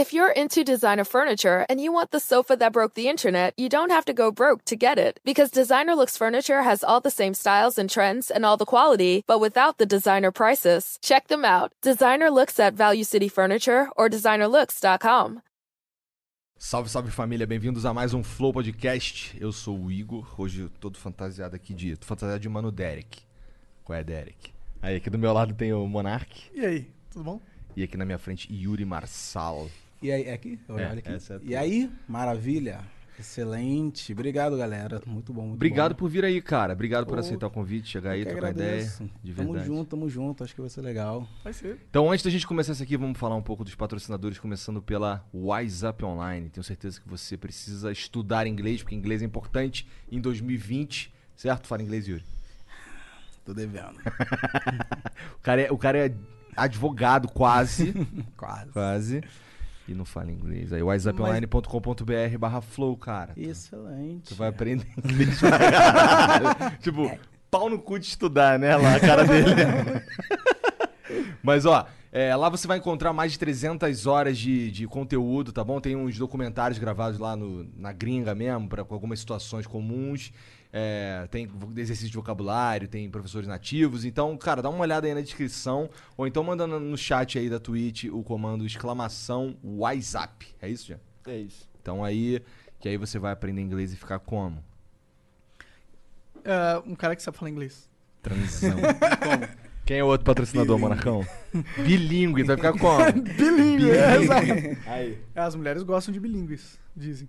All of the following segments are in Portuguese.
If you're into designer furniture and you want the sofa that broke the internet, you don't have to go broke to get it. Because Designer Looks Furniture has all the same styles and trends and all the quality, but without the designer prices. Check them out. Designer Looks at Value City Furniture or designerlooks.com. Salve, salve família, bem-vindos a mais um Flow Podcast. Eu sou o Igor, hoje eu todo fantasiado aqui de. Tô fantasiado de mano Derek. Qual é, Derek? Aí, aqui do meu lado tem o Monark. E aí, tudo bom? E aqui na minha frente, Yuri Marçal. E aí, é aqui? Eu É, aqui. essa é e aí, maravilha. Excelente. Obrigado, galera. Muito bom, muito Obrigado bom. por vir aí, cara. Obrigado por Ô, aceitar o convite, chegar aí, trocar ideia. De Tamo verdade. junto, tamo junto. Acho que vai ser legal. Vai ser. Então, antes da gente começar isso aqui, vamos falar um pouco dos patrocinadores, começando pela Wise Up Online. Tenho certeza que você precisa estudar inglês, porque inglês é importante em 2020, certo? Fala inglês, Yuri. Tô devendo. O cara é, o cara é advogado, quase. Quase. quase. E não fala inglês. Aí, wiseuponline.com.br barra flow, cara. Excelente. Tu vai aprender inglês pra caralho. Tipo, pau no cu de estudar, né? Lá a cara dele. Mas, ó, é, lá você vai encontrar mais de 300 horas de, de conteúdo, tá bom? Tem uns documentários gravados lá no, na gringa mesmo, pra, com algumas situações comuns. É, tem exercício de vocabulário, tem professores nativos. Então, cara, dá uma olhada aí na descrição. Ou então manda no, chat aí da Twitch o comando exclamação WhatsApp. É isso, já? É isso. Então aí, que aí você vai aprender inglês e ficar como? É, um cara que sabe falar inglês. Transão. Quem é o outro patrocinador, Monarcão? Bilíngue, tu vai ficar como? Bilingue, é, exato. Aí. As mulheres gostam de bilíngues, dizem.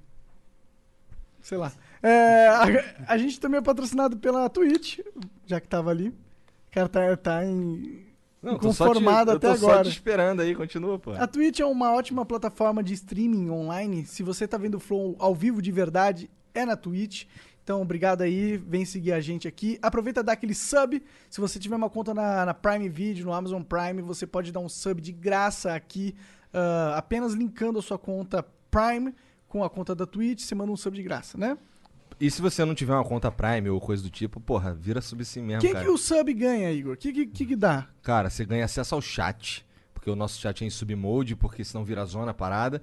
Sei lá. É, a, a gente também é patrocinado pela Twitch, já que tava ali. O cara tá, tá em. Não, tô só te- Conformado eu até tô só agora. te esperando aí, continua, pô. A Twitch é uma ótima plataforma de streaming online. Se você tá vendo o Flow ao vivo de verdade, é na Twitch. Então, obrigado aí, vem seguir a gente aqui. Aproveita e dá aquele sub. Se você tiver uma conta na, na Prime Video, no Amazon Prime, você pode dar um sub de graça aqui, ah, apenas linkando a sua conta Prime com a conta da Twitch, você manda um sub de graça, né? E se você não tiver uma conta Prime ou coisa do tipo, porra, vira sub assim mesmo, Quem cara. que o sub ganha, Igor? O que, que, que que dá? Cara, você ganha acesso ao chat, porque o nosso chat é em submode, porque senão vira zona a parada.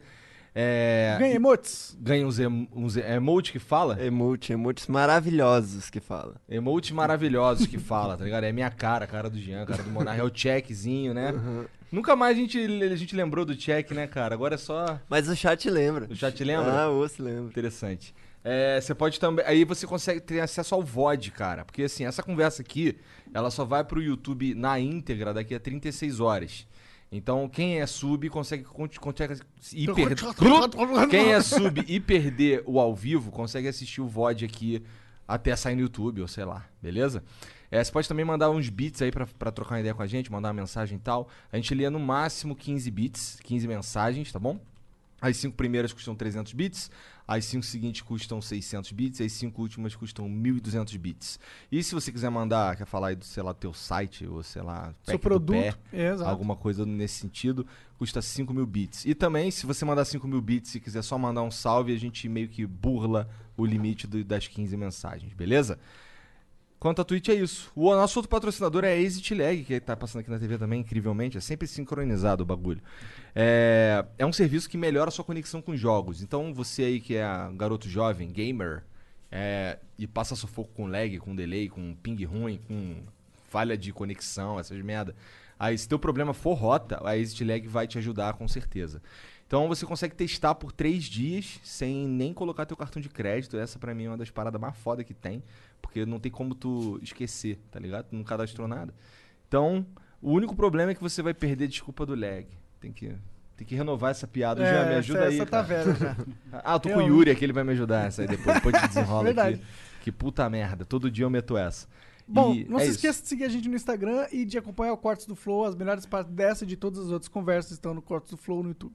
É... Ganha emotes? Ganha uns, em... uns emote que fala? Emote, emotes maravilhosos que fala. Emote maravilhosos que fala, tá ligado? É minha cara, a cara do Jean, a cara do Monarca, é o checkzinho, né? Nunca mais a gente, a gente lembrou do check, né, cara? Agora é só. Mas o chat lembra. O chat lembra? Ah, o osso lembra. Interessante. É, você pode também. Aí você consegue ter acesso ao VOD, cara. Porque assim, essa conversa aqui, ela só vai pro YouTube na íntegra daqui a 36 horas. Então, quem é sub consegue, con- consegue per- Quem é sub e perder o ao vivo consegue assistir o VOD aqui até sair no YouTube, ou sei lá, beleza? É, você pode também mandar uns bits aí pra, pra trocar uma ideia com a gente, mandar uma mensagem e tal. A gente lê no máximo 15 bits, 15 mensagens, tá bom? As cinco primeiras custam 300 bits, as cinco seguintes custam 600 bits, as cinco últimas custam 1.200 bits. E se você quiser mandar, quer falar aí do, sei lá, teu site, ou sei lá, Seu produto. pé, É, alguma coisa nesse sentido, custa 5 mil bits. E também, se você mandar 5 mil bits e quiser só mandar um salve, a gente meio que burla o limite do- das 15 mensagens, beleza? Quanto a Twitch é isso. O nosso outro patrocinador é a Exit Lag, que tá passando aqui na TV também, incrivelmente. É sempre sincronizado o bagulho. É, é um serviço que melhora a sua conexão com jogos. Então, você aí que é garoto jovem, gamer, é, e passa sufoco com lag, com delay, com ping ruim, com falha de conexão, essas merda. Aí, se teu problema for rota, a Exit Lag vai te ajudar com certeza. Então você consegue testar por três dias sem nem colocar teu cartão de crédito. Essa pra mim é uma das paradas mais foda que tem. Porque não tem como tu esquecer, tá ligado? Tu não cadastrou nada. Então, o único problema é que você vai perder desculpa do lag. Tem que, tem que renovar essa piada. Já me ajuda essa, aí. essa tá velha já. Ah, eu tô com o. Yuri aqui, ele vai me ajudar essa aí depois. Depois te desenrola Verdade. aqui. Que puta merda. Todo dia eu meto essa. Bom, E não é se isso. esqueça de seguir a gente no Instagram e de acompanhar o Cortes do Flow. As melhores partes dessa e de todas as outras conversas estão no Cortes do Flow no YouTube.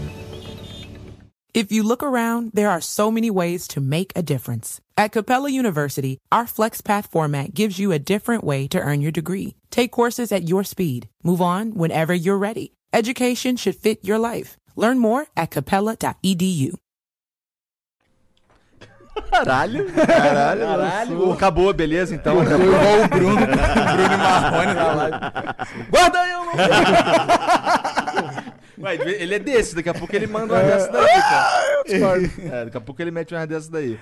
If you look around, there are so many ways to make a difference. At Capella University, our FlexPath format gives you a different way to earn your degree. Take courses at your speed. Move on whenever you're ready. Education should fit your life. Learn more at capella.edu. Caralho. Caralho. Caralho. Acabou, beleza, então. Foi igual o Bruno, o Bruno Marrone na live. Guarda eu, não. Ué, ele é desse, daqui a pouco ele manda uma dessa daí, cara. É, daqui a pouco ele mete uma dessa daí.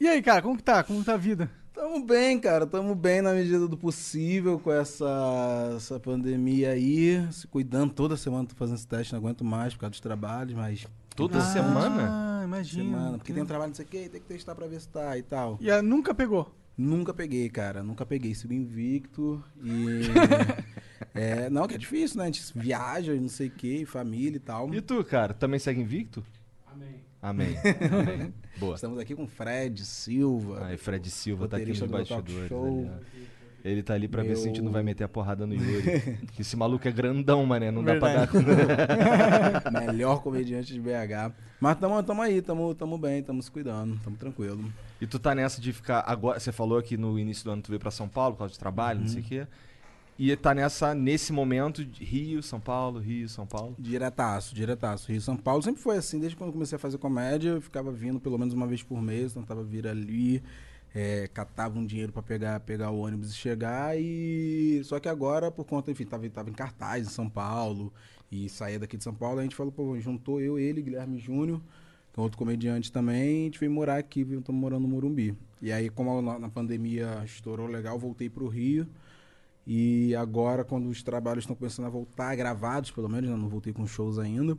E aí, cara, como que tá? Como tá a vida? Tamo bem, cara. Tamo bem na medida do possível com essa, essa pandemia aí. Se cuidando toda semana, tô fazendo esse teste, não aguento mais por causa dos trabalhos, mas. Toda semana? Ah, imagina. Semana. Porque tem um trabalho, não sei o quê, tem que testar pra ver se tá e tal. E ah, nunca pegou? Nunca peguei, cara. Nunca peguei. Sigo invicto e. é, não, que é difícil, né? A gente viaja, não sei o quê, família e tal. E tu, cara, também segue invicto? Amém. Amém. Amém. Boa. Estamos aqui com Fred Silva. Aí, Fred Silva tá aqui nos bastidores. Ali. Ele tá ali pra ver se a gente Meu- não vai meter a porrada no Yuri. que esse maluco é grandão, mané. Não dá pra dar. Melhor comediante de BH. Mas tamo, tamo aí, tamo, tamo bem, tamo se cuidando, tamo tranquilo. E tu tá nessa de ficar. Agora, você falou que no início do ano tu veio pra São Paulo por causa de trabalho, não sei Uhum. o quê. E tá nessa, nesse momento, Rio, São Paulo, Rio, São Paulo. Diretaço, diretaço. Rio São Paulo sempre foi assim, desde quando comecei a fazer comédia, eu ficava vindo pelo menos uma vez por mês, tentava vir ali, é, catava um dinheiro pra pegar, pegar o ônibus e chegar. E só que agora, por conta, enfim, tava, tava em cartaz em São Paulo e saía daqui de São Paulo, a gente falou, pô, juntou eu, ele, Guilherme Júnior, que é outro comediante também, a gente veio morar aqui, estamos morando no Morumbi. E aí, como na, na pandemia estourou legal, voltei pro Rio. E agora, quando os trabalhos estão começando a voltar, gravados pelo menos, né? não voltei com shows ainda.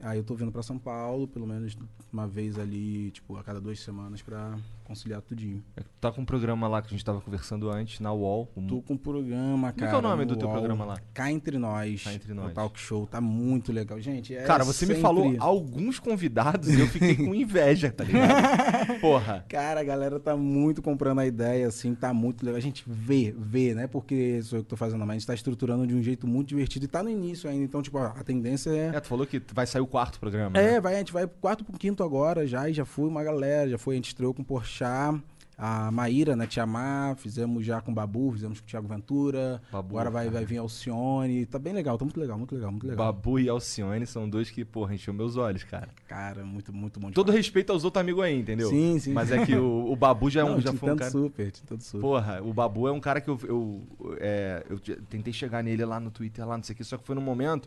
Aí eu tô vindo pra São Paulo, pelo menos uma vez ali, tipo, a cada duas semanas pra conciliar tudinho. É, Tu tá com um programa lá que a gente tava conversando antes, na UOL. o- Tô com um programa, que é cara. o nome no do teu UOL. programa lá? Cá Entre Nós. Cá Entre é um Nós. talk show, tá muito legal. Gente, é Cara, você me sempre- falou alguns convidados e eu fiquei com inveja, tá ligado? Porra. Cara, a galera tá muito comprando a ideia, assim, tá muito legal. A gente vê, vê, né? Porque sou eu que tô fazendo, mas a gente tá estruturando de um jeito muito divertido e tá no início ainda. Então, tipo, a tendência é. É, tu falou que vai sair o quarto programa. né? É, vai, a gente vai pro quarto pro quinto agora já, e já foi uma galera, já foi, a gente estreou com o Porchat, a Maíra, né, Tiamar, fizemos já com o Babu, fizemos com o Thiago Ventura, Babu, agora vai, cara. vai vir Alcione, tá bem legal, tá muito legal, muito legal, muito legal. Babu e Alcione são dois que, porra, encheu meus olhos, cara. Cara, muito, muito bom Todo falar. respeito aos outros amigos aí, entendeu? Sim, sim. Mas é que o, o Babu já, é um, já foi um cara. super, super. Porra, o Babu é um cara que eu, eu, é, eu te- tentei chegar nele lá no Twitter, lá, não sei o que, só que foi num momento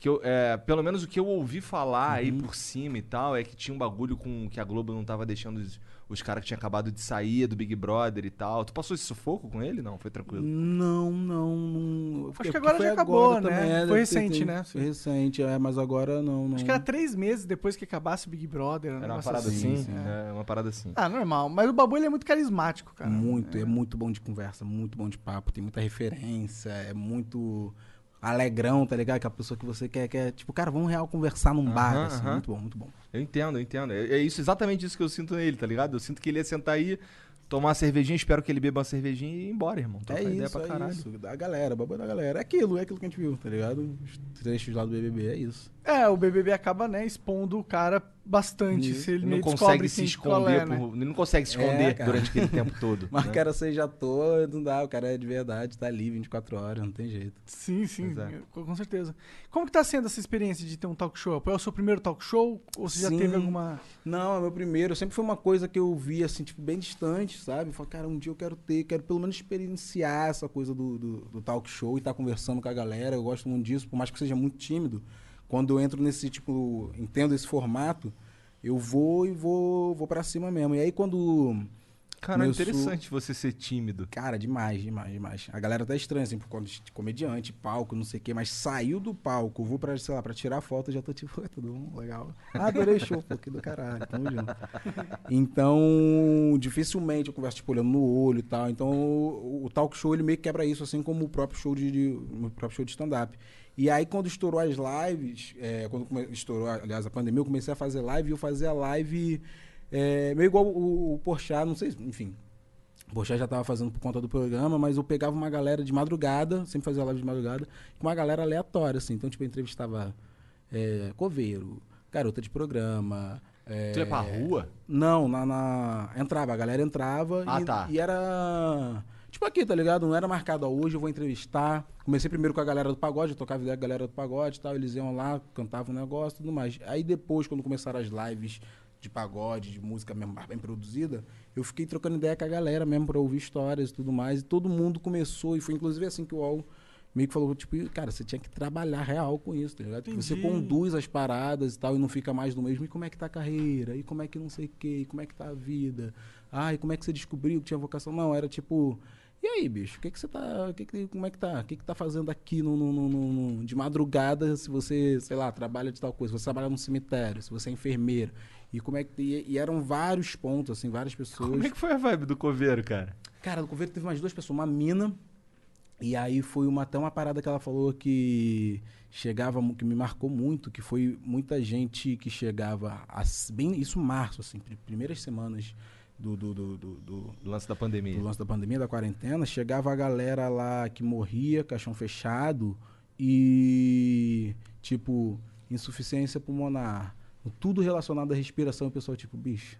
que eu, é, pelo menos o que eu ouvi falar aí Uhum. por cima e tal, é que tinha um bagulho com que a Globo não tava deixando os, os caras que tinham acabado de sair do Big Brother e tal. Tu passou esse sufoco com ele? Não, foi tranquilo. Não, não, não. Acho que porque agora já acabou, agora né? também, é, Foi recente, tem- né? Foi recente, é, mas agora não, não. Acho que era três meses depois que acabasse o Big Brother. Era uma parada assim. assim? sim. É, uma parada assim. Ah, normal. Mas o Babu ele é muito carismático, cara. Muito, é. muito bom de conversa, muito bom de papo, tem muita referência, é muito alegrão, tá ligado? Aquela pessoa que você quer, quer tipo, cara, vamos real conversar num bar, Aham, assim, muito bom, muito bom. Eu entendo, eu entendo. É, é isso, exatamente isso que eu sinto nele, tá ligado? Eu sinto que ele ia sentar aí, tomar uma cervejinha, espero que ele beba uma cervejinha e ir embora, irmão. É ideia isso, pra é caralho. isso, da galera, babu da galera, é aquilo, é aquilo que a gente viu, tá ligado? Os trechos lá do BBB, é isso. É, o BBB acaba, né, expondo o cara bastante. Isso. Se ele Ele não consegue descobre se qual esconder, é, né? por- ele não consegue se esconder É, durante aquele tempo todo. Mas né? o cara seja ator, não dá, o cara é de verdade, tá ali 24 horas, não tem jeito. Sim, sim, é. com certeza. Como que tá sendo essa experiência de ter um talk show? É o seu primeiro talk show? Ou você já Sim. teve alguma... Não, é meu primeiro. Sempre foi uma coisa que eu vi, assim, tipo, bem distante, sabe? Eu falei, cara, um dia eu quero ter, quero pelo menos experienciar essa coisa do, do, do talk show e estar conversando com a galera. Eu gosto muito disso, por mais que seja muito tímido. Quando eu entro nesse, tipo, entendo esse formato, eu vou e vou, vou pra cima mesmo. E aí quando... Cara, é interessante você ser tímido. Cara, demais, demais, demais. A galera tá estranha, assim, por conta de comediante, palco, não sei o quê, mas saiu do palco, vou pra, sei lá, pra tirar foto, já tô tipo, "Oi, tudo bom? Legal. Ah, adorei o show, pô, que do caralho, tamo junto. Então, dificilmente eu converso, tipo, olhando no olho e tal. Então, o, o talk show, ele meio que quebra isso, assim como o próprio show de, de- o próprio show de stand-up. E aí, quando estourou as lives, é, quando estourou, aliás, a pandemia, eu comecei a fazer live e eu fazia live é, meio igual o, o Porchat, não sei, enfim, o Porchat já estava fazendo por conta do programa, mas eu pegava uma galera de madrugada, sempre fazia live de madrugada, com uma galera aleatória, assim. Então, tipo, eu entrevistava é, coveiro, garota de programa. é, Tu ia pra rua? Não, na, na- Entrava, a galera entrava Ah, e, tá. e era. Tipo aqui, tá ligado? Não era marcado, ó, hoje eu vou entrevistar. Comecei primeiro com a galera do pagode, eu tocava ideia com a galera do pagode e tal. Eles iam lá, cantavam um negócio e tudo mais. Aí depois, quando começaram as lives de pagode, de música mesmo bem produzida, eu fiquei trocando ideia com a galera mesmo pra ouvir histórias e tudo mais. E todo mundo começou, e foi inclusive assim que o UOL meio que falou, tipo, cara, você tinha que trabalhar real com isso, tá ligado? Porque Você Entendi. conduz as paradas e tal, e não fica mais no mesmo. E como é que tá a carreira? E como é que não sei o quê? E como é que tá a vida? Ah, e como é que você descobriu que tinha vocação? Não, era tipo... E aí, bicho, o que que você tá... o Que que, como é que tá? O que que tá fazendo aqui no, no- no- no- de madrugada se você, sei lá, trabalha de tal coisa? Se você trabalha num cemitério, se você é enfermeiro. E como é que... E, e eram vários pontos, assim, várias pessoas... Como é que foi a vibe do coveiro, cara? Cara, no governo teve mais duas pessoas, uma mina. E aí foi uma, até uma parada que ela falou que chegava, que me marcou muito, que foi muita gente que chegava, a- bem, isso março, assim, pri- primeiras semanas do, do, do, do, lance da pandemia. do lance da pandemia, da quarentena, chegava a galera lá que morria, caixão fechado, e tipo, insuficiência pulmonar, tudo relacionado à respiração, o pessoal, tipo, bicho,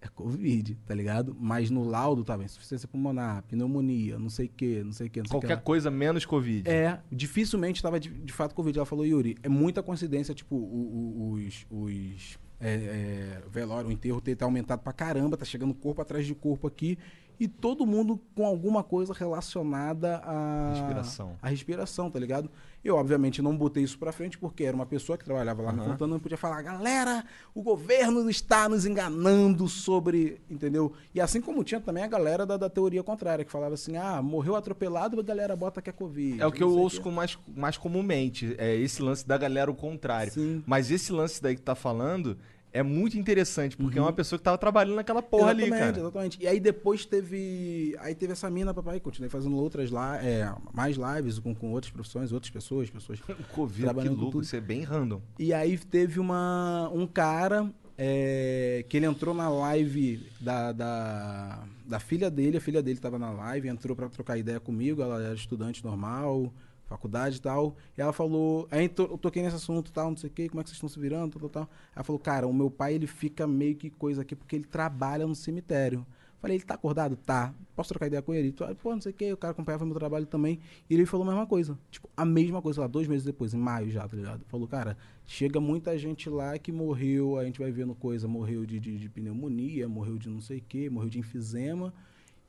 é Covid, tá ligado? Mas no laudo tava insuficiência pulmonar, pneumonia, não sei o que, não sei o que, não sei que. Qualquer coisa menos Covid. É, dificilmente estava de, de fato Covid. Ela falou, Yuri, é muita coincidência, tipo, os, os é, é, velório, o enterro ter tá aumentado pra caramba, tá chegando corpo atrás de corpo aqui, e todo mundo com alguma coisa relacionada à Respiração. à respiração, tá ligado? Eu, obviamente, não botei isso pra frente, porque era uma pessoa que trabalhava lá Aham. no Fontana, não podia falar, galera, o governo está nos enganando sobre, entendeu? E assim como tinha também a galera da, da teoria contrária, que falava assim, ah, morreu atropelado, a galera bota que é Covid. É o que eu ouço mais, mais comumente. É esse lance da galera o contrário. Sim. Mas esse lance daí que tá falando é muito interessante, porque é uma pessoa que tava trabalhando naquela porra ali, Uhum. exatamente, cara. Exatamente. E aí depois teve. Aí teve essa mina, papai, continuei fazendo outras lá, é, mais lives com, com outras profissões, outras pessoas, pessoas. O Covid, que Trabalhando com louco, tudo. isso é bem random. E aí teve uma, um cara é, que ele entrou na live da, da, da filha dele, a filha dele estava na live, entrou para trocar ideia comigo, ela era estudante normal, faculdade e tal. E ela falou, aí to- eu toquei nesse assunto tal, não sei o que, como é que vocês estão se virando, tal, tal, tal. Ela falou, cara, o meu pai ele fica meio que coisa aqui porque ele trabalha no cemitério. Falei, ele tá acordado? Tá. Posso trocar ideia com ele? Pô, não sei o que, o cara acompanhava meu trabalho também. E ele falou a mesma coisa. Tipo, a mesma coisa lá, dois meses depois, em maio já, tá ligado? Falou, cara, chega muita gente lá que morreu, a gente vai vendo coisa, morreu de, de, de pneumonia, morreu de não sei o que, morreu de enfisema.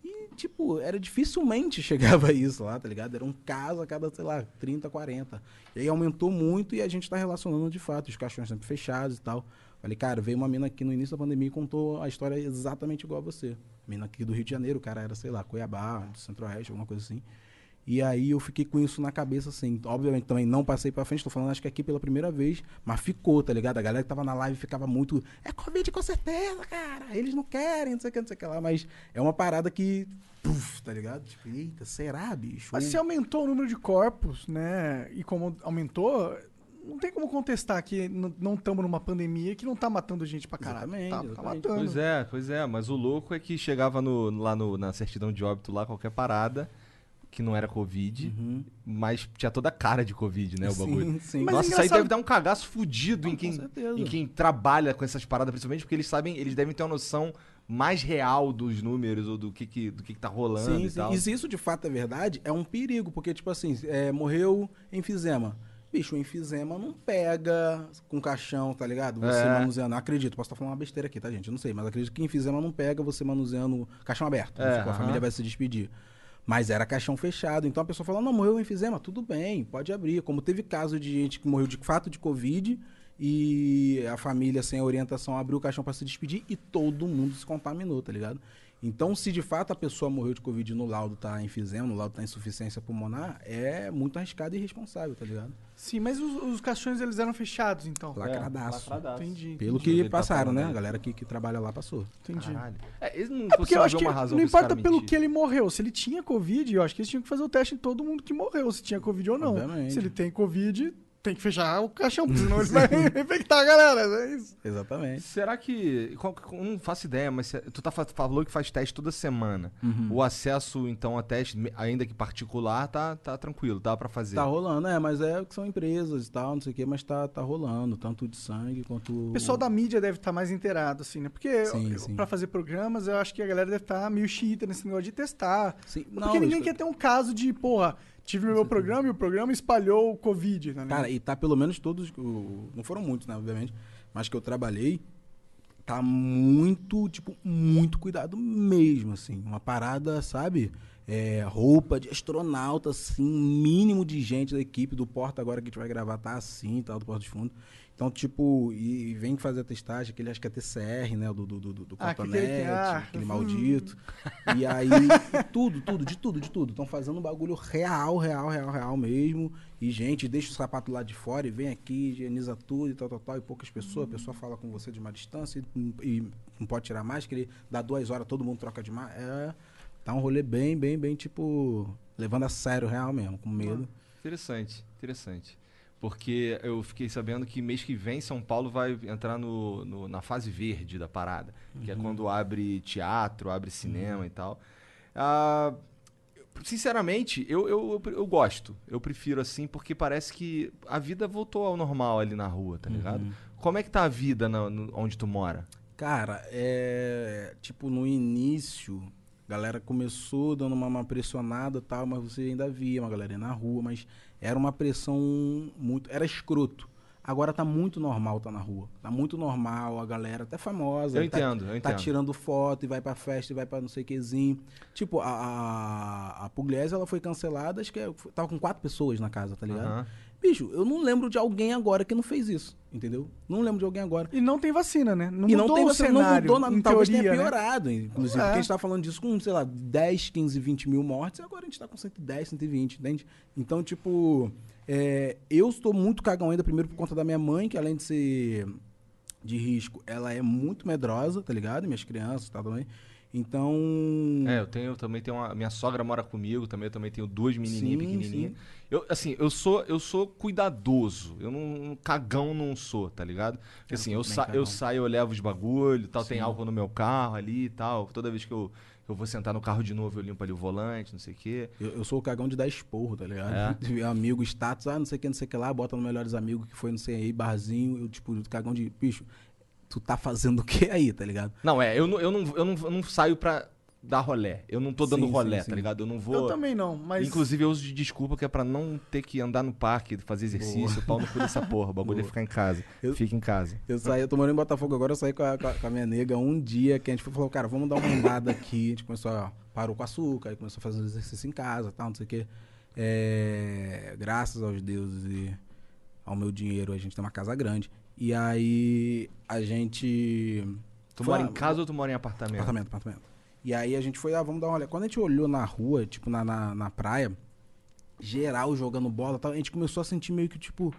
E, tipo, era dificilmente chegava isso lá, tá ligado? Era um caso a cada, sei lá, 30, 40. E aí aumentou muito e a gente tá relacionando de fato, os caixões sempre fechados e tal. Falei, cara, veio uma mina aqui no início da pandemia e contou a história exatamente igual a você. Mina aqui do Rio de Janeiro, o cara era, sei lá, Cuiabá, do Centro-Oeste, alguma coisa assim. E aí eu fiquei com isso na cabeça, assim. Obviamente também não passei pra frente, tô falando acho que aqui pela primeira vez, mas ficou, tá ligado? A galera que tava na live ficava muito. É Covid com certeza, cara. Eles não querem, não sei o que, não sei o que lá. Mas é uma parada que. Puf, tá ligado? Tipo, eita, será, bicho? Mas se aumentou o número de corpos, né? E como aumentou, não tem como contestar que não estamos numa pandemia que não tá matando gente pra caralho. Exatamente, tá, tá exatamente. matando. Pois é, pois é. Mas o louco é que chegava no- lá no- na certidão de óbito, lá, qualquer parada, que não era Covid, mas tinha toda a cara de Covid, né? O Sim, bagulho. sim. Mas Nossa, isso aí deve dar um cagaço fudido em, com quem, certeza. em quem trabalha com essas paradas, principalmente porque eles sabem, eles devem ter uma noção mais real dos números ou do que, que, do que, que tá rolando Sim, e sim. tal. E se isso de fato é verdade, é um perigo, porque, tipo assim, é, morreu enfisema. Bicho, o enfisema não pega com caixão, tá ligado? Você É. manuseando. Acredito, posso estar falando uma besteira aqui, tá, gente? Eu não sei, mas acredito que enfisema não pega você manuseando caixão aberto. É, a família vai se despedir. Mas era caixão fechado. Então a pessoa falou: não, morreu o enfisema, tudo bem, pode abrir. Como teve caso de gente que morreu de fato de Covid e a família sem orientação abriu o caixão para se despedir e todo mundo se contaminou, tá ligado? Então, se de fato a pessoa morreu de Covid no laudo tá enfisema, no laudo tá insuficiência pulmonar, é muito arriscado e irresponsável, tá ligado? Sim, mas os, os caixões eles eram fechados, então. Lacradaço. Entendi. Pelo Entendi. Que tá passaram, falando né? A galera que, que trabalha lá passou. Entendi. Caralho. É, eles não É porque eu acho que não importa pelo mentir. que ele morreu. Se ele tinha Covid, eu acho que eles tinham que fazer o teste em todo mundo que morreu, se tinha Covid ou não. Obviamente. Se ele tem Covid, tem que fechar o caixão, senão ele vai infectar a galera. É isso. Exatamente. Será que. não faço ideia, mas tu tá, fa- falou que faz teste toda semana. O acesso, então, a teste, ainda que particular, tá, tá tranquilo, dá pra fazer. Tá rolando, é, mas é que são empresas e tal, não sei o quê, mas tá, tá rolando, tanto de sangue quanto. O pessoal da mídia deve estar mais inteirado, assim, né? Porque Sim, eu- sim. pra fazer programas, eu acho que a galera deve estar meio xiita nesse negócio de testar. Sim, Porque não, ninguém isso- quer ter um caso de, porra, tive meu programa e o programa espalhou o Covid, né? Cara, e tá pelo menos todos. o- Não foram muitos, né, obviamente. Mas que eu trabalhei. Tá muito, tipo, muito cuidado mesmo, assim. Uma parada, sabe? É, roupa de astronauta, assim, mínimo de gente da equipe do Porta agora que a gente vai gravar tá assim, tal, do Porta de Fundo. Então, tipo, e, vem fazer a testagem, aquele acho que é TCR, né? Do, do, do, do Ah, Cotonete, aquele que- ah, aquele hum. maldito. E aí, e tudo, tudo, de tudo, de tudo. Estão fazendo um bagulho real, real, real, real mesmo. E, gente, deixa o sapato lá de fora e vem aqui, higieniza tudo e tal, tal, tal. E poucas pessoas, a pessoa fala com você de uma distância e, e não pode tirar mais, que ele dá duas horas, todo mundo troca de mar. É, tá um rolê bem, bem, bem, tipo, levando a sério real mesmo, com medo. Interessante, interessante. Porque eu fiquei sabendo que mês que vem São Paulo vai entrar no, no- na fase verde da parada, que é quando abre teatro, abre cinema e tal. Ah, sinceramente, eu, eu, eu, gosto. Eu prefiro assim, porque parece que a vida voltou ao normal ali na rua, tá ligado? Como é que tá a vida na- no- onde tu mora? Cara, é. Tipo, no início, a galera começou dando uma, uma pressionada e tal, mas você ainda via uma galera na rua, mas era uma pressão muito. Era escroto. Agora tá muito normal tá na rua. Tá muito normal, a galera até famosa. Eu tá- entendo, eu Tá entendo. tirando foto e vai pra festa e vai pra não sei o quezinho. Tipo, a, a, a Pugliese, ela foi cancelada, acho que é- tava com quatro pessoas na casa, tá ligado? Aham. Bicho, eu não lembro de alguém agora que não fez isso, entendeu? Não lembro de alguém agora. E não tem vacina, né? Não E não tem vacina, cenário, não mudou em Talvez teoria, tenha né? piorado, inclusive. É. Porque a gente tá falando disso com, sei lá, 10, 15, 20 mil mortes, e agora a gente tá com 110, 120, entende? Então, tipo, é, eu estou muito cagão ainda, primeiro por conta da minha mãe, que além de ser de risco, ela é muito medrosa, tá ligado? Minhas crianças e tal também. Então. É, eu tenho também tenho uma, minha sogra mora comigo, também eu também tenho duas menininhas Sim, pequenininhas. sim. Eu assim, eu sou eu sou cuidadoso. Eu não cagão não sou, tá ligado? Porque, assim, eu, sa cagão. eu saio, eu levo os bagulho, tal, tem álcool no meu carro ali e tal. Toda vez que eu, eu vou sentar no carro de novo, eu limpo ali o volante, não sei o quê. Eu, eu sou o cagão de dar esporro, tá ligado? É? Amigo, status, ah, não sei o que, não sei o que lá, bota no Melhores Amigos, que foi não sei aí, barzinho, eu, tipo, cagão de, bicho, tu tá fazendo o que aí, tá ligado? Não, é, eu não, eu não, eu não, eu não saio pra dar rolé. Eu não tô dando Sim, rolé, sim, tá sim. ligado? Eu não vou. Eu também não, mas... Inclusive, eu uso de desculpa que é pra não ter que andar no parque, fazer exercício, pau no cu dessa porra. O bagulho é Boa. ficar em casa. Eu- Fica em casa. Eu saí, eu tô morando em Botafogo agora, eu saí com a, com a- com a minha nega um dia que a gente falou, cara, vamos dar uma andada aqui. A gente começou a. Parou com açúcar, aí começou a fazer exercício em casa tal, não sei o quê. É, graças aos deuses e ao meu dinheiro, a gente tem uma casa grande. E aí a gente. Tu mora em casa ou tu mora em apartamento? Apartamento, apartamento. E aí a gente foi, ah, vamos dar uma olhada. Quando a gente olhou na rua, tipo, na, na, na praia, geral jogando bola e tal, a gente começou a sentir meio que, tipo,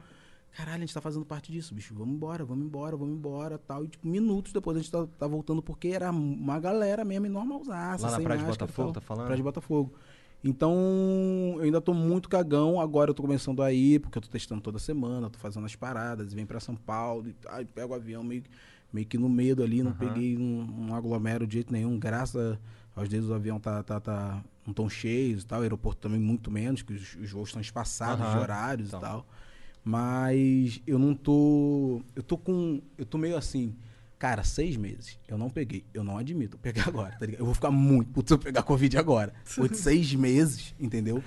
caralho, a gente tá fazendo parte disso, bicho. Vamos embora, vamos embora, vamos embora tal. E, tipo, minutos depois a gente tá, tá voltando porque era uma galera mesmo normalzaça. Lá na Praia de máscara e Botafogo, tal. tá falando? Praia de Botafogo. Então, eu ainda tô muito cagão. Agora eu tô começando a ir, porque eu tô testando toda semana, tô fazendo as paradas, vem pra São Paulo, e, ai, pego o avião meio, meio que no medo ali, não Aham. peguei um, um aglomero de jeito nenhum, graças aos dedos o avião tá, tá, tá, não tão cheios e tal, o aeroporto também muito menos, que os, os voos estão espaçados de Aham. horários Então. e tal. Mas eu não tô. Eu tô com. Eu tô meio assim. Cara, seis meses. Eu não peguei. Eu não admito. Pegar agora, tá ligado? Eu vou ficar muito puto se eu pegar Covid agora. Foi de seis meses, entendeu?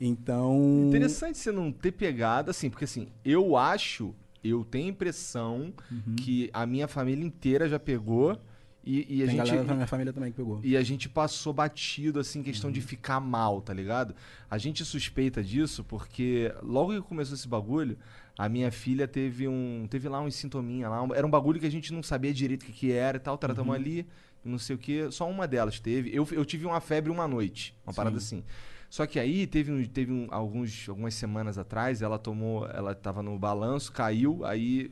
Então. Interessante você não ter pegado, assim, porque assim, eu acho, eu tenho a impressão Uhum. que a minha família inteira já pegou e, e a Tem gente. galera da minha família também que pegou. E a gente passou batido, assim, questão Uhum. de ficar mal, tá ligado? A gente suspeita disso porque logo que começou esse bagulho, a minha filha teve um. Teve lá uns sintominha lá. um- era um bagulho que a gente não sabia direito o que, que era e tal. Tratamos Uhum. ali, não sei o que. Só uma delas teve. Eu, eu tive uma febre uma noite, uma parada assim. Só que aí teve, um, teve um- alguns, algumas semanas atrás, ela tomou. Ela tava no balanço, caiu, aí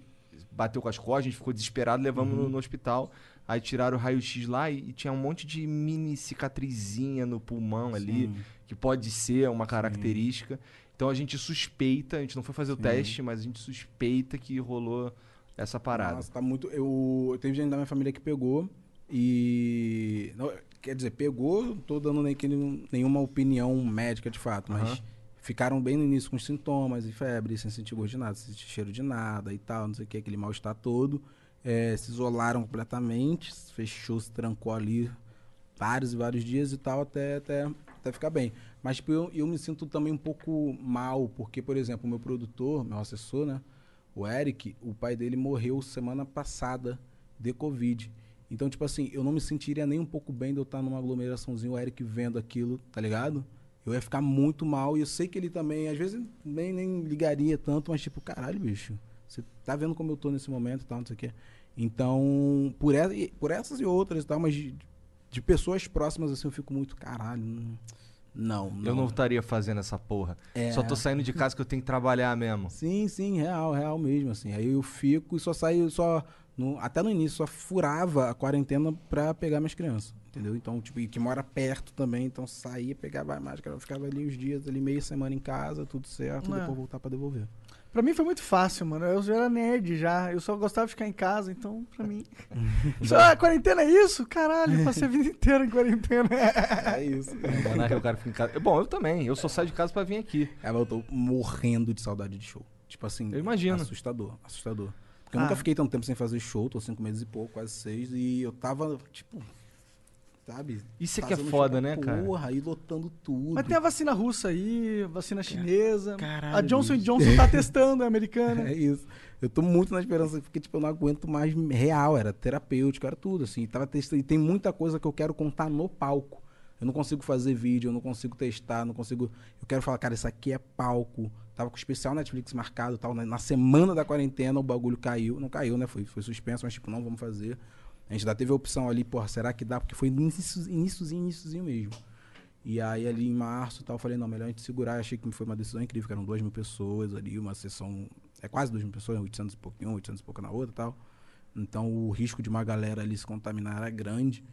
bateu com as costas, a gente ficou desesperado, levamos Uhum. no, no hospital. Aí tiraram o raio-x lá e, e tinha um monte de mini cicatrizinha no pulmão ali, Sim. que pode ser uma característica. Então a gente suspeita, a gente não foi fazer o teste, mas a gente suspeita que rolou essa parada. Nossa, tá muito. Eu, eu teve gente da minha família que pegou e. não, quer dizer, pegou, não tô dando nem, nenhuma opinião médica de fato, mas Aham. ficaram bem no início com sintomas e febre, sem sentir gosto de nada, sem sentir cheiro de nada e tal, não sei o que, aquele mal-estar todo. É, se isolaram completamente, fechou, se trancou ali vários e vários dias e tal, até, até, até ficar bem. Mas tipo, eu, eu me sinto também um pouco mal, porque, por exemplo, o meu produtor, meu assessor, né? O Eric, o pai dele morreu semana passada de Covid. Então, tipo assim, eu não me sentiria nem um pouco bem de eu estar numa aglomeraçãozinha, o Eric vendo aquilo, tá ligado? Eu ia ficar muito mal e eu sei que ele também, às vezes, nem, nem ligaria tanto, mas tipo, caralho, bicho, você tá vendo como eu tô nesse momento e tal, não sei o quê. Então, por, essa, por essas e outras e tal, mas de, de pessoas próximas, assim, eu fico muito, caralho, hum, não, não. Eu não estaria fazendo essa porra. É. Só tô saindo de casa que eu tenho que trabalhar mesmo. Sim, sim, real, real mesmo, assim. Aí eu fico e só saio, só. no- até no início, só furava a quarentena pra pegar minhas crianças, entendeu? Então, tipo, e que mora perto também, então saía, pegava a máscara, eu ficava ali os dias, ali meia semana em casa, tudo certo, É. depois voltar pra devolver. Pra mim foi muito fácil, mano. Eu já era nerd já. Eu só gostava de ficar em casa, então, pra mim. só, ah, quarentena é isso? Caralho, eu passei a vida inteira em quarentena. É isso. Monarca, o cara fica em casa. Bom, eu também. Eu só saio de casa pra vir aqui. Aí eu tô morrendo de saudade de show. Tipo assim, Eu imagino. assustador, assustador. Porque eu Ah. nunca fiquei tanto tempo sem fazer show, tô cinco meses e pouco, quase seis, e eu tava, tipo, sabe? Isso é que é foda, né, pra cara? Porra, aí lotando tudo. Mas tem a vacina russa aí, vacina chinesa. caralho, a Johnson. Johnson tá testando, a americana. É isso. Eu tô muito na esperança, porque, tipo, eu não aguento mais real, era terapêutico, era tudo, assim. Tava testando, e tem muita coisa que eu quero contar no palco. Eu não consigo fazer vídeo, eu não consigo testar, não consigo. Eu quero falar, cara, isso aqui é palco. Tava com o especial Netflix marcado tal. Na, na semana da quarentena o bagulho caiu. Não caiu, né? Foi, foi suspenso, mas tipo, não vamos fazer. A gente ainda teve a opção ali, porra, será que dá? Porque foi início, iníciozinho, iníciozinho mesmo. E aí ali em março tal, eu falei, não, melhor a gente segurar. Achei que foi uma decisão incrível, que eram duas mil pessoas ali, uma sessão. É quase duas mil pessoas, 800 e pouquinho, 800 e pouco na outra tal. Então o risco de uma galera ali se contaminar era grande.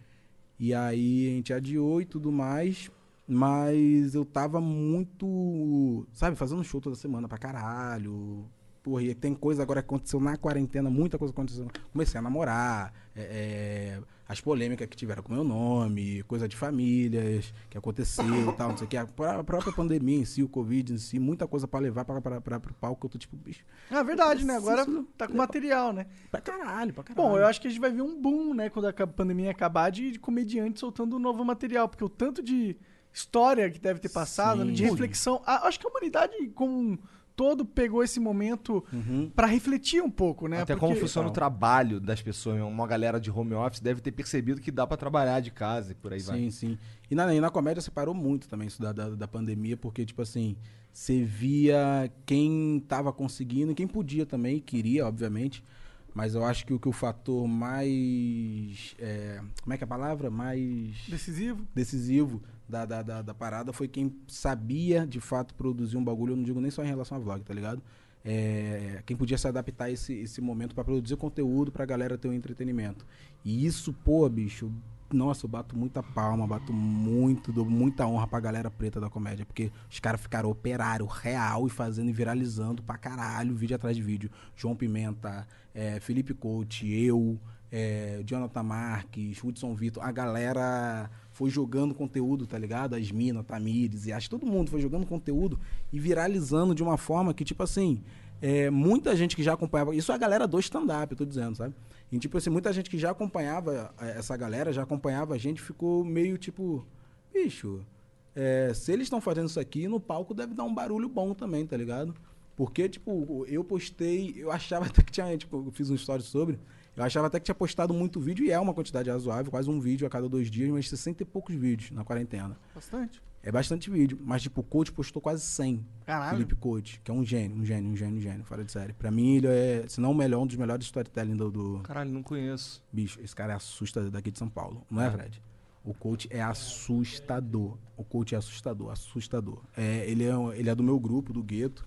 E aí a gente adiou e tudo mais. Mas eu tava muito, sabe, fazendo show toda semana pra caralho. Porra, e tem coisa agora que aconteceu na quarentena, muita coisa aconteceu. Comecei a namorar, é, é, as polêmicas que tiveram com meu nome, coisa de famílias que aconteceu e tal, não sei o que. A pró- a própria pandemia em si, o Covid em si, muita coisa pra levar pra, pra, pra, pro palco que eu tô tipo, bicho, Ah, verdade, né? Agora tá com material, né? pra caralho, pra caralho. Bom, eu acho que a gente vai ver um boom, né, quando a pandemia acabar, de, de comediantes soltando novo material, porque o tanto de história que deve ter passado, né, de reflexão. a- acho que a humanidade como todo pegou esse momento Uhum. pra refletir um pouco, né? Até porque- como funciona o trabalho das pessoas. Uma galera de home office deve ter percebido que dá pra trabalhar de casa e por aí vai. Sim, sim. E na, e na comédia separou muito também isso da, da, da pandemia, porque, tipo assim, você via quem tava conseguindo e quem podia também, queria, obviamente. Mas eu acho que o que o fator mais. é, como é que é a palavra? Mais Decisivo. decisivo da, da, da, da parada foi quem sabia de fato produzir um bagulho. Eu não digo nem só em relação a vlog, tá ligado? É, quem podia se adaptar a esse, esse momento pra produzir conteúdo pra galera ter um entretenimento. E isso, pô, bicho, nossa, eu bato muita palma, bato muito, dou muita honra pra galera preta da comédia, porque os caras ficaram operário real e fazendo e viralizando pra caralho, vídeo atrás de vídeo. João Pimenta, é, Felipe Coach, eu, é, Jonathan Marques, Hudson Vitor, a galera foi jogando conteúdo, tá ligado? As Mina, Tamires, e acho todo mundo foi jogando conteúdo e viralizando de uma forma que, tipo assim, é, muita gente que já acompanhava. Isso é a galera do stand-up, eu tô dizendo, sabe? E, tipo assim, muita gente que já acompanhava é, essa galera, já acompanhava a gente, ficou meio tipo, bicho, é, se eles estão fazendo isso aqui, no palco deve dar um barulho bom também, tá ligado? Porque, tipo, eu postei, eu achava até que tinha, tipo, eu fiz um story sobre, eu achava até que tinha postado muito vídeo, e é uma quantidade razoável, quase um vídeo a cada dois dias, mas 60 e poucos vídeos na quarentena. Bastante. É bastante vídeo, mas, tipo, o coach postou quase 100. Caralho. Felipe Coach, que é um gênio, um gênio, um gênio, um gênio, fora de série. Pra mim, ele é, se não o melhor, um dos melhores storytelling do, do... Caralho, não conheço. Bicho, esse cara é assustador daqui de São Paulo, não é, Fred? O coach é assustador. O coach é assustador, assustador. É, ele, é, ele é do meu grupo, do gueto.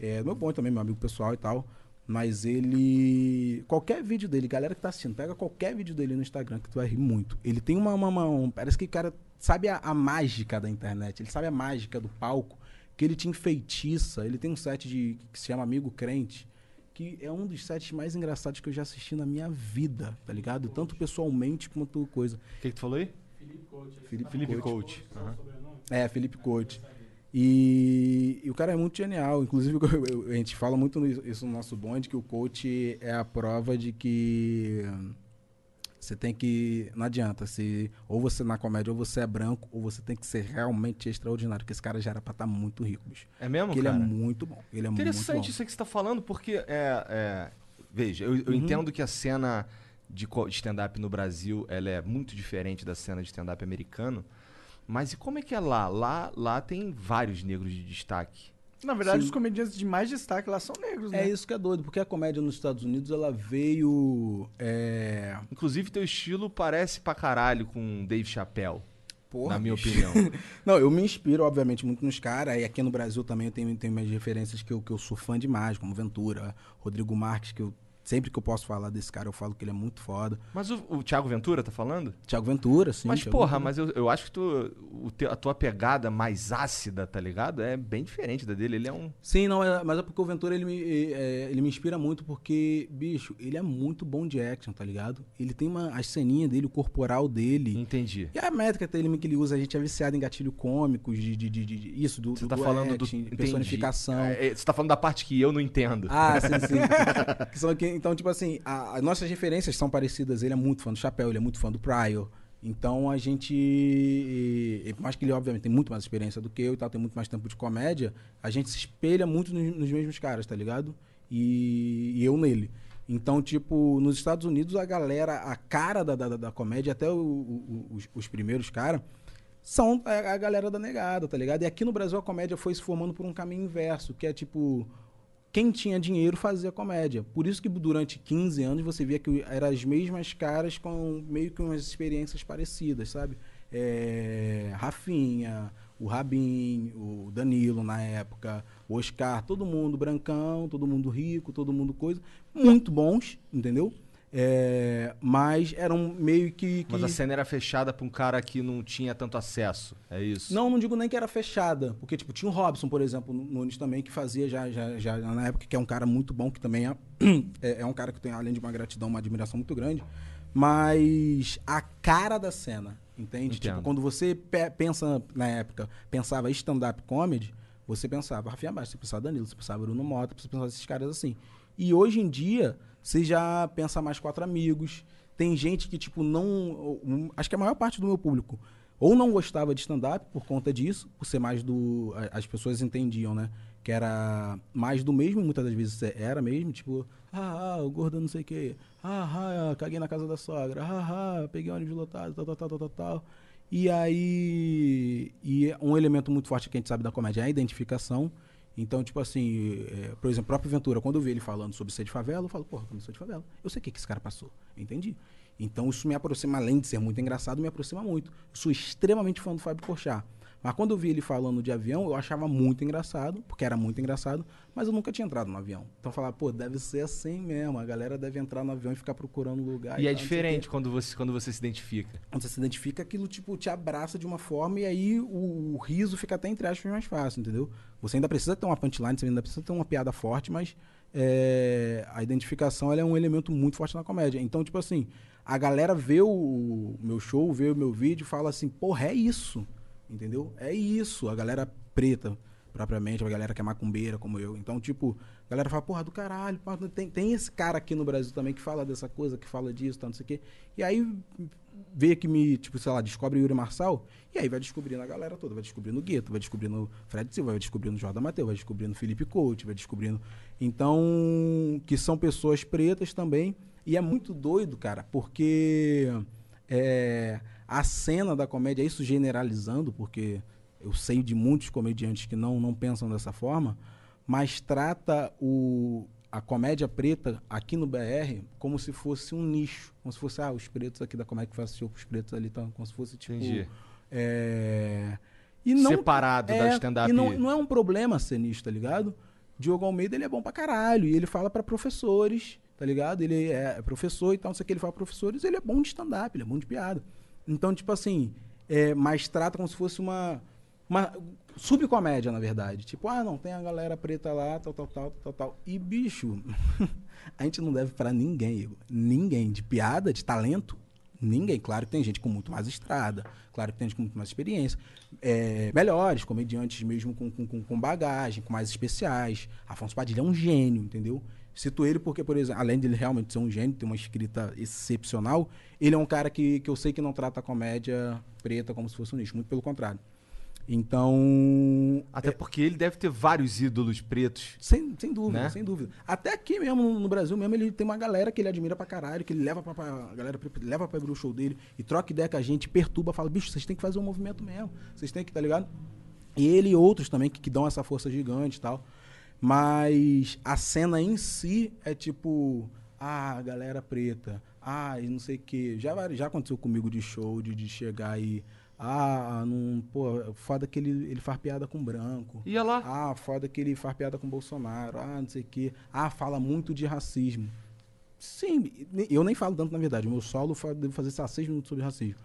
É do meu ponto também, meu amigo pessoal e tal. Mas ele. Qualquer vídeo dele, galera que tá assistindo, pega qualquer vídeo dele no Instagram que tu vai rir muito. Ele tem uma. uma- uma- um- parece que o cara sabe a, a mágica da internet, ele sabe a mágica do palco. que ele te enfeitiça. Ele tem um set de, que se chama Amigo Crente, que é um dos sets mais engraçados que eu já assisti na minha vida, tá ligado? Tanto pessoalmente quanto coisa. O que, que tu falou aí? Felipe, Felipe Coach. Coach. Aham. É, Felipe Coach. E, e o cara é muito genial. Inclusive, eu- eu- a gente fala muito isso no nosso bonde, que o coach é a prova de que você tem que. Não adianta. Se, ou você na comédia, ou você é branco, ou você tem que ser realmente extraordinário. Porque esse cara já era pra estar muito rico, bicho. É mesmo, Porque ele cara? é muito bom. Ele é muito Interessante bom. isso que você tá falando, porque é. é- veja, eu, eu Uhum. entendo que a cena de stand-up no Brasil ela é muito diferente da cena de stand-up americano. Mas e como é que é lá? Lá, lá tem vários negros de destaque. Na verdade, Sim. os comediantes de mais destaque lá são negros, né? É isso que é doido, porque a comédia nos Estados Unidos ela veio. É... Inclusive, teu estilo parece pra caralho com Dave Chappelle, Porra, na minha bicho. opinião. Não, eu me inspiro, obviamente, muito nos caras. E aqui no Brasil também eu tenho, tenho minhas referências que eu, que eu sou fã demais, como Ventura, Rodrigo Marques, que eu sempre que eu posso falar desse cara, eu falo que ele é muito foda. Mas o, o Thiago Ventura tá falando? Thiago Ventura, sim. mas, Thiago porra, Ventura. mas eu, eu acho que tu, o teu- a tua pegada mais ácida, tá ligado? É bem diferente da dele. Ele é um. Sim, não, é- mas é porque o Ventura ele me, é, ele me inspira muito porque, bicho, ele é muito bom de action, tá ligado? Ele tem uma, as ceninhas dele, o corporal dele. Entendi. E a métrica dele que ele usa, a gente é viciado em gatilho cômicos, de, de, de- de- isso, do, Você do, tá do falando do. action, entendi. personificação. É, é, você tá falando da parte que eu não entendo. Ah, sim, sim. Que são que- então, tipo assim, as nossas referências são parecidas. Ele é muito fã do Chapéu, ele é muito fã do Pryor. Então a gente. mais que ele, obviamente, tem muito mais experiência do que eu e tal, tem muito mais tempo de comédia, a gente se espelha muito nos, nos mesmos caras, tá ligado? E, e eu nele. Então, tipo, nos Estados Unidos, a galera, a cara da, da, da comédia, até o- o- os, os primeiros caras, são a, a galera da negada, tá ligado? E aqui no Brasil a comédia foi se formando por um caminho inverso, que é tipo, quem tinha dinheiro fazia comédia. Por isso que durante 15 anos você via que eram as mesmas caras com meio que umas experiências parecidas, sabe? É, Rafinha, o Rabin, o Danilo na época, o Oscar, todo mundo brancão, todo mundo rico, todo mundo coisa. Muito bons, entendeu? É, mas eram meio que. que... Mas a cena era fechada pra um cara que não tinha tanto acesso. É isso? Não, não digo nem que era fechada. Porque, tipo, tinha o Robson, por exemplo, no- Nunes também, que fazia já, já, já na época, que é um cara muito bom, que também é, é, é um cara que tem, além de uma gratidão, uma admiração muito grande. Mas a cara da cena, entende? Entendo. Tipo, quando você pe- pensa, na época, pensava stand-up comedy, você pensava Rafinha Bastos, você pensava Danilo, você pensava Bruno Mota, você pensava esses caras assim. E hoje em dia, você já pensa mais quatro amigos. Tem gente que, tipo, não. Acho que a maior parte do meu público ou não gostava de stand-up por conta disso, por ser mais do. As pessoas entendiam, né? Que era mais do mesmo, muitas das vezes era mesmo, tipo, ah, ah, o gordo não sei o quê, ah, ah, caguei na casa da sogra, ah, ah, peguei ônibus lotado, tal, tal, tal, tal, tal, tal. E aí. E um elemento muito forte que a gente sabe da comédia é a identificação. Então, tipo assim, é, por exemplo, o próprio Ventura, quando eu vi ele falando sobre ser de favela, eu falo, porra, eu sou de favela. Eu sei o que, que esse cara passou. Entendi. Então, isso me aproxima, além de ser muito engraçado, me aproxima muito. Eu sou extremamente fã do Fábio Porchat. Mas quando eu vi ele falando de avião, eu achava muito engraçado, porque era muito engraçado, mas eu nunca tinha entrado no avião. Então eu falava, pô, deve ser assim mesmo. A galera deve entrar no avião e ficar procurando lugar. E é tal, diferente quando você, quando você se identifica. quando você se identifica, aquilo tipo te abraça de uma forma e aí o, o riso fica até entre aspas mais fácil, entendeu? Você ainda precisa ter uma punchline, você ainda precisa ter uma piada forte, mas é, a identificação é um elemento muito forte na comédia. Então, tipo assim, a galera vê o, o meu show, vê o meu vídeo e fala assim, porra, é isso, entendeu? É isso. A galera preta, propriamente, a galera que é macumbeira, como eu. Então, tipo, a galera fala, porra, do caralho, pá, tem, tem esse cara aqui no Brasil também que fala dessa coisa, que fala disso, tal, não sei o quê. E aí vê que me, tipo, sei lá, descobre Yuri Marçal, e aí vai descobrindo a galera toda, vai descobrindo o Gueto, vai descobrindo o Fred Silva, vai descobrindo o Jordan Mateu, vai descobrindo o Felipe Couto, vai descobrindo. Então, que são pessoas pretas também. E é muito doido, cara, porque é, a cena da comédia, isso generalizando, porque eu sei de muitos comediantes que não, não pensam dessa forma, mas trata o, a comédia preta aqui no BR como se fosse um nicho. Como se fosse, ah, os pretos aqui da comédia que faz show com os pretos ali, tá? como se fosse tipo. Entendi. É, e não, Separado da é, stand-up. E não, não é um problema ser nisso, tá ligado? Diogo Almeida, ele é bom pra caralho. E ele fala pra professores, tá ligado? Ele é professor e tal, não sei o que. Ele fala pra professores, ele é bom de stand-up, ele é bom de piada. Então, tipo assim, é, mas trata como se fosse uma uma subcomédia, na verdade. Tipo, ah, não, tem a galera preta lá, tal, tal, tal, tal, tal. E, bicho, a gente não deve pra ninguém, Igor. Ninguém. De piada, de talento, ninguém. Claro que tem gente com muito mais estrada, claro que tem gente com muito mais experiência. É, melhores, comediantes mesmo com, com- com bagagem, com mais especiais. Afonso Padilha é um gênio, entendeu? Cito ele porque, por exemplo, além dele realmente ser um gênio, ter uma escrita excepcional, ele é um cara que, que eu sei que não trata a comédia preta como se fosse um nicho, muito pelo contrário. Então. Até porque ele deve ter vários ídolos pretos. Sem, sem dúvida, Né? sem dúvida. Até aqui mesmo, no, Brasil mesmo, ele tem uma galera que ele admira pra caralho, que ele leva pra, pra- a galera leva pra abrir o show dele e troca ideia com a gente, perturba, fala, bicho, vocês têm que fazer um movimento mesmo. Vocês têm que, tá ligado? E ele e outros também que, que dão essa força gigante e tal. Mas a cena em si é tipo, ah, galera preta, ah, e não sei o quê. Já, já aconteceu comigo de show, de, de chegar e. Ah, não, pô, foda que ele, ele faz piada com branco. Ia lá. Ah, foda que ele faz piada com Bolsonaro. Ah, não sei o quê. Ah, fala muito de racismo. Sim, eu nem falo tanto na verdade. O meu solo devo fazer minutos sobre racismo.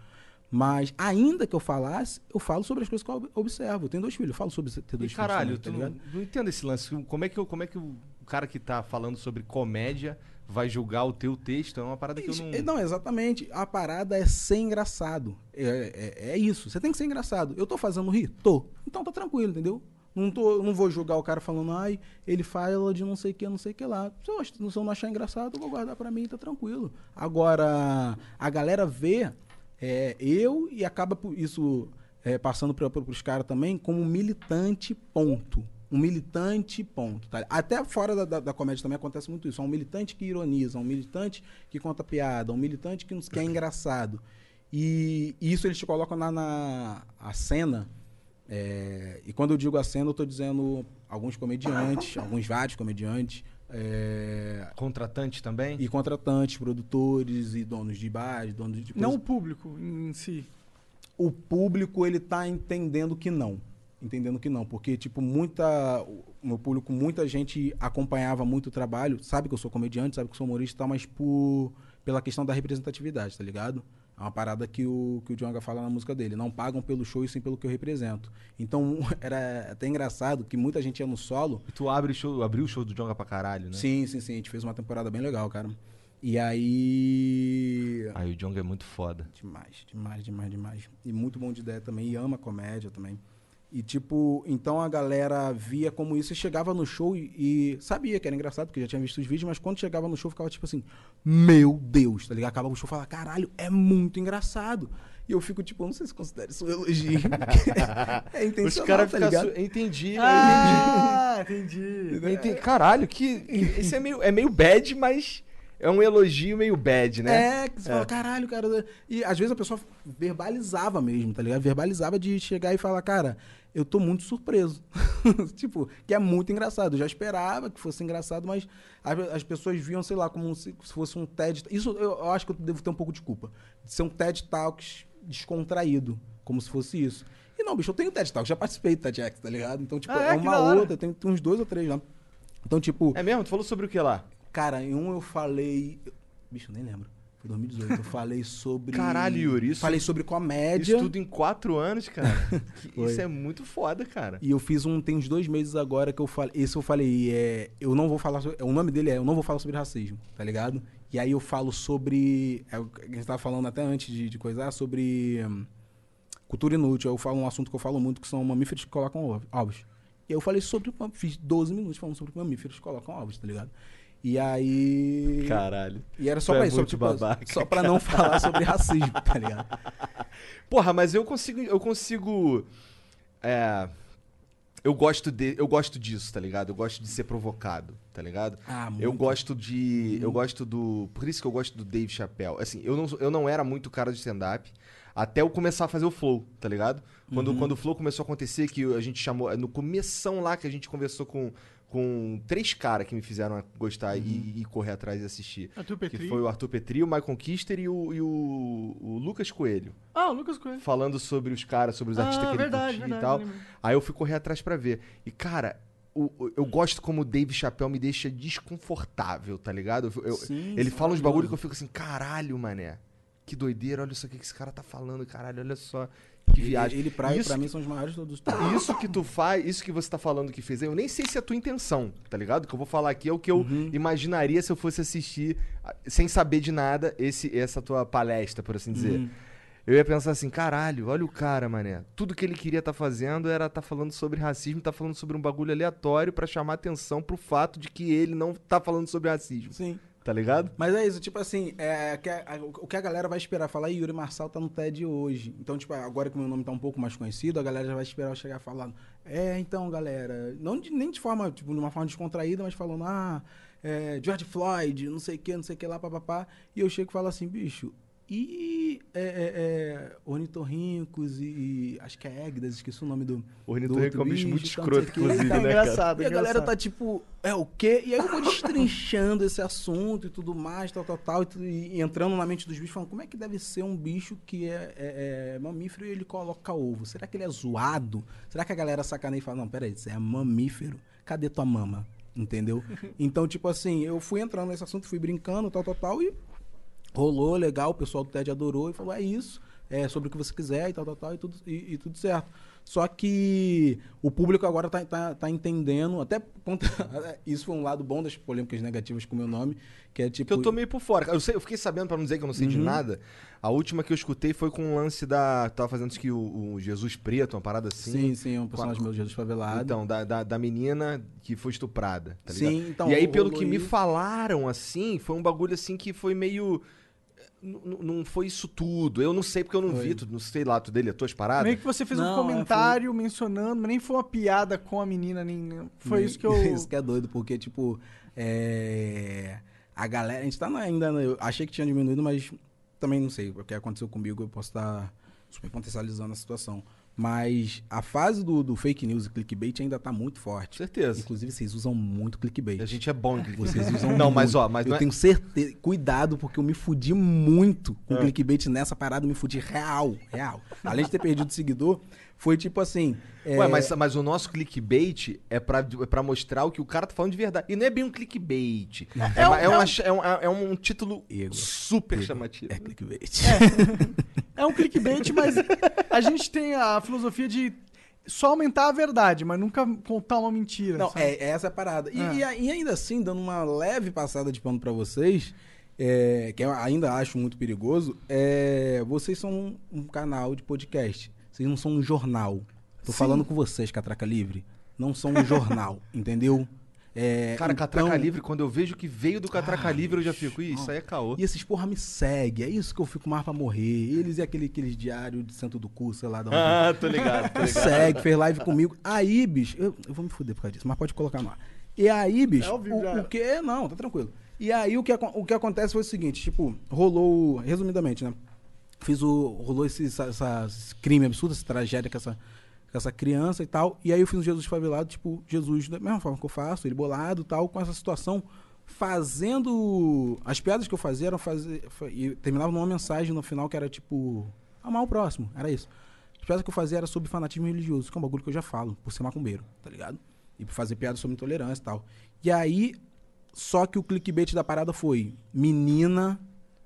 Mas ainda que eu falasse, eu falo sobre as coisas que eu ob- observo. Eu tenho dois filhos, eu falo sobre ter E dois caralho, filhos. tu também, não, tá ligado? não entendo esse lance. Como é, que, eu- como é que o cara que tá falando sobre comédia vai julgar o teu texto? É uma parada que eu não. Não, exatamente. A parada é ser engraçado. É, é, é isso. Você tem que ser engraçado. Eu tô fazendo rir? Tô. Então tá tranquilo, entendeu? Não, tô, não vou julgar o cara falando, ai, ele fala de não sei o que, não sei o que lá. Se eu, se eu não achar engraçado, eu vou guardar pra mim, tá tranquilo. Agora, a galera vê é, eu e acaba isso é, passando para os caras também como um militante, ponto. Um militante, ponto. tá? Até fora da, da- da comédia também acontece muito isso. É um militante que ironiza, um militante que conta piada, um militante que, que é engraçado. E, e isso eles te colocam na, na a cena. é, e quando eu digo a cena, eu estou dizendo alguns comediantes, alguns vários comediantes, é, Contratante também? e contratantes, produtores e donos de bares, donos de Não o coisa. público em si. o público ele tá entendendo que não. Entendendo que não, porque tipo muita o meu público, muita gente acompanhava muito o trabalho, sabe que eu sou comediante, sabe que eu sou humorista, e tal, mas por pela questão da representatividade, tá ligado? É uma parada que o que o Djonga fala na música dele, não pagam pelo show e sim pelo que eu represento. Então era até engraçado que muita gente ia no solo E tu abre o show, abriu o show do Jonga pra caralho, né? Sim, sim, sim. A gente fez uma temporada bem legal, cara. E aí. Aí o Jonga é muito foda. Demais, demais, demais, demais. E muito bom de ideia também. E ama comédia também. E tipo, então a galera via como isso e chegava no show e, e sabia que era engraçado, porque já tinha visto os vídeos, mas quando chegava no show ficava tipo assim, meu Deus, tá ligado? Acabava o show e falava, caralho, é muito engraçado. E eu fico tipo, não sei se considera isso um elogio. é Os intencional, caras tá ligado? Su... Entendi, Ah, entendi. entendi. Caralho, que. que- Esse é meio, é meio bad, mas é um elogio meio bad, né? É, que você fala, caralho, cara. E às vezes a pessoa verbalizava mesmo, tá ligado? Verbalizava de chegar e falar, cara, eu tô muito surpreso. tipo, que é muito engraçado. Eu já esperava que fosse engraçado, mas as, as pessoas viam, sei lá, como se, se fosse um TED. Isso eu, eu acho que eu devo ter um pouco de culpa. De ser um TED Talks descontraído, como se fosse isso. E não, bicho, eu tenho TED Talks, já participei do TEDx, tá ligado? Então, tipo, Ah, é? é, uma outra, tem, tem uns dois ou três lá. Então, tipo, É mesmo? Tu falou sobre o que lá? Cara, em um eu falei. Bicho, eu nem lembro. Foi 2018. Eu falei sobre. Caralho, Yuri, isso- Falei sobre comédia. Isso tudo em quatro anos, cara. Isso é muito foda, cara. E eu fiz um. Tem uns dois meses agora que eu falei. Esse eu falei. É, eu não vou falar sobre. O nome dele é Eu Não Vou Falar sobre Racismo, tá ligado? E aí eu falo sobre. É, a gente tava falando até antes de, de coisar, sobre. hum, cultura inútil. Eu falo um assunto que eu falo muito que são mamíferos que colocam ov- ovos. E aí eu falei sobre. Fiz 12 minutos falando sobre mamíferos que colocam ovos, tá ligado? E aí. Caralho. E era só Tu é pra isso, só, tipo, babaca, só pra não falar sobre racismo, tá ligado? Porra, mas eu consigo. Eu consigo. É. Eu gosto, de, eu gosto disso, tá ligado? Eu gosto de ser provocado, tá ligado? Ah, Eu muito. gosto de. Eu gosto do. Por isso que eu gosto do Dave Chappelle. Assim, eu não, eu não era muito cara de stand-up até eu começar a fazer o Flow, tá ligado? Quando, quando o Flow começou a acontecer, que a gente chamou. No começão lá que a gente conversou com, com três caras que me fizeram gostar e, e correr atrás e assistir. Arthur Que Petri. foi o Arthur Petri, o Michael Kister e o, e o, o Lucas Coelho. Ah, o Lucas Coelho. Falando sobre os caras, sobre os Ah, artistas que ele verdade, curtia verdade, e tal. Aí eu fui correr atrás pra ver. E, cara, o- o- eu gosto como o Dave Chappelle me deixa desconfortável, tá ligado? Eu- eu- Sim, ele sim, fala uns bagulho que eu fico assim, caralho, mané. Que doideira, olha só o que que esse cara tá falando, caralho, olha só. Que viaja. Ele, ele pra, Isso pra mim, são os maiores de todos os tempos. Isso que tu faz, isso que você tá falando que fez, eu nem sei se é a tua intenção, tá ligado? O que eu vou falar aqui é o que eu Uhum. imaginaria se eu fosse assistir, ah, sem saber de nada, esse, essa tua palestra, por assim dizer. Uhum. Eu ia pensar assim, caralho, olha o cara, mané. Tudo que ele queria tá fazendo era tá falando sobre racismo, tá falando sobre um bagulho aleatório pra chamar atenção pro fato de que ele não tá falando sobre racismo. Sim. Tá ligado? Mas é isso, tipo assim, é, que a- a- o que a galera vai esperar, falar, "Ih, Yuri Marçal tá no TED hoje. Então, tipo, agora que o meu nome tá um pouco mais conhecido, a galera já vai esperar eu chegar falando, é, então, galera, não de- nem de forma, tipo, de uma forma descontraída, mas falando, ah, é, George Floyd, não sei o que, não sei o que lá, papapá. E eu chego e falo assim, bicho, e é, é, é, ornitorrincos e, e acho que é Egdas, esqueci o nome do. Ornitorrinco do é um bicho muito sei escroto, inclusive, Tá né, engraçado, e a galera tá tipo, é o quê? E aí eu vou destrinchando esse assunto e tudo mais, tal, tal, tal, e, e entrando na mente dos bichos, falando como é que deve ser um bicho que é, é- é mamífero e ele coloca ovo? Será que ele é zoado? Será que a galera sacaneia e fala, não, peraí, você é mamífero, cadê tua mama? Entendeu? Então, tipo assim, eu fui entrando nesse assunto, fui brincando, tal, tal, tal, e rolou, legal, o pessoal do TED adorou e falou, é isso, é sobre o que você quiser e tal, tal, tal, e tudo, e, e tudo certo. Só que o público agora tá, tá, tá entendendo, até isso foi um lado bom das polêmicas negativas com o meu nome, que é tipo... Que eu tô meio por fora. Eu, sei- eu fiquei sabendo, pra não dizer que eu não sei de Uhum. nada, a última que eu escutei foi com o lance da. Tava fazendo isso que o, o Jesus Preto, uma parada assim. Sim, sim, um personagem meu, Jesus Favelado. Então, da, da, da menina que foi estuprada, tá Sim, ligado? então, e aí, pelo que me falaram, assim, foi um bagulho assim que foi meio. Não foi isso tudo. Eu não sei porque eu não Foi. vi, tu, não sei lá, tu dele, as tuas paradas. Meio que você fez Não, um é, comentário mencionando, mas nem foi uma piada com a menina, nem. Foi Nem- isso que eu. isso que é doido, porque, tipo, é... a galera, a gente tá ainda, eu achei que tinha diminuído, mas também não sei, o que aconteceu comigo, eu posso estar super contextualizando a situação. Mas a fase do, do fake news e clickbait ainda tá muito forte. Certeza. Inclusive, vocês usam muito clickbait. A gente é bom em clickbait. Vocês usam Não, muito. mas ó, mas eu é- tenho certeza. Cuidado, porque eu me fudi muito com É. clickbait nessa parada, eu me fudi real, real. Além de ter perdido seguidor, foi tipo assim. é, Ué, mas, mas o nosso clickbait é pra, é pra mostrar o que o cara tá falando de verdade. E não é bem um clickbait. É, uma- é uma- é um, é um título Ego. super Ego. chamativo. É clickbait. É um clickbait, mas a gente tem a filosofia de só aumentar a verdade, mas nunca contar uma mentira. Não, sabe? é, é essa a parada. E, É. e e ainda assim, dando uma leve passada de pano pra vocês, é, que eu ainda acho muito perigoso, é, vocês são um, um canal de podcast. Vocês não são um jornal. Tô Sim. falando com vocês, Catraca Livre. Não são um jornal, entendeu? É, Cara, então- Catraca Livre, quando eu vejo que veio do Catraca Ai, Livre, eu já fico, isso aí é caô. E esses porra me segue. É isso que eu fico mais pra morrer. Eles e aquele, aqueles diários de Santo do Cu, sei lá. Da onde Ah, tô ligado, tô ligado. segue, fez live comigo. Aí, bicho, eu, eu vou me fuder por causa disso, mas pode colocar no ar. E aí, bicho, É ao vivo já. o, o que. Não, tá tranquilo. E aí o que, o que acontece foi o seguinte, tipo, rolou, resumidamente, né? Fiz o. Rolou esse, essa, essa- esse crime absurdo, essa tragédia com essa, com essa criança e tal. E aí eu fiz um Jesus favelado, tipo, Jesus, da mesma forma que eu faço, ele bolado e tal, com essa situação, fazendo. As piadas que eu fazia eram fazer. fa- E terminava numa mensagem no final que era tipo. Amar o próximo, era isso. As piadas que eu fazia era sobre fanatismo religioso, que é um bagulho que eu já falo, por ser macumbeiro, tá ligado? E por fazer piadas sobre intolerância e tal. E aí, só que o clickbait da parada foi menina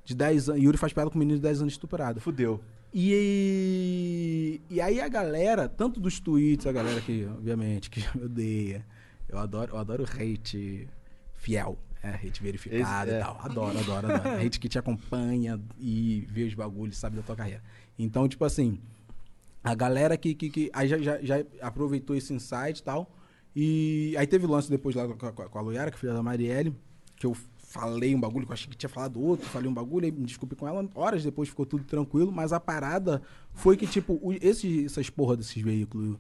de 10 anos. Yuri faz piada com menino de 10 anos estuprada. Fudeu. E, e aí a galera, tanto dos tweets, a galera que, obviamente, que já me odeia. Eu adoro, eu adoro hate fiel. É, hate verificado Esse- e é. tal. Adoro, adoro, adoro. hate que te acompanha e vê os bagulhos, sabe da tua carreira. Então, tipo assim, a galera que, que, que aí já, já, já aproveitou esse insight e tal. E aí teve lance depois lá com a, com a Loiara, que é filha da Marielle, que eu falei um bagulho que eu achei que tinha falado outro, falei um bagulho, me desculpe com ela. Horas depois ficou tudo tranquilo, mas a parada foi que, tipo, esses, essas porra desses veículos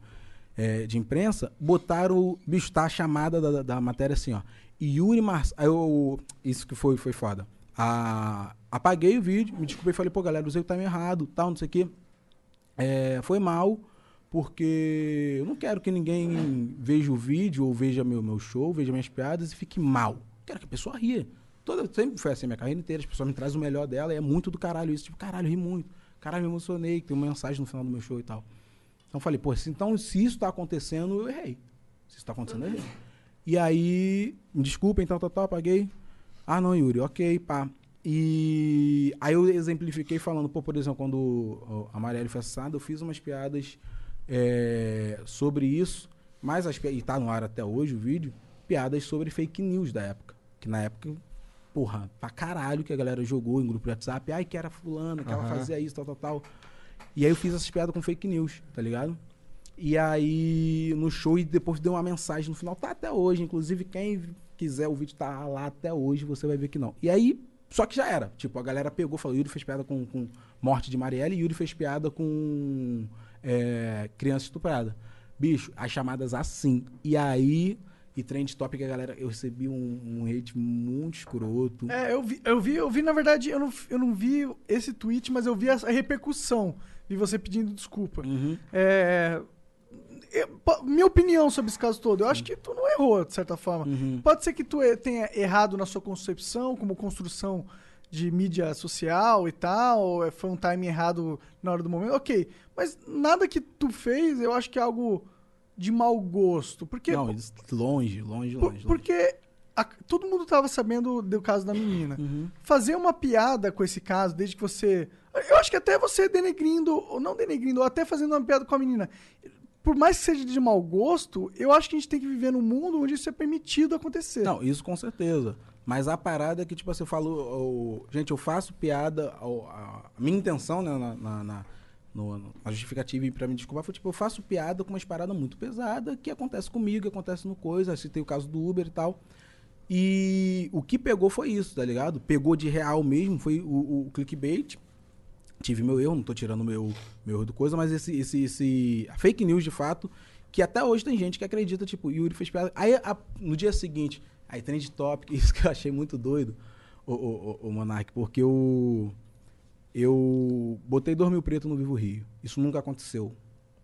é, de imprensa botaram, bicho, tá a chamada da, da- matéria assim, ó. Yuri Marçal. Isso que foi, foi foda. Ah, apaguei o vídeo, me desculpei, falei, pô, galera, usei o time errado, tal, não sei o quê. É, foi mal, porque eu não quero que ninguém veja o vídeo ou veja meu, meu show, veja minhas piadas e fique mal. Quero que a pessoa ria. Toda, sempre foi assim, minha carreira inteira, as pessoas me trazem o melhor dela e é muito do caralho isso. Tipo, caralho, ri muito. Caralho, me emocionei, tem uma mensagem no final do meu show e tal. Então eu falei, pô, se, então se isso tá acontecendo, eu errei. Se isso tá acontecendo, eu errei. E aí, me desculpa, então, tal, tal, apaguei. Ah, não, Yuri, ok, pá. E aí eu exemplifiquei falando, pô, por exemplo, quando a Marielle foi assassinada, eu fiz umas piadas é, sobre isso, mas as e tá no ar até hoje o vídeo, piadas sobre fake news da época. Que na época, porra, pra caralho que a galera jogou em grupo de WhatsApp, ai que era fulano, que ela Aham. fazia isso, tal, tal, tal. E aí eu fiz essas piadas com fake news, tá ligado? E aí, no show, e depois deu uma mensagem no final, tá até hoje. Inclusive, quem quiser, o vídeo tá lá até hoje, você vai ver que não. E aí, só que já era. Tipo, a galera pegou, falou, Yuri fez piada com, com morte de Marielle e Yuri fez piada com é, criança estuprada. Bicho, as chamadas assim. E aí, e trend topic, a galera, eu recebi um, um hate muito escroto. É, eu vi, eu vi, eu vi, na verdade, eu não, eu não vi esse tweet, mas eu vi a, a repercussão. Vi você pedindo desculpa. Uhum. É, eu- po- minha opinião sobre esse caso todo, eu acho que tu não errou, de certa forma. Uhum. Pode ser que tu e- tenha errado na sua concepção, como construção de mídia social e tal, é, foi um time errado na hora do momento, ok. Mas nada que tu fez, eu acho que é algo de mau gosto. Porque Não, longe, longe, por- longe. porque a- todo mundo tava sabendo do caso da menina. Uhum. Fazer uma piada com esse caso, desde que você. Eu acho que até você denegrindo, ou não denegrindo, ou até fazendo uma piada com a menina. Por mais que seja de mau gosto, eu acho que a gente tem que viver num mundo onde isso é permitido acontecer. Não, isso com certeza. Mas a parada é que, tipo, você falou. o- gente, eu faço piada. A, a minha intenção, né, na, na, na- no- na justificativa pra me desculpar foi, tipo, eu faço piada com umas paradas muito pesadas que acontece comigo, que acontece no coisa. Citei o caso do Uber e tal. E o que pegou foi isso, tá ligado? Pegou de real mesmo, foi o, o clickbait. Tive meu erro, não tô tirando o meu, meu erro do coisa, mas esse, esse, esse a fake news de fato, que até hoje tem gente que acredita, tipo, Yuri fez piada. Aí a- no dia seguinte, aí trend topic, isso que eu achei muito doido, o, o, o, o Monark, porque eu, eu botei Dormir Preto no Vivo Rio. Isso nunca aconteceu.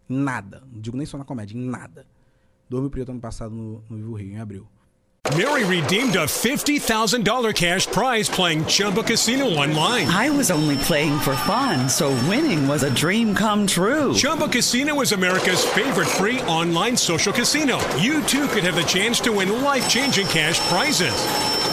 Nada. Não digo nem só na comédia, em nada. Dormir Preto ano passado no, no Vivo Rio, em abril. Mary redeemed a $50,000 cash prize playing Chumba Casino online. I was only playing for fun, so winning was a dream come true. Chumba Casino is America's favorite free online social casino. You too could have the chance to win life changing cash prizes.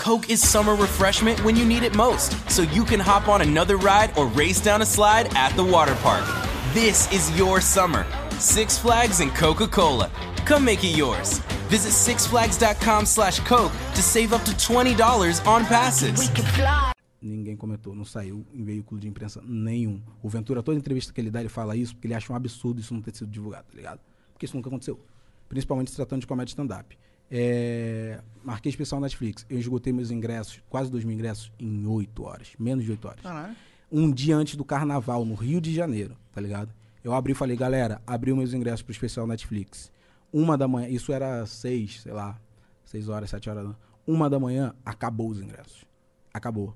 Coke is summer refreshment when you need it most, so you can hop on another ride or race down a slide at the water park. This is your summer. Six Flags and Coca Cola. Come make it yours. Visit sixflags.com slash Coke to save up to $20 on passes. We could fly. Ninguém comentou, não saiu em veículo de imprensa nenhum. O Ventura, toda entrevista que ele dá, ele fala isso porque ele acha um absurdo isso não ter sido divulgado, tá ligado? Porque isso nunca aconteceu. Principalmente se tratando de comédia stand-up. É, marquei especial Netflix. Eu esgotei meus ingressos, quase dois mil ingressos, em oito horas. Menos de oito horas. Caralho. Um dia antes do carnaval, no Rio de Janeiro, tá ligado? Eu abri e falei, galera, abriu meus ingressos pro especial Netflix. Uma da manhã, isso era seis, sei lá, seis horas, sete horas. Uma da manhã, acabou os ingressos. Acabou.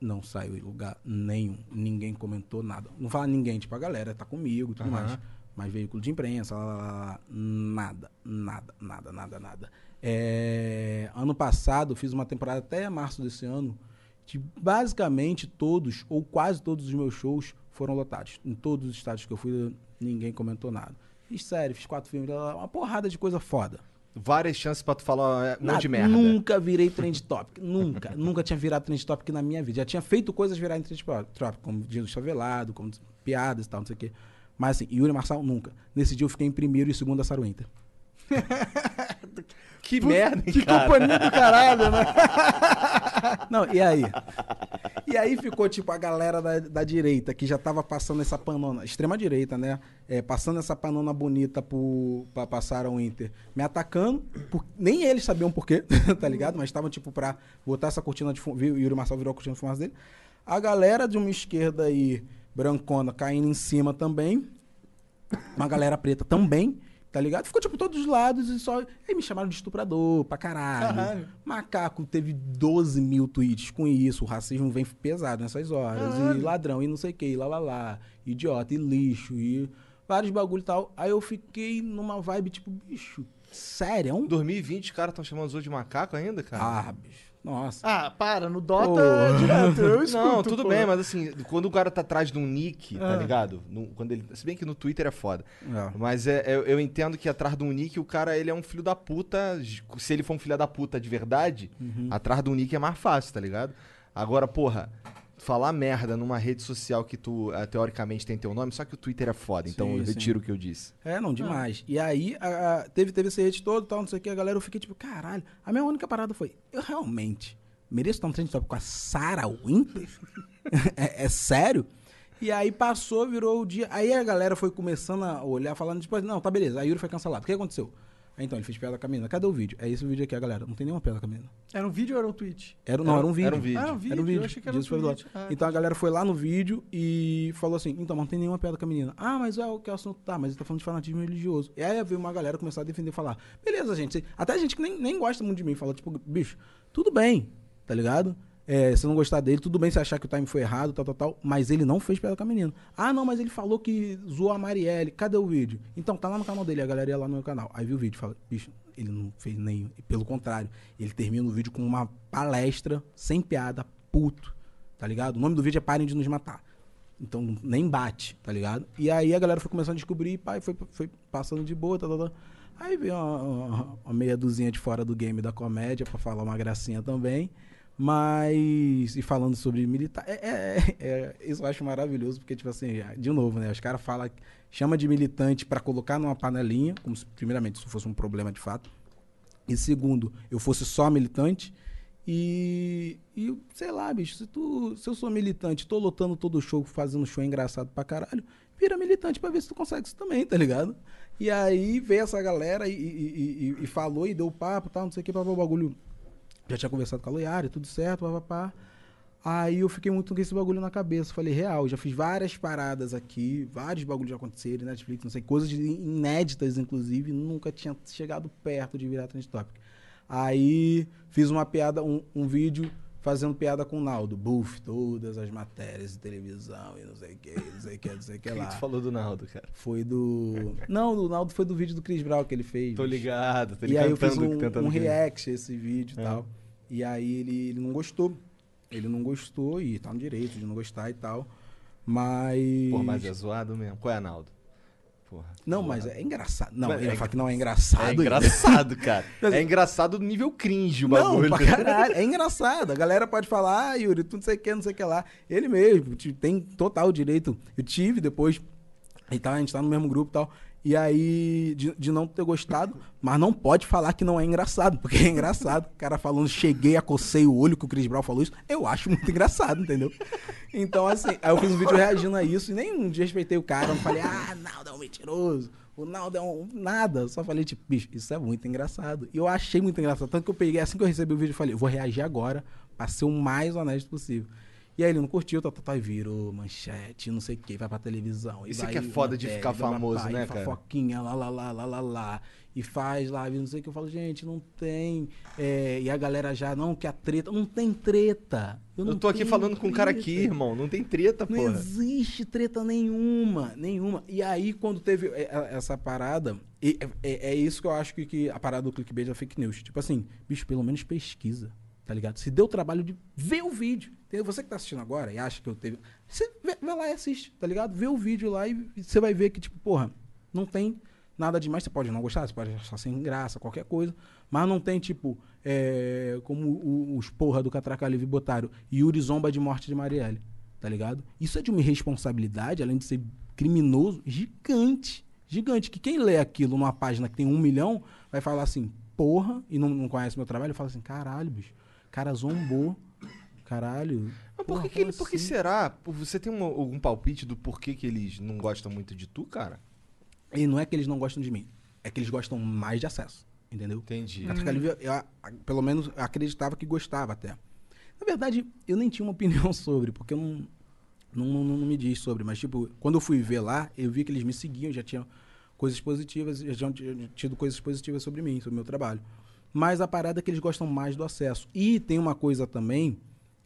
Não saiu em lugar nenhum. Ninguém comentou nada. Não fala ninguém, tipo, a galera tá comigo e tudo Aham. mais. Mas veículo de imprensa, lá, lá, lá, nada, nada, nada, nada, nada. É, ano passado, eu fiz uma temporada até março desse ano, que basicamente todos, ou quase todos os meus shows foram lotados. Em todos os estados que eu fui, ninguém comentou nada. Fiz série, fiz quatro filmes, uma porrada de coisa foda. Várias chances pra tu falar um monte de merda. Nunca virei trend topic. Nunca. nunca tinha virado trend topic na minha vida. Já tinha feito coisas virarem trend topic, como Jesus Chavelado, como piadas e tal, não sei o quê. Mas assim, Yuri Marçal, nunca. Nesse dia eu fiquei em primeiro e segundo da Sarah Que merda, hein, Que cara? companhia do caralho, né? Não, e aí? E aí ficou, tipo, a galera da, da direita, que já tava passando essa panona, extrema direita, né? É, passando essa panona bonita pro, pra passar ao Inter, me atacando. por- nem eles sabiam por quê, tá ligado? Mas estavam, tipo, pra botar essa cortina de fumaça. O Yuri Marçal virou a cortina de fumaça dele. A galera de uma esquerda aí, brancona, caindo em cima também. Uma galera preta também. Tá ligado? Ficou, tipo, todos os lados e só. Aí me chamaram de estuprador pra caralho. Caralho. Macaco teve 12 mil tweets com isso. O racismo vem pesado nessas horas. Caralho. E ladrão, e não sei o que, e lá lá lá. Idiota, e lixo, e vários bagulho e tal. Aí eu fiquei numa vibe, tipo, bicho, sério? Em 2020 os caras estão chamando os outros de macaco ainda, cara? Ah, bicho. Nossa. Ah, para, no Dota é direto, eu escuto, Não, tudo pô. bem, mas assim, quando o cara tá atrás de um nick, tá Ah. ligado? No- quando ele, se bem que no Twitter é foda. É. Mas é, eu, eu entendo que atrás de um nick o cara ele é um filho da puta. Se ele for um filho da puta de verdade, Uhum. atrás do nick é mais fácil, tá ligado? Agora, porra, falar merda numa rede social que tu eh, teoricamente tem teu nome, só que o Twitter é foda, então Sim, eu sim. retiro o que eu disse. É, não, demais. E aí, a- a- teve, teve esse hate todo e tal, não sei o que, a galera, eu fiquei tipo, caralho. A minha única parada foi, eu realmente mereço estar no trend top com a Sarah Winter? é, é sério? E aí passou, virou o dia. Aí a galera foi começando a olhar, falando, tipo, não, tá beleza, a Yuri foi cancelado. O que aconteceu? Então, ele fez piada com a menina. Cadê o vídeo? É esse vídeo aqui, a galera. Não tem nenhuma piada com a menina. Era um vídeo ou era um tweet? Era, não, era um vídeo. era um vídeo. Ah, era um vídeo, eu achei que era um Disso tweet. Ah, então a galera foi lá no vídeo e falou assim: então, mas não tem nenhuma piada com a menina. Ah, mas é o que o assunto tá, mas ele tá falando de fanatismo religioso. E aí veio uma galera começar a defender e falar: beleza, gente. Até gente que nem, nem gosta muito de mim falou: tipo, bicho, tudo bem, tá ligado? É, se não gostar dele, tudo bem se achar que o time foi errado, tal, tal, tal. Mas ele não fez piada com a menina. Ah, não, mas ele falou que zoou a Marielle. Cadê o vídeo? Então, tá lá no canal dele. A galera ia lá no meu canal. Aí viu o vídeo e fala: bicho, ele não fez. E pelo contrário, ele termina o vídeo com uma palestra, sem piada, puto. Tá ligado? O nome do vídeo é Parem de Nos Matar. Então nem bate, tá ligado? E aí a galera foi começando a descobrir, pai, foi, foi passando de boa, tá, tá, tá. Aí veio uma, uma- uma meia dúzia de fora do game da comédia pra falar uma gracinha também. Mas. E falando sobre militar. É, é- é- isso eu acho maravilhoso, porque, tipo assim, de novo, né? Os caras falam. Chama de militante pra colocar numa panelinha, como se, primeiramente, isso fosse um problema de fato. E segundo, eu fosse só militante. E, e sei lá, bicho, se, tu, se eu sou militante, tô lotando todo show, fazendo show engraçado pra caralho, vira militante pra ver se tu consegue isso também, tá ligado? E aí veio essa galera e, e- e- e- falou e deu papo tal, não sei o que, papá, o bagulho. Já tinha conversado com a Loiara, tudo certo, papapá. Aí eu fiquei muito com esse bagulho na cabeça. Falei, real, já fiz várias paradas aqui, vários bagulhos já aconteceram, Netflix, não sei, coisas inéditas, inclusive, nunca tinha chegado perto de virar Trend Topic. Aí fiz uma piada, um, um vídeo fazendo piada com o Naldo. Buff, todas as matérias de televisão e não sei o que, não sei o que, não sei o que O que lá. tu falou do Naldo, cara? Foi do. Não, do Naldo foi do vídeo do Chris Brown que ele fez. Tô ligado, tô E aí eu fiz um, um react a esse vídeo e É. tal. E aí ele, ele não gostou. Ele não gostou e tá no direito de não gostar e tal. Mas. Pô, mas é zoado mesmo. Qual é, Naldo? Porra. Não, mas é engraçado. Não, ele é fala que não é engraçado. É engraçado, cara. É engraçado do nível cringe o Não, bagulho. pra caralho. É engraçado. A galera pode falar, ah, Yuri, tu não sei o que, não sei o que lá. Ele mesmo t- tem total direito. Eu tive depois. E tal, a gente tá no mesmo grupo e tal. E aí, de, de não ter gostado, mas não pode falar que não é engraçado, porque é engraçado. O cara falando, cheguei, acocei o olho que o Chris Brown falou isso. Eu acho muito engraçado, entendeu? Então, assim, aí eu fiz um vídeo reagindo a isso e nem desrespeitei o cara. Não falei, ah, Naldo é um mentiroso. O Naldo é um. Nada. Só falei, tipo, bicho, isso é muito engraçado. E eu achei muito engraçado. Tanto que eu peguei, assim que eu recebi o vídeo, eu falei, vou reagir agora pra ser o mais honesto possível. E aí ele não curtiu, tá, tá, tá, e virou manchete, não sei o que, vai pra televisão. Isso vai que é foda de ficar famoso, né, cara? Fofoquinha, lá, lá, lá, lá, lá, lá. E faz live, não sei o que. Eu falo, gente, não tem. É, e a galera já, não, que a treta. Não tem treta. Eu não tô aqui falando com um cara treta. aqui, irmão. Não tem treta, Não porra. existe treta nenhuma, nenhuma. E aí, quando teve é, é, essa parada, é, é- é isso que eu acho que, que a parada do clickbait é fake news. Tipo assim, bicho, pelo menos pesquisa, tá ligado? Se deu o trabalho de ver o vídeo. Você que tá assistindo agora e acha que eu teve. Você vê, vai lá e assiste, tá ligado? Vê o vídeo lá e você vai ver que, tipo, porra, não tem nada demais. Você pode não gostar, você pode achar sem graça, qualquer coisa. Mas não tem, tipo, é, como os porra do Catraca Livre botaram, Yuri zomba de morte de Marielle, tá ligado? Isso é de uma irresponsabilidade, além de ser criminoso, gigante. Gigante. Que quem lê aquilo numa página que tem um milhão, vai falar assim, porra, e não, não conhece meu trabalho, fala assim, caralho, bicho, cara zombou. Caralho. Mas por que, que, ele, por que assim? será? Você tem um- algum palpite do porquê que eles não gostam muito de tu, cara? E não é que eles não gostam de mim, é que eles gostam mais de acesso, entendeu? Entendi. Catraca Livre, eu, a- pelo menos, eu acreditava que gostava até. Na verdade, eu nem tinha uma opinião sobre, porque eu não, não, não, não me diz sobre. Mas, tipo, quando eu fui ver lá, eu vi que eles me seguiam, já tinha coisas positivas, já tinham tido coisas positivas sobre mim, sobre o meu trabalho. Mas a parada é que eles gostam mais do acesso. E tem uma coisa também,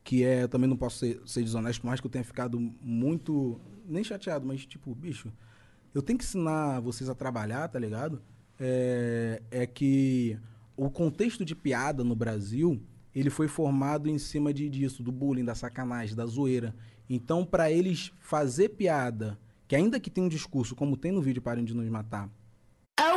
que é, eu também não posso ser, ser desonesto, por mais que eu tenha ficado muito, nem chateado, mas tipo, bicho, eu tenho que ensinar vocês a trabalhar, tá ligado? É, é que o contexto de piada no Brasil, ele foi formado em cima de, disso, do bullying, da sacanagem, da zoeira. Então, pra eles fazer piada, que ainda que tenha um discurso, como tem no vídeo Parem de Nos Matar,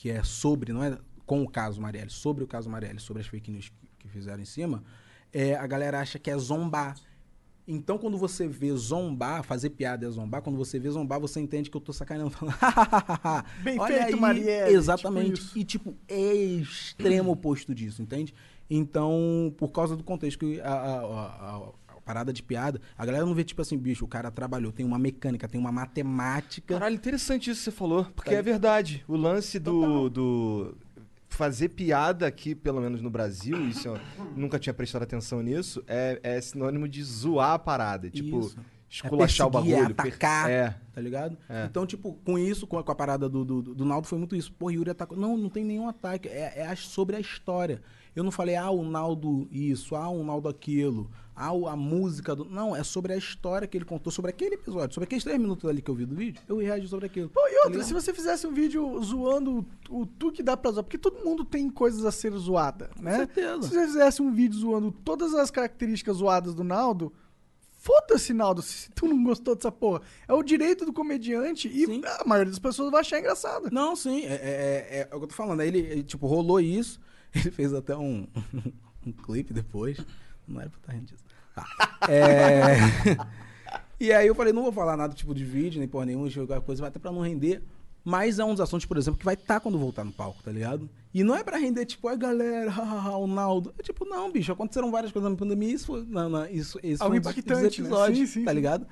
Que é sobre, não é com o caso Marielle, sobre o caso Marielle, sobre as fake news que, que fizeram em cima, é, a galera acha que é zombar. Então, quando você vê zombar, fazer piada é zombar, quando você vê zombar, você entende que eu tô sacaneando, falando, Bem olha feito, aí, Marielle, Exatamente. tipo e, tipo, é extremo oposto disso, entende? Então, por causa do contexto que a- a- a parada de piada, a galera não vê, tipo assim, bicho, o cara trabalhou, tem uma mecânica, tem uma matemática. Caralho, interessante isso que você falou, porque Tá. é verdade. O lance do, do fazer piada aqui, pelo menos no Brasil, isso eu nunca tinha prestado atenção nisso, é, é sinônimo de zoar a parada. Tipo, Isso. esculachar o perseguir, bagulho. É atacar, É. tá ligado? É. Então, tipo, com isso, com a, com a parada do, do, do Naldo, foi muito isso. Pô, Yuri atacou. Não, não tem nenhum ataque. É, é sobre a história. Eu não falei, ah, o Naldo isso, ah, o Naldo aquilo, ah, a música do. Não, é sobre a história que ele contou, sobre aquele episódio, sobre aqueles três minutos ali que eu vi do vídeo, eu reagi sobre aquilo. Pô, e Tá outra, ligado? se você fizesse um vídeo zoando o, o tu que dá pra zoar, porque todo mundo tem coisas a ser zoada, né? certeza. Se você fizesse um vídeo zoando todas as características zoadas do Naldo, foda-se, Naldo, se tu não gostou dessa porra. É o direito do comediante e Sim. a maioria das pessoas vai achar engraçado. Não, sim, é, é, é- é o que eu tô falando. Aí ele, ele, tipo, rolou isso. Ele fez até um, um clipe depois. Não era pra estar rindo disso. É... e aí eu falei, não vou falar nada tipo de vídeo, nem porra nenhuma, jogar coisa, até pra não render. Mas é um dos assuntos, por exemplo, que vai estar quando voltar no palco, tá ligado? E não é pra render, tipo, ai galera, hahaha, o Naldo. É tipo, não, bicho, aconteceram várias coisas na pandemia, isso foi, não, não, isso, esse Algo foi um dos né? episódios, Sim, sim, tá ligado?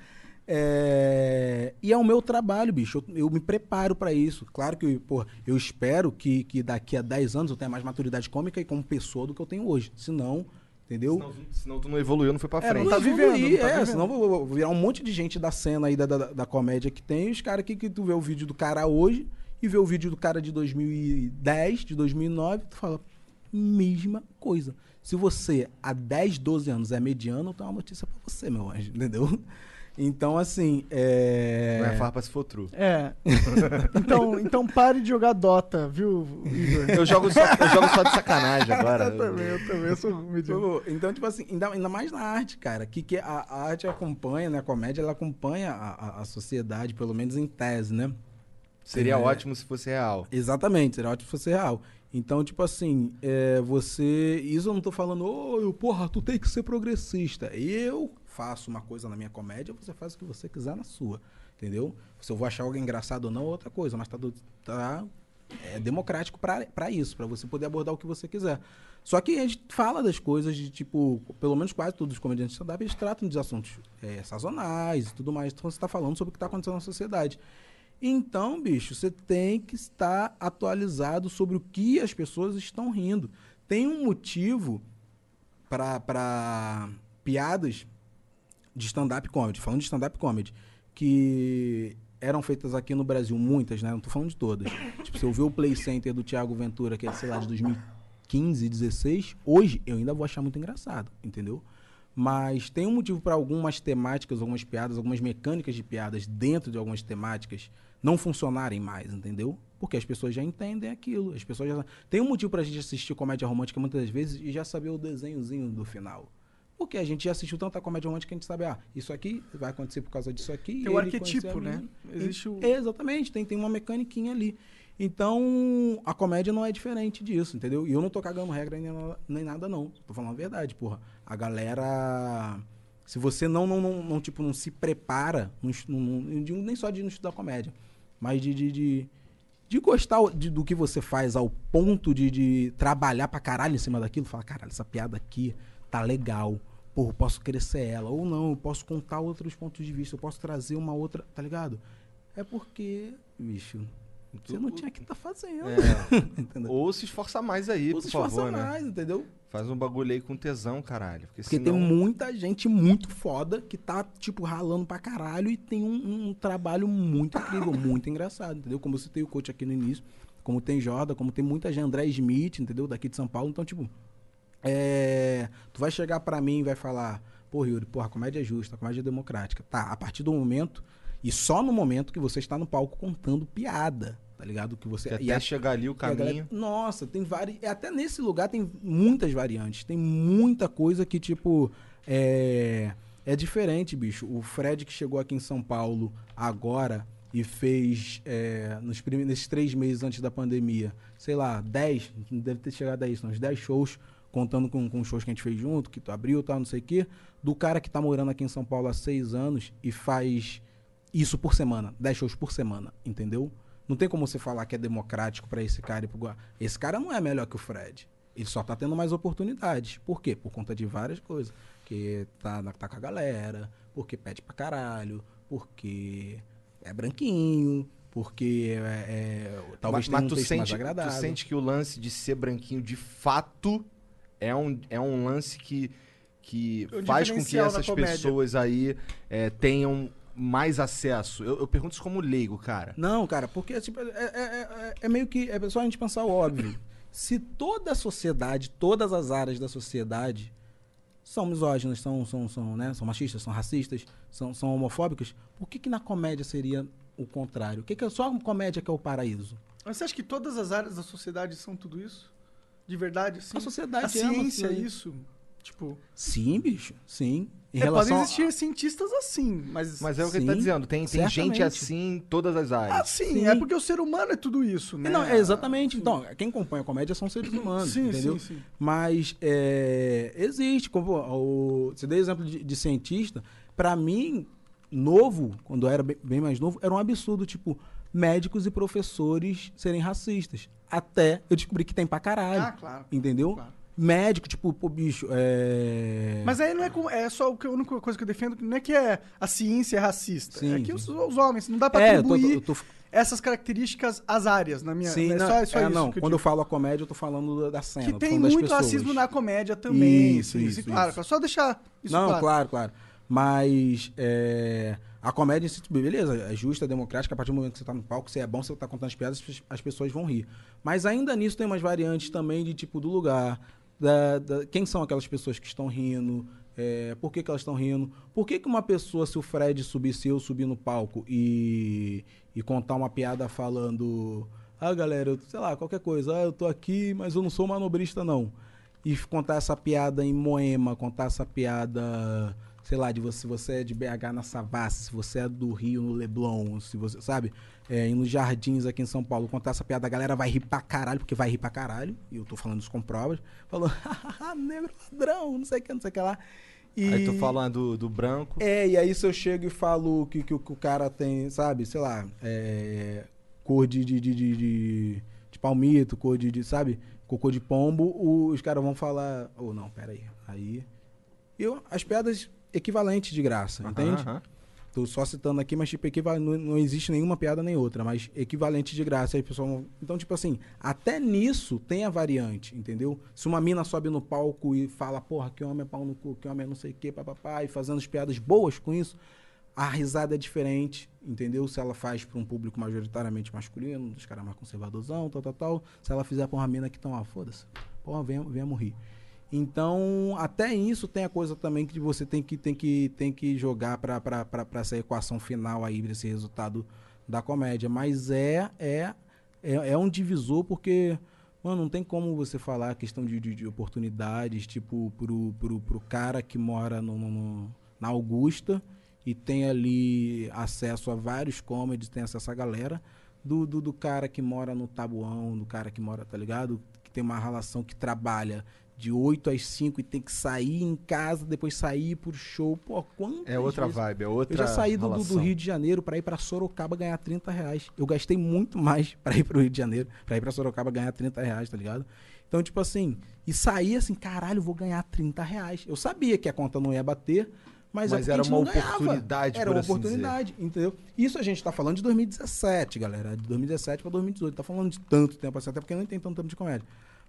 É, E é o meu trabalho, bicho. Eu, eu me preparo pra isso. Claro que, pô, eu espero que, que daqui a 10 anos eu tenha mais maturidade cômica e como pessoa do que eu tenho hoje. Senão, entendeu? Senão, tu- senão tu não evoluiu, não foi pra É, frente. não tá vivendo, evoluir, não tá é, vivendo. senão eu vou, vou virar um monte de gente da cena aí da, da, da comédia que tem. Os caras que, que tu vê o vídeo do cara hoje e vê o vídeo do cara de 2010, de 2009, tu fala, mesma coisa. Se você há 10, 12 anos é mediano, eu tenho uma notícia pra você, meu anjo, entendeu? Então, assim, é... Não é farpa se for true. É. então, então pare de jogar Dota, viu, Igor? Eu jogo só, eu jogo só de sacanagem agora. eu também, eu também, eu sou mediano. Então, tipo assim, ainda, ainda mais na arte, cara, que, que a, a arte acompanha, né? A comédia, ela acompanha a, a, a sociedade, pelo menos em tese, né? Seria É. ótimo se fosse real. Exatamente, seria ótimo se fosse real. Então, tipo assim, é, você. Isso eu não tô falando, ô, eu, porra, tu tem que ser progressista. Eu faço uma coisa na minha comédia, você faz o que você quiser na sua. Entendeu? Se eu vou achar algo engraçado ou não, é outra coisa, mas tá, tá é democrático pra isso, pra você poder abordar o que você quiser. Só que a gente fala das coisas de tipo, pelo menos quase todos os comediantes stand-up, eles tratam de assuntos é, sazonais e tudo mais. Então você tá falando sobre o que tá acontecendo na sociedade. Então, bicho, você tem que estar atualizado sobre o que as pessoas estão rindo. Tem um motivo para piadas de stand-up comedy, falando de stand-up comedy, que eram feitas aqui no Brasil, muitas, né? Não tô falando de todas. tipo, se eu ver o Play Center do Thiago Ventura, que é, sei lá, de 2015, 16, hoje eu ainda vou achar muito engraçado, entendeu? Mas tem um motivo para algumas temáticas, algumas piadas, algumas mecânicas de piadas dentro de algumas temáticas não funcionarem mais, entendeu? Porque as pessoas já entendem aquilo. As pessoas já... Tem um motivo pra gente assistir comédia romântica muitas vezes e já saber o desenhozinho do final. Porque a gente já assistiu tanta comédia romântica que a gente sabe, ah, isso aqui vai acontecer por causa disso aqui. Tem o arquetipo, né? Existe o- Exatamente, tem, tem uma mecaniquinha ali. Então, a comédia não é diferente disso, entendeu? E eu não tô cagando regra nem, nem nada, não. Tô falando a verdade, porra. A galera. Se você não, não, não, não, tipo, não se prepara, não, não, nem só de não estudar comédia, mas de, de, de, de gostar de- do que você faz ao ponto de, de trabalhar pra caralho em cima daquilo, falar, caralho, essa piada aqui tá legal. Pô, eu posso crescer ela. Ou não, eu posso contar outros pontos de vista, eu posso trazer uma outra, tá ligado? É porque, bicho, você não tinha que estar fazendo. Entendeu? Ou se esforça mais aí, Ou por se esforça favor, né? mais, entendeu? Faz um bagulho aí com tesão, caralho. Porque, Porque senão... tem muita gente muito foda que tá, tipo, ralando pra caralho e tem um, um trabalho muito incrível, muito engraçado, entendeu? Como eu citei o coach aqui no início, como tem Jordan, como tem muita gente, André Smith, entendeu? Daqui de São Paulo. Então, tipo, é, tu vai chegar pra mim e vai falar, pô, Yuri, porra, a comédia é justa, a comédia é democrática. Tá, a partir do momento, e só no momento que você está no palco contando piada, tá ligado? Que você Que e até a- chegar ali o a galera- caminho. nossa, tem várias. Até nesse lugar tem muitas variantes. Tem muita coisa que, tipo, é, é diferente, bicho. O Fred que chegou aqui em São Paulo agora e fez é, nos prime- nesses três meses antes da pandemia, sei lá, 10, não deve ter chegado a isso, uns 10 shows, contando com, com shows que a gente fez junto, que tu abriu e tal, não sei o quê. Do cara que tá morando aqui em São Paulo há seis anos e faz isso por semana, 10 shows por semana, entendeu? Não tem como você falar que é democrático pra esse cara ir pro Esse cara não é melhor que o Fred. Ele só tá tendo mais oportunidades. Por quê? Por conta de várias coisas. Porque tá, tá com a galera, porque pede pra caralho, porque é branquinho, porque é, é- talvez mas, tenha um mas tu, texto mais sente, agradável. tu sente que o lance de ser branquinho de fato é um, é um lance que, que É um faz com que essas pessoas aí é, tenham mais acesso. Eu, eu pergunto isso como leigo, cara. Não, cara, porque tipo, é, é- é- é meio que. É só a gente pensar o óbvio. Se toda a sociedade, todas as áreas da sociedade são misóginas, são, são, são, né, são machistas, são racistas, são, são homofóbicas, por que, que na comédia seria o contrário? O que, que é só a comédia que é o paraíso? Mas você acha que todas as áreas da sociedade são tudo isso? De verdade, sim? A sociedade A ama ciência, aquilo ali. isso? Tipo... Sim, bicho, sim. Em É, relação podem a- existir cientistas assim, mas... Mas é o que ele tá Sim, dizendo. Tem, tem gente assim em todas as áreas. Ah, sim, Sim. é porque o ser humano é tudo isso, né? Não, é exatamente. Então, quem compõe a comédia são seres humanos, Sim, entendeu? sim, sim. Mas é, existe. Como, o, você deu exemplo de, de cientista. Pra mim, novo, quando eu era bem, bem mais novo, era um absurdo, tipo, médicos e professores serem racistas. Até eu descobri que tem pra caralho. Ah, claro. Entendeu? Claro. Médico, tipo, pô, bicho, é... Mas aí não é como. É só o que- a única coisa que eu defendo, não é que é a ciência é racista. Sim, é que os, os homens, não dá pra É, eu tô- atribuir eu tô- essas características às áreas na minha. Sim, é não, só, só é, isso não, eu quando eu digo. falo a comédia, eu tô falando da- cena. Que tô tem muito pessoas. racismo na comédia também. Isso, sim, isso, sim, claro, isso. Só deixar isso não, claro. claro, claro. Mas é, a comédia em si, beleza, é justa, é democrática. A partir do momento que você tá no palco, se é bom, você tá contando as piadas, as- as pessoas vão rir. Mas ainda nisso tem umas variantes também de tipo do lugar. da- da- quem são aquelas pessoas que estão rindo? é, por que, que elas estão rindo? Por que, que uma pessoa, se o Fred subir, se eu subir no palco e, e contar uma piada falando. Ah, galera, eu- sei lá, qualquer coisa. Ah, eu tô aqui, mas eu não sou manobrista, não e contar essa piada em Moema, contar essa piada, sei lá, de você, se você é de BH na Savassi, se você é do Rio no Leblon, se você, sabe, é, nos Jardins aqui em São Paulo, contar essa piada, a galera vai rir pra caralho, porque vai rir pra caralho, e eu tô falando isso com provas, hahaha, negro ladrão, não sei o que, não sei o que lá. E... Aí tu falando do, do branco. É, e aí se eu chego e falo que, que, o- que o cara tem, sabe, sei lá, é, cor de, de, de, de, de- palmito, cor de, de, sabe, cocô de pombo, os caras vão falar, ou não, pera aí, aí... Eu, as piadas equivalentes de graça, entende? Tô só citando aqui, mas tipo, equival... não, não existe nenhuma piada nem outra, mas equivalente de graça. Aí, pessoal... Então, tipo assim, até nisso tem a variante, entendeu? Se uma mina sobe no palco e fala, porra, que homem é pau no cu, que homem é não sei o que, papapá, e fazendo as piadas boas com isso, a risada é diferente, entendeu? Se ela faz para um público majoritariamente masculino, dos caras mais conservadorzão, tal, tal, tal. Se ela fizer pra uma mina que estão, ah, foda-se, porra, venha, venha morrer. Então, até isso tem a coisa também que você tem que, tem que, tem que jogar pra essa equação final aí, desse resultado da comédia. Mas é, é, é, é um divisor porque, mano, não tem como você falar a questão de, de, de oportunidades, tipo, pro, pro, pro cara que mora no- no- na Augusta e tem ali acesso a vários comedies, tem acesso a galera, do, do, do cara que mora no Tabuão, do cara que mora, tá ligado? Que tem uma relação que trabalha de 8 às 5 e tem que sair em casa, depois sair pro show. Pô, quantas É outra vezes- vibe, é outra Eu já saí do, do-. Rio de Janeiro pra ir pra Sorocaba ganhar 30 reais. Eu gastei muito mais pra ir pro Rio de Janeiro, pra ir pra Sorocaba ganhar 30 reais, tá ligado? Então, tipo assim, e saí assim, caralho, vou ganhar 30 reais. Eu sabia que a conta não ia bater, mas, Mas era uma oportunidade, Era uma assim oportunidade, entendeu? Isso a gente tá falando de 2017, galera. De 2017 pra 2018. Tá falando de tanto tempo assim, até porque não tem tanto tempo de comédia.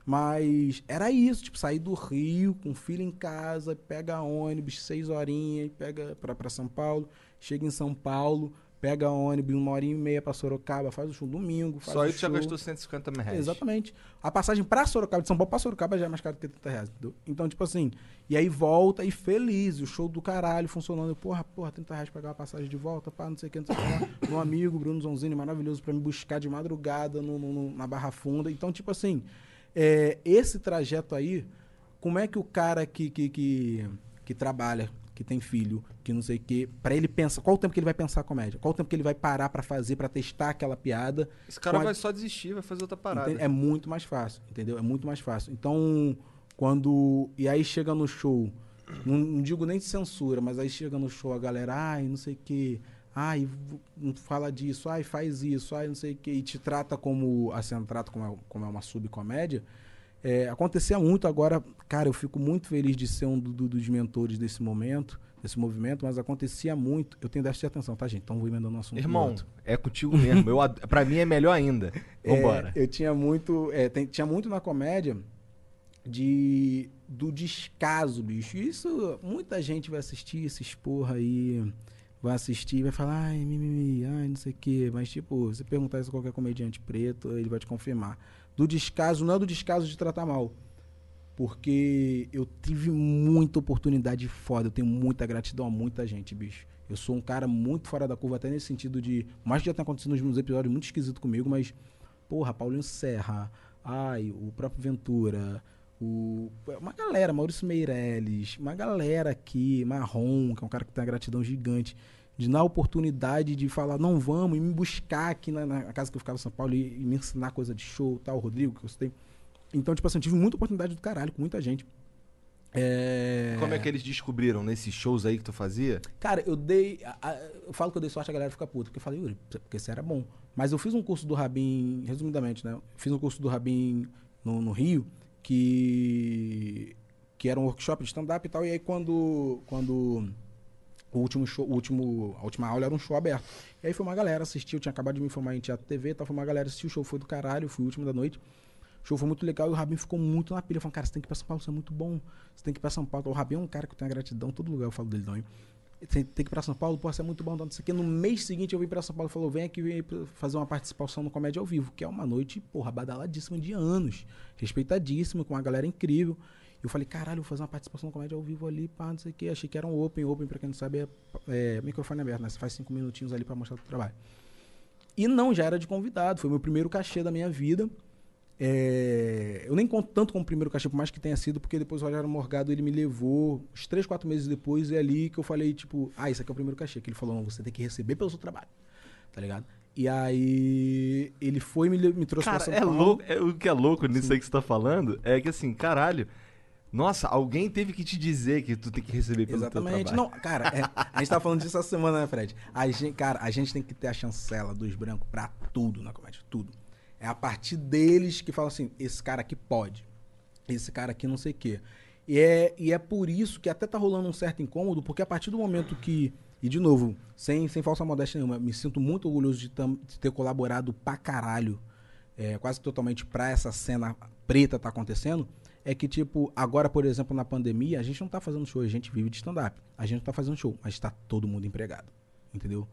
Mas era isso, tipo, sair do Rio com filho em casa, pega ônibus, seis horinhas, pega pra, pra São Paulo, chega em São Paulo, pega ônibus, uma horinha e meia pra Sorocaba, faz o show domingo, faz Só o aí tu já gastou 150 mil reais. Exatamente. A passagem pra Sorocaba, de São Paulo pra Sorocaba já é mais caro que 30 reais, entendeu? Então, tipo assim, e aí volta e feliz, o show do caralho funcionando. Eu, Porra, porra, 30 reais pra pagar a passagem de volta, pá, não sei o que, não sei o que lá. Meu amigo, Bruno Zonzini, maravilhoso, pra me buscar de madrugada no, no- no- na Barra Funda. Então, tipo assim, é, esse trajeto aí, como é que o cara que, que, que, que trabalha, que tem filho, que não sei o quê, pra ele pensar, qual o tempo que ele vai pensar a comédia? Qual o tempo que ele vai parar pra fazer, pra testar aquela piada? Esse cara a- vai só desistir, vai fazer outra parada. Entende? É muito mais fácil, entendeu? É muito mais fácil. Então, quando. E aí chega no show, não, não digo nem de censura, mas aí chega no show a galera, ai, não sei o quê, ai, fala disso, ai, faz isso, ai, não sei o quê, e te trata como. Assim, trata como é, como é uma subcomédia. É, acontecia muito agora, cara, eu fico muito feliz de ser um do- do- dos mentores desse momento, desse movimento, mas acontecia muito. Eu tenho de atenção, tá, gente? Então vou emendando um assunto. Irmão, é contigo mesmo. Eu, ad- pra mim é melhor ainda. Vambora. É, eu tinha muito. é, tem- tinha muito na comédia de do descaso, bicho. Isso, muita gente vai assistir esses porra aí. Vai assistir vai falar, ai, mimimi, ai, não sei o quê. Mas, tipo, você perguntar isso a qualquer comediante preto, ele vai te confirmar. Do descaso, não é do descaso de tratar mal. Porque eu tive muita oportunidade foda. Eu tenho muita gratidão a muita gente, bicho. Eu sou um cara muito fora da curva, até nesse sentido de. Mais que já tem acontecido nos episódios muito esquisito comigo, mas. Porra, Paulinho Serra, ai, o próprio Ventura, o. Uma galera, Maurício Meirelles, uma galera aqui, Marrom, que é um cara que tem uma gratidão gigante, de dar a oportunidade de falar, não vamos, e me buscar aqui na, na casa que eu ficava em São Paulo e, e me ensinar coisa de show, tal, Rodrigo, que eu citei. Então, tipo assim, eu tive muita oportunidade do caralho com muita gente. É... Como é que eles descobriram nesses shows aí que tu fazia? Cara, eu dei. a- a- eu falo que eu dei sorte, a galera fica puta. Porque eu falei, Yuri, porque você era bom. Mas eu fiz um curso do Rabin, resumidamente, né? Fiz um curso do Rabin no, no Rio, que. que era um workshop de stand-up e tal. E aí quando. quando o último show, o último, a última aula era um show aberto. E aí foi uma galera assistir, tinha acabado de me formar em teatro TV, então foi uma galera assistir, o show foi do caralho, fui o último da noite. O show foi muito legal e o Rabin ficou muito na pilha. Falando, cara, você tem que ir pra São Paulo, você é muito bom. Você tem que ir pra São Paulo. O Rabin é um cara que eu tenho gratidão, em todo lugar eu falo dele também. Tem, tem que ir pra São Paulo, pô, você é muito bom, não sei o quê. No mês seguinte eu vim pra São Paulo e falou, vem aqui vem fazer uma participação no Comédia ao Vivo, que é uma noite, porra, badaladíssima de anos. Respeitadíssima, com uma galera incrível. Eu falei, caralho, vou fazer uma participação no Comédia ao Vivo ali, pá, não sei o quê. Achei que era um open, open, pra quem não sabe, é, é microfone aberto, né? Você faz cinco minutinhos ali pra mostrar o trabalho. E não, já era de convidado. Foi meu primeiro cachê da minha vida. É, eu nem conto tanto como primeiro cachê, por mais que tenha sido, porque depois o Rogério Morgado ele me levou uns três, quatro meses depois, e é ali que eu falei, tipo, ah, isso aqui é o primeiro cachê. Que ele falou, não, você tem que receber pelo seu trabalho. Tá ligado? E aí ele foi e me, me trouxe Cara, pra São é Paulo. louco. é- o que é louco nisso aí que você tá falando é que assim, caralho. Nossa, alguém teve que te dizer que tu tem que receber pelo Exatamente. teu Não, trabalho. cara, é, a gente tava falando disso essa semana, né, Fred? A gente, cara, a gente tem que ter a chancela dos brancos pra tudo na comédia, tudo. É a partir deles que falam assim, esse cara aqui pode, esse cara aqui não sei o quê. E é, e é por isso que até tá rolando um certo incômodo, porque a partir do momento que, e de novo, sem, sem falsa modéstia nenhuma, me sinto muito orgulhoso de, tam- de ter colaborado pra caralho, é, quase totalmente pra essa cena preta tá acontecendo, é que, tipo, agora, por exemplo, na pandemia, a gente não tá fazendo show, a gente vive de stand-up. A gente não tá fazendo show, mas tá todo mundo empregado. Entendeu?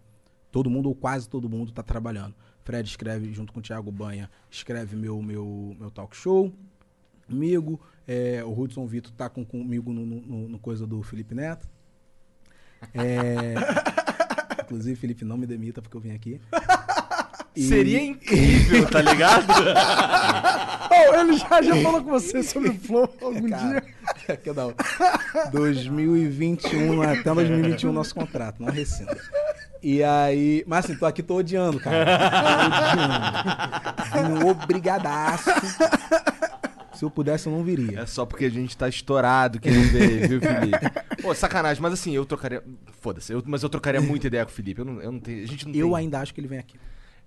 Todo mundo, ou quase todo mundo, tá trabalhando. Fred escreve junto com o Thiago Banha, escreve meu, meu, meu talk show comigo. É, o Hudson Vitor tá com, comigo no, no- no coisa do Felipe Neto. É, inclusive, Felipe, não me demita porque eu vim aqui. E- Seria incrível, tá ligado? Oh, ele já, já falou com você sobre o Flow algum Cara, dia. que da hora. 2021, até 2021 nosso contrato, não rescinda. E aí, mas assim, tô aqui, tô odiando, cara. Tô odiando. Obrigadaço. Se eu pudesse, eu não viria. É só porque a gente tá estourado que não veio, viu, Felipe? Pô, sacanagem, mas assim, eu trocaria. Foda-se, eu- mas eu trocaria muita ideia com o Felipe. Eu não, eu não tenho. A gente não Eu tem- ainda acho que ele vem aqui.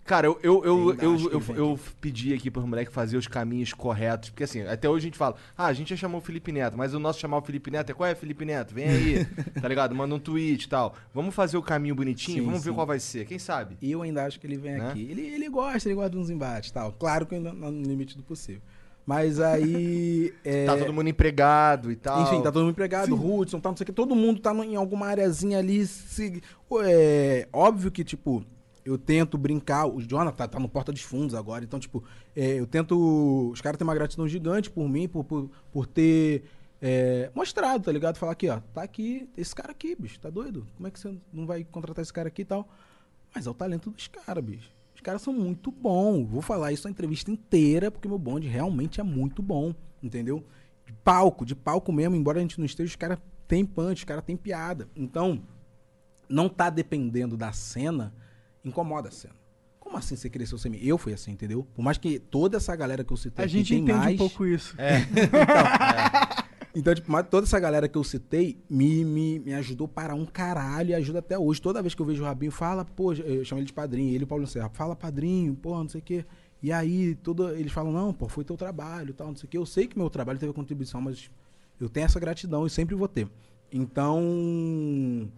Cara, eu, eu, eu, eu, eu, eu pedi aqui pros moleques fazer os caminhos corretos. Porque assim, até hoje a gente fala, ah, a gente já chamou o Felipe Neto, mas o nosso chamar o Felipe Neto é qual é, Felipe Neto? Vem aí, tá ligado? Manda um tweet e tal. Vamos fazer o caminho bonitinho, Sim, vamos ver sim. qual vai ser. Quem sabe? E eu ainda acho que ele vem Né? aqui. Ele, ele gosta, ele gosta de uns embates e tal. Claro que ainda no limite do possível. Mas aí. é, Tá todo mundo empregado e tal. Enfim, tá todo mundo empregado, Hudson, tá, não sei o que. Todo mundo tá em alguma areazinha ali. Se, é, óbvio que, tipo, eu tento brincar. O Jonathan tá no Porta dos Fundos agora. Então, tipo, é, eu tento. Os caras têm uma gratidão gigante por mim, por, por, por ter é, mostrado, tá ligado? Falar aqui, ó, tá aqui, esse cara aqui, bicho, tá doido? Como é que você não vai contratar esse cara aqui e tal? Mas é o talento dos caras, bicho. Os caras são muito bons. Vou falar isso a entrevista inteira, porque meu bonde realmente é muito bom, entendeu? De palco, de palco mesmo, embora a gente não esteja, os caras têm punch, os caras têm piada. Então, não tá dependendo da cena, incomoda a cena. Como assim você cresceu sem mim? Eu fui assim, entendeu? Por mais que toda essa galera que eu citei A gente tem entende mais... um pouco isso. É. Então, tipo, mas toda essa galera que eu citei me, me, me ajudou para um caralho e ajuda até hoje. Toda vez que eu vejo o Rabinho, fala, pô, eu chamo ele de padrinho, ele e o Paulo Serra, fala padrinho, pô, não sei o quê. E aí, todo, eles falam, não, pô, foi teu trabalho tal, não sei o quê. Eu sei que meu trabalho teve contribuição, mas eu tenho essa gratidão e sempre vou ter. Então,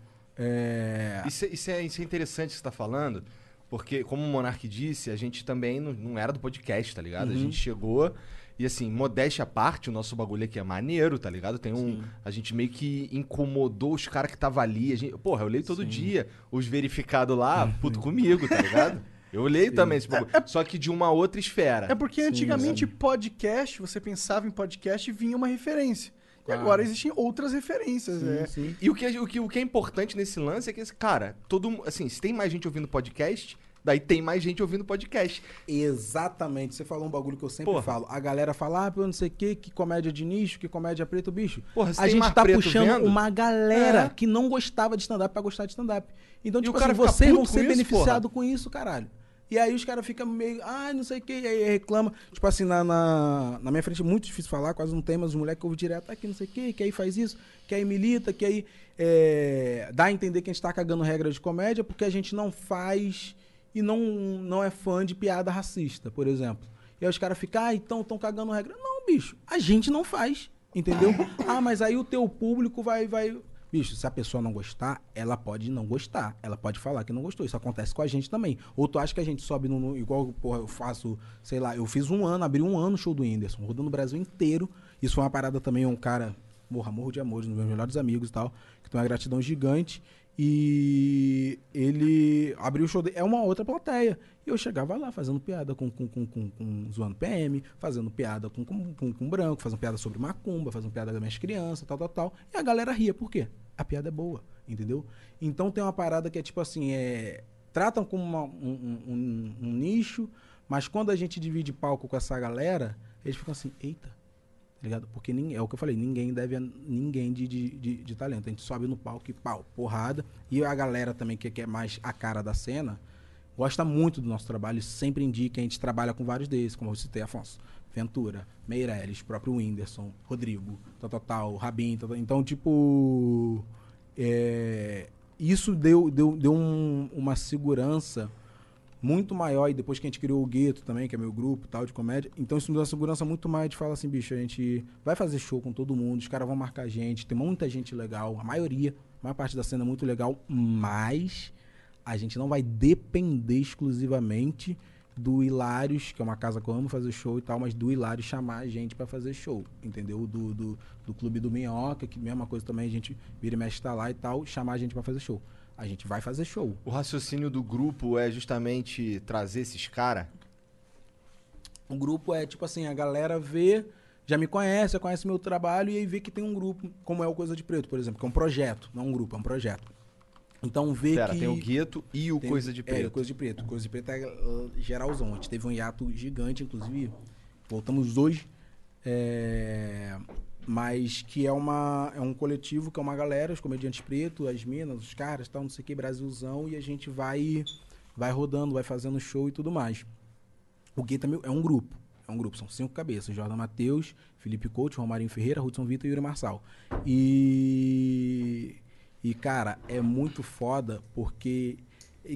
é... Isso, é- isso é, isso é interessante que você tá falando, porque, como o Monark disse, a gente também não, não era do podcast, tá ligado? A Uhum. gente chegou e, assim, modéstia à parte, o nosso bagulho aqui é maneiro, tá ligado? Tem um. A gente meio que incomodou os caras que tava ali. A gente, porra, eu leio todo dia os verificados lá, Uhum. puto comigo, tá ligado? Eu leio também esse bagulho. Só que de uma outra esfera. É porque antigamente podcast, você pensava em podcast e vinha uma referência. E agora existem outras referências. é. E o que, é- o, que, o que é importante nesse lance é que, esse- cara, todo assim, se tem mais gente ouvindo podcast, daí tem mais gente ouvindo podcast. Exatamente, você falou um bagulho que eu sempre Porra. falo. A galera fala, ah, não sei o que, que comédia de nicho, que comédia preto, bicho. Porra, a gente tá puxando vendo- uma galera É. que não gostava de stand-up pra gostar de stand-up. Então, E tipo o cara assim, vocês vão ser com isso, beneficiados com isso, caralho. E aí os caras ficam meio, ah, não sei o que, e aí reclama. Tipo assim, na, na, na minha frente é muito difícil falar, quase não tem, mas os moleques que ouvem direto, ah, que não sei o que, que aí faz isso, que aí milita, que aí é, dá a entender que a gente tá cagando regra de comédia porque a gente não faz e não, não é fã de piada racista, por exemplo. E aí os caras ficam, ah, então estão cagando regra. Não, bicho, a gente não faz, entendeu? ah, mas aí o teu público vai, vai... Bicho, se a pessoa não gostar, ela pode não gostar. Ela pode falar que não gostou. Isso acontece com a gente também. Ou tu acha que a gente sobe no. igual, porra, eu faço, sei lá, eu fiz um ano, abri um ano o show do Whindersson, rodando o Brasil inteiro. Isso foi uma parada também, um cara, morra, morro de amor, um dos meus melhores amigos e tal, que tem uma gratidão gigante. E ele abriu o show dele. É uma outra plateia. E eu chegava lá fazendo piada com, com, com, com, com zoando PM, fazendo piada com, com, com, com branco, fazendo piada sobre macumba, fazendo piada das minhas crianças, tal, tal, tal. E a galera ria. Por quê? A piada é boa, entendeu? Então tem uma parada que é tipo assim, é. Tratam como uma- um, um- um- nicho, mas quando a gente divide palco com essa galera, eles ficam assim, eita, tá ligado? Porque ninguém, é o que eu falei, ninguém deve a ninguém de, de, de, de talento. A gente sobe no palco e pau, porrada. E a galera também, que, que é mais a cara da cena, gosta muito do nosso trabalho sempre indica. A gente trabalha com vários deles, como eu citei, Afonso. Ventura, Meirelles, próprio Whindersson, Rodrigo, tal, tal, tal, Rabin, tal, tal. Então, tipo. é, isso deu, deu, deu um- uma segurança muito maior. E depois que a gente criou o Gueto também, que é meu grupo tal, de comédia. Então isso me deu uma segurança muito mais de falar assim, bicho, a gente vai fazer show com todo mundo, os caras vão marcar a gente, tem muita gente legal, a maioria, a maior parte da cena é muito legal, mas a gente não vai depender exclusivamente do Hilários, que é uma casa que eu amo fazer show e tal, mas do Hilários chamar a gente pra fazer show, entendeu? Do, do, do Clube do Minhoca, que mesma coisa também, a gente vira e mexe tá lá e tal, chamar a gente pra fazer show. A gente vai fazer show. O raciocínio do grupo é justamente trazer esses caras. O grupo é tipo assim, a galera vê, já me conhece, já conhece meu trabalho e aí vê que tem um grupo, como é o Coisa de Preto, por exemplo, que é um projeto, não um grupo, é um projeto. Então vê Pera, que... tem o Gueto e o Tem- Coisa de É, Preto. o Coisa de Preto. Coisa de Preto é uh, geralzão. A gente teve um hiato gigante, inclusive. Voltamos hoje. É, mas que é, uma, é um coletivo que é uma galera, os comediantes pretos, as minas, os caras, tal, não sei o que, Brasilzão, e a gente vai vai rodando, vai fazendo show e tudo mais. O Gay também é um grupo. É um grupo, são cinco cabeças. Jordan Matheus, Felipe Couto, Romarinho Ferreira, Hudson Vitor e Yuri Marçal. E... E, cara, é muito foda porque...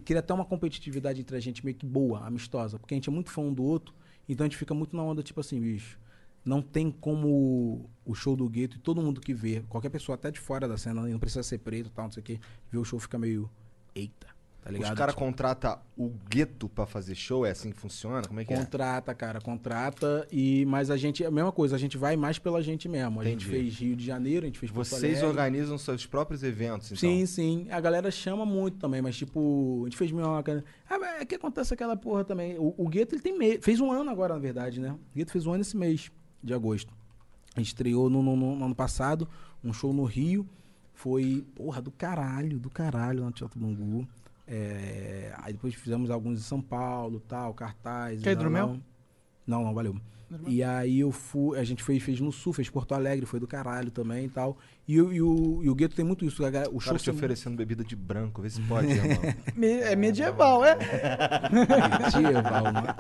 Cria até uma competitividade entre a gente meio que boa, amistosa. Porque a gente é muito fã um do outro. Então a gente fica muito na onda, tipo assim, bicho. Não tem como o show do gueto e todo mundo que vê, qualquer pessoa até de fora da cena, não precisa ser preto tal, não sei o quê, ver o show fica meio. Eita, tá ligado? Os caras Tipo, contratam o gueto pra fazer show? É assim que funciona? Como é que é? Contrata, cara, contrata. E, mas a gente, é a mesma coisa, a gente vai mais pela gente mesmo. A gente fez Rio de Janeiro, a gente fez Porto Vocês Alegre. organizam seus próprios eventos, então? Sim, sim. A galera chama muito também, mas tipo, a gente fez minhoca. Ah, mas é que acontece aquela porra também. O, o Gueto, ele tem me... fez um ano agora, na verdade, né? O Gueto fez um ano esse mês de agosto. A gente estreou no, no- no ano passado, um show no Rio. Foi, porra, do caralho, do caralho, no Teatro Bangu. É, aí depois fizemos alguns em São Paulo, tal, cartaz. Quer e lá, hidromel? Não, não, valeu. E aí eu fui, a gente foi, fez no Sul, fez Porto Alegre, foi do caralho também e tal. E, o- e o, e o Gueto tem muito isso. O O show te oferecendo bebida de branco, vê se pode, irmão. Me- É medieval, é? medieval, né?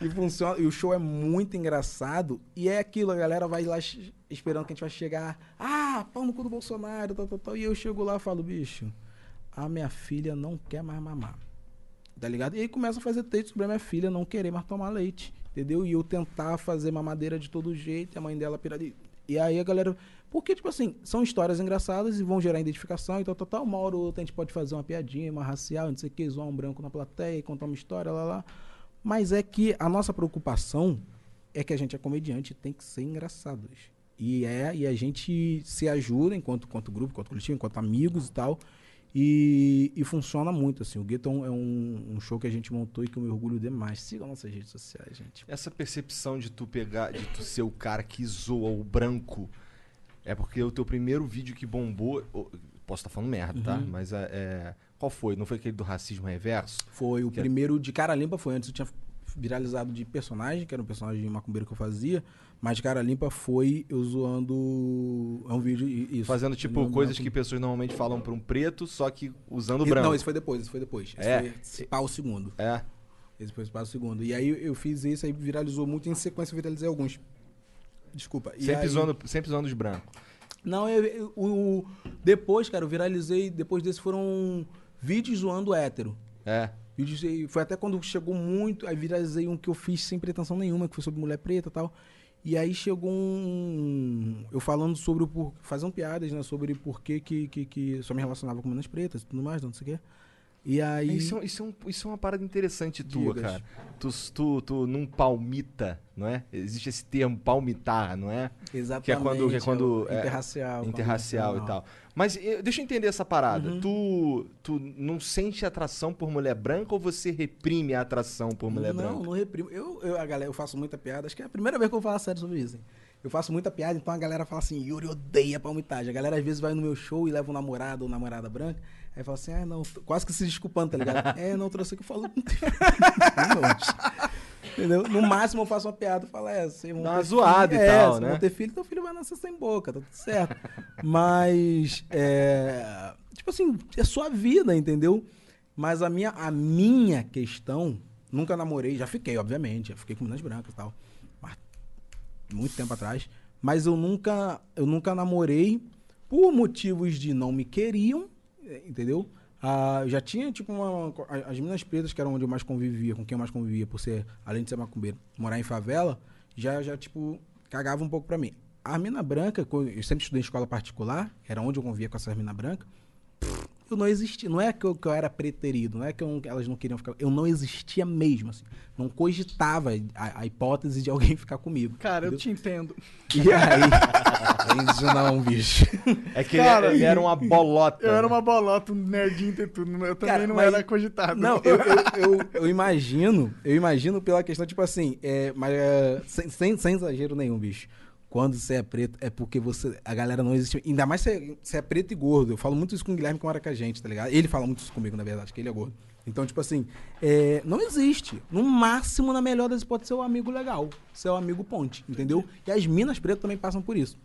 E funciona, e o show é muito engraçado. E é aquilo, a galera vai lá esperando que a gente vai chegar. Ah, pau no cu do Bolsonaro, tal, tal, tal. E eu chego lá e falo, bicho, a minha filha não quer mais mamar. Tá ligado? E aí começa a fazer texto sobre a minha filha não querer mais tomar leite. Entendeu? E eu tentar fazer mamadeira de todo jeito, e a mãe dela pirada. E aí a galera. Porque, tipo assim, são histórias engraçadas e vão gerar identificação e tal, tal. Uma hora ou outra a gente pode fazer uma piadinha, uma racial, não sei o que, zoar um branco na plateia, contar uma história, lá, lá. Mas é que a nossa preocupação é que a gente é comediante e tem que ser engraçado. bicho. E é, e a gente se ajuda enquanto, enquanto grupo, enquanto coletivo, enquanto amigos e tal. E, e funciona muito, assim. O Gueto é um, é um- um show que a gente montou e que eu me orgulho demais. Sigam nossas redes sociais, gente. Essa percepção de tu pegar, de tu ser o cara que zoa o branco, é porque o teu primeiro vídeo que bombou. Posso estar falando merda, tá? Uhum. Mas é, é- Qual foi? Não foi aquele do racismo reverso? Foi o Que é- primeiro de cara limpa, foi antes eu tinha viralizado de personagem, que era um personagem macumbeiro que eu fazia, mas cara limpa foi eu zoando. É um vídeo. Isso. Fazendo, tipo, coisas que pessoas normalmente falam pra um preto, só que usando E- branco. Não, esse foi depois, esse foi depois. Esse É. foi esse pau segundo. É. Esse foi esse pau segundo. E aí eu, fiz isso, aí viralizou muito, e em sequência eu viralizei alguns. Desculpa. E Sempre, aí- zoando, sempre zoando os brancos. Não, eu, eu- o- depois, cara, eu viralizei, depois desse foram vídeos zoando hétero. É. Vídeos, e foi até quando chegou muito, aí viralizei um que eu fiz sem pretensão nenhuma, que foi sobre mulher preta e tal. E aí chegou um. Eu falando sobre o. por- fazendo piadas, né? Sobre por que, que, que, só me relacionava com meninas pretas e tudo mais, não sei o quê. E aí. Isso, é- isso, é um- isso é uma parada interessante tua, Digas. cara. Tu, tu, tu não palmita, não é? Existe esse termo palmitar, não é? Que é quando. Que é Exatamente, quando é o interracial, Interracial e tal. Mas deixa eu entender essa parada. Uhum. Tu, tu não sente atração por mulher branca ou você reprime a atração por mulher não, branca? não reprimo. Eu, eu, a galera, eu faço muita piada. Acho que é a primeira vez que eu falar sério sobre isso. hein? Eu faço muita piada, então a galera fala assim, Yuri odeia palmitagem. A galera às vezes vai no meu show e leva um namorado ou namorada branca. Aí fala assim, ah, não, quase que se desculpando, tá ligado? é, não, trouxe o que eu falo. Entendeu? No máximo eu faço uma piada e falo, é, vocês vão Dá uma zoada filho, e é, tal, né? vão ter filho, teu filho vai nascer sem boca, tá tudo certo. Mas, é, tipo assim, é sua vida, entendeu? Mas a minha, a minha questão, nunca namorei, já fiquei, obviamente, já fiquei com meninas brancas e tal. Mas, muito tempo atrás. Mas eu nunca, eu nunca namorei por motivos de não me queriam, entendeu? Ah, já tinha, tipo, uma, as meninas pretas, que eram onde eu mais convivia, com quem eu mais convivia, por ser, além de ser macumbeiro, morar em favela, já, já tipo, cagava um pouco pra mim. A mina branca, eu sempre estudei em escola particular, era onde eu convivia com essas mina branca, eu não existia. Não é que eu, que eu era preterido, não é que eu elas não queriam ficar. Eu não existia mesmo, assim. Não cogitava a, a hipótese de alguém ficar comigo. Cara, eu entendeu? te entendo. E aí. Isso não, bicho. É que ele era- ele era uma bolota, Eu era uma bolota, um nerdinho e tudo. Eu também Cara, não mas- era cogitado. Não, eu, eu, eu, eu imagino, eu imagino pela questão, tipo assim, é, mas é, sem, sem, sem exagero nenhum, bicho. Quando você é preto, é porque você. A galera não existe. Ainda mais se é, se é preto e gordo. Eu falo muito isso com o Guilherme que mora com a gente, tá ligado? Ele fala muito isso comigo, na verdade, que ele é gordo. Então, tipo assim, é, não existe. No máximo, na melhor das pode ser o amigo legal. Seu amigo ponte, entendeu? E as minas pretas também passam por isso.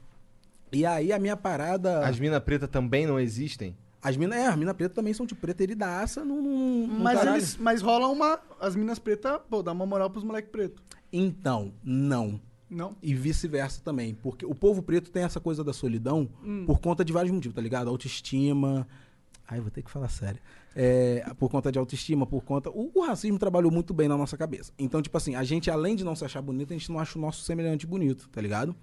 E aí a minha parada. As minas pretas também não existem? As minas, é, as minas pretas também são tipo preteridaça no, no Mas, caralho. eles, mas rola uma. As minas pretas, pô, dá uma moral pros moleques pretos. Então, não. Não? E vice-versa também. Porque o povo preto tem essa coisa da solidão Hum. por conta de vários motivos, tá ligado? Autoestima. Ai, vou ter que falar sério. É, por conta de autoestima, por conta. O, o racismo trabalhou muito bem na nossa cabeça. Então, tipo assim, a gente, além de não se achar bonito, a gente não acha o nosso semelhante bonito, tá ligado?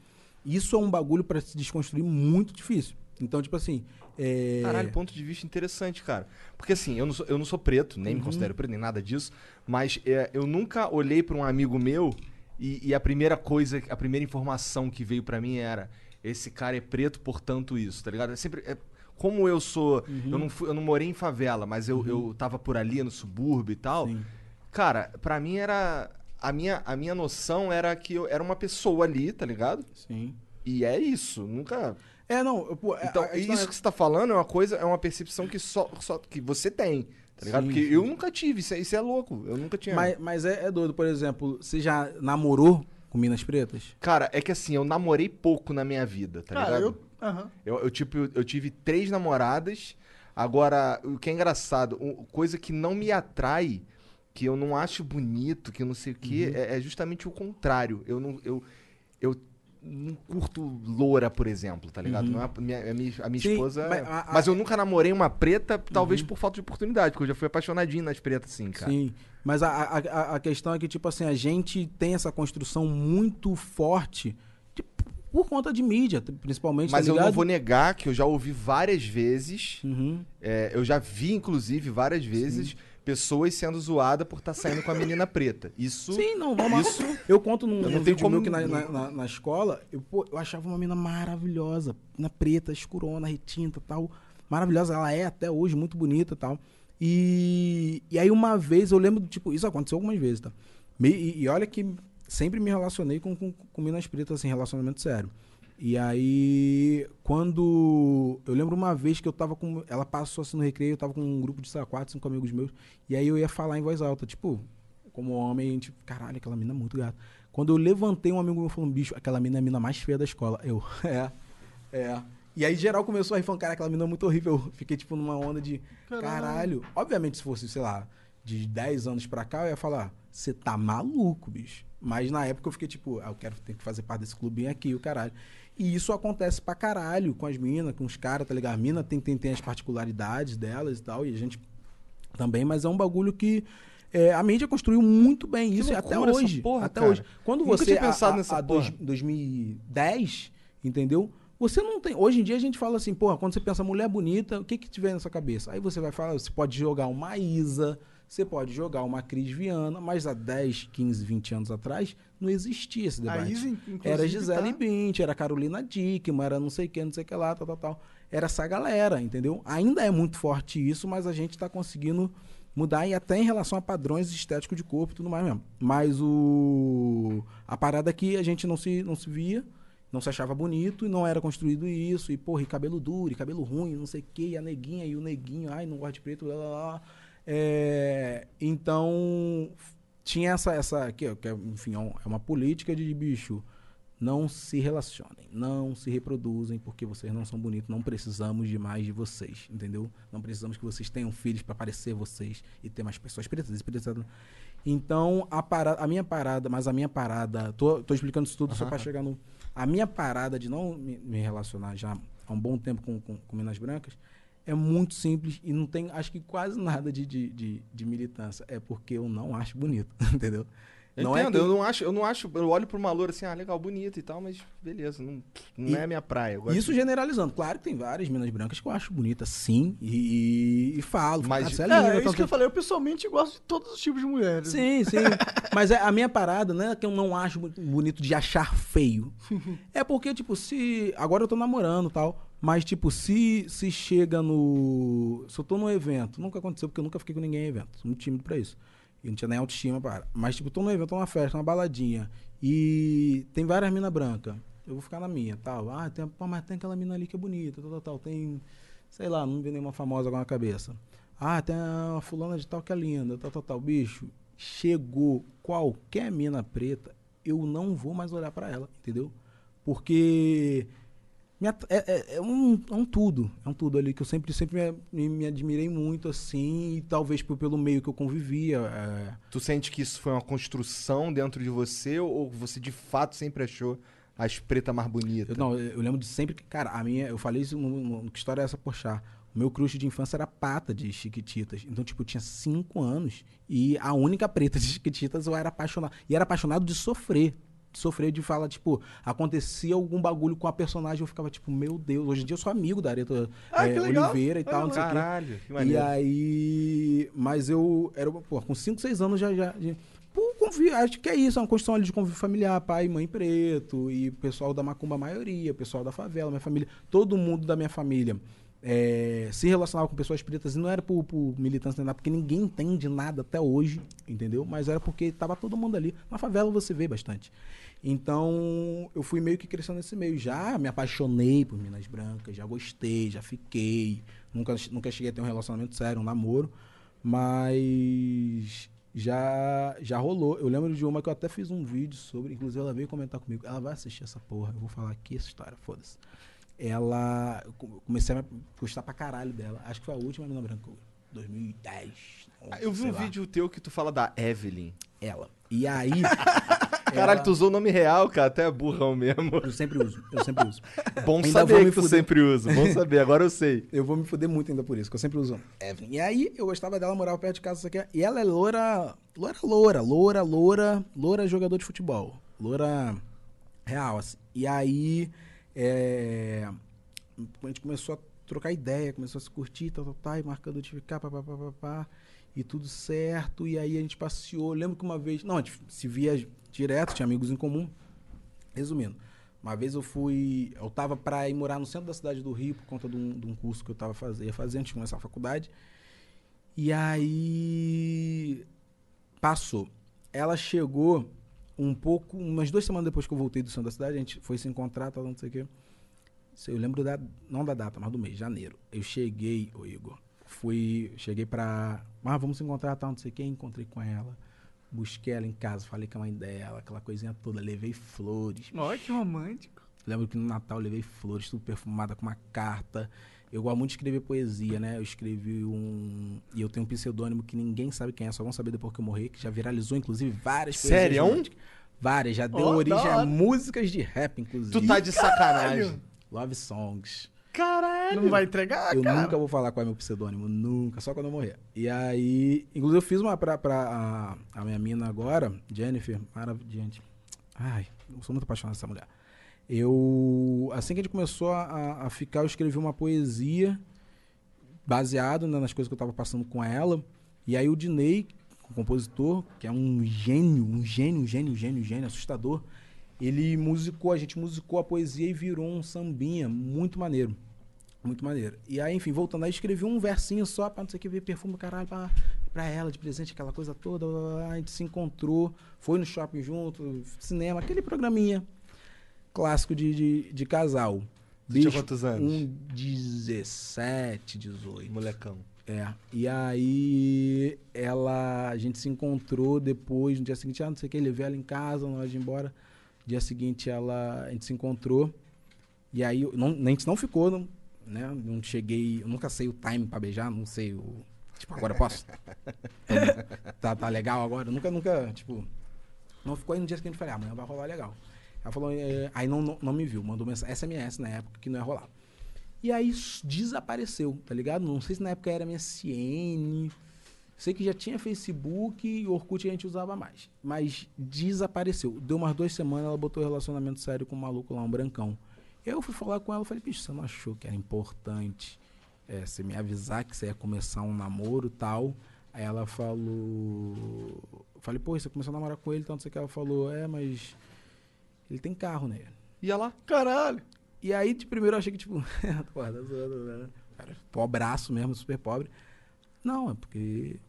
Isso é um bagulho pra se desconstruir muito difícil. Então, tipo assim. É... Caralho, ponto de vista interessante, cara. Porque assim, eu não sou, eu não sou preto, nem me Uhum. considero preto, nem nada disso, mas é, eu nunca olhei pra um amigo meu e, e a primeira coisa, a primeira informação que veio pra mim era: esse cara é preto, portanto isso, tá ligado? É sempre. é- como eu sou. Uhum. Eu, não fui- eu não morei em favela, mas eu, eu tava por ali no subúrbio e tal. Cara, pra mim era. A minha, a minha noção era que eu era uma pessoa ali, tá ligado? Sim. E é isso. Nunca. É, não. eu- pô, é- Então, a questão isso é- que você tá falando é uma coisa, é uma percepção que só, só que você tem, tá ligado? Sim, Porque sim. eu nunca tive, isso é, isso é louco. Eu nunca tinha. Mas, mas é, é doido, por exemplo, você já namorou com Minas Pretas? Cara, é que assim, eu namorei pouco na minha vida, tá Cara, ligado? eu. Aham. Eu, eu, tipo, eu, eu tive três namoradas. Agora, o que é engraçado, coisa que não me atrai, que eu não acho bonito, que eu não sei o quê, Uhum. é, é justamente o contrário. Eu não. Eu, eu não curto loura, por exemplo, tá ligado? Uhum. Não é a minha, a minha, a minha Sim, esposa. mas Mas, a- a- eu nunca namorei uma preta, talvez por falta de oportunidade, porque eu já fui apaixonadinho nas pretas, sim, cara. Sim, mas a, a, a- questão é que, tipo assim, a gente tem essa construção muito forte de- por conta de mídia, principalmente, Mas tá eu não vou negar que eu já ouvi várias vezes. Uhum. é, eu já vi, inclusive, várias vezes pessoas sendo zoadas por estar saindo com a menina preta. Isso. Sim, não, normal. Isso. Eu conto num, Eu não num tenho vídeo como- meu que na, na, na- na escola, eu, pô, eu achava uma mina maravilhosa, na preta, escurona, retinta tal. Maravilhosa, ela é até hoje muito bonita e tal. E, e aí uma vez, eu lembro, tipo, isso aconteceu algumas vezes, tá? Me- e, e olha que sempre me relacionei com, com, com minas pretas, assim, relacionamento sério. E aí, quando. Eu lembro uma vez que eu tava com. Ela passou assim no recreio, eu tava com um grupo de, sei lá, quatro, cinco amigos meus. E aí eu ia falar em voz alta, tipo, como homem, gente, caralho, aquela mina é muito gata. Quando eu levantei, um amigo meu falou, bicho, aquela mina é a mina mais feia da escola. Eu, é, é. E aí geral começou a falando, cara, aquela mina é muito horrível. Eu fiquei, tipo, numa onda de, Caralho. caralho. Obviamente, se fosse, sei lá, de 10 anos pra cá, eu ia falar, você tá maluco, bicho. Mas na época eu fiquei, tipo, ah, eu quero ter que fazer parte desse clubinho aqui, o caralho. E isso acontece pra caralho com as minas, com os caras, tá ligado? A mina tem, tem, tem as particularidades delas e tal, e a gente também, mas é um bagulho que é, a mídia construiu muito bem Que isso, até hoje. porra, até cara. hoje. Quando Nunca você. tinha pensado a, nessa a dois- porra. 2010, entendeu? Você não tem. Hoje em dia a gente fala assim, porra, quando você pensa mulher bonita, o que que tiver na sua cabeça? Aí você vai falar, você pode jogar uma Isa, você pode jogar uma Cris Viana, mas há 10, 15, 20 anos atrás não existia esse debate. Inclusive, era Gisele tá- Bint, era Carolina Dickman, era não sei o que, não sei o que lá, tal, tal, tal. Era essa galera, entendeu? Ainda é muito forte isso, mas a gente tá conseguindo mudar e até em relação a padrões estéticos de corpo e tudo mais mesmo. Mas o a parada é que a gente não se, não se via, não se achava bonito e não era construído isso. E, porra, e cabelo duro, e cabelo ruim, não sei o que, e a neguinha e o neguinho, ai, não gosta de preto, lá, lá, lá. É, então, tinha essa, essa que, que é, enfim, é é uma política de bicho. Não se relacionem, não se reproduzem, porque vocês não são bonitos, não precisamos de mais de vocês, entendeu? Não precisamos que vocês tenham filhos para parecer vocês e ter mais pessoas pretas. pretas. Então, a, parada, a minha parada, mas a minha parada, tô, tô explicando isso tudo só para chegar no. A minha parada de não me, me relacionar já há um bom tempo com, com, com Minas Brancas é muito simples e não tem, acho que quase nada de, de, de, de militância. É porque eu não acho bonito, entendeu? Eu não entendo, é que- eu não acho, eu não acho, eu olho pra uma loura assim, ah, legal, bonita e tal, mas beleza, não, não E- é a minha praia. Isso de- generalizando. Claro que tem várias minas brancas que eu acho bonitas, sim, e, e falo. falo, Mas- "Cara, você é É, linda, é tal, isso que tal." eu falei. Eu pessoalmente gosto de todos os tipos de mulheres. Sim, sim. Mas é- a minha parada não é que eu não acho bonito de achar feio. É porque, tipo, se. Agora eu tô namorando e tal. Mas, tipo, se, se chega no. Se eu tô num evento, nunca aconteceu, porque eu nunca fiquei com ninguém em evento. Sou muito tímido pra isso. E não tinha nem autoestima para. Mas, tipo, tô num evento, tô numa festa, numa baladinha. E tem várias minas brancas. Eu vou ficar na minha, tal. Ah, tem, pô, mas tem aquela mina ali que é bonita, tal, tal, tal. Tem, sei lá, não vem nenhuma famosa agora na cabeça. Ah, tem a fulana de tal que é linda, tal, tal, tal. Bicho, chegou qualquer mina preta, eu não vou mais olhar pra ela, entendeu? Porque é, é- é um, é um tudo. É um tudo ali que eu sempre, sempre me, me admirei muito, assim, e talvez por- pelo meio que eu convivia. é, Tu sente que isso foi uma construção dentro de você ou você de fato sempre achou as pretas mais bonitas? Eu, não, eu lembro de sempre que, cara, a minha, eu falei isso, no, no- que história é essa, poxa? O meu crush de infância era pata de Chiquititas. Então, tipo, eu tinha cinco anos e a única preta de Chiquititas eu era apaixonado. E era apaixonado de sofrer. Sofrer, de falar, tipo, acontecia algum bagulho com a personagem, eu ficava, tipo, meu Deus, hoje em dia eu sou amigo da Areta Ah, legal. Oliveira e tal, não sei. Caralho, que E maneiro. aí. Mas eu era, pô, com 5, 6 anos já. já, já pô, convi- acho que é isso, é uma construção ali de convívio familiar, pai, mãe preto, e pessoal da Macumba, a maioria, pessoal da favela, minha família, todo mundo da minha família. É, se relacionava com pessoas pretas e não era por, por militância nada, porque ninguém entende nada até hoje, entendeu? Mas era porque tava todo mundo ali. Na favela você vê bastante. Então, eu fui meio que crescendo nesse meio. Já me apaixonei por Minas Brancas, já gostei, já fiquei. Nunca, nunca cheguei a ter um relacionamento sério, um namoro. Mas já, já rolou. Eu lembro de uma que eu até fiz um vídeo sobre, inclusive ela veio comentar comigo. Ela vai assistir essa porra, eu vou falar aqui essa história, foda-se. Ela. eu comecei a gostar pra caralho dela. Acho que foi a última Mina Branca, 2010. Ah, Eu vi um lá. vídeo teu que tu fala da Evelyn. Ela. E aí. Caralho, ela- tu usou o nome real, cara, até é burrão mesmo. Eu sempre uso, eu sempre uso. Bom Ainda saber que tu fuder. sempre usa, bom saber, agora eu sei. Eu vou me fuder muito ainda por isso, que eu sempre uso Evelyn. E aí, eu gostava dela, morava perto de casa, isso aqui. E ela é loura, loura, loura, loura, loura, loura jogador de futebol. Loura real, assim. E aí, é, a gente começou a trocar ideia, começou a se curtir, tal, tal, tal, e marcando notificar, pá, pá, pá, pá, pá, e tudo certo. E aí a gente passeou. Lembro que uma vez, não, a gente se via direto, tinha amigos em comum. Resumindo, uma vez eu fui. Eu tava pra ir morar no centro da cidade do Rio por conta de um, de um curso que eu tava fazendo, fazer antes de começar a faculdade. E aí. Passou. Ela chegou um pouco. Umas duas semanas depois que eu voltei do centro da cidade, a gente foi se encontrar, tal, não sei o quê. Se Eu lembro da. Não da data, mas do mês, janeiro. Eu cheguei, ô Igor. Fui. Cheguei pra. Ah, vamos se encontrar, tal, não sei o quê. Encontrei com ela. Busquei ela em casa, falei com a mãe dela, aquela coisinha toda. Levei flores. Olha que romântico. Lembro que no Natal eu levei flores, tudo perfumada com uma carta. Eu gosto muito de escrever poesia, né? Eu escrevi um. E eu tenho um pseudônimo que ninguém sabe quem é, só vão saber depois que eu morrer, que já viralizou, inclusive, várias poesias Sério? românticas. Várias, já deu da origem a músicas de rap, inclusive. Tu tá de sacanagem. Love songs. Caralho. Não vai entregar, eu cara? nunca vou falar qual é meu pseudônimo, nunca, só quando eu morrer. E aí, inclusive eu fiz uma pra, pra a, a minha mina agora, Jennifer, maravilhosa. Ai, eu sou muito apaixonado dessa mulher. Eu, assim que a gente começou a, a- ficar, eu escrevi uma poesia baseado né, nas coisas que eu tava passando com ela. E aí o Dinei, o compositor, que é um gênio, um gênio, um gênio, um gênio, um gênio, assustador, ele musicou, a gente musicou a poesia e virou um sambinha muito maneiro. Muito maneiro. E aí, enfim, voltando aí, escrevi um versinho só pra não sei o que, ver perfume, caralho, pra, pra ela, de presente, aquela coisa toda. A gente se encontrou, foi no shopping junto, cinema, aquele programinha clássico de, de, de casal. Você tinha quantos anos? Um 17, 18. Molecão. É. E aí ela. A gente se encontrou depois, no dia seguinte, ah, não sei o que, levei ela em casa, na hora de ir embora. Dia seguinte ela. A gente se encontrou. E aí não, a gente não ficou, não, né? Não cheguei. Eu nunca sei o time pra beijar, não sei o. Tipo, agora eu posso? tá, tá legal agora? Eu nunca, nunca, tipo. Não ficou aí no dia seguinte eu falei, ah, amanhã vai rolar legal. Ela falou, é, aí não, não, me viu, mandou mensagem, SMS na época que não ia rolar. E aí desapareceu, tá ligado? Não sei se na época era MSN. Sei que já tinha Facebook e Orkut a gente usava mais. Mas desapareceu. Deu umas duas semanas, ela botou relacionamento sério com um maluco lá, um brancão. Eu fui falar com ela, falei, bicho, você não achou que era importante é, você me avisar que você ia começar um namoro tal? Aí ela falou. Falei, pô, você começou a namorar com ele, não sei que. Ela falou, é, mas. Ele tem carro, né? Ia lá. Caralho. E aí, de primeiro, eu achei que, tipo, porra, tá zoando, né? Cara, pobraço mesmo, super pobre. Não, é porque.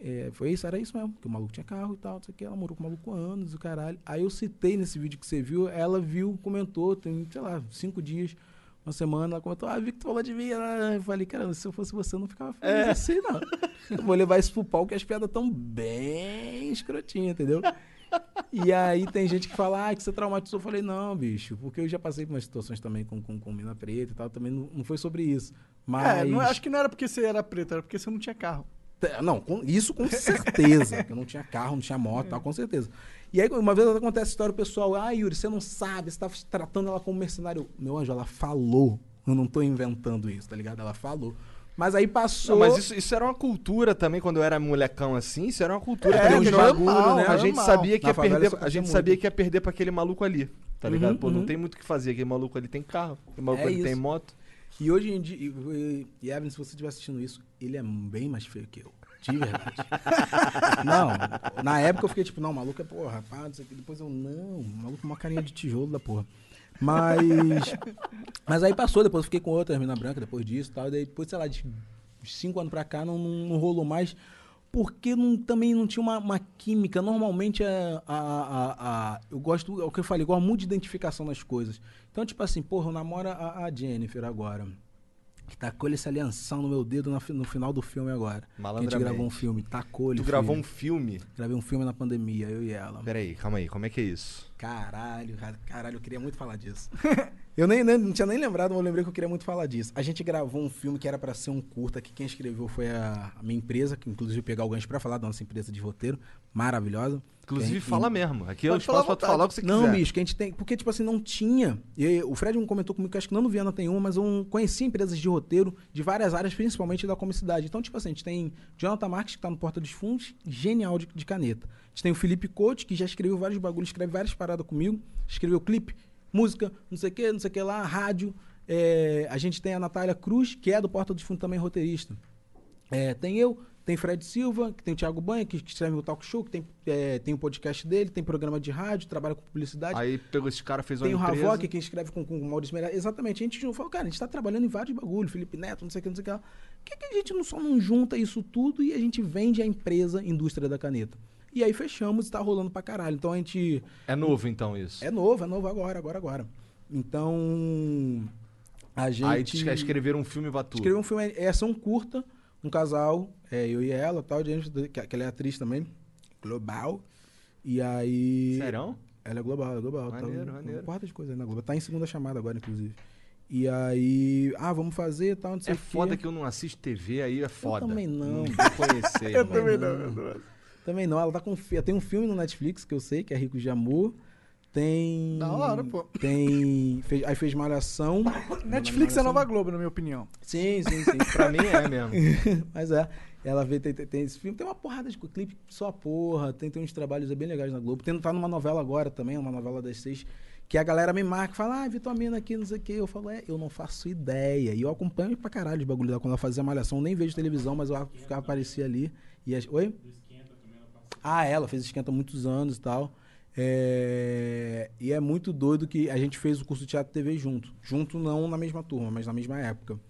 é, foi isso, era isso mesmo. Que o maluco tinha carro e tal, não sei o que. Ela morou com o maluco há anos, o caralho. Aí eu citei nesse vídeo que você viu, ela viu, comentou, tem, sei lá, cinco dias, uma semana, ela comentou, ah, vi que tu falou de mim. né? Eu falei, cara, se eu fosse você, eu não ficava feliz assim, não. Eu vou levar isso pro palco, que as piadas tão bem escrotinhas, entendeu? E aí tem gente que fala, ah, que você traumatizou. Eu falei, não, bicho, porque eu já passei por umas situações também com, com, com mina preta e tal, também não, não foi sobre isso. Mas. É, não, acho que não era porque você era preto, era porque você não tinha carro. É, Não, com- isso com certeza. que eu não tinha carro, não tinha moto, tal, com certeza. E aí, uma vez acontece a história, o pessoal, ah, Yuri, você não sabe, você tá tratando ela como mercenário. Meu anjo, ela falou. Eu não tô inventando isso, tá ligado? Ela falou. Mas aí passou. Não, mas isso, isso era uma cultura também, quando eu era molecão assim, isso era uma cultura. É, gente- bagulho, né? A gente sabia que ia perder, a gente sabia que ia perder pra aquele maluco ali, tá ligado? Uhum, Pô, não uhum. tem muito o que fazer, aquele maluco ali tem carro, aquele maluco É ali tem isso. moto. E hoje em dia, e, e, Evan, se você estiver assistindo isso, ele é bem mais feio que eu. De verdade. não, na época eu fiquei tipo, não, o maluco é porra, rapaz, isso aqui. Depois eu, não, o maluco com uma carinha de tijolo da porra. Mas. Mas aí passou, depois fiquei com outra mina branca depois disso e tal. Daí, depois, sei lá, de cinco anos pra cá não, não, não rolou mais. Porque não- também não tinha uma, uma química. Normalmente é a, a, a- Eu gosto, é o que eu falei, eu gosto muito de identificação nas coisas. Então, tipo assim, porra, eu namoro a, a Jennifer agora. Que tacou esse alianção no meu dedo no final do filme agora. A gente gravou um filme, tacou-lhe. Tu gravou filho. um filme? Gravei um filme na pandemia, eu e ela. Peraí, calma aí, como é que é isso? Caralho, cara- caralho, eu queria muito falar disso. eu nem, nem- não tinha nem lembrado, mas eu lembrei que eu queria muito falar disso. A gente gravou um filme que era pra ser um curta, que quem escreveu foi a, a minha empresa, que inclusive pegar o gancho pra falar da nossa empresa de roteiro, maravilhosa. Inclusive, fala mesmo. Aqui é o espaço pra tu falar o que você não, quiser. bicho, que a gente tem. Porque, tipo assim, não tinha. E o Fred comentou comigo que acho que não no Viana tem uma, mas eu não conheci empresas de roteiro de várias áreas, principalmente da comicidade. Então, tipo assim, a gente tem Jonathan Marques, que tá no Porta dos Fundos, genial de, de caneta. A gente tem o Felipe Coach, que já escreveu vários bagulhos, escreve várias paradas comigo. Escreveu clipe, música, não sei o que, não sei o que lá, rádio. É, a gente tem a Natália Cruz, que é do Porta dos Fundos também roteirista. É, tem eu, tem Fred Silva, que tem o Thiago Banha, que, que escreve o talk show, que tem, é, tem o podcast dele, tem programa de rádio, trabalha com publicidade. Aí pegou esse cara, fez uma tem o empresa. Havok, que escreve com, com o Maurício Meirelles. Exatamente. A gente juntou, falou, cara, a gente tá trabalhando em vários bagulhos, Felipe Neto, não sei o que, não sei o que. Por que, que a gente não, só não junta isso tudo e a gente vende a empresa indústria da caneta? E aí fechamos e tá rolando pra caralho. Então a gente. É novo, então, isso. É novo, é novo agora, agora, agora. Então. A gente. Aí tu escreveram um filme Vatu. Escreveu um filme, essa é um curta, um casal, é, eu e ela, tal, gente, que, que ela é atriz também, global. E aí. Serão? Ela é global, ela é global. Maneiro, tá, maneiro. Uma porta de coisa aí na Globo. Tá em segunda chamada agora, inclusive. E aí. Ah, vamos fazer tal, não sei É o quê. foda que eu não assisto TV, aí é foda. também não. Não vou conhecer. Eu também não, eu não. Também não, ela tá com. Tem um filme no Netflix que eu sei, que é Rico de Amor. Tem. Da hora, pô. Tem. fez- aí fez Malhação. Netflix é Nova Globo, na minha opinião. Sim, sim, sim. Pra mim é mesmo. Mas é. Ela vê, tem, tem, esse filme. Tem uma porrada de clipe, só porra. Tem, tem uns trabalhos bem legais na Globo. Tem, tá numa novela agora também, uma novela das seis. Que a galera me marca e fala, ah, Vitamina aqui, não sei o quê. Eu falo, é, eu não faço ideia. E eu acompanho pra caralho os bagulho dela. Quando ela fazia malhação, eu nem vejo televisão, mas eu ficava, aparecia ali. E as, Oi? Ah, ela fez Esquenta há muitos anos e tal. É, E é muito doido que a gente fez o curso de teatro e TV junto. Junto não na mesma turma, mas na mesma época.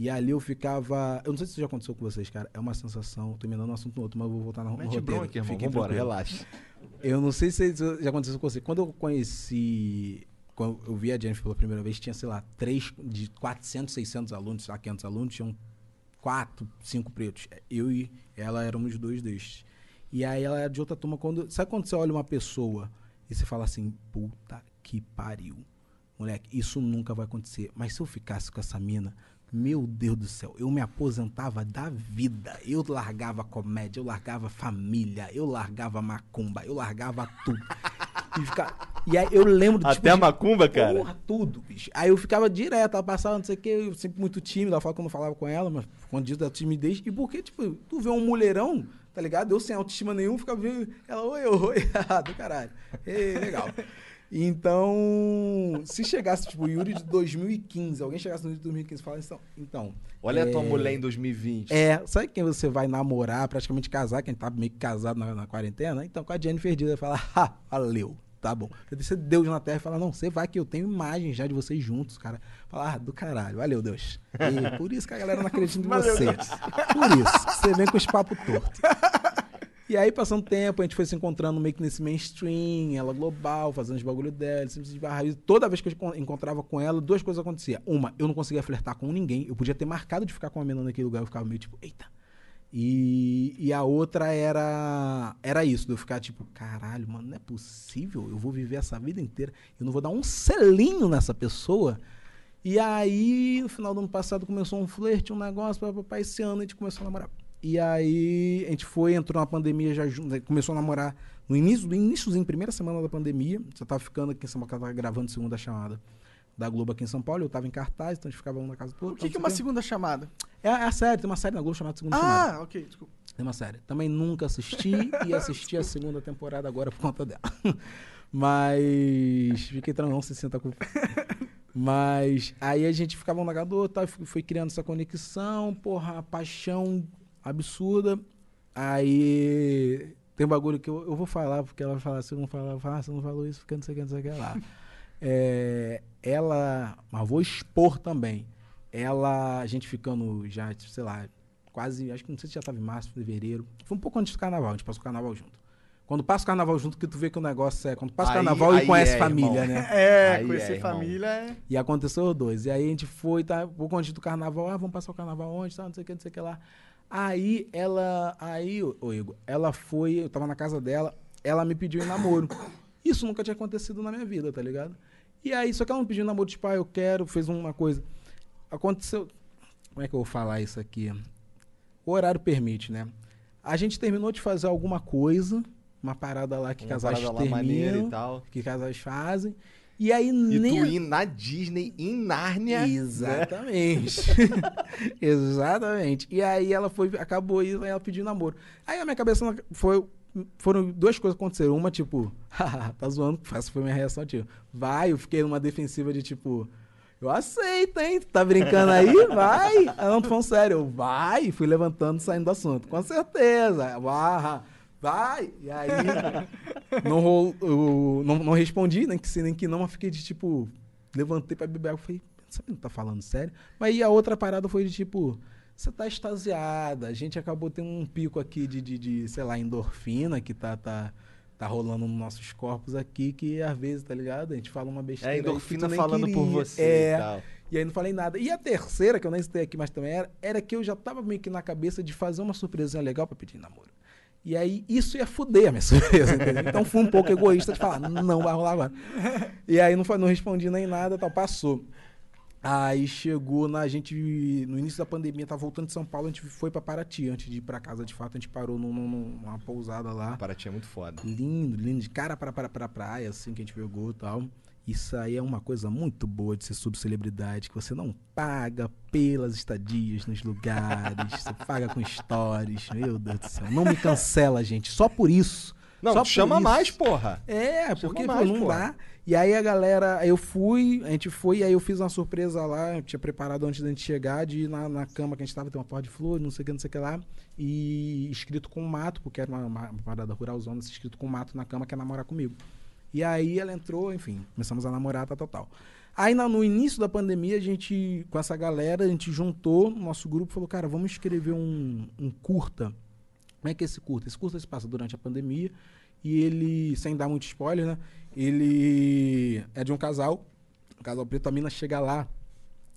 E ali eu ficava. Eu não sei se isso já aconteceu com vocês, cara. É uma sensação. Tô emendando um assunto no outro, mas eu vou voltar no Mete roteiro. bronca, irmão. Fiquem Vambora, relaxa. Eu não sei se isso já aconteceu com você. Quando eu conheci. Quando eu vi a Jennifer pela primeira vez, tinha, sei lá, três, de 400, 600 alunos, sei lá, 500 alunos, tinham quatro, cinco pretos. Eu e ela éramos dois destes. E aí ela era de outra turma. Quando, sabe quando você olha uma pessoa e você fala assim, puta que pariu. Moleque, isso nunca vai acontecer. Mas se eu ficasse com essa mina, meu Deus do céu, eu me aposentava da vida. Eu largava comédia, eu largava família, eu largava macumba, eu largava tudo. E, e aí eu lembro de, Até a de- macumba, cara? Porra, tudo, bicho. Aí eu ficava direto, ela passava, não sei o que, eu sempre muito tímido, ela fala que eu não falava com ela, mas quando diz da timidez. E porque, tipo, tu vê um mulherão, tá ligado? Eu sem autoestima nenhum, ficava vendo ela, oi, oi, do caralho. Ei, legal. Então, se chegasse, tipo, o Yuri de 2015, alguém chegasse no Yuri de 2015 e falasse, então, então. Olha a tua é, mulher em 2020. É, sabe quem você vai namorar, praticamente casar, quem tá meio que casado na, na quarentena? Então, com a Jennifer Dias, vai falar, ah, valeu, tá bom. Você Deus na terra e fala, não, você vai que eu tenho imagens já de vocês juntos, cara. Fala, ah, do caralho, valeu, Deus. E por isso que a galera não acredita em você. Por isso, você vem com os papos tortos. E aí, passando tempo, a gente foi se encontrando meio que nesse mainstream, ela global, fazendo os bagulho dela, sempre se esbarrava. E toda vez que eu encon- encontrava com ela, duas coisas aconteciam. Uma, eu não conseguia flertar com ninguém. Eu podia ter marcado de ficar com uma menina naquele lugar, eu ficava meio tipo, eita. E, e a outra era era isso, de eu ficar tipo, caralho, mano, não é possível, eu vou viver essa vida inteira, eu não vou dar um selinho nessa pessoa. E aí, no final do ano passado, começou um flerte, um negócio, papai, esse ano a gente começou a namorar. E aí, a gente foi, entrou na pandemia já começou a namorar no início, do iníciozinho, primeira semana da pandemia, já tava ficando aqui em São Paulo, tava gravando segunda chamada da Globo aqui em São Paulo, eu tava em cartaz, então a gente ficava um na casa do outro. O que, que é uma segunda chamada? É a série, tem uma série na Globo chamada Segunda Chamada. Ah, ok, desculpa. Tem uma série. Também nunca assisti e assisti a segunda temporada agora por conta dela. Mas. Fiquei tranquilo, não se sinta culpa. Mas aí a gente ficava um na casa do outro, tal, foi foi criando essa conexão, porra, paixão absurda. Aí tem um bagulho que eu, eu vou falar, porque ela vai falar, você não fala, fala, ah, você não falou isso, porque não sei o que, não sei o que lá. É, ela, mas vou expor também. Ela, a gente ficando já, sei lá, quase, acho que não sei se já estava em março, fevereiro. Foi um pouco antes do carnaval, a gente passou o carnaval junto. Quando passa o carnaval junto, que tu vê que o negócio é. Quando passa o carnaval aí e conhece é, família, irmão. né? É, Aí conhecer é, família é. E aconteceu os dois. E aí a gente foi, tá? Um pouco antes do carnaval, ah, vamos passar o carnaval onde, tá? Não sei o que, não sei o que lá. Aí ela. Aí, ô, Igor, ela foi, eu tava na casa dela, ela me pediu em namoro. Isso nunca tinha acontecido na minha vida, tá ligado? E aí, só que ela me pediu namoro, tipo, ah, eu quero, fez uma coisa. Aconteceu. Como é que eu vou falar isso aqui? O horário permite, né? A gente terminou de fazer alguma coisa, uma parada lá que Uma casais terminam, e tal. que casais fazem. E aí E nem tu ir na Disney, em Nárnia. né? Exatamente. Exatamente. E aí ela foi, acabou aí ela pediu namoro. Aí a minha cabeça foi. Foram duas coisas que aconteceram. Uma, tipo, "Haha, tá zoando, essa foi minha reação, tipo, vai, eu fiquei numa defensiva de tipo. Eu aceito, hein? Tá brincando aí? Vai! Ah, não, tô falando sério. Eu, vai! Fui levantando, saindo do assunto. Com certeza. Vai! Vai! E aí, não, rol- eu não, não respondi, nem que sim, nem que não, mas fiquei de tipo. Levantei pra beber água. Falei, você não tá falando sério? Mas aí a outra parada foi de tipo. Você tá extasiada. A gente acabou tendo um pico aqui de, de, de, sei lá, endorfina que tá, tá, tá rolando nos nossos corpos aqui, que às vezes, tá ligado? A gente fala uma besteira. É, endorfina falando por queria. você É. e tal. E aí não falei nada. E a terceira, que eu nem citei aqui, mas também era, era que eu já tava meio que na cabeça de fazer uma surpresinha legal pra pedir namoro. E aí isso ia fuder a minha surpresa, entendeu? Então fui um pouco egoísta de falar, não vai rolar agora. E aí não, fa- não respondi nem nada, tal, passou. Aí chegou na a gente no início da pandemia, tá voltando de São Paulo, a gente foi pra Paraty antes de ir pra casa, de fato, a gente parou num- num- numa pousada lá. Paraty é muito foda. Lindo, lindo, de cara para para pra praia, assim, que a gente pegou e tal. Isso aí é uma coisa muito boa de ser subcelebridade, que você não paga pelas estadias nos lugares, você paga com stories. Meu Deus do céu. Não me cancela, gente. Só por isso. Não, Só chama isso. mais, porra. É, Chama porque pô, mais, não porra. dá. E aí a galera, eu fui, a gente foi, e aí eu fiz uma surpresa lá, eu tinha preparado antes da gente chegar, de ir na, na cama que a gente tava, tem uma porta de flor, não sei o que, não sei o que lá, e escrito com mato, porque era uma, uma, uma parada ruralzona, escrito com mato na cama, quer namorar comigo. E aí ela entrou, enfim, começamos a namorar, tal, tal, tal. Aí no início da pandemia, a gente, com essa galera, a gente juntou no nosso grupo falou, cara, vamos escrever um, um curta. Como é que é esse curta? Esse curta se passa durante a pandemia e ele, sem dar muito spoiler, né? Ele é de um casal, um casal preto, a mina chega lá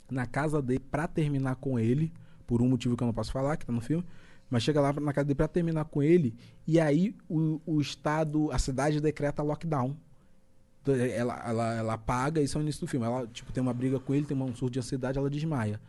na casa dele pra terminar com ele, por um motivo que eu não posso falar, que tá no filme, mas chega lá na casa dele pra terminar com ele, e aí o, o estado, a cidade decreta lockdown. Então, Ela, ela, ela paga, isso é o início do filme. Ela, tipo, tem uma briga com ele, tem um surto de ansiedade, ela desmaia.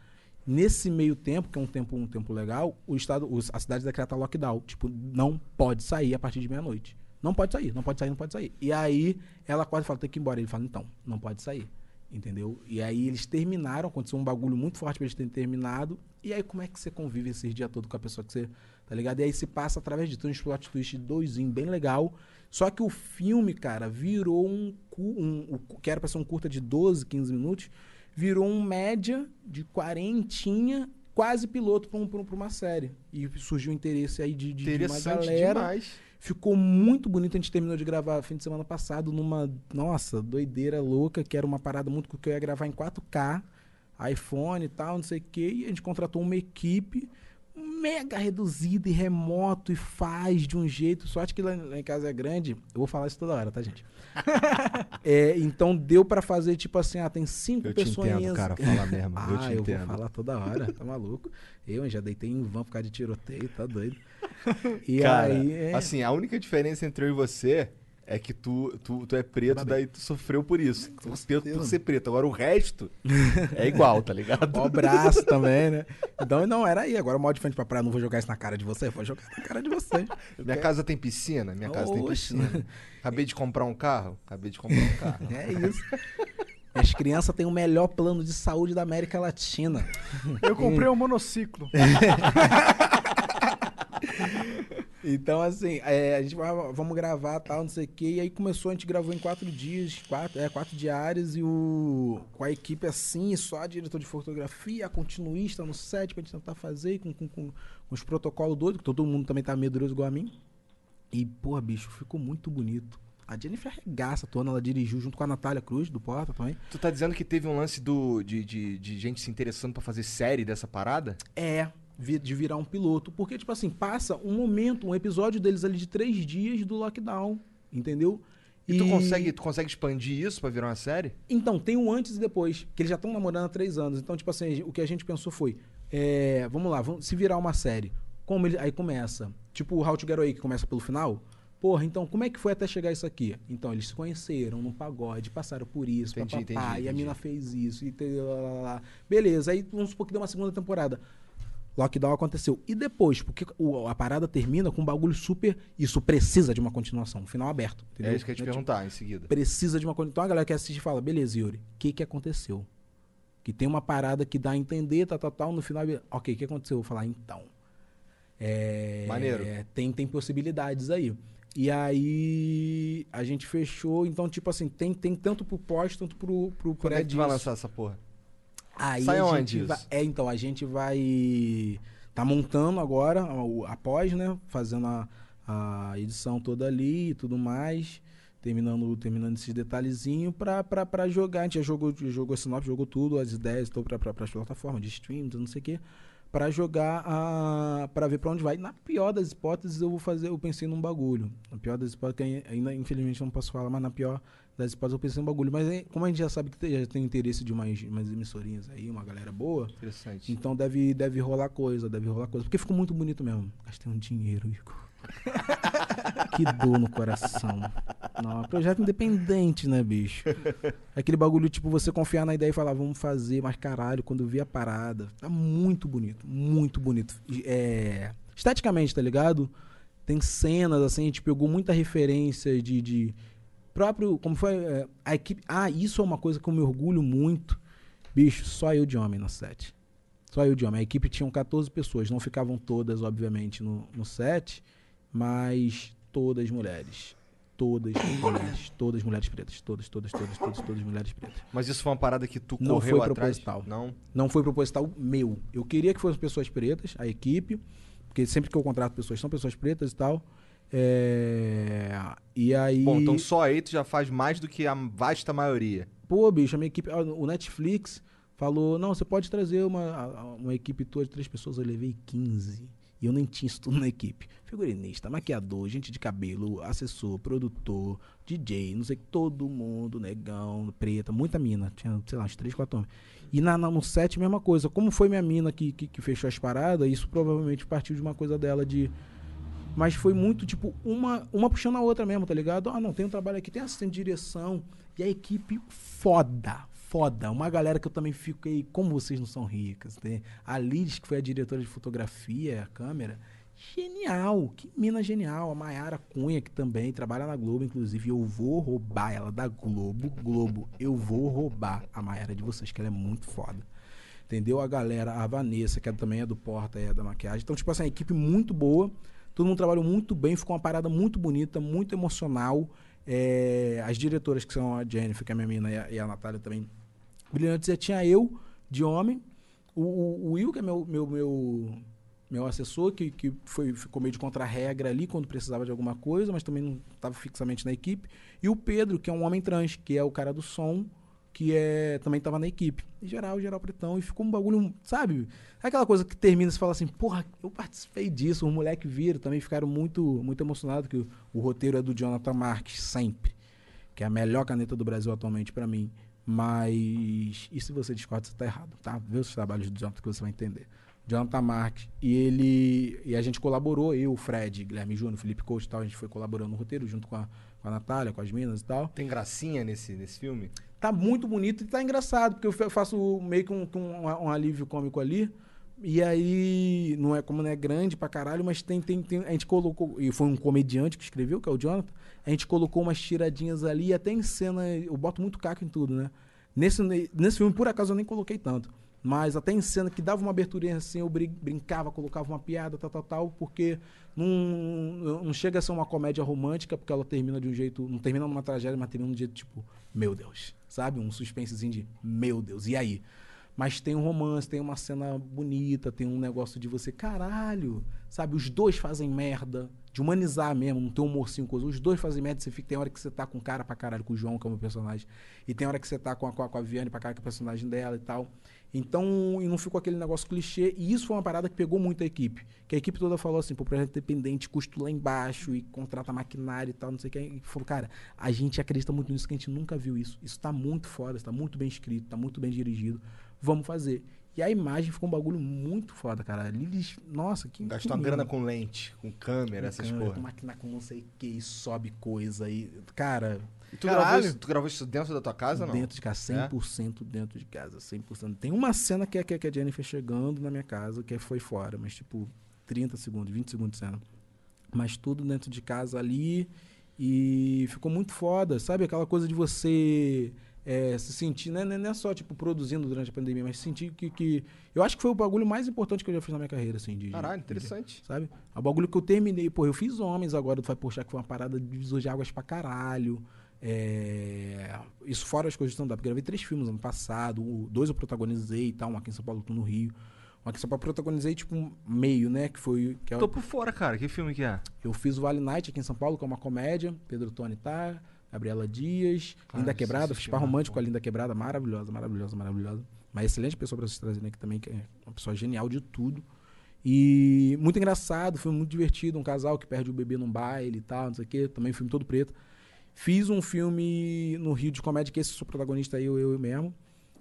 Nesse meio tempo, que é um tempo, um tempo legal, o estado, a cidade decreta lockdown. Tipo, não pode sair a partir de meia-noite. Não pode sair, não pode sair, não pode sair. E aí ela quase fala, tem que ir embora. Ele fala, então, não pode sair. Entendeu? E aí eles terminaram, aconteceu um bagulho muito forte pra eles terem terminado. E aí como é que você convive esses dias todo com a pessoa que você. Tá ligado? E aí se passa através de uns plot twist doisinho, bem legal. Só que o filme, cara, virou um, um, cu- que era pra ser um curta de 12, 15 minutos, virou um média de quarentinha, quase piloto pra, um, pra, um- uma série. E surgiu o interesse aí de, de, de uma galera. demais. Ficou muito bonito. A gente terminou de gravar fim de semana passado numa, nossa, doideira louca, que era uma parada muito que eu ia gravar em 4K, iPhone e tal, não sei o quê. E a gente contratou uma equipe mega reduzido e remoto e faz de um jeito. Sorte que lá, lá em casa é grande. Eu vou falar isso toda hora, tá, gente? É, então deu pra fazer tipo assim, ah, tem cinco Eu te pessoas. entendo, cara, fala mesmo, ah, eu te entendo. vou falar toda hora, tá maluco? Eu já deitei em van por causa de tiroteio, tá doido. E Cara, aí, é, assim, a única diferença entre eu e você é que tu, tu, tu é preto, daí tu sofreu por isso. Tu por, por ser preto. Agora o resto é igual, tá ligado? O braço também, né? Então não, era aí. Agora o modo de frente pra praia, não vou jogar isso na cara de você, vou jogar na cara de você. Minha casa tem piscina? Minha casa tem Oxe. piscina. Acabei de comprar um carro? Acabei de comprar um carro. É isso. As crianças têm o melhor plano de saúde da América Latina. Eu comprei um monociclo. Então, assim, é, a gente vai, vamos gravar tal, não sei o quê. E aí começou, a gente gravou em quatro dias, quatro, é, quatro diários, e o, com a equipe assim, só a diretor de fotografia, a continuista no set pra gente tentar fazer, com, com, com, os protocolos doidos, que todo mundo também tá medroso igual a mim. E, porra, bicho, ficou muito bonito. A Jennifer arregaça atuando, ela dirigiu junto com a Natália Cruz, do Porta também. Tu tá dizendo que teve um lance do, de, de, de gente se interessando pra fazer série dessa parada? É, de virar um piloto. Porque, tipo assim, passa um momento, um episódio deles ali de três dias do lockdown, entendeu? E, tu, consegue, tu consegue expandir isso pra virar uma série? Então, tem o antes e depois, que eles já estão namorando há três anos. Então, tipo assim, o que a gente pensou foi, é, vamos lá, vamos, se virar uma série, como ele, aí começa, tipo o How to Get Away, que começa pelo final, porra, então como é que foi até chegar isso aqui? Então, eles se conheceram no pagode, passaram por isso, Entendi, papapá, entendi, e a entendi. mina fez isso, e lá, lá, lá. beleza, aí vamos supor que deu uma segunda temporada. Lockdown aconteceu. E depois, porque o- a parada termina com um bagulho super. Isso precisa de uma continuação, um final aberto. Entendeu? É isso que eu ia te tipo, perguntar em seguida. precisa de uma coisa. Então a galera que assiste fala, beleza, Yuri, o que que aconteceu? Que tem uma parada que dá a entender, tal, tal, tal, no final, ok, o que aconteceu? Eu vou falar, então. É, Maneiro. Tem, tem possibilidades aí. E aí a gente fechou, então, tipo assim, tem, tem tanto pro pós, tanto pro, pro Quando é que vai lançar essa porra? Aí Sai a onde vai, É, então, a gente vai. Tá montando agora a- o- a pós, né? Fazendo a, a edição toda ali e tudo mais. Terminando, terminando esses detalhezinhos pra, pra, pra jogar. A gente já jogou, jogou a sinopse, jogou tudo, as ideias, então, pra, pra, pras plataformas de stream, não sei o quê. Pra jogar, a, pra ver pra onde vai. Na pior das hipóteses, eu vou fazer, eu pensei num bagulho. Na pior das hipóteses, que ainda, infelizmente, eu não posso falar, mas na pior das hipóteses, eu pensei bagulho. Mas aí, como a gente já sabe que já tem interesse de umas, umas emissorinhas aí, uma galera boa, Interessante. então deve, deve rolar coisa, deve rolar coisa. Porque ficou muito bonito mesmo. Gastei um dinheiro, Igor. que dor no coração. Não, é projeto independente, né, bicho? É aquele bagulho, tipo, você confiar na ideia e falar, vamos fazer, mas caralho, quando vi a parada, tá muito bonito, muito bonito. É, esteticamente, tá ligado? Tem cenas, assim, a gente pegou muita referência de, de próprio, como foi, é, a equipe, ah, isso é uma coisa que eu me orgulho muito, bicho, só eu de homem no set. Só eu de homem. A equipe tinha 14 pessoas, não ficavam todas, obviamente, no, no set, mas todas mulheres. Todas mulheres, todas mulheres pretas, todas, todas, todas, todas, todas mulheres pretas. Mas isso foi uma parada que tu Não correu foi atrás? proposital. Não? Não foi proposital meu. Eu queria que fossem pessoas pretas, a equipe, porque sempre que eu contrato pessoas, são pessoas pretas e tal. É, E aí. Bom, então só aí tu já faz mais do que a vasta maioria. Pô, bicho, a minha equipe. O Netflix falou: não, você pode trazer uma, uma equipe toda de três pessoas. Eu levei 15. E eu nem tinha isso tudo na equipe. Figurinista, maquiador, gente de cabelo, assessor, produtor, DJ, não sei, todo mundo, negão, preta, muita mina. Tinha, sei lá, uns três, quatro homens. E na, na- no set, mesma coisa. Como foi minha mina que, que, que fechou as paradas, isso provavelmente partiu de uma coisa dela de. Mas foi muito, tipo, uma, uma puxando a outra mesmo, tá ligado? Ah, não, tem um trabalho aqui, tem assistente de direção. E a equipe foda, foda. Uma galera que eu também fiquei, como vocês não são ricas, né? A Liz, que foi a diretora de fotografia, a câmera, genial, que mina genial. A Mayara Cunha, que também trabalha na Globo, inclusive, eu vou roubar ela da Globo, Globo, eu vou roubar a Mayara de vocês, que ela é muito foda. Entendeu? A galera, a Vanessa, que é- também é do Porta, é da maquiagem. Então, tipo assim, a equipe muito boa. Todo mundo trabalhou muito bem, ficou uma parada muito bonita, muito emocional. É, as diretoras, que são a Jennifer, que é a minha mina, e a, e a Natália também, brilhantes. Já tinha eu, de homem, o, o, o Will, que é meu, meu, meu, meu assessor, que, que foi, ficou meio de contra-regra ali quando precisava de alguma coisa, mas também não estava fixamente na equipe. E o Pedro, que é um homem trans, que é o cara do som, que é, também tava na equipe. E geral, geral pretão. E ficou um bagulho, sabe? Aquela coisa que termina você fala assim, porra, eu participei disso. Os moleque viram, também ficaram muito, muito emocionados, que o, o roteiro é do Jonathan Marques, sempre. Que é a melhor caneta do Brasil atualmente pra mim. Mas. E se você discorda, você tá errado, tá? Vê os trabalhos do Jonathan que você vai entender. Jonathan Marques. E ele. E a gente colaborou, eu, o Fred, Guilherme Júnior, Felipe Coach e tal. A gente foi colaborando no roteiro junto com a, com a Natália, com as minas e tal. Tem gracinha nesse, nesse filme? Tá muito bonito e tá engraçado, porque eu fa- faço meio que um, um, um alívio cômico ali. E aí, não é como não é grande pra caralho, mas tem, tem, tem. A gente colocou. E foi um comediante que escreveu, que é o Jonathan. A gente colocou umas tiradinhas ali, até em cena. Eu boto muito caco em tudo, né? Nesse, nesse filme, por acaso, eu nem coloquei tanto. Mas até em cena que dava uma aberturinha assim, eu brin- brincava, colocava uma piada, tal, tal, tal, porque não, não chega a ser uma comédia romântica, porque ela termina de um jeito. Não termina numa tragédia, mas termina de um jeito tipo, meu Deus. Sabe? Um suspensezinho de meu Deus, e aí? Mas tem um romance, tem uma cena bonita, tem um negócio de você, caralho, sabe? Os dois fazem merda, de humanizar mesmo, não tem um morcinho coisa. Os dois fazem merda, você fica, tem hora que você tá com cara pra caralho com o João, que é o meu personagem, e tem hora que você tá com a, com a, com a Viane pra caralho, que é o personagem dela e tal. Então, e não ficou aquele negócio clichê, e isso foi uma parada que pegou muito a equipe. Que a equipe toda falou assim, pô, projeto independente, custo lá embaixo, e contrata maquinário e tal, não sei o que. E falou, cara, a gente acredita muito nisso, que a gente nunca viu isso. Isso tá muito foda, tá muito bem escrito, tá muito bem dirigido. Vamos fazer. E a imagem ficou um bagulho muito foda, cara. Lilis, nossa, que Gastou uma grana com lente, com câmera, essas Câmera, porra. Com máquina com não sei o que, e sobe coisa aí. Cara, E tu gravou, isso, tu gravou isso dentro da tua casa, não? Dentro de casa, É? 100% dentro de casa, 100%. Tem uma cena que é, que é que é a Jennifer chegando na minha casa, que foi fora, mas tipo, 30 segundos, 20 segundos de cena. Mas tudo dentro de casa ali e ficou muito foda, sabe? Aquela coisa de você é, se sentir, né? não é só tipo produzindo durante a pandemia, mas sentir que, que. Eu acho que foi o bagulho mais importante que eu já fiz na minha carreira, assim. De, Caralho, de- interessante. sabe? É o bagulho que eu terminei. Pô, eu fiz Homens agora do Vai Puxar, que foi uma parada de divisor de águas pra caralho. É, Isso fora as coisas de stand-up. Gravei três filmes ano passado. o- Dois eu protagonizei e tal. Um aqui em São Paulo, outro no Rio. Um aqui em São Paulo eu protagonizei, tipo, um meio, né? Que foi... Que é o- Tô por fora, cara. Que filme que é? eu fiz o Vale Night aqui em São Paulo, que é uma comédia. Pedro Tony tá, Gabriela Dias, Cara, Linda Quebrada. Fiz par muito romântico com a Linda Quebrada, maravilhosa, maravilhosa, maravilhosa. Uma excelente pessoa pra vocês trazerem aqui também, que é uma pessoa genial de tudo. E muito engraçado, foi muito divertido. Um casal que perde o bebê num baile e tal, não sei o quê. Também filme todo preto. Fiz um filme no Rio de comédia, que esse sou protagonista aí, eu, eu mesmo,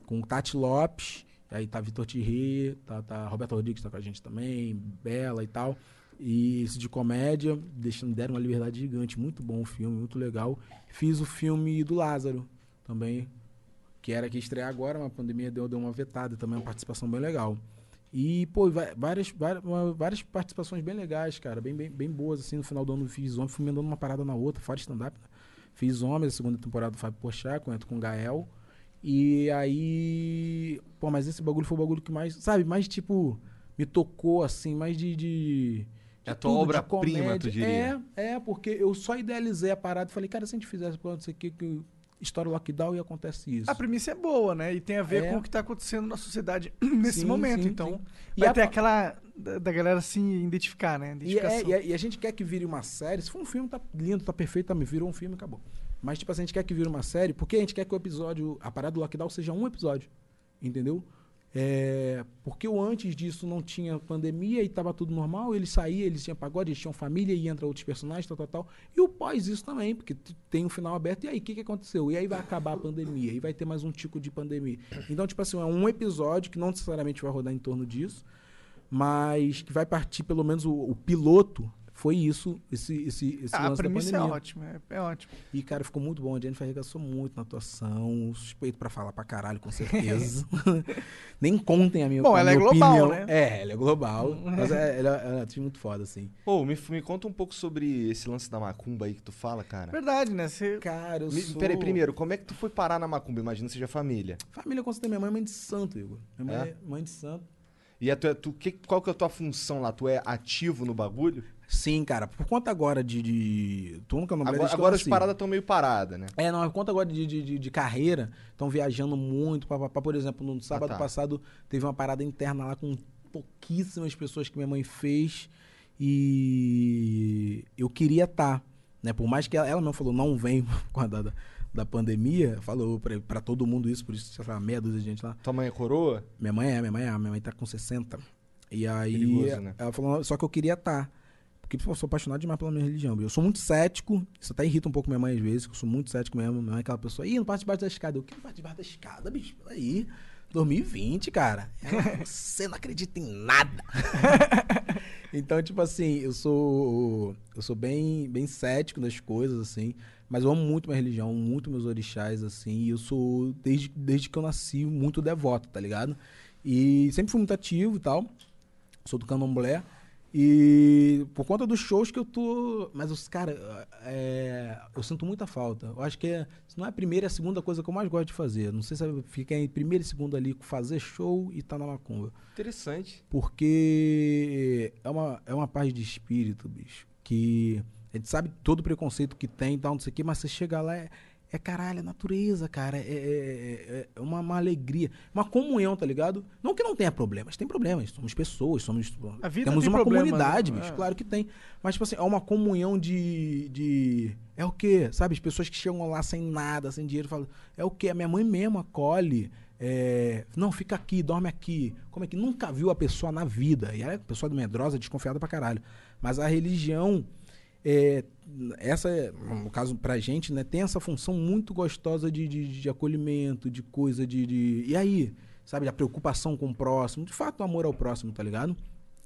com Tati Lopes. Aí tá Vitor Thierry, tá, tá Roberto Rodrigues tá com a gente também, Bela e tal. E esse de comédia, deixando, deram uma liberdade gigante. Muito bom o filme, muito legal. Fiz o filme do Lázaro também, que era que estrear agora, mas a pandemia deu, deu uma vetada também, uma participação bem legal. E, pô, várias, várias, várias participações bem legais, cara, bem, bem, bem boas, assim, no final do ano fiz Homem, fui emendando uma parada na outra, fora stand-up, né? Fiz Homens, a segunda temporada do Fábio Porchat, com, com o Gael, e aí, pô, mas esse bagulho foi o bagulho que mais, sabe, mais, tipo, me tocou, assim, mais de... de É a de tua de obra-prima, tu diria. É, é, porque eu só idealizei a parada e falei, cara, se a gente fizesse, pô, não sei o que, estoura o lockdown e acontece isso. A premissa é boa, né? E tem a ver É. com o que tá acontecendo na sociedade nesse Sim, momento. sim, então, sim. E vai a ter aquela da, da galera se identificar, né? E, é- e a, e a gente quer que vire uma série. Se for um filme, tá lindo, tá perfeito, tá, me virou um filme, acabou. Mas, tipo assim, a gente quer que vire uma série, porque a gente quer que o episódio, a parada do lockdown seja um episódio. Entendeu? É, porque o antes disso não tinha pandemia e tava tudo normal, eles saíam, eles tinham pagode, eles tinham família e entra outros personagens, tal, tal, tal. E o pós isso também, porque tem um final aberto, e aí, o que, que aconteceu? E aí vai acabar a pandemia, e vai ter mais um tico de pandemia. Então, tipo assim, é um episódio que não necessariamente vai rodar em torno disso, mas que vai partir, pelo menos, o, o piloto foi isso, esse, esse, esse Ah, a lance da premissa é ótima, é, é ótimo. E, cara, ficou muito bom. A Jennifer arregaçou muito na atuação. Suspeito pra falar pra caralho, com certeza. Nem contem a minha, Bom, a ela é minha global, opinião. né? É, ela é global. mas é, ela, ela é uma atriz muito foda, assim. Pô, me, me conta um pouco sobre esse lance da macumba aí que tu fala, cara. Verdade, né? Você... Cara, eu Me, sou... Peraí, primeiro, como é que tu foi parar na macumba? Imagina seja família. Família com certeza. Minha mãe é mãe de santo, Igor. Minha mãe É? é mãe de santo. E a tua, tu, que, qual que é a tua função lá? Tu é ativo no bagulho? Sim, cara. Por conta agora de... de... Tu nunca não Agora, agora as paradas estão meio paradas, né? É, não, por conta agora de, de, de, carreira, estão viajando muito. Pá, pá, pá. Por exemplo, no sábado tá. passado teve uma parada interna lá com pouquíssimas pessoas que minha mãe fez. E eu queria estar, né? Por mais que ela, ela mesmo falou, não vem causa da, pandemia, falou pra, pra todo mundo isso, por isso tinha lá, meia dúzia de gente lá. Tua mãe é coroa? Minha mãe é, minha mãe é, minha mãe tá com 60. E aí, Perigoso, né? ela falou, só que eu queria estar. Porque pô, eu sou apaixonado demais pela minha religião. Eu sou muito cético, isso até irrita um pouco minha mãe às vezes, que eu sou muito cético mesmo. Minha mãe é aquela pessoa, ih, não passa debaixo da escada. Eu, que não passa debaixo da escada, bicho? Peraí. 2020, cara. Ela, Você não acredita em nada. então, tipo assim, eu sou eu sou bem bem cético das coisas assim, mas eu amo muito minha religião, amo muito meus orixás assim, e eu sou desde desde que eu nasci muito devoto, tá ligado? E sempre fui muito ativo e tal. Sou do Candomblé. E por conta dos shows que eu tô. Mas os caras, é, eu sinto muita falta. Eu acho que é, se não é a primeira, é a segunda coisa que eu mais gosto de fazer. Não sei se fica em primeiro e segundo ali, fazer show e tá na macumba. Interessante. Porque é uma, é uma paz de espírito, bicho. Que a gente sabe todo o preconceito que tem e tal, não sei o quê, mas você chega lá, é, é caralho, é natureza, cara. É, é- é- é uma, uma alegria. Uma comunhão, tá ligado? Não que não tenha problemas, tem problemas. Somos pessoas, somos. A vida temos tem uma problema, comunidade, né? bicho. É. Claro que tem. Mas, tipo assim, é uma comunhão de. de é o quê? Sabe? As pessoas que chegam lá sem nada, sem dinheiro, falam. É o quê? A minha mãe mesmo acolhe. é, não, fica aqui, dorme aqui. Como é que nunca viu a pessoa na vida? E ela é pessoa medrosa, desconfiada pra caralho. Mas a religião, é, essa, no caso pra gente, né, tem essa função muito gostosa de, de, de acolhimento, de coisa de, de. E aí? Sabe, a preocupação com o próximo, de fato, o amor ao próximo, tá ligado?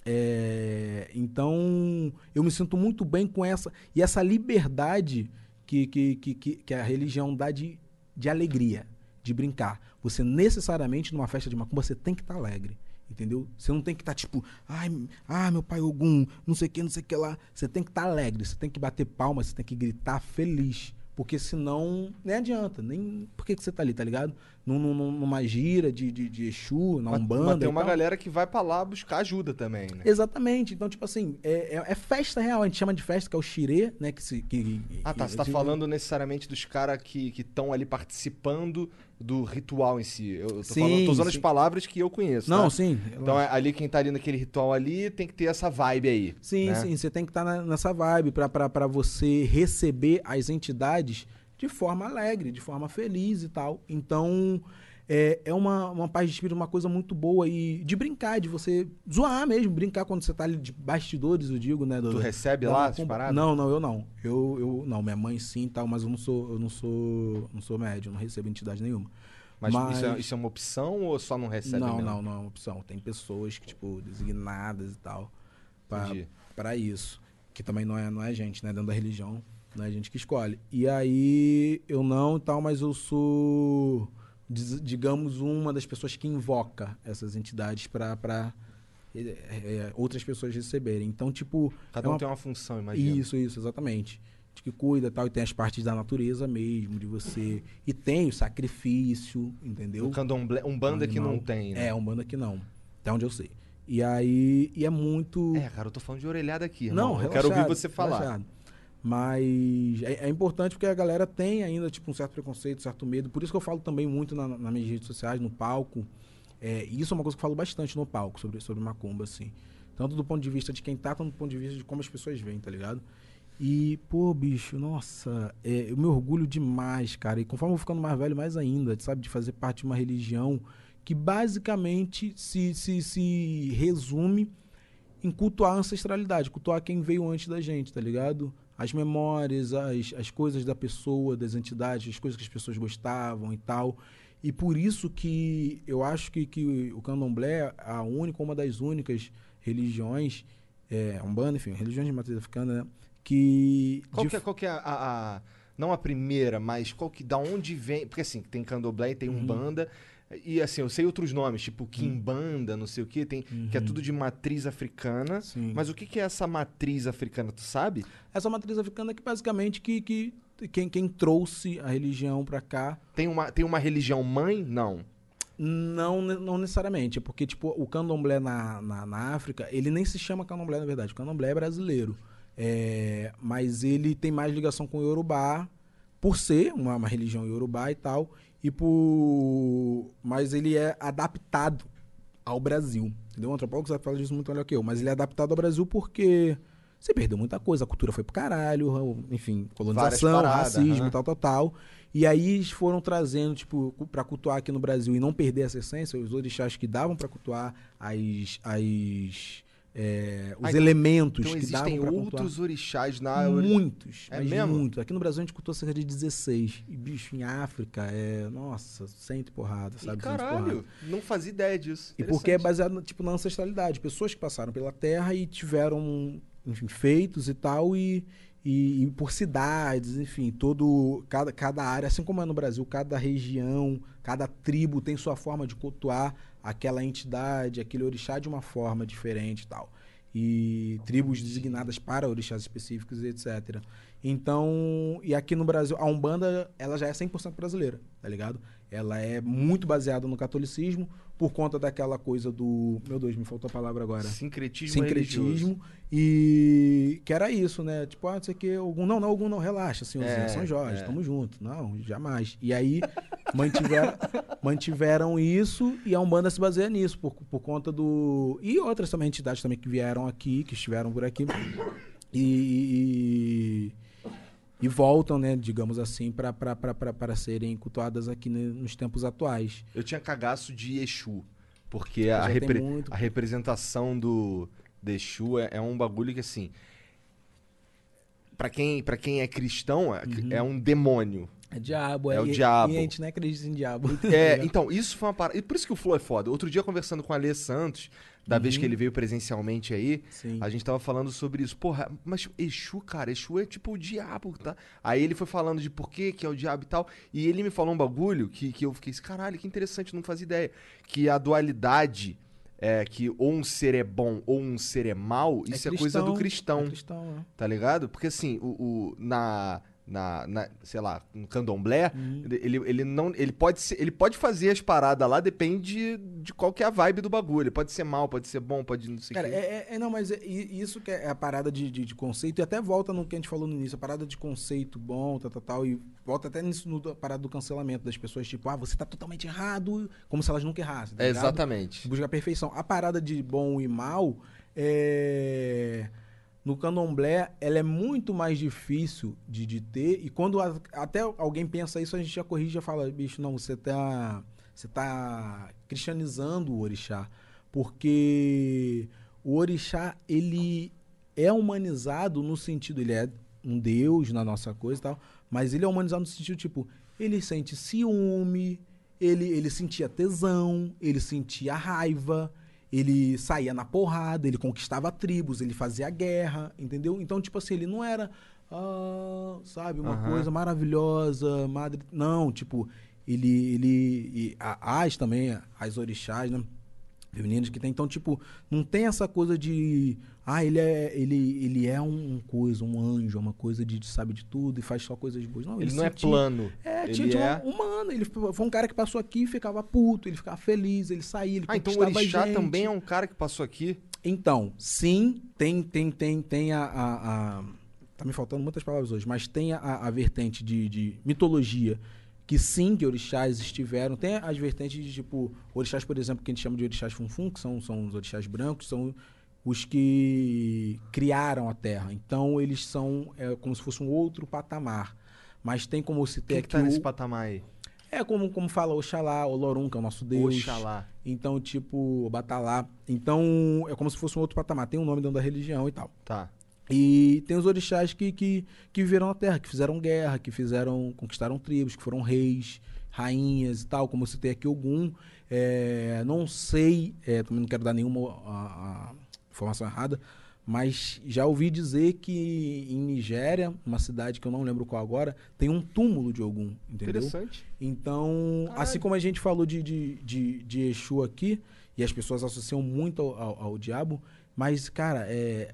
É, então, eu me sinto muito bem com essa. E essa liberdade que, que, que, que, a religião dá de, de alegria, de brincar. Você necessariamente, numa festa de macumba, você tem que estar alegre. Entendeu? Você não tem que estar tipo, ai, ah, meu pai Ogum, não sei o que, não sei o que lá. Você tem que estar alegre, você tem que bater palmas, você tem que gritar feliz. Porque senão nem adianta. Nem. Por que, que você tá ali, tá ligado? Num, num- numa gira de, de, de Exu, na Mas- Umbanda. mas tem uma tal. galera que vai pra lá buscar ajuda também, né? Exatamente. Então, tipo assim, é, é- é festa real. A gente chama de festa, que é o xirê, né? Que se, que, Ah, tá. que- Você tá falando necessariamente dos caras que estão ali participando do ritual em si. Eu tô, Sim, falando, tô usando as sim. palavras que eu conheço. Não, tá? sim, Então é ali quem tá ali naquele ritual ali tem que ter essa vibe aí. Sim, né? sim. Você tem que estar nessa vibe pra você receber as entidades de forma alegre, de forma feliz e tal. Então, é, é uma, uma paz de espírito, uma coisa muito boa e de brincar, de você zoar mesmo, brincar quando você tá ali de bastidores, eu digo, né? do- Tu recebe da lá as paradas? Não, não, eu não. Eu, eu não, minha mãe sim e tal, mas eu não sou, eu não sou, não sou médium, não recebo entidade nenhuma. Mas, Isso, é, isso é uma opção ou só não recebe Não, mesmo? não, não é uma opção. Tem pessoas que, tipo, designadas e tal pra isso. Que também não é, não é gente, né? Dentro da religião, é gente que escolhe. E aí, eu não e tal, mas eu sou, digamos, uma das pessoas que invoca essas entidades pra, pra é, é, outras pessoas receberem. Então, tipo... Cada é um tem uma função, imagina. Isso, isso, exatamente. De que cuida e tal, e tem as partes da natureza mesmo, de você. E tem o sacrifício, entendeu? O candomblé, um banda que não tem, né? É, um banda que não. Até onde eu sei. E aí, e é muito. É, cara, eu tô falando de orelhada aqui, irmão. Não, eu quero ouvir você falar. relaxado. Mas é, é importante porque a galera tem ainda tipo, um certo preconceito, um certo medo. Por isso que eu falo também muito na, nas minhas redes sociais, no palco. É, isso é uma coisa que eu falo bastante no palco sobre, sobre macumba, assim. Tanto do ponto de vista de quem tá, quanto do ponto de vista de como as pessoas veem, tá ligado? E, pô, bicho, nossa, é, eu me orgulho demais, cara. E conforme eu vou ficando mais velho, mais ainda, sabe? De fazer parte de uma religião que basicamente se, se, se resume em cultuar a ancestralidade, cultuar quem veio antes da gente, tá ligado? As memórias, as, as coisas da pessoa, das entidades, as coisas que as pessoas gostavam e tal. E por isso que eu acho que, que o candomblé é a única, uma das únicas religiões, é, umbanda, enfim, religiões de matriz africana, né? Que... Qual que é, qual que é a, a- Não a primeira, mas qual que. Da onde vem. Porque assim, tem candomblé e tem Uhum. E assim, eu sei outros nomes, tipo Kimbanda, não sei o que, tem, que é Uhum. tudo de matriz africana. Mas o que, que é essa matriz africana, tu sabe? Essa matriz africana é que basicamente que, que quem, quem trouxe a religião pra cá. Tem uma, tem uma religião mãe? Não. Não, não necessariamente. É porque, tipo, o candomblé na, na, na África, ele nem se chama candomblé, na verdade. O candomblé é brasileiro. É, mas ele tem mais ligação com o Yorubá, por ser uma, uma religião Yorubá e tal. E por. Mas ele é adaptado ao Brasil. Entendeu? O antropólogo sabe falar disso muito melhor que eu. Mas ele é adaptado ao Brasil porque você perdeu muita coisa. A cultura foi pro caralho, enfim, colonização, paradas, racismo, aham. tal, tal, tal. E aí eles foram trazendo, tipo, pra cultuar aqui no Brasil e não perder essa essência, os orixás que davam pra cultuar, as, as, é, os Ah, então- elementos Então que davam existem pra outros cultuar. orixás na... Muitos, É mas mesmo? muitos. Aqui no Brasil a gente cultua cerca de 16. E, bicho, em África é, nossa, cento porrada, sabe? E caralho, não fazia ideia disso. E porque é baseado tipo, na ancestralidade. Pessoas que passaram pela Terra e tiveram, enfim, feitos e tal, e, e, e por cidades, enfim, todo. Cada, cada área, assim como é no Brasil, cada região, cada tribo tem sua forma de cultuar aquela entidade, aquele orixá de uma forma diferente e tal. E tribos designadas para orixás específicos e etc. Então, e aqui no Brasil, a Umbanda, ela já é 100% brasileira, tá ligado? Ela é muito baseada no catolicismo, por conta daquela coisa do. Meu Deus, me faltou a palavra agora. Sincretismo religioso. Sincretismo. E que era isso, né? Tipo, ah, não sei o que, algum. Não, não, algum não, relaxa, senhorzinho, É, São Jorge, é. tamo junto. Não, jamais. E aí mantiveram, mantiveram isso e a Umbanda se baseia nisso, por, por conta do. E outras também entidades também que vieram aqui, que estiveram por aqui. E. e e voltam, né, digamos assim, para serem cultuadas aqui ne- nos tempos atuais. Eu tinha cagaço de Exu. Porque a, repre- muito, a representação do de Exu é, é um bagulho que, assim... Pra quem, pra quem é cristão, é, é um demônio. É diabo, É o e- diabo. E a gente não acredita em diabo. É, então, isso foi uma parada. E por isso que o Flow é foda. Outro dia, conversando com o Alê Santos, da vez Uhum. que ele veio presencialmente aí, Sim. a gente tava falando sobre isso. Porra, mas Exu, cara, Exu é tipo o diabo, tá? Aí ele foi falando de por que que é o diabo e tal. E ele me falou um bagulho que, que eu fiquei assim, caralho, que interessante, não fazia ideia. Que a dualidade é que ou um ser é bom ou um ser é mal, isso é, coisa do cristão. É cristão, é. Tá ligado? Porque assim, o, o- na, na, na- sei lá, no candomblé, Uhum. ele, ele não. Ele pode, ser, ele pode fazer as paradas lá, depende de qual que é a vibe do bagulho. Ele pode ser mal, pode ser bom, pode não sei o Cara, é, é- é- não, mas é- isso que é a parada de, de- de conceito, e até volta no que a gente falou no início, a parada de conceito bom, tal, tal, tal, e volta até nisso no da parada do cancelamento das pessoas, tipo, ah, você tá totalmente errado, como se elas nunca errassem. tá É, exatamente. Busca a perfeição. A parada de bom e mal é. No candomblé, ela é muito mais difícil de, de ter. E quando a- até alguém pensa isso, a gente já corrige já fala, bicho, não, você tá. Você tá cristianizando o orixá. Porque o orixá, ele é humanizado no sentido, ele é um deus na nossa coisa e tal, mas ele é humanizado no sentido, tipo, ele sente ciúme, ele, ele sentia tesão, ele sentia raiva, ele saía na porrada, ele conquistava tribos, ele fazia guerra, entendeu? Então, tipo assim, ele não era, ah, sabe, uma Aham. coisa maravilhosa, madre. Não, tipo, ele. ele e a- as também, as orixás, né? Femininas que tem. Então, tipo, não tem essa coisa de. Ah, ele é, ele, ele é um coisa, um anjo, uma coisa de, sabe de tudo e faz só coisas boas. Não, Ele não é plano. É, Ele tinha, é- um humano. Ele foi um cara que passou aqui e ficava puto, ele ficava feliz, ele saía, ele Ah, então o orixá gente. também é um cara que passou aqui. Então, sim, tem, tem, tem, tem a, a- a- Tá me faltando muitas palavras hoje, mas tem a, a vertente de, de mitologia que sim, que orixás estiveram. Tem as vertentes de, tipo, orixás, por exemplo, que a gente chama de orixás funfun, que são, são os orixás brancos, são os que criaram a Terra. Então, eles são é, como se fosse um outro patamar. Mas tem como se ter Quem aqui que tá nesse o- patamar aí? é como, como fala Oxalá, Olorum, que é o nosso Deus. Oxalá. Então, tipo, Batalá. Então, é como se fosse um outro patamar. Tem um nome dentro da religião e tal. Tá. E tem os orixás que, que, que viveram na Terra, que fizeram guerra, que fizeram, conquistaram tribos, que foram reis, rainhas e tal, como eu citei aqui algum. É, não sei, é, também não quero dar nenhuma a- a informação errada, mas já ouvi dizer que em Nigéria, uma cidade que eu não lembro qual agora, tem um túmulo de Ogum, entendeu? Interessante. Então, assim como a gente falou de, de, de, de Exu aqui, e as pessoas associam muito ao, ao- ao diabo, mas, cara, é,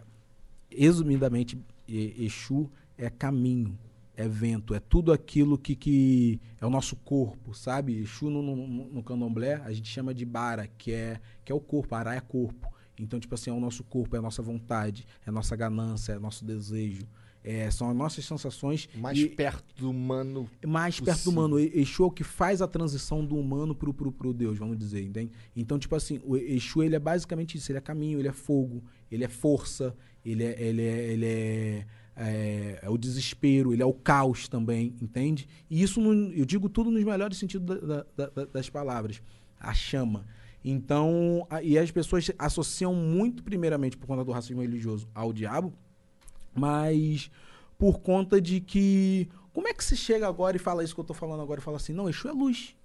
resumidamente, Exu é caminho, é vento, é tudo aquilo que, que é o nosso corpo, sabe? Exu no, no, no candomblé a gente chama de bara, que é, que é o corpo, ará é corpo. Então, tipo assim, é o nosso corpo, é a nossa vontade, é a nossa ganância, é o nosso desejo. É, são as nossas sensações. Mais e- perto do humano. mais perto do possível. humano. Exu é o que faz a transição do humano pro, pro, pro Deus, vamos dizer, entende? Então, tipo assim, o Exu, ele é basicamente isso. Ele é caminho, ele é fogo, ele é força, ele é, ele é, ele é é, é o desespero, ele é o caos também, entende? E isso, no- eu digo tudo nos melhores sentidos da- da- da- das palavras. A chama. Então, a- e as pessoas associam muito, primeiramente, por conta do racismo religioso, ao diabo, mas por conta de que. Como é que se chega agora e fala isso que eu tô falando agora e fala assim, não, Exu é luz.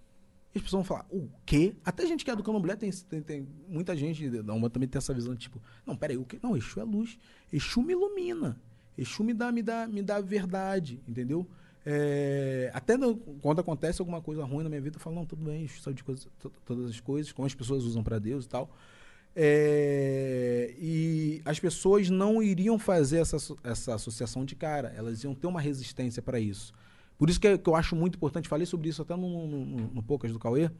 As pessoas vão falar, o quê? Até gente que é do candomblé tem, tem, tem muita gente da Umbanda também tem essa visão tipo, não, peraí, o quê? Não, Exu é luz. Exu me ilumina. Exu me dá, me dá, me dá verdade, entendeu? É, até no- quando acontece alguma coisa ruim na minha vida, eu falo, não, tudo bem, Exu sabe de coisas, to- todas as coisas, como as pessoas usam pra Deus e tal. É, e as pessoas não iriam fazer essa, essa associação de cara, elas iam ter uma resistência para isso. Por isso que, é- que eu acho muito importante, falei sobre isso até no, no, no- Poucas do Cauê,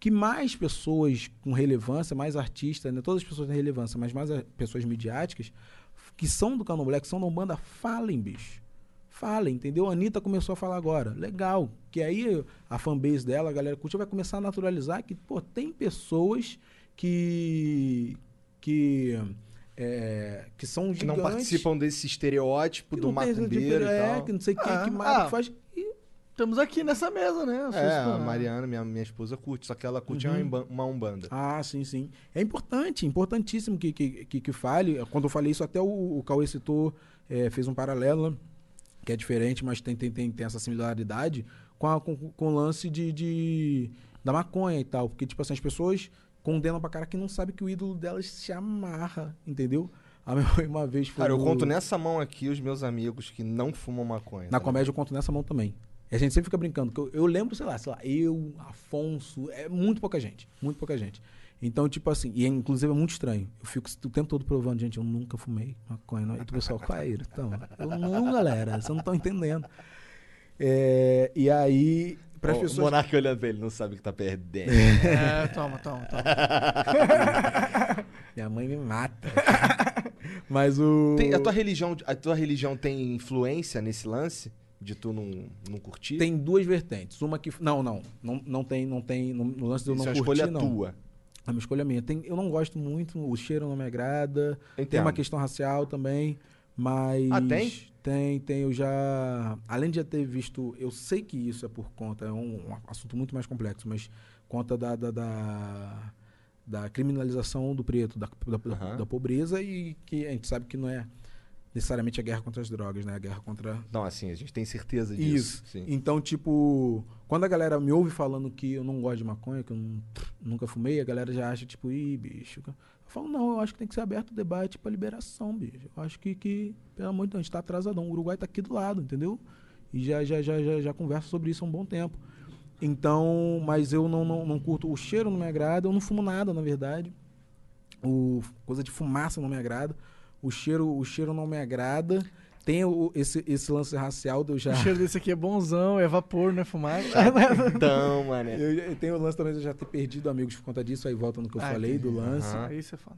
que mais pessoas com relevância, mais artistas, né, todas as pessoas têm relevância, mas mais pessoas midiáticas, que são do Candomblé, que são da Umbanda, falem, bicho. Falem, entendeu? A Anitta começou a falar agora. Legal. Que aí a fanbase dela, a galera curte, vai começar a naturalizar que, pô, tem pessoas que. que. é, que são Que não gigantes, participam desse estereótipo que do esse macumbeiro e é, tal. que não sei o que, Ah, que mata, ah, que faz. Estamos aqui nessa mesa, né? Vocês É, a Mariana, minha, minha esposa, curte, só que ela curte Uhum. uma, umba- uma umbanda. Ah, sim, sim. É importante, importantíssimo que, que, que, que fale. Quando eu falei isso, até o, o Cauê citou, é, fez um paralelo, que é diferente, mas tem, tem, tem, tem essa similaridade com, a- com, com o lance de, de- da maconha e tal. Porque, tipo assim, as pessoas condenam pra cara que não sabe que o ídolo delas se amarra, entendeu? A minha mãe uma vez foi. Cara, eu conto nessa mão aqui os meus amigos que não fumam maconha. Na tá comédia eu conto nessa mão também. E a gente sempre fica brincando. que eu, eu lembro, sei lá, sei lá, eu, Afonso, é muito pouca gente. Muito pouca gente. Então, tipo assim, e é, inclusive é muito estranho. Eu fico o tempo todo provando, gente, eu nunca fumei maconha. Não. E o pessoal, qual é, então? Eu não, galera, vocês não estão entendendo. É, e aí, para as O pessoas. Monarca olhando pra ele, não sabe o que tá perdendo. É, toma, toma, toma. Minha mãe me mata. Mas o. Tem- a, tua religião, a tua religião tem influência nesse lance? De tu não, não curtir? Tem duas vertentes. Uma que. Não, não. Não, não tem, não tem. No, no lance de eu não é uma curtir, escolha não. tua. É uma escolha minha. Tem, eu não gosto muito, o cheiro não me agrada. Tem Entendo. uma questão racial também, mas. Ah, tem? Tem, tem. Eu já. Além de já ter visto. Eu sei que isso é por conta, é um, um assunto muito mais complexo, mas conta da. da, da, da criminalização do preto, da, da, Aham. da pobreza e que a gente sabe que não é necessariamente a guerra contra as drogas, né? A guerra contra Não, assim, a gente tem certeza disso. isso. Sim. Então, tipo, quando a galera me ouve falando que eu não gosto de maconha, que eu não- nunca fumei, a galera já acha, tipo, ih, bicho. Eu falo, não, eu acho que tem que ser aberto o debate pra liberação, bicho. Eu acho que, que pelo amor de Deus, a gente tá atrasadão. O Uruguai tá aqui do lado, entendeu? E já, já, já, já, já converso sobre isso há um bom tempo. Então, mas eu não, não, não curto. O cheiro não me agrada, eu não fumo nada, na verdade. O, coisa de fumaça não me agrada. O cheiro, o cheiro não me agrada. Tem o, esse, esse lance racial eu já. O cheiro desse aqui é bonzão, é vapor, não é fumaça. Então, mané. Eu, eu tenho o lance também de eu já ter perdido amigos por conta disso, aí volta no que eu Ah, falei do lance. Aham. Aí você fala.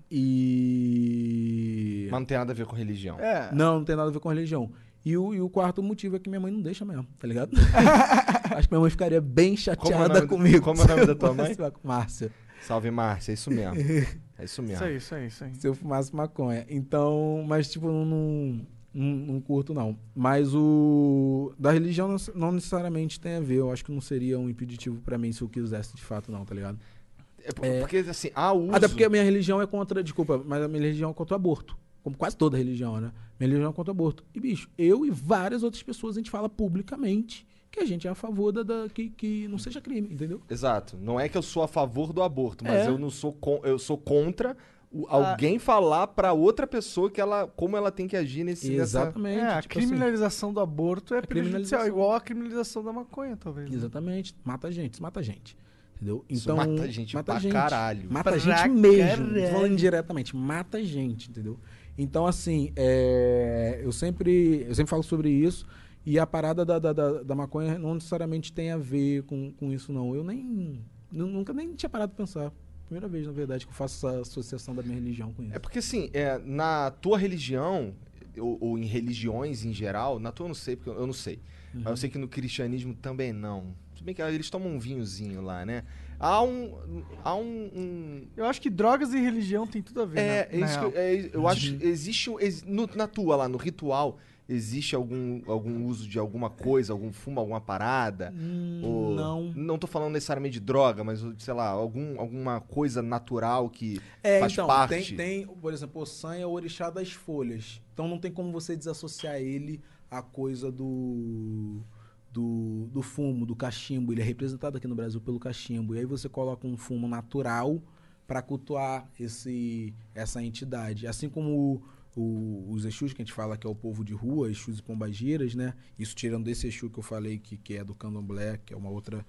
E. Mas não tem nada a ver com religião. É. Não, não tem nada a ver com religião. E o, e o quarto motivo é que minha mãe não deixa mesmo, tá ligado? Acho que minha mãe ficaria bem Como é chateada nome- comigo. como é o nome da tua mãe? Márcia. Salve, Márcia, é isso mesmo. É isso mesmo. Isso aí, isso aí, isso aí. Se eu fumasse maconha. Então, mas tipo, não, não, não, curto não. Mas o. Da religião não, não necessariamente tem a ver. Eu acho que não seria um impeditivo pra mim se eu quisesse de fato, não, tá ligado? É por- porque, assim, há uso... Até porque a minha religião é contra. Desculpa, mas a minha religião é contra o aborto. Como quase toda religião, né? Minha religião é contra o aborto. E, bicho, eu e várias outras pessoas, a gente fala publicamente que a gente é a favor da, da- que, que não seja crime, entendeu? Exato. Não é que eu sou a favor do aborto, mas É. eu não sou con- eu sou contra o- alguém falar pra outra pessoa que ela como ela tem que agir nesse nessa- Exatamente. É, a tipo assim. criminalização do aborto é prejudicial, criminalização. igual a criminalização da maconha, talvez. né? Exatamente. Mata a gente, mata a gente. Entendeu? Isso Então, mata a gente pra caralho. Mata a Pra gente mesmo. Tô falando indiretamente. Mata a gente, entendeu? Então, assim, é, eu, sempre, eu sempre falo sobre isso. E a parada da, da, da, da maconha não necessariamente tem a ver com, com isso, não. Eu nem. nu- Nunca nem tinha parado de pensar. Primeira vez, na verdade, que eu faço essa associação da minha religião com isso. É porque assim, é, na tua religião, ou, ou em religiões em geral, na tua eu não sei, porque eu não sei. Mas Uhum. eu sei que no cristianismo também não. Se bem que eles tomam um vinhozinho lá, né? Há um. Há um. um- Eu acho que drogas e religião tem tudo a ver, é, né? na isso que eu- é, eu acho. Existe. um- ex- no- na tua lá, no ritual, existe algum, algum uso de alguma coisa, algum fumo, alguma parada? Ou- Hum, não. Não tô falando necessariamente de droga, mas, sei lá, algum, alguma coisa natural que É, faz então, parte. tem, tem, por exemplo, o San é o orixá das folhas. Então não tem como você desassociar ele à coisa do, do, do fumo, do cachimbo. Ele é representado aqui no Brasil pelo cachimbo. E aí você coloca um fumo natural para cultuar esse, essa entidade. Assim como o- os Exus, que a gente fala que é o povo de rua, Exus e Pombagiras, né? Isso tirando desse Exu que eu falei, que, que é do Candomblé, que é uma outra...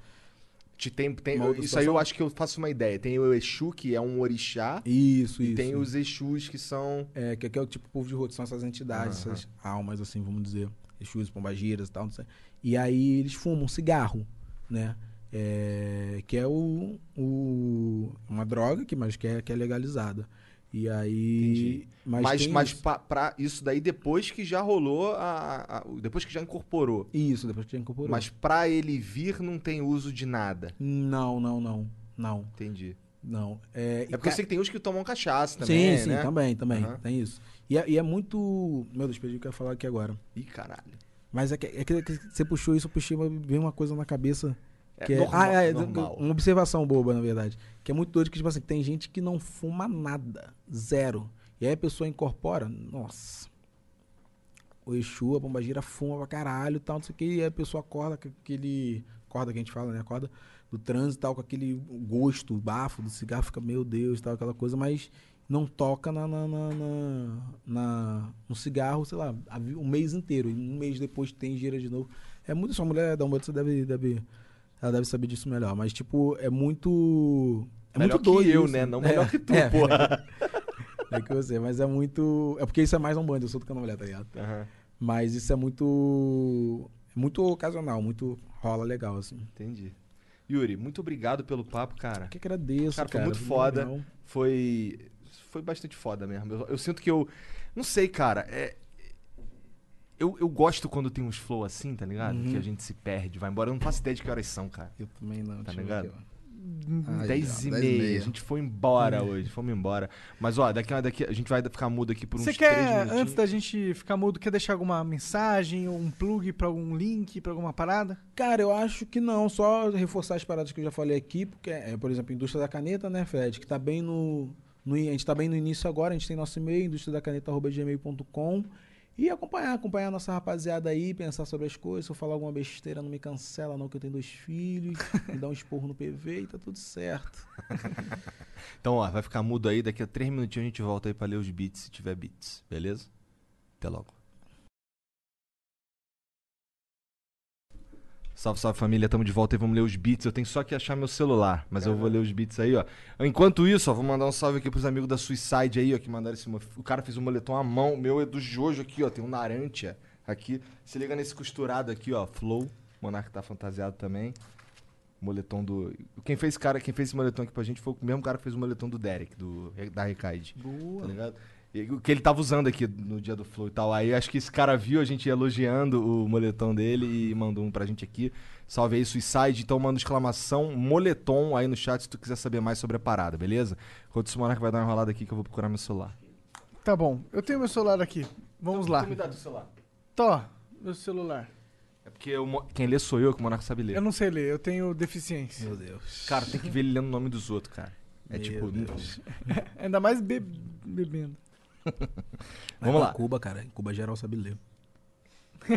Te tem, tem- isso aí eu situação. acho que eu faço uma ideia. Tem o Exu, que é um orixá. Isso, e isso. tem os Exus, que são. É, que aqui é o tipo povo de rua, que são essas entidades, Aham. essas almas, assim, vamos dizer, Exus, pombagiras e tal, não sei. E aí eles fumam cigarro, né? É, que é o, o- uma droga, que, mas que é, que é legalizada. E aí. Mas, Mas, tem mas isso. pa- pra isso daí depois que já rolou a, a- depois que já incorporou. Isso, depois que já incorporou. Mas pra ele vir não tem uso de nada. Não, não, não. Não. Entendi. Não. É, É porque eu sei que tem uns que tomam cachaça também, Sim, sim, né? também, também. Aham. Tem isso. E é, e é muito. Meu Deus, perdi o que eu ia falar aqui agora. Ih, caralho. Mas é que, é que- que você puxou isso, eu puxei, mas veio uma coisa na cabeça. É Que é, normal- ah, é, normal. Uma observação boba, na verdade. Que é muito doido que, tipo assim, tem gente que não fuma nada. Zero. E aí a pessoa incorpora, nossa. O Exu, a pombagira fuma pra caralho e tal, não sei o que. E aí a pessoa acorda com aquele. Acorda que a gente fala, né? Acorda do trânsito e tal, com aquele gosto, bafo do cigarro, fica, meu Deus, tal, aquela coisa, mas não toca na, na, na, na- na- no cigarro, sei lá, um mês inteiro. E um mês depois tem gira de novo. É muito. Sua mulher da Umbanda, você deve, deve. Ela deve saber disso melhor. Mas, tipo, é muito. É Melhor muito que doido. eu, isso. né? Não melhor que tu, é, porra. É que você, mas é muito. É porque isso é mais um bando, eu sou do candomblé, tá ligado? Aham. Mas isso é muito. É muito ocasional, muito rola legal, assim. Entendi. Yuri, muito obrigado pelo papo, cara. Que agradeço, Cara, foi cara, muito foda. legal. Foi. Foi bastante foda mesmo. Eu, eu sinto que eu. Não sei, cara. É. Eu, eu gosto quando tem uns flow assim, tá ligado? Uhum. Que a gente se perde, vai embora. Eu não faço ideia de que horas são, cara. Eu também não. Tá ligado? aqui, ó. Aí, 10 e ó, 10 meia. e meia. A gente foi embora hoje. Fomos embora. Mas, ó, daqui, a- daqui a gente vai ficar mudo aqui por uns Você três quer, minutinhos. antes da gente ficar mudo, quer deixar alguma mensagem ou um plug pra algum link, pra alguma parada? Cara, eu acho que não, só reforçar as paradas que eu já falei aqui, porque, é, por exemplo, a indústria da caneta, né, Fred, que tá bem no, no- A gente tá bem no início agora, a gente tem nosso e-mail, industriadacaneta.gmail.com. E acompanhar, acompanhar a nossa rapaziada aí, pensar sobre as coisas. Se eu falar alguma besteira, não me cancela, não, que eu tenho dois filhos. me dá um esporro no PV e tá tudo certo. Então, ó, vai ficar mudo aí. Daqui a três minutinhos a gente volta aí pra ler os beats, se tiver beats. Beleza? Até logo. Salve, salve família, tamo de volta e vamos ler os beats. Eu tenho só que achar meu celular, mas eu vou ler os beats aí, ó. Enquanto isso, ó, vou mandar um salve aqui pros amigos da Suicide aí, ó, que mandaram esse. O cara fez um moletom à mão, o meu é do Jojo aqui, ó, tem um Narantia aqui. Se liga nesse costurado aqui, ó, Flow. O Monark tá fantasiado também. Moletom do. Quem fez cara, quem fez esse moletom aqui pra gente foi o mesmo cara que fez o moletom do Derek, do da Recaide. Boa. Tá ligado? O que ele tava usando aqui no dia do Flow e tal. Aí acho que esse cara viu a gente elogiando o moletom dele e mandou um pra gente aqui. Salve aí, Suicide. Então manda exclamação moletom aí no chat se tu quiser saber mais sobre a parada, beleza? Enquanto isso, o Monark vai dar uma enrolada aqui que eu vou procurar meu celular. Tá bom, eu tenho meu celular aqui. Vamos lá. Tu me dá do celular. Tó, meu celular. É porque Mo- quem lê sou eu, que o Monark sabe ler. Eu não sei ler, eu tenho deficiência. Meu Deus. Cara, tem que ver ele lendo o nome dos outros, cara. É Meu tipo. Deus. Ainda mais be- bebendo. Vamos lá. Cuba, cara. Em Cuba geral sabe ler.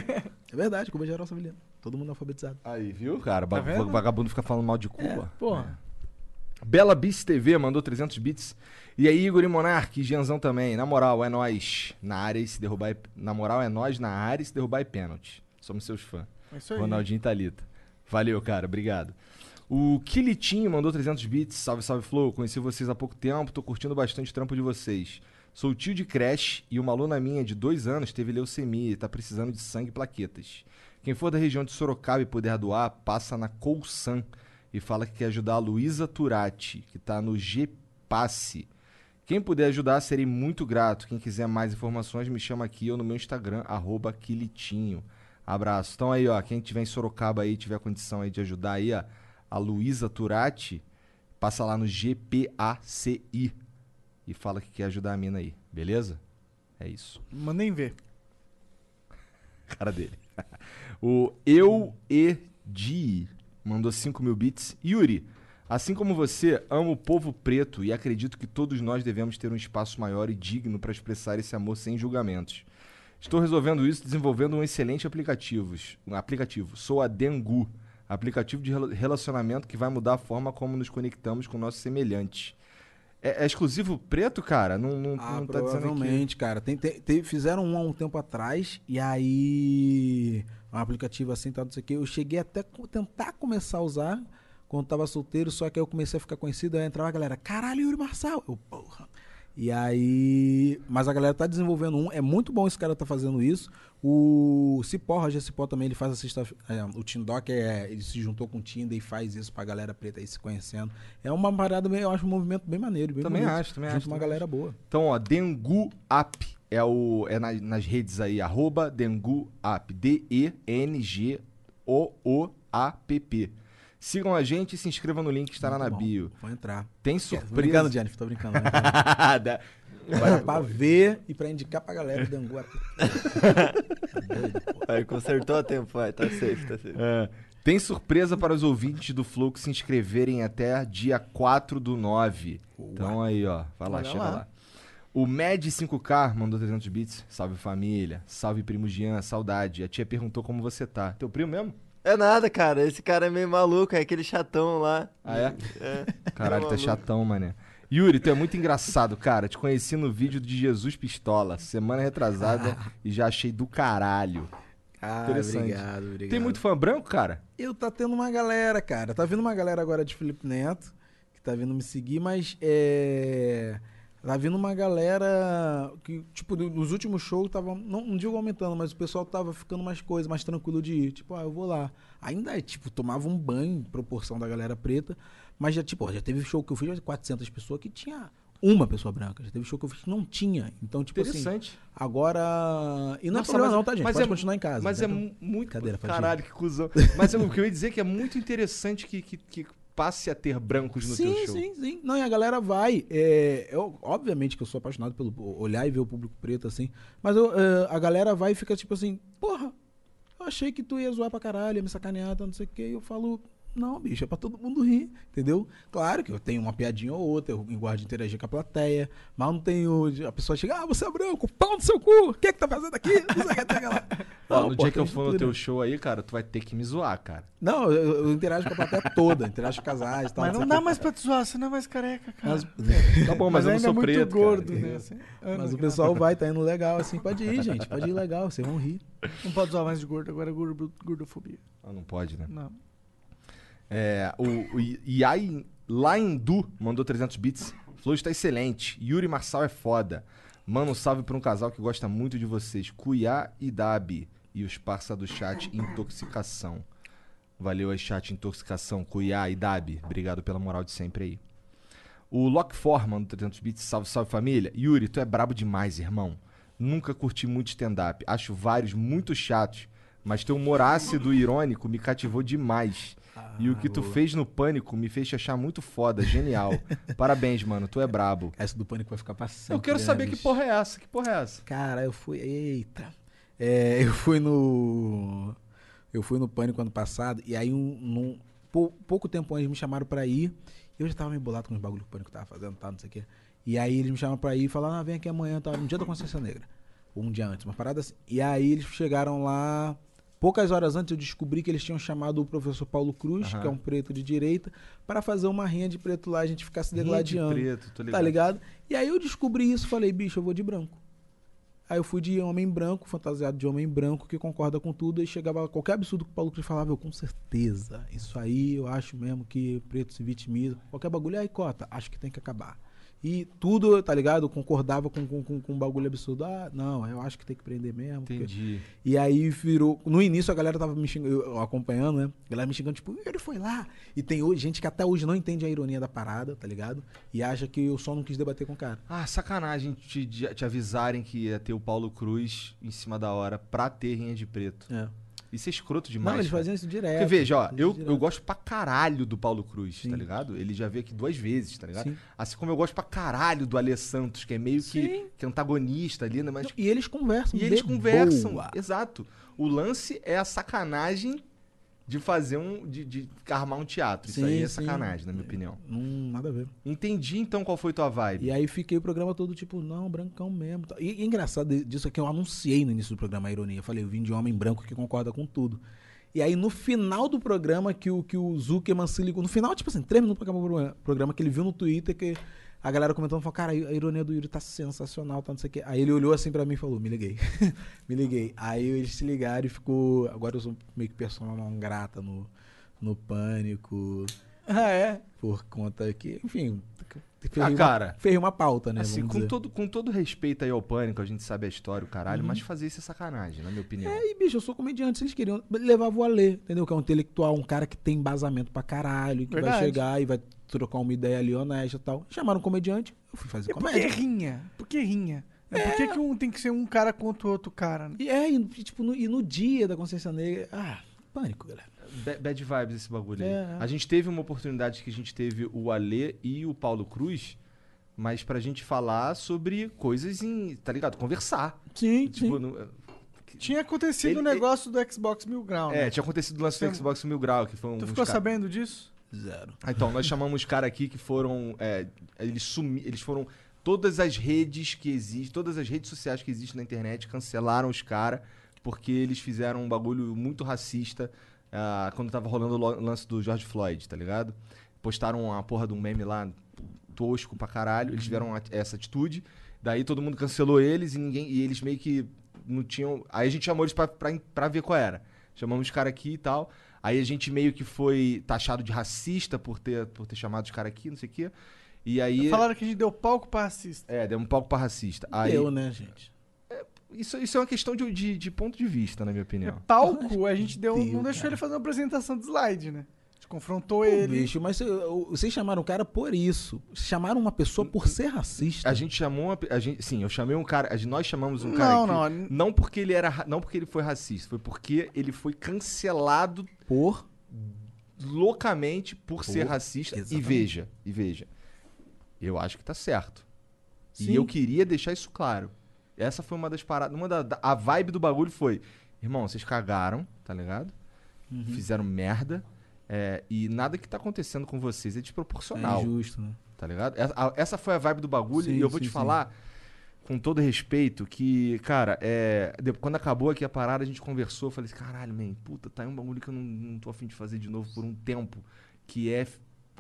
é verdade, Cuba geral sabe ler. Todo mundo alfabetizado. Aí, viu, cara? Tá vendo? vagabundo fica falando mal de Cuba. Porra. Bela Beats TV mandou 300 bits. E aí, Igor e Monark, Gianzão também. Na moral, é nós na área e se derrubar. é- Na moral, é nós na área e se derrubar é pênalti. Somos seus fãs. É isso aí. Ronaldinho e Thalita. Valeu, cara. Obrigado. O Kilitinho mandou 300 bits. Salve, salve, Flow. Conheci vocês há pouco tempo. Tô curtindo bastante o trampo de vocês. Sou tio de creche e uma aluna minha de dois anos teve leucemia e tá precisando de sangue e plaquetas. Quem for da região de Sorocaba e puder doar, passa na Colsan e fala que quer ajudar a Luísa Turati, que tá no G-Passe. Quem puder ajudar, serei muito grato. Quem quiser mais informações, me chama aqui ou no meu Instagram, arroba Quilitinho. Abraço. Então aí, ó, quem tiver em Sorocaba aí, tiver condição aí de ajudar aí, ó, a Luísa Turati, passa lá no GPACI e fala que quer ajudar a mina aí, beleza? É isso. Mandem ver. Cara dele. O Eu E Di mandou 5 mil bits. Yuri, assim como você, amo o povo preto e acredito que todos nós devemos ter um espaço maior e digno para expressar esse amor sem julgamentos. Estou resolvendo isso desenvolvendo um excelente aplicativo. Um aplicativo. Sou a Dengu, aplicativo de rela- relacionamento que vai mudar a forma como nos conectamos com nossos semelhantes. É, é exclusivo preto, cara? Não, não, Ah, não tá dizendo provavelmente, cara. Tem, tem- tem- fizeram um há um tempo atrás e aí. Um aplicativo assim, tal, não sei o quê. Eu cheguei até tentar começar a usar quando tava solteiro, só que aí eu comecei a ficar conhecido. Aí entrava a galera, caralho, Yuri Marçal. Eu, porra. E aí. Mas a galera tá desenvolvendo um. É muito bom esse cara tá fazendo isso. O Cipó, Roger Cipó também, ele faz a sexta. é, o Tindoc é. Ele se juntou com o Tinder e faz isso pra galera preta aí se conhecendo. É uma parada, bem, eu acho um movimento bem maneiro. Bem Também bonito. acho, também Junto acho, uma também galera boa. Então, ó, Dengu App é, o, é na- nas redes aí, arroba Dengu App. D-E-N-G-O-O-A-P-P. Sigam a gente e se inscrevam no link que estará Muito na bom. bio. Vou entrar. Tem Tô surpresa. brincando, Jennifer, tô brincando. tô brincando. Da- Vai pra ver e pra indicar pra galera do Dangu. Aí, consertou a tempo, vai. Tá safe, tá safe. É. Tem surpresa para os ouvintes do Flow que se inscreverem até dia 4 do 9. Então aí, ó. Vai lá, Olha chega lá. lá. O Med 5K mandou 300 bits. Salve família. Salve primo Jean, saudade. A tia perguntou como você tá. Teu primo mesmo? É nada, cara. Esse cara é meio maluco, é aquele chatão lá. Ah, é? É. Caralho, tá maluco. chatão, mané. Yuri, tu é muito engraçado, cara. Te conheci no vídeo de Jesus Pistola, semana retrasada, e já achei do caralho. Ah, Interessante. obrigado, obrigado. Tem muito fã branco, cara? Eu tá tendo uma galera, cara. Tá vindo uma galera agora de Felipe Neto, que tá vindo me seguir, mas é. Tá vindo uma galera que, tipo, no- nos últimos shows tava, não, não digo aumentando, mas o pessoal tava ficando mais coisa, mais tranquilo de ir. Tipo, ah, eu vou lá. Ainda é, tipo, tomava um banho em proporção da galera preta, mas já, tipo, ó, já teve show que eu fiz de 400 pessoas que tinha uma pessoa branca. Já teve show que eu fiz que não tinha. Então, tipo assim, Interessante. agora... E não Nossa, é problema mas- não, tá, gente? mas Pode é- continuar em casa. Mas não é muito. Cadeira. Caralho, que cuzão. Mas o que eu ia dizer é que é muito interessante que, que, que passe a ter brancos no sim, teu show. Sim, sim, Não, e a galera vai. é, eu, obviamente que eu sou apaixonado pelo olhar e ver o público preto, assim. Mas eu, é, a galera vai e fica tipo assim, porra, eu achei que tu ia zoar pra caralho, ia me sacanear, não sei o quê. E eu falo, não, bicho, é pra todo mundo rir, entendeu? Claro que eu tenho uma piadinha ou outra, eu de interagir com a plateia, mas eu não tenho. A pessoa chega, ah, você é branco, pau no seu cu, o que é que tá fazendo aqui? Não Não, no pô, dia que eu for no teu show aí, cara, tu vai ter que me zoar, cara. Não, eu, eu interajo com a plateia toda, interajo com casais e tal. Mas não dá mais pra te zoar, você não é mais careca, cara. Mas- Tá bom, mas, eu não ainda sou é muito preto. gordo, cara. né? Assim, Mas ano, o pessoal vai, tá indo legal, assim. Pode ir, gente. Pode ir legal, vocês vão rir. Não pode zoar mais de gordo, agora é gordo, gordofobia. Ah, não pode, né? Não. É, o, o Laindu mandou 300 bits. Flow está excelente. Yuri Marçal é foda. Manda um salve pra um casal que gosta muito de vocês. Cuiá e Dabi. E os parça do chat Intoxicação. Valeu aí, chat Intoxicação. Cuiá e Dabi. Obrigado pela moral de sempre aí. O Lock4 mandou 300 bits. Salve, salve família. Yuri, tu é brabo demais, irmão. Nunca curti muito stand-up. Acho vários muito chatos. Mas teu humor ácido e irônico me cativou demais. E o que tu fez no Pânico me fez te achar muito foda, genial. Parabéns, mano, tu é brabo. Essa do pânico vai ficar passando. Eu quero saber que porra é essa, que porra é essa? Cara, eu fui. Eita. É, eu fui no. Eu fui no pânico ano passado, e aí um, num- pou- pouco tempo antes me chamaram pra ir. Eu já tava meio bolado com os bagulho que o pânico tava fazendo, tá, não sei o quê. E aí eles me chamaram pra ir e falaram, ah, vem aqui amanhã, tá? No dia da consciência negra. Ou um dia antes, uma parada assim. E aí eles chegaram lá. Poucas horas antes eu descobri que eles tinham chamado o professor Paulo Cruz, Aham. que é um preto de direita, para fazer uma rinha de preto lá, a gente ficar se Rinha de degladiando. preto, tô ligado. Tá ligado? E aí eu descobri isso, falei, bicho, eu vou de branco. Aí eu fui de homem branco, fantasiado de homem branco, que concorda com tudo, e chegava qualquer absurdo que o Paulo Cruz falava, eu com certeza. Isso aí eu acho mesmo que preto se vitimiza. Qualquer bagulho, aí cota, acho que tem que acabar. E tudo, tá ligado? Concordava com, com, com, um bagulho absurdo. Ah, não, eu acho que tem que prender mesmo. porque- Entendi. E aí virou. No início a galera tava me xingando, eu acompanhando, né? A galera me xingando, tipo, ele foi lá. E tem gente que até hoje não entende a ironia da parada, tá ligado? E acha que eu só não quis debater com o cara. Ah, sacanagem te, te avisarem que ia ter o Paulo Cruz em cima da hora pra ter rinha de preto. É. Isso é escroto demais. Não, eles cara. faziam isso direto. Porque veja, ó, eu, direto. eu gosto pra caralho do Paulo Cruz, Sim. tá ligado? Ele já veio aqui duas vezes, tá ligado? Sim. Assim como eu gosto pra caralho do Alê Santos, que é meio que, que antagonista ali, né? Mas E eles conversam. E eles conversam. boa. Exato. O lance é a sacanagem de fazer um. de, de armar um teatro. Isso Sim, aí é sim. sacanagem, na minha opinião. Não, nada a ver. Entendi então qual foi tua vibe. E aí fiquei o programa todo tipo, não, brancão mesmo. E, e engraçado disso aqui, eu anunciei no início do programa a ironia. Eu falei, eu vim de homem branco que concorda com tudo. E aí no final do programa que o, que o Zuckerman se ligou, no final, tipo assim, três minutos pra acabar o programa, que ele viu no Twitter que a galera comentando, falou, cara, a ironia do Yuri tá sensacional, tá não sei o quê. Aí ele olhou assim pra mim e falou, me liguei. me liguei. Aí eles se ligaram e ficou, agora eu sou meio que persona não grata no, no Pânico, Ah, é? por conta que, enfim... Ah, uma- cara, fez uma pauta, né? Assim, com dizer. todo, com todo respeito aí ao pânico, a gente sabe a história, o caralho, Uhum. mas fazer isso é sacanagem, na minha opinião. É, e bicho, eu sou comediante, se eles queriam, levava o Alê, entendeu? Que é um intelectual, um cara que tem embasamento pra caralho, que vai Verdade. chegar e vai trocar uma ideia ali honesta e tal. Chamaram um comediante, eu fui fazer E por que comédia. rinha? Por que rinha? É. Por que, que um tem que ser um cara contra o outro cara? né? E é, e, tipo, no, e no dia da consciência negra, ah, pânico, galera. Ba- Bad vibes esse bagulho aí. É. A gente teve uma oportunidade que a gente teve o Alê e o Paulo Cruz, mas pra gente falar sobre coisas em. tá ligado? Conversar. Sim, Tipo, sim. no- Tinha acontecido o Ele- negócio do Xbox Mil Grau. é, né? tinha acontecido o lance do Xbox Mil Grau, que foi um. Tu ficou ca- sabendo disso? Zero. Ah, Então, nós chamamos cara aqui que foram. é, eles sumi, eles foram. Todas as redes que existem, todas as redes sociais que existem na internet cancelaram os caras porque eles fizeram um bagulho muito racista ah, quando tava rolando o lance do George Floyd, tá ligado? Postaram a porra de um meme lá tosco pra caralho, eles tiveram essa atitude, daí todo mundo cancelou eles e ninguém e eles meio que não tinham. Aí a gente chamou eles pra, pra, pra ver qual era. Chamamos os caras aqui e tal. Aí a gente meio que foi taxado de racista por ter, por ter chamado os caras aqui, não sei o quê. E aí. Falaram que a gente deu palco pra racista. É, deu um palco pra racista. Aí, Deu, né, gente? Isso, isso é uma questão de, de, de ponto de vista, na minha opinião. Palco, a gente deu, Deus, não deixou cara. ele fazer uma apresentação de slide, né? A gente confrontou Pô, ele. bicho, mas vocês chamaram o cara por isso. Chamaram uma pessoa por ser racista. A gente chamou uma, a gente, sim, eu chamei um cara, gente- nós chamamos um cara Não, aqui, não. não porque ele era, ra- não porque ele foi racista, foi porque ele foi cancelado Por. loucamente por, ser Por- racista. E exatamente. veja, e veja. Eu acho que tá certo. Sim. E eu queria deixar isso claro. Essa foi uma das paradas. Uma da, da- a vibe do bagulho foi: irmão, vocês cagaram, tá ligado? Uhum. Fizeram merda. é, e nada que tá acontecendo com vocês é É desproporcional. injusto, né? tá ligado? Essa, essa foi a vibe do bagulho. Sim, e eu vou sim, te sim. falar, com todo respeito, que, cara, é, quando acabou aqui a parada, a gente conversou. Eu falei assim: caralho, man, puta, tá aí um bagulho que eu não, não tô afim de fazer de novo por um tempo. Que é,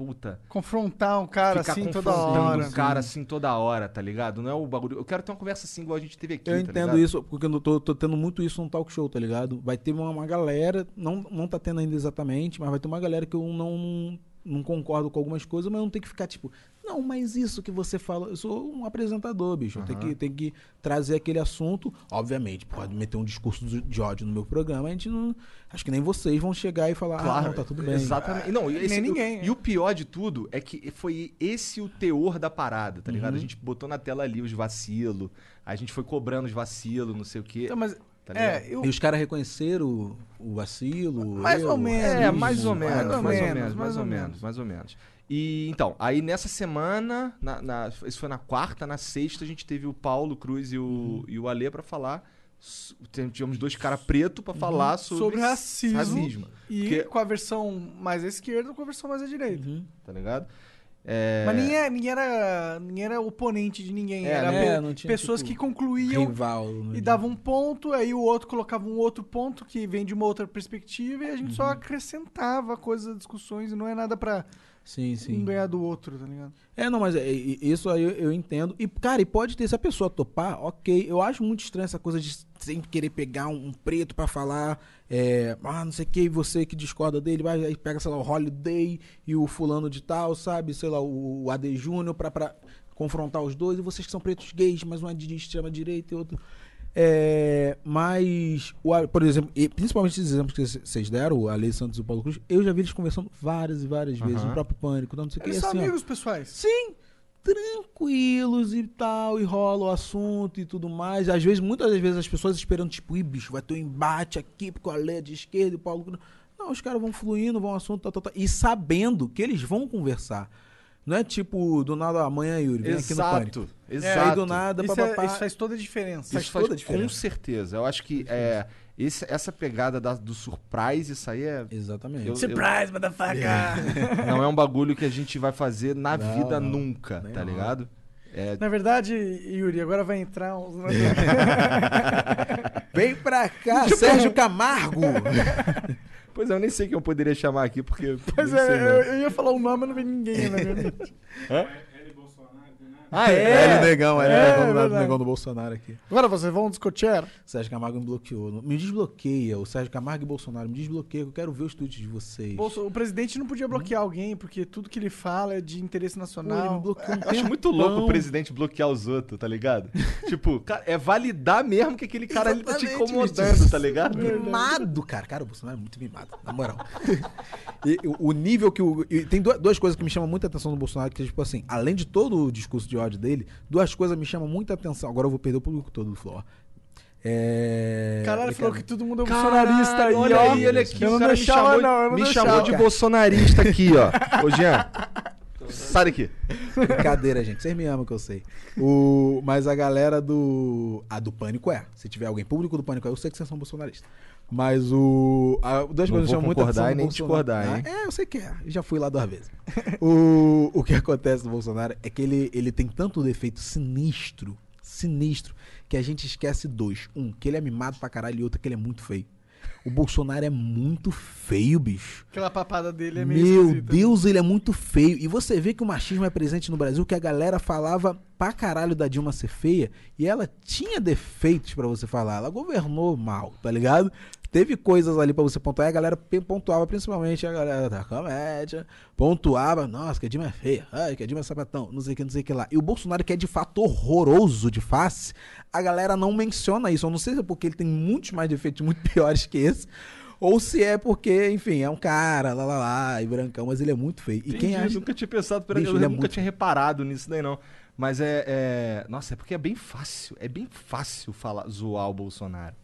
puta. Confrontar um cara assim toda hora. o cara assim toda hora, tá ligado? Não é o bagulho. Eu quero ter uma conversa assim igual a gente teve aqui. Eu tá entendo ligado? isso, porque eu tô, tô tendo muito isso no talk show, tá ligado? Vai ter uma, uma galera, não, não tá tendo ainda exatamente, mas vai ter uma galera que eu não, não concordo com algumas coisas, mas não tem que ficar tipo, não, mas isso que você fala, eu sou um apresentador, bicho, eu tenho, Aham. que, tenho que trazer aquele assunto, obviamente, pode meter um discurso de ódio no meu programa, a gente não, acho que nem vocês vão chegar e falar, ah, não, tá tudo bem. Exatamente. Não, e, Nem esse- ninguém, e é. o pior de tudo é que foi esse o teor da parada, tá ligado? Uhum. A gente botou na tela ali os vacilos, a gente foi cobrando os vacilos, não sei o quê. Então, mas, Tá é, eu, E os caras reconheceram o, o vacilo? Mais eu, ou menos. É, mais ou menos, mais ou menos, mais mais ou menos. mais ou menos. E então, aí nessa semana, na, na- isso foi na quarta, na sexta, a gente teve o Paulo Cruz e o, e o Alê pra falar. Tivemos dois caras pretos pra falar sobre, sobre racismo. racismo. E Porque- com a versão mais à esquerda com a versão mais à direita. Uhum. Tá ligado? É, Mas ninguém, é- ninguém, era, ninguém era oponente de ninguém. É, era né? pe- É, pessoas tipo, que concluíam Rival. no e davam um ponto, aí o outro colocava um outro ponto que vem de uma outra perspectiva e a gente Uhum. só acrescentava coisas, discussões e não é nada pra Sim, sim. um ganhar do outro, tá ligado? É, não, mas é, é, isso aí eu, eu entendo. E, cara, e pode ter, se a pessoa topar, ok. Eu acho muito estranho essa coisa de sempre querer pegar um, um preto pra falar, é, ah, não sei o que, você que discorda dele, vai aí pega, sei lá, o Holiday e o fulano de tal, sabe? Sei lá, o, o AD Júnior pra, pra confrontar os dois. E vocês que são pretos gays, mas um é de extrema direita e outro. É, mas, o por exemplo, e principalmente esses exemplos que vocês deram, o Ale Santos e o Paulo Cruz, eu já vi eles conversando várias e várias vezes Aham. no próprio Pânico, não sei o que. Eles são assim, ó, amigos pessoais. Sim. tranquilos e tal, e rola o assunto e tudo mais. Às vezes, muitas das vezes, as pessoas esperando, tipo, ih, bicho, vai ter um embate aqui com a lei de esquerda e o Paulo. Não, os caras vão fluindo, vão assunto, tal, tal, tal, e sabendo que eles vão conversar. Não é tipo, do nada, amanhã, Yuri, vem aqui no Exato, Pânico. exato. Aí do nada, Isso, papapá. é, isso faz toda a diferença. Faz Isso faz toda a diferença. com certeza. Eu acho que é, esse- essa pegada da- do surprise, isso aí é. Exatamente. eu- Surprise, motherfucker! Não é um bagulho que a gente vai fazer na Não, vida não. nunca, tá rola. ligado? É, Na verdade, Yuri, agora vai entrar uns. Vem pra cá, Sérgio Camargo! Pois é, eu nem sei quem eu poderia chamar aqui, porque. Pois é, eu, eu ia falar o nome, mas não vem ninguém na minha mente. Ah, É, é? o negão, é, É, vamos do negão do Bolsonaro aqui. Agora vocês vão discutir. Sérgio Camargo me bloqueou. Me desbloqueia, o Sérgio Camargo e Bolsonaro, me desbloqueia, que eu quero ver os tweets de vocês. Bolso- o presidente não podia bloquear alguém, porque tudo que ele fala é de interesse Pô, ele nacional. me bloqueou um Eu acho muito louco o presidente bloquear os outros, tá ligado? tipo, cara, é validar mesmo que aquele cara ali tá te incomodando, tá ligado? Mimado, cara. Cara, o Bolsonaro é muito mimado, na moral. E o nível que o. e tem du- duas coisas que me chamam muita atenção no Bolsonaro, que é tipo assim, além de todo o discurso de ódio dele, duas coisas me chamam muita atenção. Agora eu vou perder o público todo do Floor. É. Caralho, falou que todo mundo é Caralho, bolsonarista aí, olha ó. aí, olha aqui, Eu não cara me deixava, chamou, não, eu não me deixava. chamou de bolsonarista aqui, ó. Ô, Jean, sai daqui. Brincadeira, gente. Vocês me amam que eu sei. O... Mas a galera do. A do Pânico é. Se tiver alguém público do Pânico é, eu sei que vocês são bolsonaristas. Mas o. A... Duas Não coisas chamam atenção e do nem Bolsonaro. discordar, hein? Ah, É, eu sei que é. Já fui lá duas vezes. o... o que acontece no Bolsonaro é que ele, ele tem tanto defeito sinistro, sinistro, que a gente esquece dois. Um, que ele é mimado pra caralho, e outro, que ele é muito feio. O Bolsonaro é muito feio, bicho. Aquela papada dele é meio Meu esquisita. Deus, ele é muito feio. E você vê que o machismo é presente no Brasil, que a galera falava pra caralho da Dilma ser feia, e ela tinha defeitos pra você falar. Ela governou mal, tá ligado? Teve coisas ali pra você pontuar, e a galera pontuava, principalmente a galera da comédia, pontuava, nossa, que a Dilma é feia, ai, que a Dilma é sapatão, não sei o que, não sei o que lá. E o Bolsonaro, que é de fato horroroso de face, a galera não menciona isso. Eu não sei se é porque ele tem muitos mais defeitos muito piores que esse, ou se é porque, enfim, é um cara, lá lá lá, e brancão, mas ele é muito feio. E quem Entendi, acha. nunca tinha pensado, por Bicho, eu ele é nunca muito- tinha reparado nisso daí não. Mas é, é- Nossa, é porque é bem fácil. É bem fácil falar, zoar o Bolsonaro.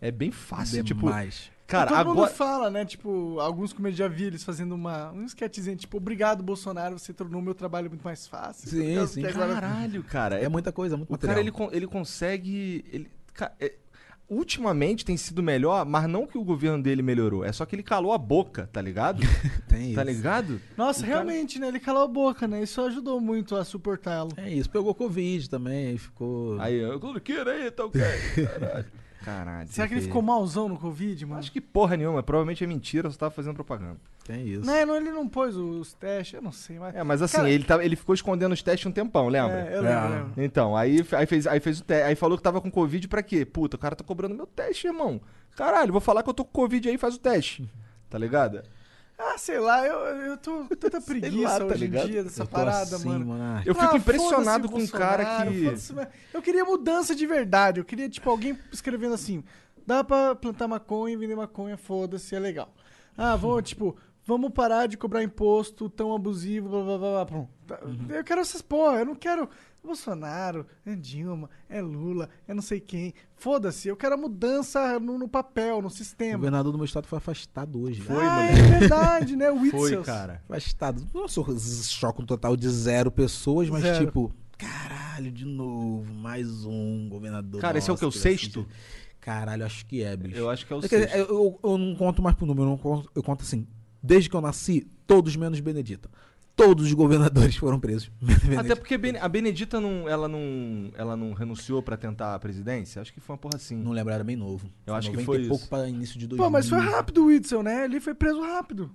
É bem fácil. Tipo, Demais. cara, Todo mundo agora. fala, né? Tipo, alguns como eu já vi eles fazendo uma, um sketchzinho, tipo, obrigado, Bolsonaro, você tornou meu trabalho muito mais fácil. Sim, sim. agora- Caralho, cara. É muita coisa, muito O material. cara, ele, ele consegue. Ele, ca- é- ultimamente tem sido melhor, mas não que o governo dele melhorou. É só que ele calou a boca, tá ligado? Tem tá isso. ligado? Nossa, O cara- realmente, né? Ele calou a boca, né? Isso ajudou muito a suportá-lo. É isso, pegou Covid também, aí ficou. Aí, eu coloquei aí, tá ok. Caralho. Caralho. Será que ele ficou malzão no Covid, mano? Acho que porra nenhuma. Provavelmente é mentira, você tava fazendo propaganda. Tem isso. Não, não, ele não pôs os testes, eu não sei, mas... É, mas assim, Cara, ele, tava, ele ficou escondendo os testes um tempão, lembra? É, eu lembro, É. lembro. Então, aí, aí, fez, aí fez o teste. Aí falou que tava com Covid pra quê? Puta, o cara tá cobrando meu teste, irmão. Caralho, vou falar que eu tô com Covid aí faz o teste. Tá ligado? Ah, sei lá, eu, eu tô com tanta preguiça tá hoje ligado? em dia dessa Eu tô parada, assim, mano. monarca. Eu fico Ah, impressionado com um cara que. Eu queria mudança de verdade. Eu queria, tipo, alguém escrevendo assim: dá pra plantar maconha e vender maconha, foda-se, é legal. Ah, vamos, tipo, vamos parar de cobrar imposto tão abusivo, blá blá blá blá. Pronto. Tá, Eu quero essas porra, eu não quero. Bolsonaro, é Dilma, é Lula, é não sei quem. Foda-se, eu quero a mudança no, no papel, no O sistema. governador do meu estado foi afastado hoje. Foi, ah, mano. é verdade, né? O Foi, cara. Afastado. Nossa, choque um total de zero pessoas, mas Zero. tipo, caralho, de novo, mais um governador. Cara, esse é o Nossa, que? O sexto? assim, Caralho, acho que é, bicho. Eu acho que é o É sexto. eu, eu- eu não conto mais por número, eu, não conto, eu conto assim. Desde que eu nasci, todos menos Benedita. Todos os governadores foram presos. Até porque a Benedita não, ela não, ela não renunciou pra tentar a presidência. Acho que foi uma porra assim. Não lembro, era bem novo. Eu acho que 90 foi pouco para início de 2000. Pô, mas foi rápido o Witzel, né? Ele foi preso rápido.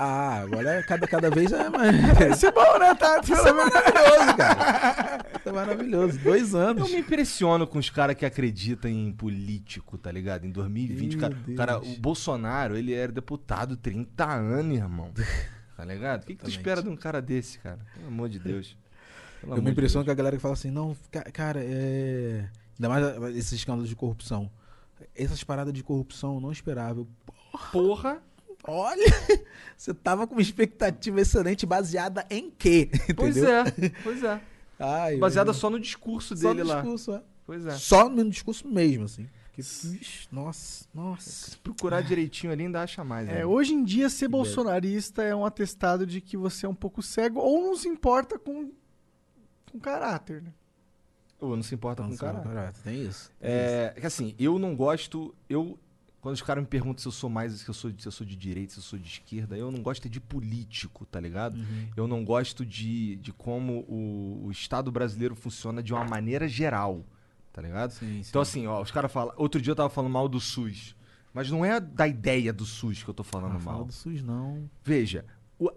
Ah, agora é cada, cada vez é mais. Isso é bom, né? Tá, Isso é maravilhoso, cara. Isso é maravilhoso. Dois anos. Eu me impressiono com os caras que acreditam em político, tá ligado? Em 2020, Meu cara, cara, o Bolsonaro, ele era deputado 30 anos, irmão. Tá ligado? O que, que tu espera de um cara desse, cara? Pelo amor de Deus. Pelo Eu me de impressiono com Deus. a galera que fala assim, não, ca- cara, é. Ainda mais esses escândalos de corrupção. Essas paradas de corrupção não esperava. Eu, Porra! Olha, você tava com uma expectativa excelente baseada em quê? Pois é, pois é. Ai, Baseada eu- só no discurso Só dele no lá. discurso, é. Pois é. Só no discurso mesmo, assim. Que, ixi, nossa, nossa. Se procurar direitinho ali, ainda acha mais. É, né? hoje em dia, ser bolsonarista é um atestado de que você é um pouco cego ou não se importa com, com caráter, né? Ou não se importa com o cara. Caraca, tem isso. tem É que assim, eu não gosto. Eu. Quando os caras me perguntam se eu sou mais, se eu sou, se eu sou de direita, se eu sou de esquerda, eu não gosto é de político, tá ligado? Uhum. Eu não gosto de, de como o, o Estado brasileiro funciona de uma maneira geral, tá ligado? Sim, Então assim, ó, os caras falam. Outro dia eu tava falando mal do SUS. Mas não é da ideia do SUS que eu tô falando Ah, fala mal. do SUS, não. Veja,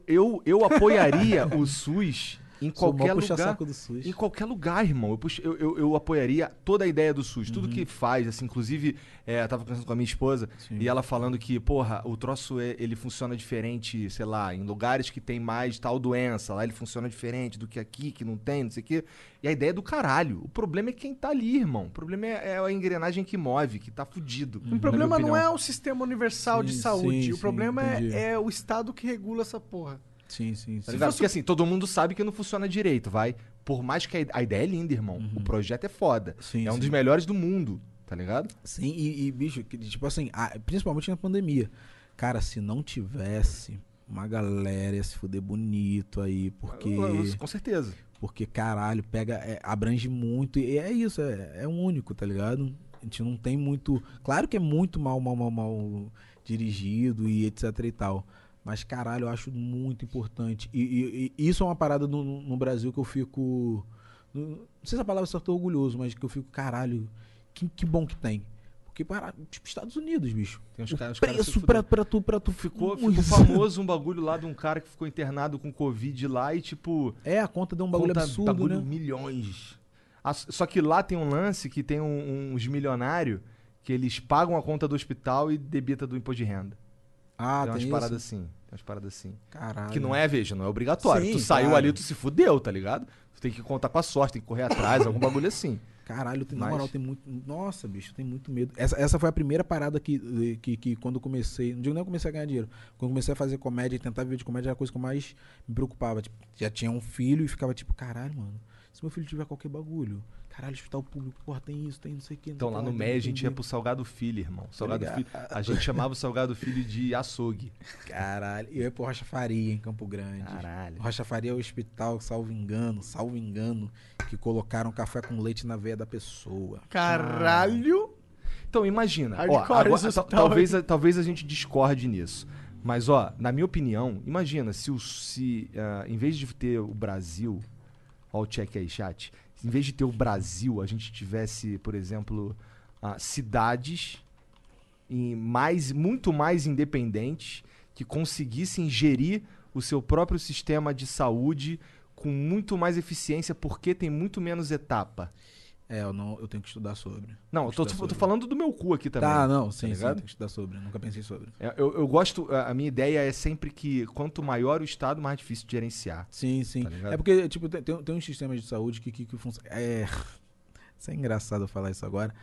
eu, eu apoiaria o SUS em qualquer lugar. puxa-saco do SUS. Em qualquer lugar, irmão. Eu, puxo- eu, eu, eu apoiaria toda a ideia do SUS. Uhum. Tudo que faz, assim, inclusive, é, eu tava conversando com a minha esposa e ela falando que, porra, o troço é- ele funciona diferente, sei lá, em lugares que tem mais tal doença. Lá ele funciona diferente do que aqui, que não tem, não sei o quê. E a ideia é do caralho. O problema é quem tá ali, irmão. O problema é, é a engrenagem que move, que tá fudido. O problema não é o sistema universal de Sim, saúde. sim, o sim, problema é, é o Estado que regula essa porra. Sim, sim, Tá sim. Porque assim, todo mundo sabe que não funciona direito, vai. Por mais que a, ide- a ideia é linda, irmão. O projeto é foda. Uhum. Sim, é um sim. dos melhores do mundo, tá ligado? Sim, e, e, bicho, que, tipo assim, a- principalmente na pandemia. Cara, se não tivesse, uma galera ia se fuder bonito aí, porque. Com certeza. Porque, caralho, pega, é, abrange muito. E é isso, é, é único, tá ligado? A gente não tem muito. Claro que é muito mal, mal, mal, mal dirigido e etc e tal. Mas, caralho, eu acho muito importante. E, e- e isso é uma parada no, no- Brasil que eu fico. Não sei se a palavra certa é orgulhoso, mas que eu fico, caralho, que, que bom que tem. Porque, para, tipo, Estados Unidos, bicho. Tem uns caras- preço pra, pra tu, pra tu Ficou, ficou famoso um bagulho lá de um cara que ficou internado com Covid lá e, tipo. É, a conta deu um bagulho conta- absurdo, bagulho né? milhões. Ah, Só que lá tem um lance que tem um- uns milionários que eles pagam a conta do hospital e debita do imposto de renda. Ah, tem umas tem paradas isso? assim. Tem umas paradas assim. Caralho. Que não é, veja, não é obrigatório. Sim, tu saiu claro. ali, tu se fudeu, tá ligado? Tu tem que contar com a sorte, tem que correr atrás, algum bagulho assim. Caralho, tem, na Mas- moral, tem muito. Nossa, bicho, tem muito medo. Essa, essa foi a primeira parada que, que, que quando eu comecei. Não digo nem eu comecei a ganhar dinheiro. Quando eu comecei a fazer comédia e tentar viver de comédia, era a coisa que eu mais me preocupava. Tipo, já tinha um filho e ficava tipo, caralho, mano. Se meu filho tiver qualquer bagulho, caralho, hospital público, porra, tem isso, tem não sei o que. não Então lá no que MEI a gente que ia pro Salgado Filho, irmão. Salgado ligado. Filho. A gente chamava o Salgado Filho de açougue. Caralho. E eu ia pro Rocha Faria, em Campo Grande. Caralho. Rocha Faria é o hospital, salvo engano, salvo engano, que colocaram café com leite na veia da pessoa. Caralho! Então imagina, ó, agora- talvez, a- talvez a gente discorde nisso. Mas ó, na minha opinião, imagina se o se ah, em vez de ter o Brasil, ó o check aí chat, em vez de ter o Brasil, a gente tivesse, por exemplo, ah, cidades mais muito mais independentes que conseguissem gerir o seu próprio sistema de saúde com muito mais eficiência porque tem muito menos etapa. É, eu, não, eu tenho que estudar sobre. Não, Tenho eu tô, eu tô falando do meu cu aqui também. Tá, não, tá sim, sim, ligado? tem que estudar sobre. Nunca pensei sobre. É, Eu, eu gosto, a minha ideia é sempre que quanto maior o estado, mais difícil de gerenciar. Sim, sim. Tá é porque, tipo, tem, tem, uns sistemas de saúde que, que, que funcionam. É. Isso é engraçado eu falar isso agora.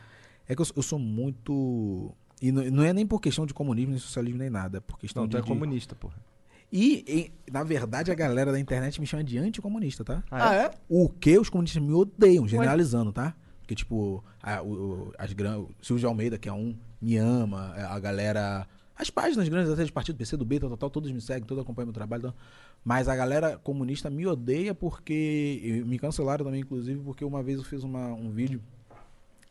É que eu, sou- eu sou muito. E não, não é nem por questão de comunismo, nem socialismo, nem nada. É por questão Não, tu de, é de- comunista, porra. E, e, na verdade, a galera da internet me chama de anticomunista, tá? Ah, é? O que os comunistas me odeiam, generalizando, tá? Porque, tipo, a, o, as gran... o Silvio de Almeida, que é um, me ama, é, a galera. As páginas grandes até de partido, PC do B, tal, tal, tal, todos me seguem, todos acompanham meu trabalho. Tal. Mas a galera comunista me odeia porque. Me cancelaram também, inclusive, porque uma vez eu fiz uma, um vídeo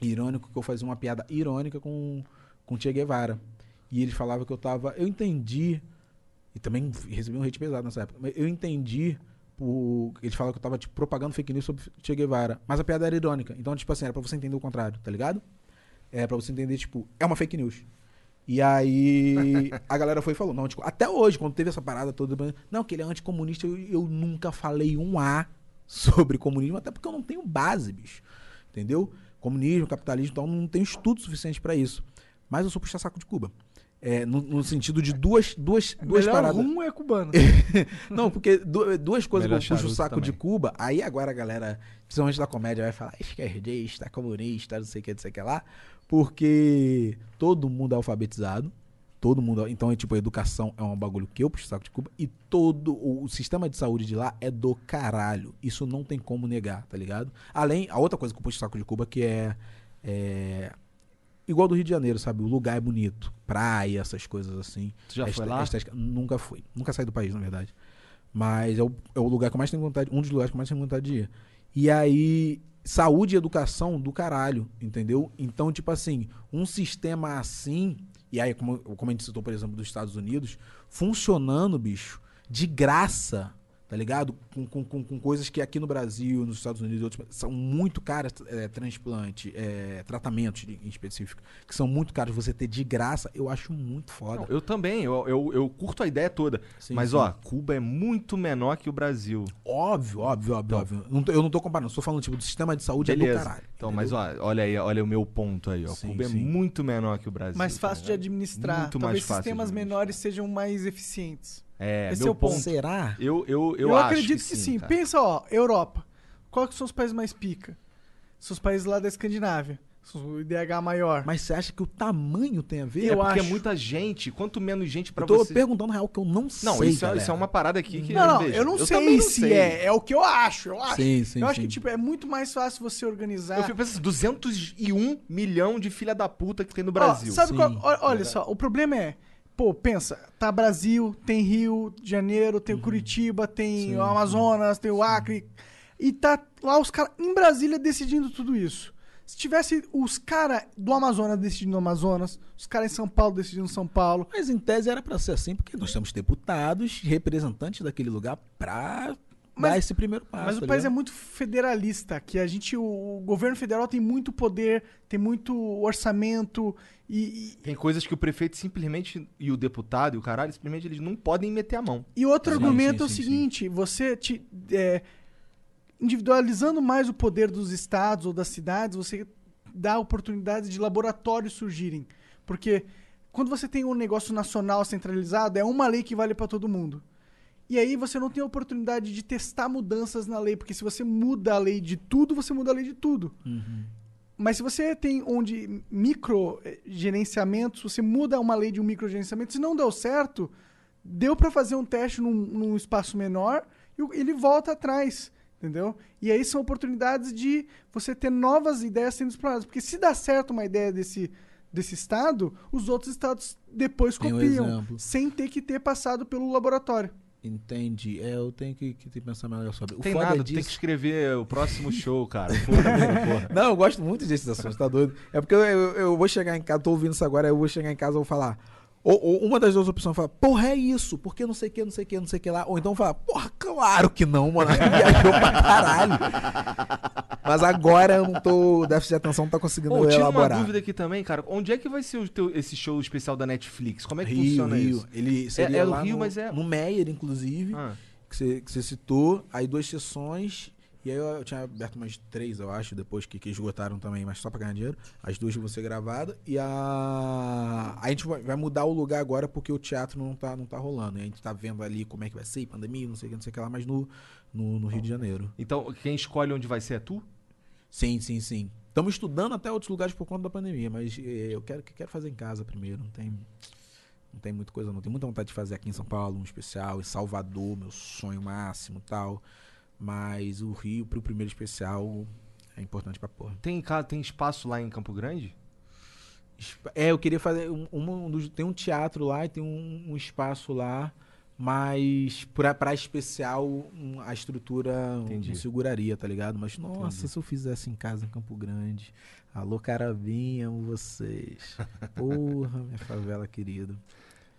irônico que eu fazia uma piada irônica com, com Che Guevara. E eles falavam que eu tava. Eu entendi. E também recebi um hate pesado nessa época. Eu entendi. Por, eles falavam que eu tava tipo, propagando fake news sobre Che Guevara. Mas a piada era irônica. Então, tipo assim, era pra você entender o contrário, tá ligado? É pra você entender, tipo, é uma fake news. E aí a galera foi e falou, não, tipo, até hoje, quando teve essa parada toda, não, que ele é anticomunista, eu, eu nunca falei um A sobre comunismo, até porque eu não tenho base, bicho. Entendeu? Comunismo, capitalismo, então não tenho estudo suficiente pra isso. Mas eu sou puxa-saco de Cuba. É, no, no sentido de duas, duas, duas Melhor paradas. rum é cubano. Não, porque du- duas coisas Melhor que eu puxo o saco de também. Cuba, aí agora a galera, principalmente da comédia, vai falar esquerdista, comunista, não sei o que, não sei o que lá, porque todo mundo é alfabetizado, Todo mundo. Então, é tipo, a educação é um bagulho que eu puxo o saco de Cuba. E todo o, o sistema de saúde de lá é do caralho. Isso não tem como negar, tá ligado? Além, a outra coisa que eu puxo o saco de Cuba que é. é igual do Rio de Janeiro, sabe? O lugar é bonito. Praia, essas coisas assim. Tu já A foi este- lá? a estética- nunca fui. Nunca saí do país, na verdade. Mas é o, é o lugar que eu mais tenho vontade. Um dos lugares que eu mais tenho vontade de ir. E aí, saúde e educação do caralho, entendeu? Então, tipo assim, um sistema assim, e aí, como, como a gente citou, por exemplo, dos Estados Unidos, funcionando, bicho, de graça, tá ligado? Com, com, com, com coisas que aqui no Brasil, nos Estados Unidos, e outros, são muito caras, é, transplante, é, tratamentos em específico, que são muito caros. Você ter de graça, eu acho muito foda. Não, eu também, eu, eu, eu curto a ideia toda. Sim, mas, sim. ó, Cuba é muito menor que o Brasil. Óbvio, óbvio, óbvio, óbvio. Não tô- eu não tô comparando, sou falando, tipo, do sistema de saúde é do Beleza. caralho. Então, mas ó, olha aí, olha o meu ponto aí, ó. Sim, Cuba é muito menor que o Brasil. Mais fácil de administrar. Muito Talvez mais fácil sistemas administrar. menores sejam mais eficientes. É, Esse meu é o ponto. ponto. Será? Eu, eu, eu, Eu, acho acredito que, sim. cara. Pensa, ó, Europa. Quais que são os países mais pica? São os países lá da Escandinávia. O IDH maior. Mas você acha que o tamanho tem a ver? É Eu porque acho. é muita gente. Quanto menos gente pra eu tô você. perguntando real que eu não sei. Não, isso, é, isso é uma parada aqui que. Não, não, eu não sei também não se sei. é. É o que eu acho, eu acho. Sim, sim, eu acho sim. que, tipo, é muito mais fácil você organizar. Eu fico pensando, 201 milhão de filha da puta que tem no Ó, Brasil. sabe Sim. qual? Olha só, o problema é. Pô, pensa, tá Brasil, tem Rio de Janeiro, tem o Curitiba, tem o Amazonas, tem o Acre. E tá lá os caras em Brasília decidindo tudo isso. Se tivesse os caras do Amazonas decidindo no Amazonas, os caras em São Paulo decidindo São Paulo. Mas em tese era pra ser assim, porque nós temos deputados, representantes daquele lugar pra Mas- dar esse primeiro passo. Mas o tá país é ligado? muito federalista, que a gente, o, o governo federal tem muito poder, tem muito orçamento e, Tem coisas que o prefeito simplesmente, e o deputado e o caralho, simplesmente eles não podem meter a mão. E outro Sim, argumento sim, é o sim, seguinte: você te, é, individualizando mais o poder dos estados ou das cidades, você dá oportunidades de laboratórios surgirem. Porque quando você tem um negócio nacional centralizado, é uma lei que vale para todo mundo. E aí você não tem a oportunidade de testar mudanças na lei, porque se você muda a lei de tudo, você muda a lei de tudo. Mas se você tem onde micro eh, gerenciamentos, você muda uma lei de um micro gerenciamento, se não deu certo, deu para fazer um teste num, num espaço menor e ele volta atrás, entendeu? E aí são oportunidades de você ter novas ideias sendo exploradas, porque se dá certo uma ideia desse desse estado, os outros estados depois Tem um copiam, exemplo. sem ter que ter passado pelo laboratório. Entendi. É, eu tenho que, que pensar melhor sobre. O Tem foda nada, é tu tem que disso- escrever o próximo show, cara. Porra. Não, eu gosto muito desses assuntos, tá doido? É porque eu, eu, eu vou chegar em casa, tô ouvindo isso agora, eu vou chegar em casa e vou falar. Ou, ou uma das duas opções fala, porra, é isso, porque não sei o que, não sei o que, não sei o que lá. Ou então fala, porra, claro que não, mano. Viajou pra caralho. Mas agora eu não tô. O déficit de atenção não tá conseguindo Pô, tira uma elaborar. dúvida aqui também, cara. Onde é que vai ser o teu- esse show especial da Netflix? Como é que Rio, funciona Rio. isso? Ele seria é no lá Rio, no, mas é- no Meyer, inclusive, Ah. que, você, que você citou. Aí duas sessões. E aí eu, eu tinha aberto umas três, eu acho, depois que, que esgotaram também, mas só pra ganhar dinheiro. As duas vão ser gravadas. E a. A gente vai, vai mudar o lugar agora porque o teatro não tá, não tá rolando. E a gente tá vendo ali como é que vai ser, pandemia, não sei o que, não sei o que lá, mas no, no, no Rio de Janeiro. Então, quem escolhe onde vai ser é tu? Sim, sim, sim. Estamos estudando até outros lugares por conta da pandemia, mas eh, eu quero, quero fazer em casa primeiro. Não tem, não tem muita coisa, não. Tenho muita vontade de fazer aqui em São Paulo um especial, em Salvador, meu sonho máximo tal. Mas o Rio, pro primeiro especial, é importante pra porra. Tem, tem espaço lá em Campo Grande? É, eu queria fazer. Um, um dos- tem um teatro lá e tem um, um espaço lá, mas pra, pra especial a estrutura Entendi. seguraria, tá ligado? Mas nossa, se eu fizesse em casa em Campo Grande. Alô, Carabinha, amo vocês. Porra, minha favela querida.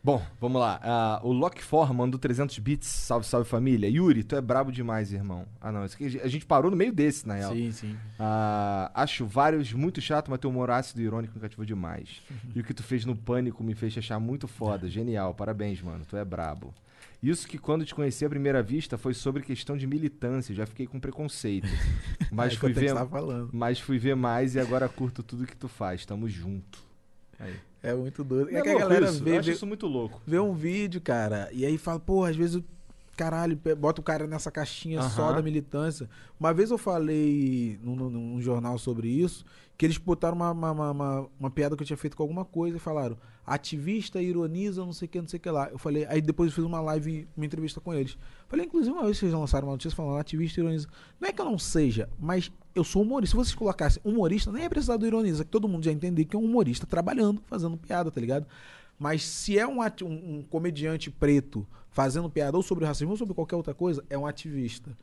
Bom, vamos lá. Ah, o Lock4 mandou 300 bits. Salve, salve família. Yuri, tu é brabo demais, irmão. Ah, não. Aqui, a gente parou no meio desse, na real. Sim, sim. Ah, acho vários muito chato, mas teu humor ácido e irônico me cativou demais. E o que tu fez no Pânico me fez achar muito foda. Genial. Parabéns, mano. Tu é brabo. Isso que quando te conheci à primeira vista foi sobre questão de militância. Já fiquei com preconceito. Mas É fui ver. Mas fui ver mais e agora curto tudo que tu faz. Tamo junto. Aí. É muito doido. Não É que a galera isso? vê, Eu acho vê, isso muito louco. vê um vídeo, cara, e aí fala, pô, às vezes. eu- caralho, bota o cara nessa caixinha só Aham. da militância. Uma vez eu falei num, num- num jornal sobre isso, que eles botaram uma, uma, uma, uma- uma piada que eu tinha feito com alguma coisa e falaram, ativista ironiza, não sei o que, não sei o que lá. Eu falei, aí depois eu fiz uma live, uma entrevista com eles. Falei, inclusive, uma vez vocês lançaram uma notícia falando, ativista ironiza. Não é que eu não seja, mas eu sou humorista. Se vocês colocassem humorista, nem é precisar do ironiza, que todo mundo já entender que é um humorista trabalhando, fazendo piada, tá ligado? Mas se é um, um- um comediante preto fazendo piada ou sobre racismo ou sobre qualquer outra coisa, é um ativista.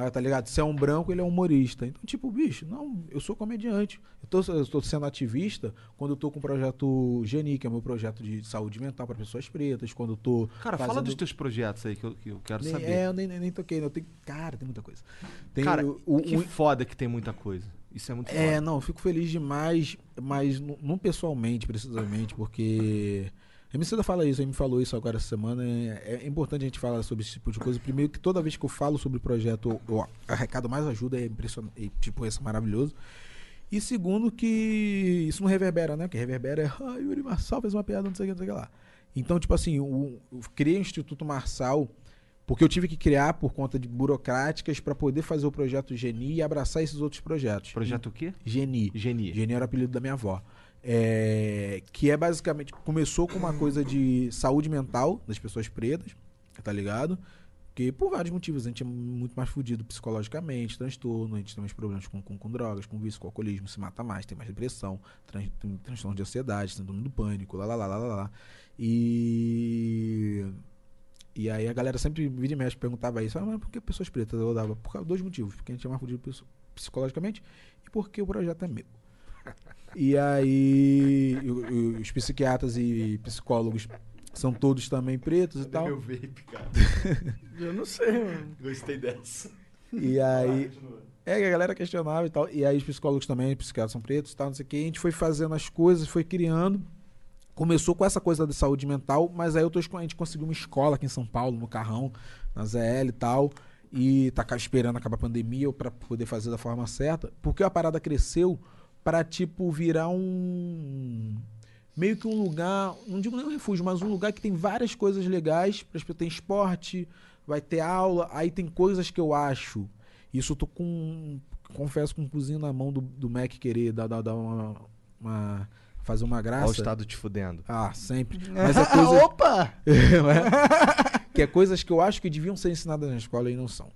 Ah, tá ligado? Se é um branco, ele é um humorista. Então, tipo, bicho, não, eu sou comediante. Eu tô, eu tô sendo ativista quando eu tô com o projeto Geni, que é o meu projeto de saúde mental para pessoas pretas. Quando eu tô. Cara, fala fazendo- dos teus projetos aí que eu, que eu quero Nem- saber. É, eu nem, nem, nem toquei. Eu tenho, cara, tem muita coisa. Tem Cara, o- o- que o- foda que tem muita coisa. Isso é muito é, foda. não, eu fico feliz demais, mas não, não pessoalmente, precisamente, porque. A Emicida fala isso, ele me falou isso agora essa semana. É, é importante a gente falar sobre esse tipo de coisa. Primeiro, que toda vez que eu falo sobre o projeto, eu arrecado mais ajuda, é impressionante. E, tipo, isso é maravilhoso. E segundo, que isso não reverbera, né? Que reverbera é, ah, Yuri Marçal fez uma piada, não sei o que, não sei o que lá. Então, tipo assim, o, eu criei o Instituto Marçal porque eu tive que criar por conta de burocráticas para poder fazer o projeto Geni e abraçar esses outros projetos. Projeto o quê? Geni. Geni. Geni era o apelido da minha avó. É, que é basicamente. Começou com uma coisa de saúde mental das pessoas pretas, tá ligado? Que por vários motivos, a gente é muito mais fudido psicologicamente, transtorno, a gente tem mais problemas com, com, com drogas, com vício, com alcoolismo, se mata mais, tem mais depressão, tran, tem transtorno de ansiedade, síndrome do pânico, lá, lá, lá, lá, lá, lá. E. E aí a galera sempre, vira e mexe, perguntava isso, ah, mas por que pessoas pretas? Eu dava, por dois motivos, porque a gente é mais fudido psico- psicologicamente e porque o projeto é meu. E aí, os psiquiatras e psicólogos são todos também pretos e tal. meu vape, cara? Eu não sei, mano. Gostei dessa. E aí. É, que a galera questionava e tal. E aí os psicólogos também, psiquiatras são pretos e tal, não sei o que. A gente foi fazendo as coisas, foi criando. Começou com essa coisa da saúde mental, mas aí eu tô, a gente conseguiu uma escola aqui em São Paulo, no Carrão, na ZL e tal. E tá esperando acabar a pandemia para poder fazer da forma certa. Porque a parada cresceu para tipo, virar um. Meio que um lugar, não digo nem um refúgio, mas um lugar que tem várias coisas legais. Tem esporte, vai ter aula, aí tem coisas que eu acho. Isso eu tô com. Confesso com um cozinho na mão do, do Mac querer dar, dar, dar uma, uma- fazer uma graça. Olha o Estado te fudendo. Ah, sempre. Mas é coisa. Opa! É? que é coisas que eu acho que deviam ser ensinadas na escola e não são.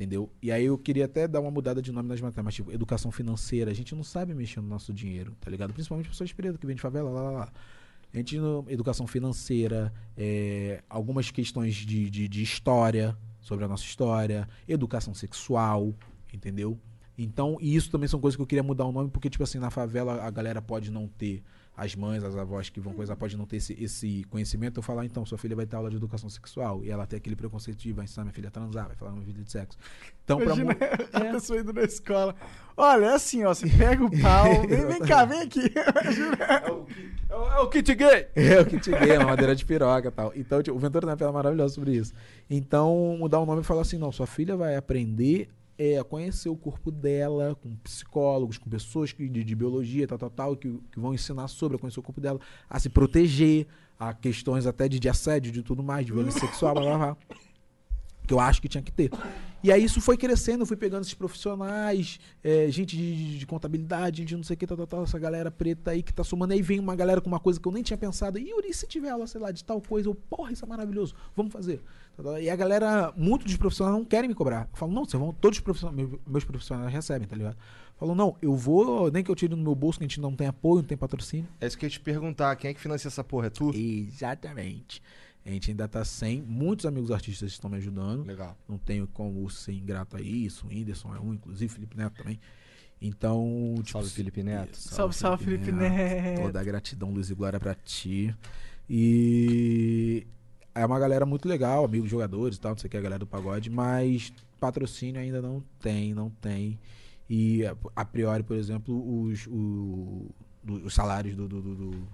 Entendeu? E aí eu queria até dar uma mudada de nome nas matérias, tipo, educação financeira. A gente não sabe mexer no nosso dinheiro, tá ligado? Principalmente pessoas pretas que vêm de favela, lá, lá, lá. A gente, não- educação financeira, é, algumas questões de, de, de história, sobre a nossa história, educação sexual, entendeu? Então, e isso também são coisas que eu queria mudar o nome, porque, tipo assim, na favela a galera pode não ter, as mães, as avós que vão coisa, pode não ter esse, esse conhecimento. Eu falar, então, sua filha vai ter aula de educação sexual, e ela tem aquele preconceito de vai ensinar minha filha a transar, vai falar minha filha de sexo. Então, pra Imagina mu- a pessoa indo na escola. Olha, é assim, ó. Você pega o pau. vem, vem cá, vem aqui. É o kit gay! É o kit gay, uma madeira de piroca e tal. Então, tipo, o Ventura tem uma piada maravilhosa sobre isso. Então, mudar o nome e falar assim, não, sua filha vai aprender é, conhecer o corpo dela, com psicólogos, com pessoas que, de, de biologia, tal, tal, tal, que, que vão ensinar sobre a conhecer o corpo dela, a se proteger, a questões até de, de assédio, de tudo mais, de violência sexual, blá, blá, blá. Que eu acho que tinha que ter. E aí isso foi crescendo, eu fui pegando esses profissionais, é, gente de, de contabilidade, de não sei o que, tal, tal, tal, essa galera preta aí que tá somando. Aí vem uma galera com uma coisa que eu nem tinha pensado. E Yuri, se tiver aula, sei lá, de tal coisa, eu, porra, isso é maravilhoso, vamos fazer. E a galera, muitos dos profissionais não querem me cobrar. Eu falo, não, vocês vão, todos os profissionais, meus- profissionais recebem, tá ligado? Falam, não, eu vou, nem que eu tire no meu bolso, que a gente não tem apoio, não tem patrocínio. É isso que eu ia te perguntar. Quem é que financia essa porra? É tu? Exatamente. A gente ainda tá sem. Muitos amigos artistas estão me ajudando. Legal. Não tenho como ser ingrato a isso. O Whindersson é um, inclusive, Felipe Neto também. Então. tipo, Salve, Felipe Neto. Salve, salve, Felipe Neto. Toda a gratidão, Luiz e Glória, pra ti. E. É uma galera muito legal, amigos jogadores e tal, não sei o que, a galera do pagode, mas patrocínio ainda não tem, não tem. E a- priori, por exemplo, os, o- os salários do- do- do- do-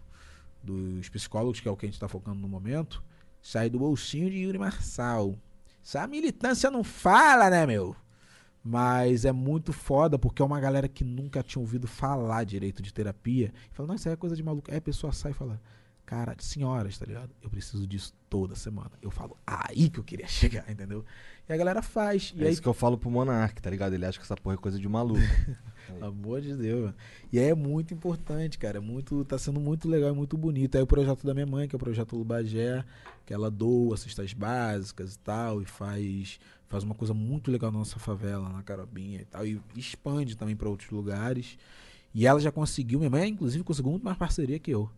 dos psicólogos, que é o que a gente está focando no momento, sai do bolsinho de Yuri Marçal. Essa militância não fala, né, meu? Mas é muito foda porque é uma galera que nunca tinha ouvido falar direito de terapia. Fala, não, isso aí é coisa de maluco. Aí a pessoa sai e fala, Cara, senhoras, tá ligado? Eu preciso disso toda semana. Eu falo, aí que eu queria chegar, entendeu? E a galera faz. É aí, isso que eu falo pro Monark, tá ligado? Ele acha que essa porra é coisa de maluco. Pelo amor de Deus, mano. E aí é muito importante, cara. É Muito, tá sendo muito legal e muito bonito. Aí o projeto da minha mãe, que é o projeto Lubagé, que ela doa cestas básicas e tal, e faz, faz uma coisa muito legal na nossa favela, na Carobinha e tal, e expande também para outros lugares. E ela já conseguiu, minha mãe, inclusive, conseguiu muito mais parceria que eu.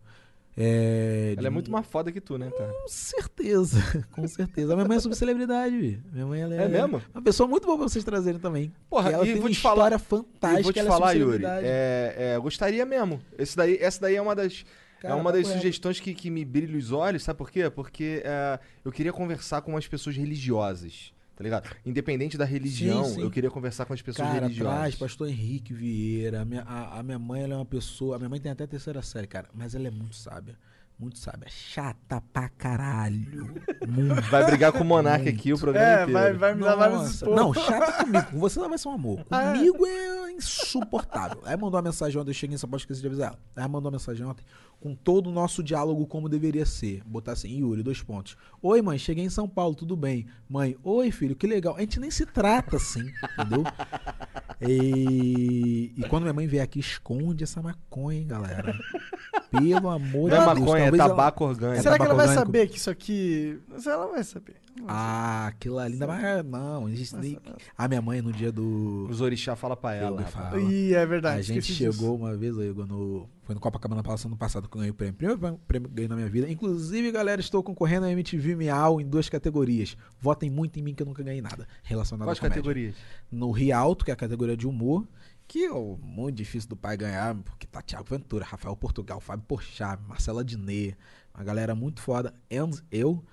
É, Ela de- é muito mais foda que tu, né, cara? Com certeza, com certeza. A minha mãe é subcelebridade, vi. Minha mãe ela é, É mesmo? uma pessoa muito boa pra vocês trazerem também. Porra, ela e tem vou uma te falar- história fantástica. Vou te é falar, Yuri, subcelebridade. é, é, eu gostaria mesmo. Esse daí, essa daí é uma das, Cara, é uma das papo reto. sugestões que, que me brilha os olhos, sabe por quê? Porque é, eu queria conversar com as pessoas religiosas, tá ligado? Independente da religião, Sim, sim. eu queria conversar com as pessoas Cara, religiosas. traz pastor Henrique Vieira. A minha, a, a minha mãe ela é uma pessoa. A minha mãe tem até a terceira série, cara. Mas ela é muito sábia. Muito sábia. Chata pra caralho. Muito. Vai brigar com o Monark aqui o programa É, inteiro. vai, vai me dar vários. Não, chata comigo. Com você ela vai ser um amor. Ah, é? Comigo é insuportável. Aí mandou uma mensagem ontem, eu cheguei em São Paulo, esqueci de avisar ela. Aí mandou uma mensagem ontem com todo o nosso diálogo como deveria ser. Botar assim, Yuri, dois pontos. Oi, mãe, cheguei em São Paulo, tudo bem? Mãe, oi, filho, que legal. A gente nem se trata assim, entendeu? E, e quando minha mãe vier aqui, esconde essa maconha, hein, galera. Pelo amor Não é de Deus. maconha, é talvez ela- tabaco orgânico. É Será que ela vai tabaco orgânico? saber que isso aqui. Mas ela vai saber. Ah, aquilo ali mais. Não, a gente nem. A minha mãe no dia do. Os orixá fala pra ela. Ih, é verdade. A gente chegou disso. uma vez, Igor, no. Foi no Copacabana Palace ano passado que eu ganhei o prêmio. Primeiro prêmio que ganhei na minha vida. Inclusive, galera, estou concorrendo a MTV Miau em duas categorias. Votem muito em mim que eu nunca ganhei nada relacionado Quais à comédia. categorias? No Rialto, que é a categoria de humor, que é o muito difícil do pai ganhar, porque tá Thiago Ventura, Rafael Portugal, Fábio Porchat, Marcela Diné, uma galera muito foda. And eu,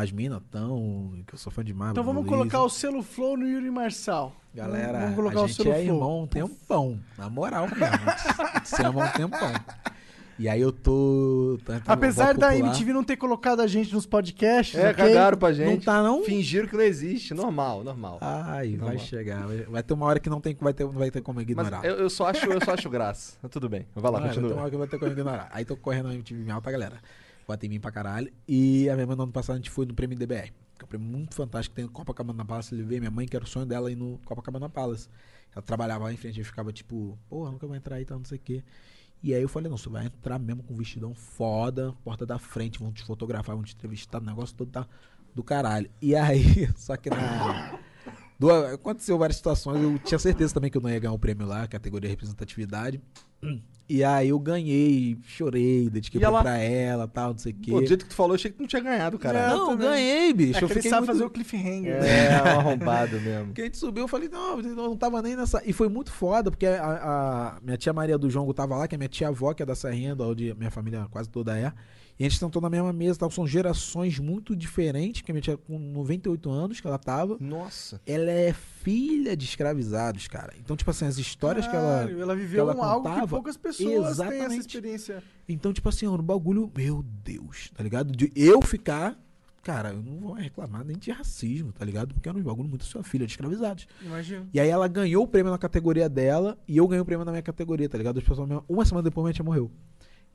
as minas tão, que eu sou fã demais. Então vamos colocar o selo Flow no Yuri Marçal. Galera, vamos colocar a o gente selo é Flow. irmão um tempão. Na moral mesmo. Se ama um tempão. E aí eu tô... tô Apesar da popular. MTV não ter colocado a gente nos podcasts, É, ok? cagaram pra gente. Não tá, não? Fingiram que não existe. Normal, normal. Ai, vai Normal. chegar. Vai, vai ter uma hora que não, tem, vai ter, não vai ter como Mas ignorar. eu, eu só acho, eu só acho graça. Mas Tudo bem. Vai lá, Ah, vai ter uma continua. hora que vai ter como ignorar. Aí tô correndo na MTV em alta, galera. Bota em mim pra caralho. E a minha mãe no ano passado a gente foi no prêmio DBR. Que é um prêmio muito fantástico. Tem no Copacabana Palace. Eu levei minha mãe, que era o sonho dela ir no Copacabana Palace. Ela trabalhava lá em frente e ficava tipo, porra, nunca vai entrar aí, tal, não sei o quê. E aí eu falei, não, você vai entrar mesmo com um vestidão foda, porta da frente, vão te fotografar, vão te entrevistar, o negócio todo tá do caralho. E aí, só que na. Do- aconteceu várias situações, eu tinha certeza também que eu não ia ganhar o prêmio lá, categoria representatividade. E aí eu ganhei, chorei, dediquei E ela- pra ela, tal, não sei o quê. Pô, do jeito que tu falou, eu achei que tu não tinha ganhado, cara. Não, ganhei, bicho. É eu fiquei sabe muito... fazer o cliffhanger. É, um arrombado mesmo. Porque a gente subiu, eu falei, não, eu não tava nem nessa. E foi muito foda, porque a, a minha tia Maria do Jongo tava lá, que é minha tia avó, que é da Serrinha, onde minha família quase toda é. E a gente sentou na mesma mesa, tal. são gerações muito diferentes, porque a minha tia com 98 anos que ela tava. Nossa. Ela é filha de escravizados, cara. Então, tipo assim, as histórias que ela. Caralho, ela viveu que ela um algo que contava, poucas pessoas têm essa exatamente. experiência. Então, tipo assim, era um bagulho, meu Deus, tá ligado? De eu ficar. Cara, eu não vou reclamar nem de racismo, tá ligado? Porque era um bagulho muito sua filha de escravizados. Imagina. E aí ela ganhou o prêmio na categoria dela e eu ganhei o prêmio na minha categoria, tá ligado? As pessoas, uma semana depois minha tia morreu.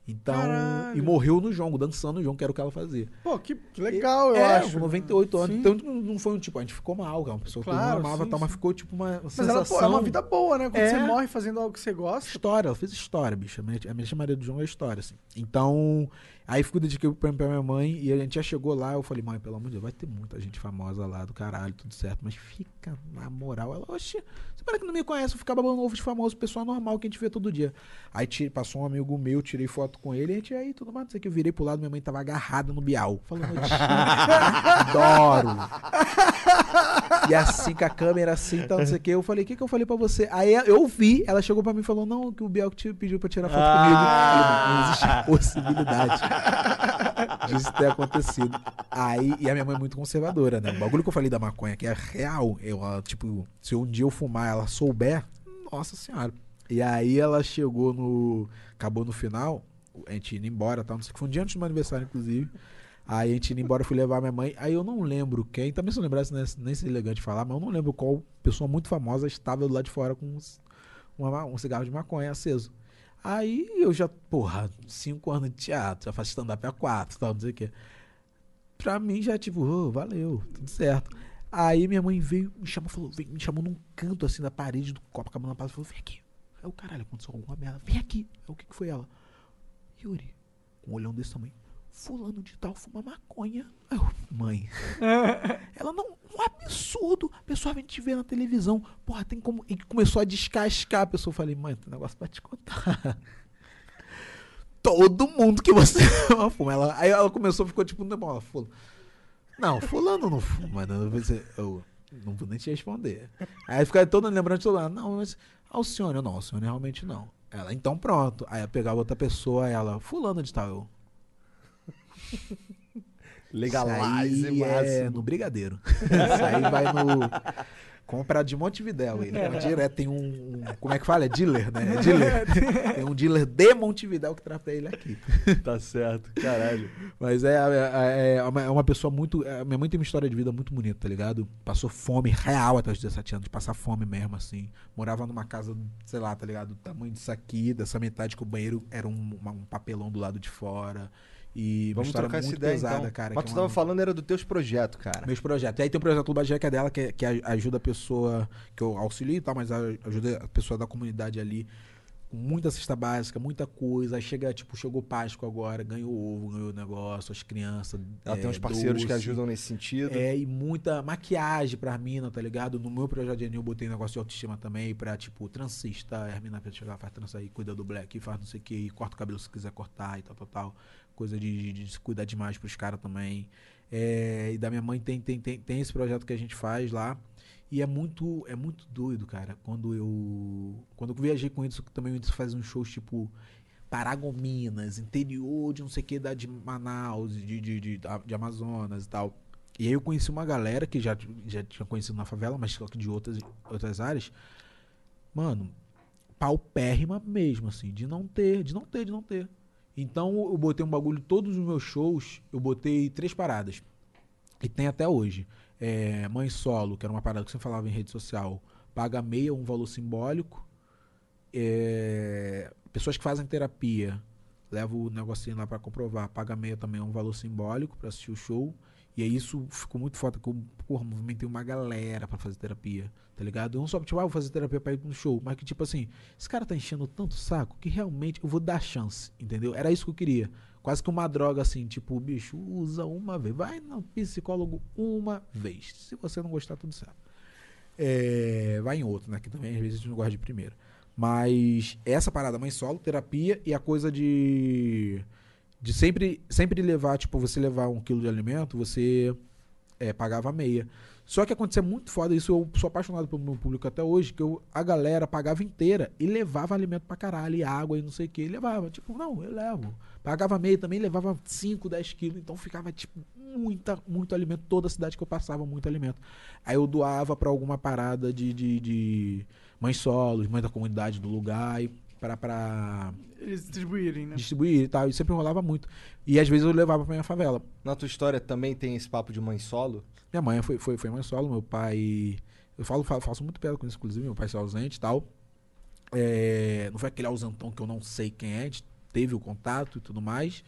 Então, Caralho. e morreu no jogo, dançando no jogo, que era o que ela fazia. Pô, que, que legal, eu é, acho. com 98 anos. Sim. Então não foi um tipo, a gente ficou mal, cara. Uma pessoa que eu Claro, não amava sim, tal, mas sim. ficou tipo uma Mas ela, sensação. pô, é uma vida boa, né? Quando É. você morre fazendo algo que você gosta. História, ela fez história, bicho. A minha, a minha Maria do João é história, assim. Então, aí fui dediquei o prêmio pra minha mãe e a gente já chegou lá. Eu falei, mãe, pelo amor de Deus, vai ter muita gente famosa lá do caralho, tudo certo. Mas fica na moral. Ela, oxe, você parece que não me conhece, eu ficava babando ovo de famoso, pessoa normal que a gente vê todo dia. Aí tirei, passou um amigo meu, tirei foto com ele, e a gente aí, tudo mais, não sei que. Eu virei pro lado, minha mãe tava agarrada no Bial. Falando, adoro. E assim, com a câmera assim, tal, não sei o que. Eu falei, o que, que eu falei pra você? Aí eu vi, ela chegou pra mim e falou, não, que o Biel te pediu pra tirar foto comigo. Falei, não existe possibilidade disso ter acontecido. Aí, e a minha mãe é muito conservadora, né? O bagulho que eu falei da maconha, que é real. Eu, ela, tipo, se um dia eu fumar ela souber, nossa senhora. E aí ela chegou no. Acabou no final, a gente indo embora, tal, não sei o que. Foi um dia antes do meu aniversário, inclusive. Aí a gente indo embora, fui levar minha mãe. Aí eu não lembro quem, também se eu lembrasse, né, nem seria elegante falar, mas eu não lembro qual pessoa muito famosa estava do lado de fora com uns- uma- um cigarro de maconha aceso. Aí eu já, porra, cinco anos de teatro, já faço stand-up há quatro, tal, não sei o quê. Pra mim já, tipo, ô, valeu, tudo certo. Aí minha mãe veio, me chamou, falou, veio, me chamou num canto assim da parede do Copacabana Plaza, falou, vem aqui. Aí o caralho, aconteceu alguma merda, vem aqui. Aí o que, que foi ela? Yuri, com um olhão desse tamanho, fulano de tal fuma maconha. Eu, mãe. ela não, um absurdo. A pessoa vem te ver na televisão. Porra, tem como. E começou a descascar a pessoa. Eu falei, mãe, tem um negócio pra te contar. Todo mundo que você ama fuma. Ela, aí ela começou, ficou tipo, não, ela falou, não, fulano não fuma. Não, eu, eu não vou nem te responder. Aí fica todo lembrando de todo Não, mas Alcione, eu não, Alcione realmente não. Ela, então pronto. Aí eu pegava outra pessoa, ela, fulano de tal, eu. Legalize, Isso aí é no Brigadeiro. Isso aí vai no. Compra de Montevidéu. Ele vai direto, tem um, um- Como é que fala? É dealer, né? É dealer. tem um dealer de Montevidéu que traz pra ele aqui. Tá certo, caralho. Mas é, é, é uma, é uma pessoa muito. é, minha mãe tem uma história de vida muito bonita, tá ligado? Passou fome real até os 17 anos, de passar fome mesmo, assim. Morava numa casa, sei lá, tá ligado? Do tamanho disso aqui, dessa metade que o banheiro era um, uma- um papelão do lado de fora. E Vamos trocar essa ideia, pesada, então. cara. Mas que tu é tava uma- falando era dos teus projetos, cara. meus projetos. E aí tem o projeto Lubagé, que é dela, que, é- que ajuda a pessoa, que eu auxilio e tal, mas ajuda a pessoa da comunidade ali com muita cesta básica, muita coisa. Aí chega, tipo, chegou Páscoa agora, ganhou ovo, ganhou negócio, as crianças. Ela é, tem uns parceiros que doce. ajudam nesse sentido. É, e muita maquiagem pra mina, tá ligado? No meu projeto de anil eu botei negócio de autoestima também pra, tipo, transista. A mina pra chegar, faz trança aí, cuida do black, faz não sei o que, e corta o cabelo se quiser cortar e tal, tal, tal. Coisa de, de, cuidar demais pros caras também. É, e da minha mãe tem, tem, tem, tem esse projeto que a gente faz lá. E é muito, é muito doido, cara. Quando eu. Quando eu viajei com isso, também eu faz uns shows tipo. Paragominas, interior de não sei o que, da de Manaus, de, de, de, de Amazonas e tal. E aí eu conheci uma galera que já, já tinha conhecido na favela, mas só que de outras, outras áreas. Mano, paupérrima mesmo, assim, de não ter, de não ter, de não ter. Então eu botei um bagulho, todos os meus shows, eu botei três paradas. E tem até hoje. É, mãe solo, que era uma parada que você falava em rede social, paga meia, um valor simbólico. É, pessoas que fazem terapia, leva o negocinho lá pra comprovar, paga meia também um valor simbólico pra assistir o show. E aí isso ficou muito foda, que eu porra, movimentei uma galera pra fazer terapia, tá ligado? Não só, tipo, ah, vou fazer terapia pra ir no show, mas que, tipo assim, esse cara tá enchendo tanto saco que realmente eu vou dar chance, entendeu? Era isso que eu queria. Quase que uma droga assim, tipo, bicho, usa uma vez. Vai no psicólogo uma vez. Se você não gostar, tudo certo. É, vai em outro, né? Que também às vezes a gente não gosta de primeiro. Mas essa parada, mãe solo, terapia e a coisa de. De sempre, sempre levar, tipo, você levar um quilo de alimento, você é, pagava meia. Só que acontecia muito foda, isso eu sou apaixonado pelo meu público até hoje, que eu, a galera pagava inteira e levava alimento pra caralho, e água e não sei o que, levava. Tipo, não, eu levo. Pagava meia também, levava 5, 10 quilos, então ficava, tipo, muita, muito alimento. Toda a cidade que eu passava, muito alimento. Aí eu doava pra alguma parada de, de, de mães solos, mães da comunidade do lugar, e pra, pra Eles distribuírem, né? distribuir e tal, e sempre rolava muito. E às vezes eu levava pra minha favela. Na tua história também tem esse papo de mãe solo? Minha mãe foi, foi, foi mãe solo, meu pai. Eu falo, fa- faço muito piada com isso, inclusive, meu pai se ausente e tal. É, não foi aquele ausentão que eu não sei quem é, a gente teve o contato e tudo mais.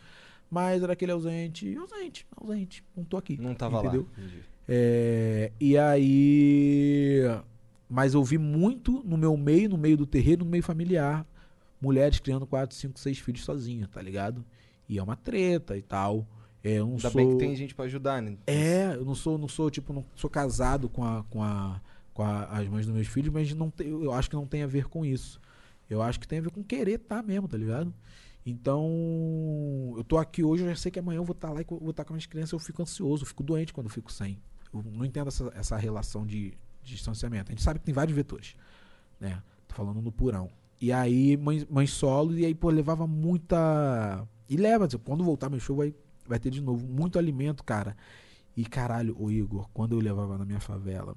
Mas era aquele ausente, ausente, ausente, não tô aqui. Não tava entendeu? lá. Entendi. É, e aí. Mas eu vi muito no meu meio, no meio do terreiro, no meio familiar, mulheres criando 4, 5, 6 filhos sozinhas, tá ligado? E é uma treta e tal. É, eu não Ainda sou... bem que tem gente pra ajudar, né? É, eu não sou, não sou, tipo, não sou casado com, a, com, a, com a- as mães dos meus filhos, mas não tem, eu acho que não tem a ver com isso. Eu acho que tem a ver com querer tá mesmo, tá ligado? Então, eu tô aqui hoje, eu já sei que amanhã eu vou estar lá e vou estar com as minhas crianças, eu fico ansioso, eu fico doente quando eu fico sem. Eu não entendo essa, essa relação de, de distanciamento. A gente sabe que tem vários vetores, né? Tô falando no purão. E aí, mãe, mãe solo, e aí, pô, levava muita. E leva, tipo, quando voltar meu show, vai, vai ter de novo muito alimento, cara. E caralho, o Igor, quando eu levava na minha favela,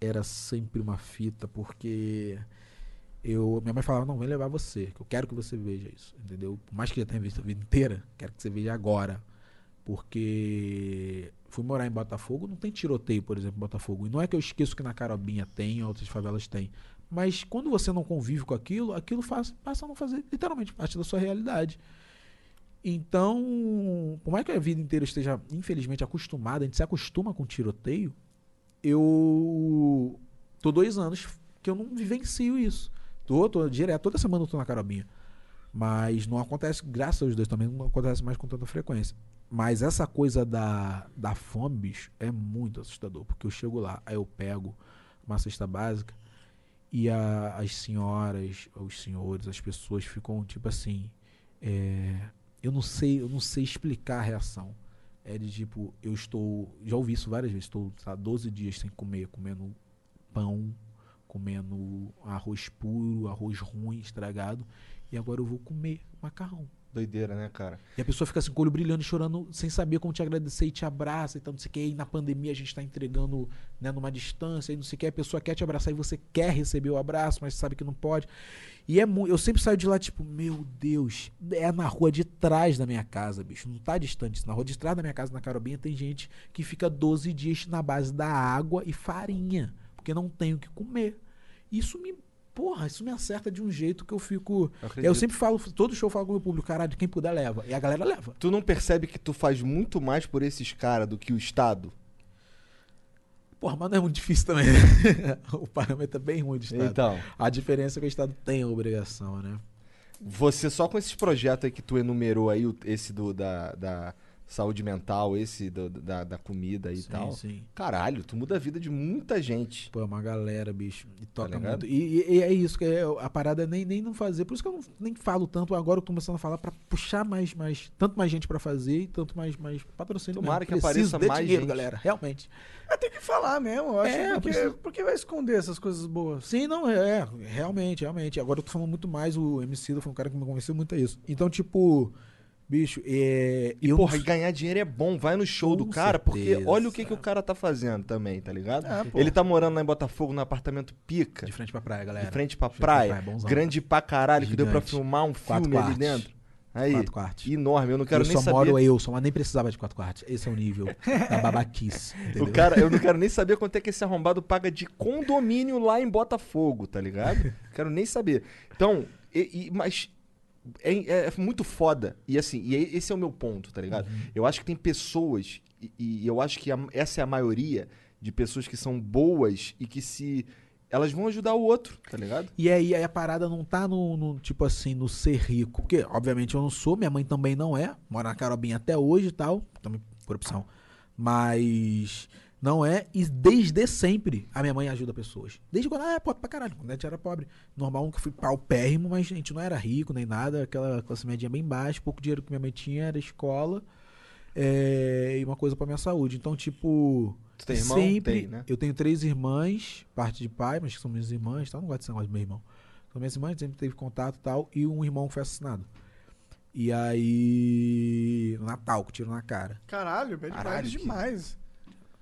era sempre uma fita, porque eu minha mãe falava, não, vem levar você, que eu quero que você veja isso, entendeu? Por mais que já tenha visto a vida inteira, quero que você veja agora. Porque fui morar em Botafogo, não tem tiroteio, por exemplo, em Botafogo. E não é que eu esqueço que na Carobinha tem, outras favelas tem. Mas quando você não convive com aquilo, aquilo faz, passa a não fazer literalmente parte da sua realidade. Então, por mais que a vida inteira esteja, infelizmente, acostumada, a gente se acostuma com tiroteio, eu tô dois anos que eu não vivencio isso. Tô, tô direto, toda semana eu tô na carobinha. Mas não acontece, graças aos dois também, não acontece mais com tanta frequência. Mas essa coisa da, da fome, bicho, é muito assustador. Porque eu chego lá, aí eu pego uma cesta básica e a- as senhoras, os senhores, as pessoas ficam tipo assim. é, eu não sei, eu não sei explicar a reação. É de tipo, eu estou. Já ouvi isso várias vezes, estou tá, 12 dias sem comer, comendo pão, comendo arroz puro, arroz ruim, estragado. E agora eu vou comer macarrão. Doideira, né, cara? E a pessoa fica assim com o olho brilhando, e chorando, sem saber como te agradecer e te abraça e tal, não sei o que. E na pandemia a gente tá entregando né, numa distância e não sei o que. A pessoa quer te abraçar e você quer receber o abraço, mas sabe que não pode. E é mu- eu sempre saio de lá, tipo, meu Deus, é na rua de trás da minha casa, bicho. Não tá distante. Na rua de trás da minha casa, na Carobinha, tem gente que fica 12 dias na base da água e farinha, porque não tem o que comer. Isso me. Porra, isso me acerta de um jeito que eu fico. Eu Eu, sempre falo, todo show eu falo com o meu público, caralho, quem puder leva. E a galera leva. Tu não percebe que tu faz muito mais por esses caras do que o Estado? Porra, mas não é muito difícil também. o parâmetro é bem ruim do Estado. Então. A diferença é que o Estado tem a obrigação, né? Você só com esses projetos aí que tu enumerou aí, esse do da, da saúde mental, esse do- da, da comida e Sim, tal. sim. Caralho, tu muda a vida de muita gente. Pô, é uma galera, bicho. E toca ligado? muito. E, e- e é isso, que é, a parada é nem, nem não fazer. Por isso que eu não, nem falo tanto. Agora eu tô começando a falar pra puxar mais, mais. Tanto mais gente pra fazer e tanto mais, mais patrocínio. Tomara mesmo. que Preciso apareça mais dinheiro, gente. galera. Realmente. É, tem que falar mesmo, eu acho. É, porque, preciso- porque vai esconder essas coisas boas. Sim, não, é, é, realmente, realmente. Agora eu tô falando muito mais, o MC foi um cara que me convenceu muito a isso. Então, tipo, bicho, é. E, eu porra, e ganhar dinheiro é bom. Vai no show do Com cara, porque certeza, olha o que, que o cara tá fazendo também, tá ligado? É. Ele tá morando lá em Botafogo, num apartamento pica. De frente pra praia, galera. De frente pra De frente pra praia. praia, grande pra caralho, que deu pra Gigante. filmar um Quatro filme ali quartos. dentro. Aí, Quatro quartos. enorme. Eu não quero eu nem só saber. moro eu, só, mas nem precisava de quatro quartos. Esse é o nível da babaquice. Entendeu? O cara, eu não quero nem saber quanto é que esse arrombado paga de condomínio lá em Botafogo, tá ligado? Quero nem saber. Então, e- e- mas é, é muito foda. E assim, e esse é o meu ponto, tá ligado? Eu acho que tem pessoas, e, e eu acho que a- essa é a maioria de pessoas que são boas e que se. Elas vão ajudar o outro, tá ligado? E aí, aí a parada não tá no, no, tipo assim, no ser rico. Porque, obviamente, eu não sou, minha mãe também não é. Mora na Carobinha até hoje e tal. Também por opção. Mas não é. E desde sempre a minha mãe ajuda pessoas. Desde quando ela era pobre pra caralho. Quando a gente era pobre. Normal, nunca fui paupérrimo, mas a gente não era rico nem nada. Aquela classe média bem baixa. Pouco dinheiro que minha mãe tinha era escola. é, e uma coisa pra minha saúde. Então, tipo. Tu tem irmão? Sempre. Tem, né? Eu tenho três irmãs, parte de pai, mas que são minhas irmãs, tá? Eu não gosto desse negócio de meu irmão. São minhas irmãs, sempre teve contato e tal, e um irmão que foi assassinado. E aí. Natal, com tiro na cara. Caralho, bad Caralho, que- demais.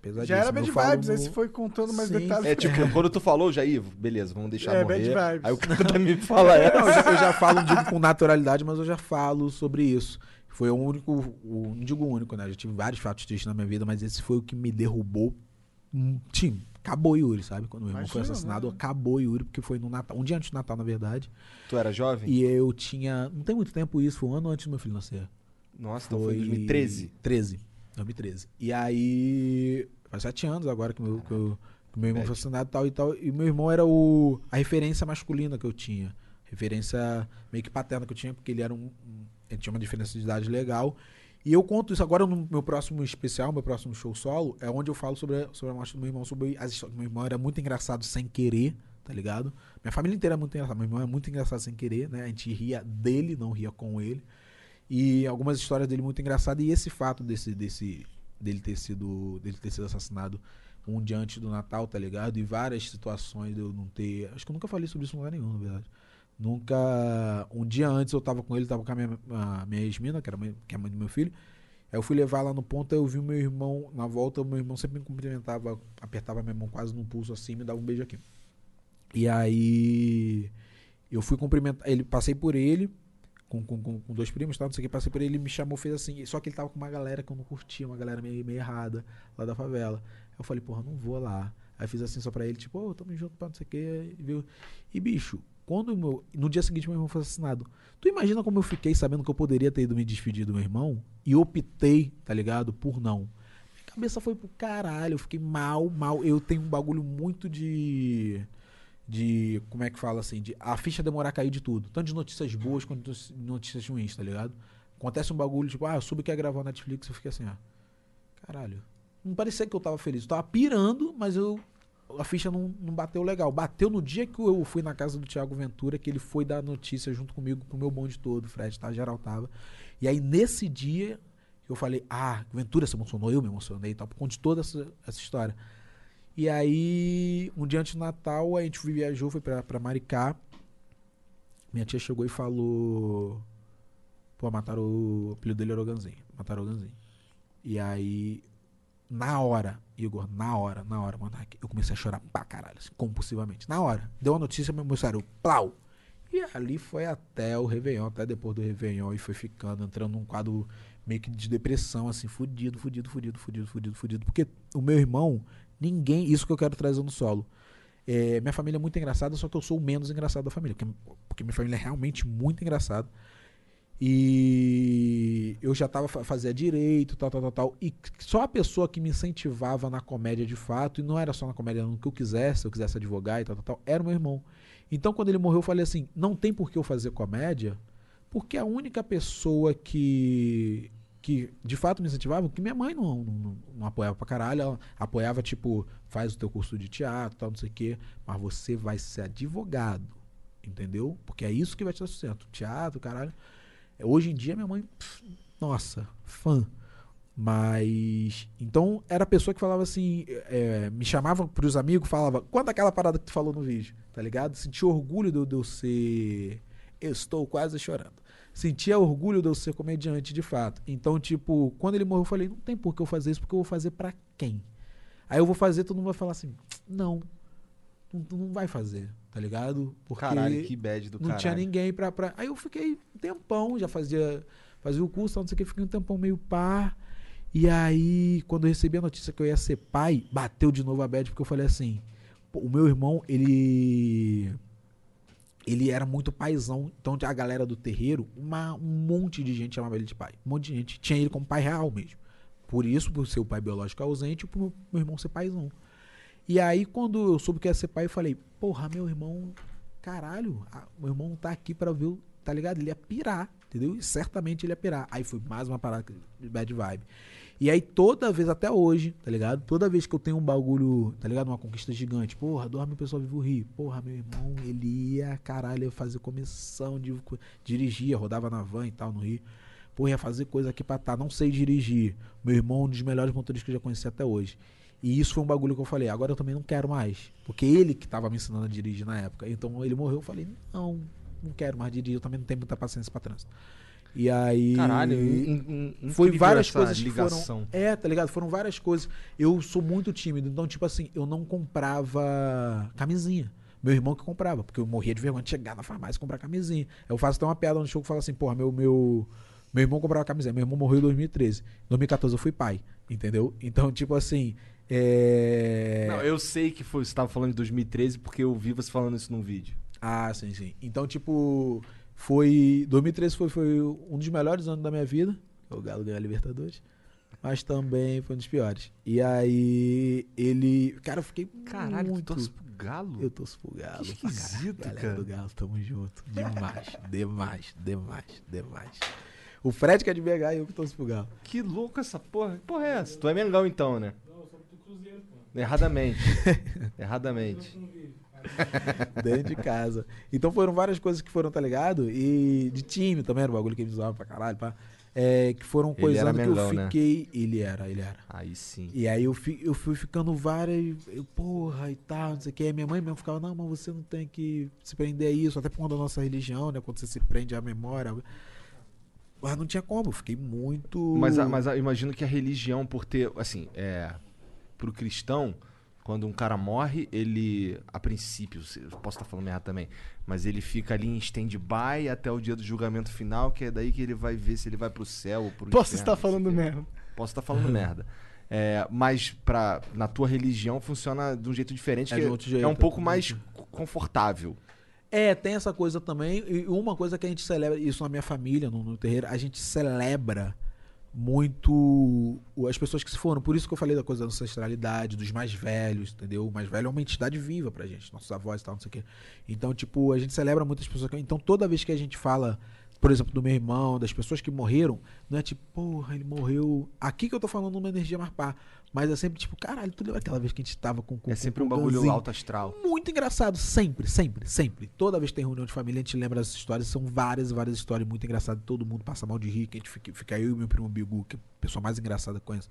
Pesadíssimo. Já era bad Eu falo vibes, aí você foi contando mais Sim. detalhes. É tipo, quando tu falou, Jair, beleza, vamos deixar É, morrer. bad vibes. Aí o cara também fala essa. Não, eu, já, eu já falo, digo com naturalidade, mas eu já falo sobre isso. Foi o único, o, não digo o único, né? Eu já tive vários fatos tristes na minha vida, mas esse foi o que me derrubou. Hum, Tim, acabou Yuri, sabe? Quando o meu irmão foi Imagina, assassinado, né? acabou Yuri, porque foi no Natal, um dia antes do Natal, na verdade. Tu era jovem? E eu tinha. Não tem muito tempo isso, foi um ano antes do meu filho nascer. Nossa, então foi em 2013. 13. 2013. E aí. Faz sete anos agora que meu, que eu- que meu irmão foi assassinado e tal e tal. E meu irmão era o, a referência masculina que eu tinha. Referência meio que paterna que eu tinha, porque ele era um. um- ele tinha uma diferença de idade legal. E eu conto isso agora no meu próximo especial, meu próximo show solo, é onde eu falo sobre, a- sobre a morte do meu irmão, sobre as histórias. Meu irmão era muito engraçado sem querer, tá ligado? Minha família inteira é muito engraçada. Meu irmão é muito engraçado sem querer, né? A gente ria dele, não ria com ele. E algumas histórias dele muito engraçadas. E esse fato desse, desse, dele ter sido. dele ter sido assassinado um dia antes do Natal, tá ligado? E várias situações de eu não ter. Acho que eu nunca falei sobre isso em lugar nenhum, na verdade. Nunca. Um dia antes eu tava com ele, tava com a minha, a minha ex-mina, que, era mãe, que é a mãe do meu filho. Aí eu fui levar lá no ponto, aí eu vi o meu irmão na volta, o meu irmão sempre me cumprimentava, apertava minha mão quase no pulso assim, me dava um beijo aqui. E aí eu fui cumprimentar, ele passei por ele com, com, com, com dois primos, tal, não sei o que, passei por ele, ele me chamou, fez assim, só que ele tava com uma galera que eu não curtia, uma galera meio, meio errada lá da favela. Eu falei, porra, não vou lá. Aí fiz assim só pra ele, tipo, ô, tamo junto, não sei o quê. E, viu? e bicho, quando meu. No dia seguinte, meu irmão foi assassinado. Tu imagina como eu fiquei sabendo que eu poderia ter ido me despedir do meu irmão? E optei, tá ligado? Por não. Minha cabeça foi pro caralho, eu fiquei mal, mal. Eu tenho um bagulho muito de. De. Como é que fala assim? De a ficha demorar a cair de tudo. Tanto de notícias boas quanto de notícias ruins, tá ligado? Acontece um bagulho, tipo, ah, eu soube que ia gravar Netflix, eu fiquei assim, ah. Caralho. Não parecia que eu tava feliz. Eu tava pirando, mas eu. A ficha não, não bateu legal. Bateu no dia que eu fui na casa do Thiago Ventura, que ele foi dar notícia junto comigo, pro meu bonde todo, Fred, tá? Geral tava. E aí, nesse dia, eu falei, ah, Ventura se emocionou, eu me emocionei e tal, por conta de toda essa, essa história. E aí, um dia antes do Natal, a gente viajou, foi pra, pra Maricá. Minha tia chegou e falou. Pô, mataram o. O apelido dele era Oganzinho. Mataram o Oganzinho. E aí, na hora, Igor, na hora, na hora, mano, eu comecei a chorar pra caralho, assim, compulsivamente. Na hora. Deu a notícia, meu moçário, plau! E ali foi até o Réveillon, até depois do Réveillon, e foi ficando, entrando num quadro meio que de depressão, assim, fudido, fudido, fudido, fudido, fudido, fudido. Porque o meu irmão, ninguém. Isso que eu quero trazer no solo. É, minha família é muito engraçada, só que eu sou o menos engraçado da família. Porque, porque minha família é realmente muito engraçada. E eu já tava fa- fazia direito, tal, tal, tal, tal. E só a pessoa que me incentivava na comédia de fato, e não era só na comédia, no que eu quisesse, se eu quisesse advogar e tal, tal, tal, era o meu irmão. Então quando ele morreu, eu falei assim: não tem por que eu fazer comédia, porque a única pessoa que que de fato me incentivava, que minha mãe não, não, não apoiava pra caralho, ela apoiava tipo, faz o teu curso de teatro, tal, não sei o quê, mas você vai ser advogado, entendeu? Porque é isso que vai te dar sustento, teatro, caralho. Hoje em dia, minha mãe, pff, nossa, fã. Mas. Então, era a pessoa que falava assim. é, me chamava pros amigos, falava, quando aquela parada que tu falou no vídeo, tá ligado? Sentia orgulho de, eu- ser. Estou quase chorando. Sentia orgulho de eu ser comediante de fato. Então, tipo, quando ele morreu, eu falei, não tem por que eu fazer isso, porque eu vou fazer pra quem? Aí eu vou fazer, todo mundo vai falar assim, não. Não, tu não vai fazer, tá ligado? Porque Caralho, que bad do não tinha caralho. ninguém pra, pra. Aí eu fiquei um tempão, já fazia, fazia o curso, não sei o que, fiquei um tempão meio par. E aí, quando eu recebi a notícia que eu ia ser pai, bateu de novo a bad, porque eu falei assim: o meu irmão, ele. Ele era muito paizão. Então a galera do terreiro, uma, um monte de gente chamava ele de pai. Um monte de gente tinha ele como pai real mesmo. Por isso, por ser o pai biológico ausente, e por meu, meu irmão ser paizão. E aí, quando eu soube que ia ser pai, eu falei, porra, meu irmão, caralho, meu irmão tá aqui pra ver, tá ligado? Ele ia pirar, entendeu? E certamente ele ia pirar. Aí foi mais uma parada de bad vibe. E aí, toda vez, até hoje, tá ligado? Toda vez que eu tenho um bagulho, tá ligado? Uma conquista gigante, porra, dorme o pessoal vivo rir. Porra, meu irmão, ele ia, caralho, ia fazer comissão, de, dirigia, rodava na van e tal, no Rio. Porra, ia fazer coisa aqui pra tá, não sei dirigir. Meu irmão, um dos melhores motoristas que eu já conheci até hoje. E isso foi um bagulho que eu falei, agora eu também não quero mais. Porque ele que tava me ensinando a dirigir na época. Então ele morreu, eu falei, não, não quero mais dirigir, eu também não tenho muita paciência pra trânsito. E aí. Caralho, foi várias coisas que ligação. foram. É, tá ligado? Foram várias coisas. Eu sou muito tímido, então, tipo assim, eu não comprava camisinha. Meu irmão que comprava, porque eu morria de vergonha de chegar na farmácia e comprar camisinha. Eu faço até uma piada no show que fala assim, porra, meu, meu, meu irmão comprava camisinha. Meu irmão morreu em 2013. Em 2014 eu fui pai, entendeu? Então, tipo assim. É... Não, eu sei que foi, você tava falando de 2013 porque eu vi você falando isso num vídeo. Ah, sim, sim. Então, tipo, foi. 2013 foi, foi um dos melhores anos da minha vida. O Galo ganhou a Libertadores. Mas também foi um dos piores. E aí, ele. Cara, eu fiquei. Caralho, muito... tu torce pro Galo? Eu torço pro Galo. Que esquisito, Galera cara. do Galo, tamo junto. Demais, demais, demais, demais. O Fred que é de BH e eu que torço pro Galo. Que louco essa porra. Que porra é essa? Tu é Mengão então, né? Não, eu sou do Cruzeiro, pô. Erradamente. Erradamente. Dentro de casa. Então foram várias coisas que foram, tá ligado? E de time também era um bagulho que ele usava pra caralho, pá. É, que foram coisas que eu né? fiquei. Ele era, ele era. Aí sim. E aí eu, fi, eu fui ficando várias. Eu, porra, e tal, não sei o que. Aí minha mãe mesmo ficava, não, mas você não tem que se prender a isso, até por conta da nossa religião, né? Quando você se prende à memória. Mas não tinha como, eu fiquei muito. Mas, mas imagino que a religião, por ter, assim, é, pro cristão, quando um cara morre, ele, a princípio, posso estar falando errado também, mas ele fica ali em stand-by até o dia do julgamento final, que é daí que ele vai ver se ele vai pro céu ou pro Posso inferno, estar falando merda. Posso estar falando merda. É, mas pra, na tua religião funciona de um jeito diferente, É que de outro jeito, é um pouco mais confortável. É, tem essa coisa também. E uma coisa que a gente celebra, isso na minha família, no, no terreiro, a gente celebra muito as pessoas que se foram. Por isso que eu falei da coisa da ancestralidade, dos mais velhos, entendeu? O mais velho é uma entidade viva pra gente, nossos avós e tal, não sei o quê. Então, tipo, a gente celebra muitas pessoas. Então, toda vez que a gente fala, por exemplo, do meu irmão, das pessoas que morreram, não é tipo, porra, ele morreu. Aqui que eu tô falando uma energia mais pá. Mas é sempre tipo, caralho, tu lembra aquela vez que a gente tava com. com É sempre com um bagulho Ganzinho? alto astral. Muito engraçado, sempre, sempre, sempre. Toda vez que tem reunião de família, a gente lembra dessas histórias. São várias, várias histórias muito engraçadas. Todo mundo passa mal de rir. Que a gente fica, fica eu e meu primo Bigu, que é a pessoa mais engraçada que conheço,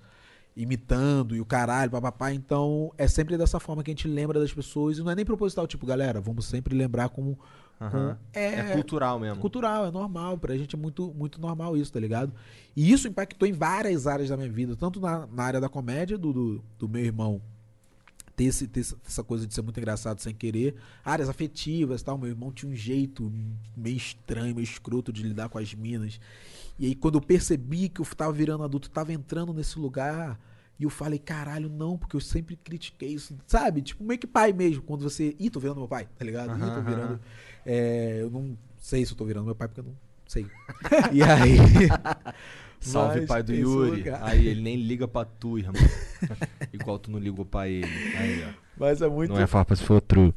imitando e o caralho, papapá. Então, é sempre dessa forma que a gente lembra das pessoas. E não é nem proposital, tipo, galera, vamos sempre lembrar como. Aham. com- É cultural mesmo. É cultural, é normal. Pra gente é muito, muito normal isso, tá ligado? E isso impactou em várias áreas da minha vida. Tanto na, na área da comédia, do, do, do meu irmão ter, esse, ter essa- coisa de ser muito engraçado sem querer. Áreas afetivas tal. Meu irmão tinha um jeito meio estranho, meio escroto de lidar com as minas. E aí, quando eu percebi que eu tava virando adulto, tava entrando nesse lugar. E eu falei, caralho, não, porque eu sempre critiquei isso, sabe? Tipo, meio que pai mesmo, quando você. Ih, tô virando meu pai, tá ligado? Ih, tô virando. É, eu não sei se eu tô virando meu pai, porque eu não sei. E aí. Salve, Mas pai do esse Yuri. lugar- Aí ele nem liga pra tu, irmão. Igual tu não ligou pra ele. Aí, ó. Mas é muito. Não é farpa se for true.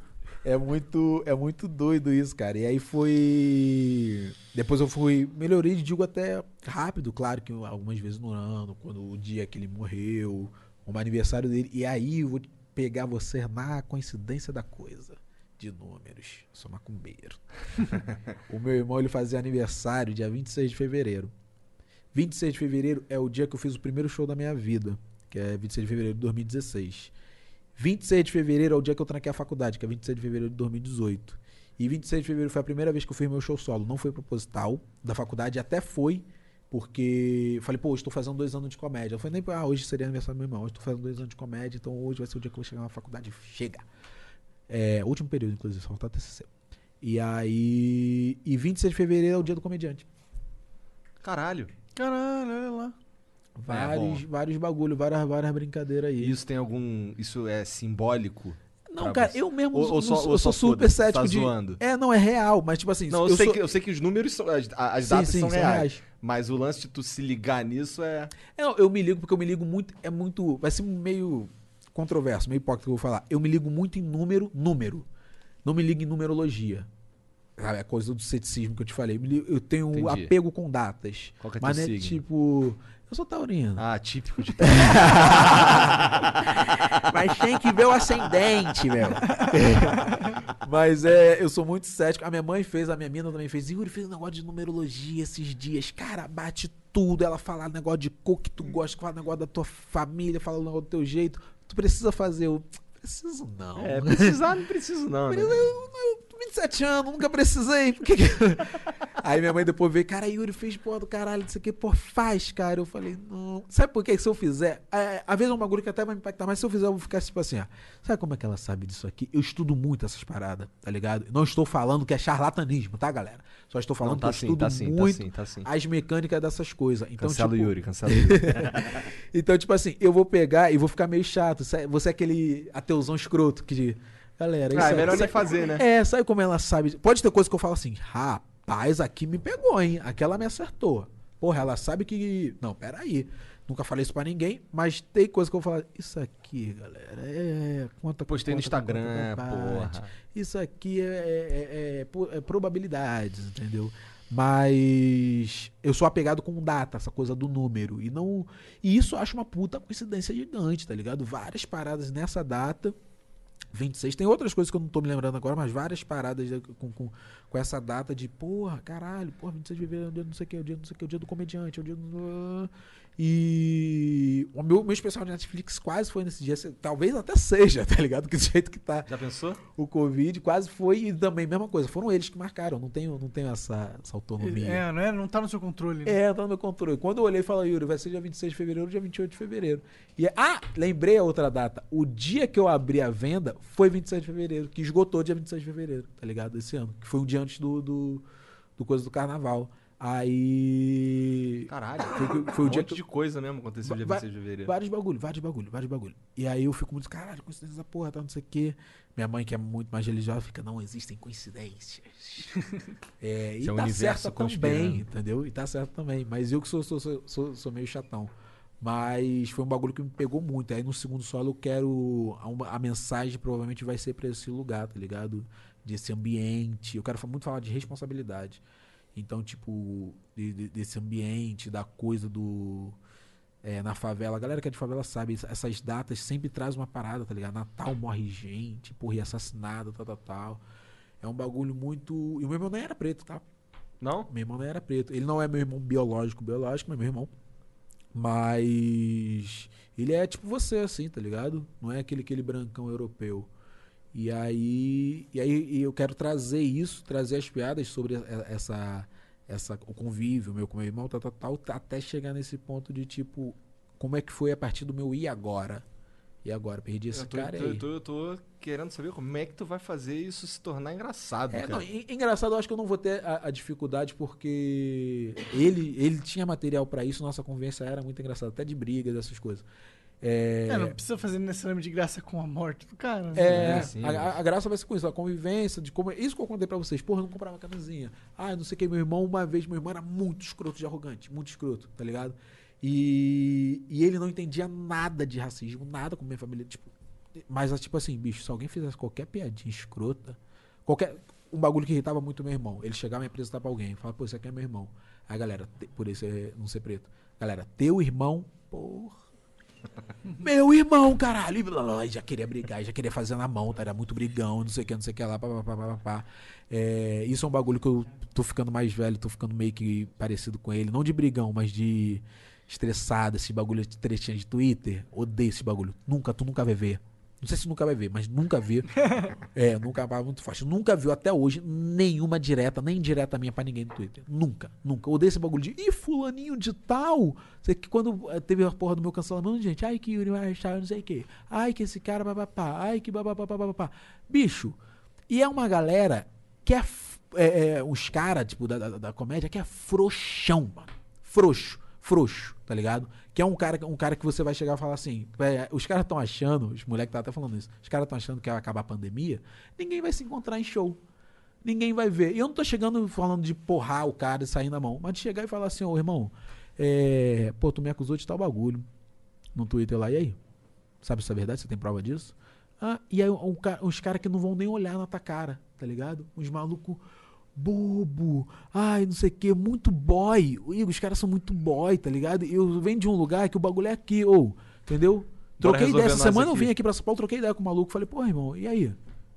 É muito, é muito doido isso, cara. E aí foi. Depois eu fui. Melhorei, digo até rápido, claro que algumas vezes no ano, quando o dia que ele morreu, o aniversário dele. E aí eu vou pegar você na coincidência da coisa. De números. Sou macumbeiro. o meu irmão ele fazia aniversário dia 26 de fevereiro. 26 de fevereiro é o dia que eu fiz o primeiro show da minha vida, que é 26 de fevereiro de 2016. 26 de fevereiro é o dia que eu tranquei a faculdade, que é 26 de fevereiro de 2018. E 26 de fevereiro foi a primeira vez que eu fiz meu show solo. Não foi proposital da faculdade, até foi, porque eu falei, pô, estou fazendo dois anos de comédia. Eu falei, nem, ah, hoje seria aniversário do meu irmão, hoje estou fazendo dois anos de comédia, então hoje vai ser o dia que eu vou chegar na faculdade. Chega! É, último período, inclusive, só falta TCC. E aí. E 26 de fevereiro é o dia do comediante. Caralho. Caralho, olha lá. Vários, vários bagulho, várias, várias brincadeiras aí. Isso tem algum. Isso é simbólico? Não, cara, você? eu mesmo Ou, ou não só, ou eu só sou super foda-se, cético tá de. zoando. É, não, é real, mas tipo assim. Não, eu, sei sou- que, eu sei que os números são. As, as Sim, datas sim, são são reais, reais. Mas o lance de tu se ligar nisso é. É, não, eu me ligo porque eu me ligo muito. É muito. Vai ser meio controverso, meio hipócrita que eu vou falar. Eu me ligo muito em número, número. Não me ligo em numerologia. Sabe, É a coisa do ceticismo que eu te falei. Eu tenho Entendi. apego com datas. Qual que é mas não é signo? tipo. Eu sou taurino. Ah, típico de Mas tem que ver o ascendente, meu. Mas é, eu sou muito cético. A minha mãe fez, a minha mina também fez. Yuri fez um negócio de numerologia esses dias. Cara, bate tudo. Ela fala negócio de cor que tu gosta, fala negócio da tua família, fala o negócio do teu jeito. Tu precisa fazer o. Preciso não. É, precisar não preciso não, né? Eu, eu, eu, 27 anos, nunca precisei. Por que que- Aí minha mãe depois veio, cara, Yuri fez porra do caralho, isso aqui, pô, faz, cara. Eu falei, não. Sabe por que se eu fizer? É, às vezes é um bagulho que até vai me impactar, mas se eu fizer, eu vou ficar tipo assim, ó. Sabe como é que ela sabe disso aqui? Eu estudo muito essas paradas, tá ligado? Não estou falando que é charlatanismo, tá, galera? Só estou falando Não, tá que eu sim, estudo tá sim, tá muito sim, tá sim. as mecânicas dessas coisas. Então, Cancela o tipo, Yuri, cancela o Yuri. então, tipo assim, eu vou pegar e vou ficar meio chato. Você é aquele ateuzão escroto que. Galera, Ah, isso é aí- melhor nem fazer, né? É, sabe como ela sabe? Pode ter coisa que eu falo assim, rapaz, aqui me pegou, hein? Aquela me acertou. Porra, ela sabe que. Não, peraí. Nunca falei isso pra ninguém, mas tem coisa que eu falo. Isso aqui, galera, é. Conta Postei no Instagram, conta porra. Isso aqui é, é- é- é é probabilidades, entendeu? Mas eu sou apegado com data, essa coisa do número. E não. E isso eu acho uma puta coincidência gigante, tá ligado? Várias paradas nessa data. 26. Tem outras coisas que eu não tô me lembrando agora, mas várias paradas com, com, com essa data de, porra, caralho, porra, 26 de fevereiro é o dia não sei o que, é o dia do não sei o que, é o dia do comediante, é o dia do. E o meu, meu especial de Netflix quase foi nesse dia. Talvez até seja, tá ligado? Que do jeito que tá Já pensou? o Covid, quase foi. E também, mesma coisa, foram eles que marcaram. Não tenho, não tenho essa, essa autonomia. É, não, é, não tá no seu controle. né? É, tá no meu controle. Quando eu olhei e falei, Yuri, vai ser dia 26 de fevereiro ou dia 28 de fevereiro. E, ah, lembrei a outra data. O dia que eu abri a venda foi 26 de fevereiro, que esgotou dia 26 de fevereiro, tá ligado? Esse ano. Que foi um dia antes do, do, do coisa do carnaval. Aí. Caralho. Foi, foi o um dia monte que. de coisa mesmo aconteceu dia Va- 26 de fevereiro. Vários bagulho, vários bagulho, vários bagulho. E aí eu fico muito, caralho, coincidência essa porra, tá, não sei o quê. Minha mãe, que é muito mais religiosa, fica, não existem coincidências. é, e Isso é o tá certo também, entendeu? E tá certo também. Mas eu que sou, sou, sou, sou, sou meio chatão. Mas foi um bagulho que me pegou muito. Aí no segundo solo eu quero. A, a mensagem provavelmente vai ser pra esse lugar, tá ligado? Desse ambiente. Eu quero muito falar de responsabilidade. Então, tipo, de- de- desse ambiente, da coisa do. é, na favela. A galera que é de favela sabe, ess- essas datas sempre traz uma parada, tá ligado? Natal morre gente, porra, e assassinado, tal, tal, tal. É um bagulho muito. E o meu irmão nem era preto, tá? Não? Meu irmão não era preto. Ele não é meu irmão biológico, biológico, mas meu irmão. Mas ele é tipo você, assim, tá ligado? Não é aquele, aquele brancão europeu. E aí, e aí e eu quero trazer isso, trazer as piadas sobre essa, essa o convívio meu com meu irmão, tal, tal, tal, até chegar nesse ponto de tipo, como é que foi a partir do meu e agora? E agora? Perdi esse Eu tô, cara aí. tô- eu tô querendo saber como é que tu vai fazer isso se tornar engraçado, É, não, en- engraçado, eu acho que eu não vou ter a, a dificuldade porque ele, ele tinha material pra isso, nossa convivência era muito engraçada, até de brigas, essas coisas. É, É, não precisa fazer necessariamente de graça com a morte do cara. né? é, sim, a, a- graça vai ser com isso, a convivência, de como. Isso que eu contei pra vocês, porra, eu não comprava camisinha. Ah, não sei o que, meu irmão, uma vez, meu irmão era muito escroto de arrogante, muito escroto, tá ligado? E, e ele não entendia nada de racismo, nada com minha família, tipo. Mas, tipo assim, bicho, se alguém fizesse qualquer piadinha escrota, qualquer. Um bagulho que irritava muito meu irmão, ele chegava e me apresentar pra alguém, falar, pô, esse aqui é meu irmão. Aí, galera, te- por isso é não ser preto. Galera, teu irmão, porra. Meu irmão, caralho. E já queria brigar, já queria fazer na mão, tá? Era muito brigão, não sei o que, não sei o que lá. É, isso é um bagulho que eu tô ficando mais velho, tô ficando meio que parecido com ele. Não de brigão, mas de estressado, esse bagulho de tretinha de Twitter. Odeio esse bagulho. Nunca, tu nunca vai ver. Não sei se nunca vai ver, mas nunca vi. é, nunca vai muito forte. Nunca viu até hoje nenhuma direta, nem direta minha pra ninguém no Twitter. Nunca, nunca. Odeio esse bagulho de, ih, fulaninho de tal. Sei que quando eh, teve a porra do meu cancelamento, gente, ai que Yuri Marshall, não sei o quê. Ai que esse cara, babapá. Ai que babapá. Bicho, e é uma galera que é, é, é, os caras, tipo, da, da, da comédia, que é frouxão, mano. Frouxo, frouxo, tá ligado? Que é um cara, um cara que você vai chegar e falar assim, é, os caras estão achando, os moleques tá até falando isso, os caras estão achando que vai acabar a pandemia, ninguém vai se encontrar em show. Ninguém vai ver. E eu não tô chegando falando de porrar o cara e sair na mão, mas de chegar e falar assim, ô irmão, é, pô, tu me acusou de tal bagulho no Twitter lá, e aí? Sabe se é verdade? Você tem prova disso? Ah, e aí um, uns caras que não vão nem olhar na tua cara, tá ligado? Uns malucos bobo, ai, não sei o que, muito boy. E os caras são muito boy, tá ligado? E eu venho de um lugar que o bagulho é aqui, ou, entendeu? Troquei ideia. Essa semana eu aqui. vim aqui pra São Paulo, troquei ideia com o maluco. Falei, pô, irmão, e aí?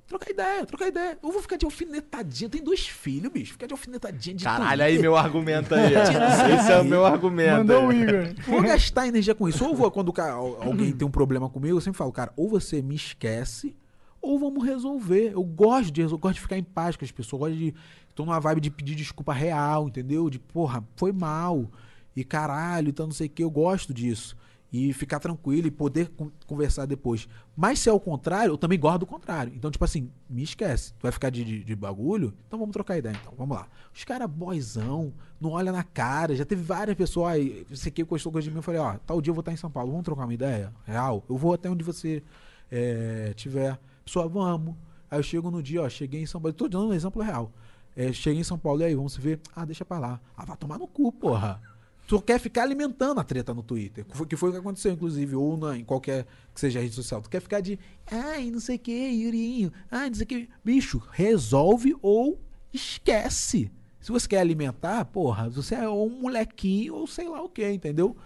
Trocar ideia, trocar ideia. Eu vou ficar de alfinetadinha. Tem dois filhos, bicho. Ficar de alfinetadinha de Caralho, aí meu argumento aí. Esse é o meu argumento. Mandou o. Igor. Vou gastar energia com isso. Ou vou, quando alguém tem um problema comigo, eu sempre falo, cara, ou você me esquece, ou vamos resolver. Eu gosto de resolver, gosto de ficar em paz com as pessoas, gosto de. Tô numa vibe de pedir desculpa real, entendeu? De, porra, foi mal. E caralho, então não sei o que, eu gosto disso. E ficar tranquilo e poder con- conversar depois. Mas se é o contrário, eu também gosto do contrário. Então, tipo assim, me esquece. Tu vai ficar de, de, de bagulho? Então vamos trocar ideia, então. Vamos lá. Os caras boizão, não olha na cara. Já teve várias pessoas, ai, você que gostou coisa de mim, eu falei, ó, tal dia eu vou estar em São Paulo, vamos trocar uma ideia? Real? Eu vou até onde você é, tiver. Pessoa, vamos. Aí eu chego no dia, ó, cheguei em São Paulo. Tô dando um exemplo real. É, cheguei em São Paulo, e aí, vamos ver? Ah, deixa pra lá. Ah, vai tomar no cu, porra. Tu quer ficar alimentando a treta no Twitter, que foi, o que aconteceu, inclusive, ou na, em qualquer que seja rede social. Tu quer ficar de, ai, não sei o que, Yurinho, ai, não sei o que. Bicho, resolve ou esquece. Se você quer alimentar, porra, você é um molequinho ou sei lá o que, entendeu?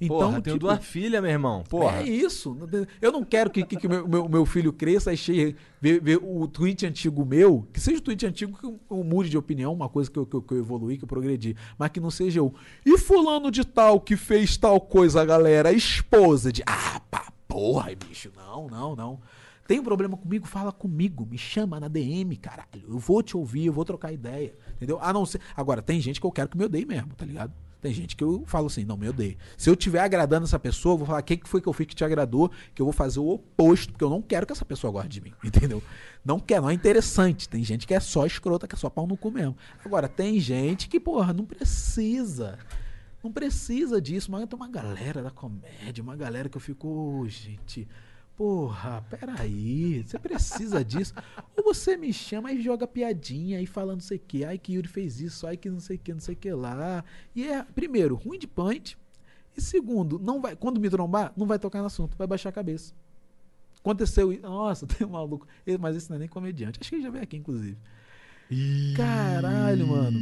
Então, Porra, tenho tipo, duas filhas, meu irmão. Porra. é isso. Eu não quero que, que, que meu, meu, meu filho cresça e chegue, ver, ver o tweet antigo meu, que seja o tweet antigo que eu, eu mude de opinião, uma coisa que eu, que, eu, que eu evoluí, que eu progredi, mas que não seja eu. E fulano de tal que fez tal coisa, galera, esposa de. Ah, pá, porra, bicho. Não, não, não. Tem um problema comigo? Fala comigo, me chama na DM, caralho. Eu vou te ouvir, eu vou trocar ideia. Entendeu? A não ser. Agora, tem gente que eu quero que me odeie mesmo, tá ligado? Tem gente que eu falo assim, não, me odeio. Se eu estiver agradando essa pessoa, eu vou falar, o que foi que eu fiz que te agradou? Que eu vou fazer o oposto, porque eu não quero que essa pessoa goste de mim, entendeu? Não quer, não é interessante. Tem gente que é só escrota, que é só pau no cu mesmo. Agora, tem gente que, porra, não precisa. Não precisa disso, mas tem uma galera da comédia, uma galera que eu fico, "Ô, gente, porra, peraí, você precisa disso? Ou você me chama e joga piadinha e fala não sei o que, ai que Yuri fez isso, ai que não sei o que, não sei o que lá. E é, primeiro, ruim de punch, e segundo, não vai, quando me trombar, não vai tocar no assunto, vai baixar a cabeça. Aconteceu isso, nossa, tem um maluco, mas esse não é nem comediante, acho que ele já veio aqui, inclusive. Caralho, mano.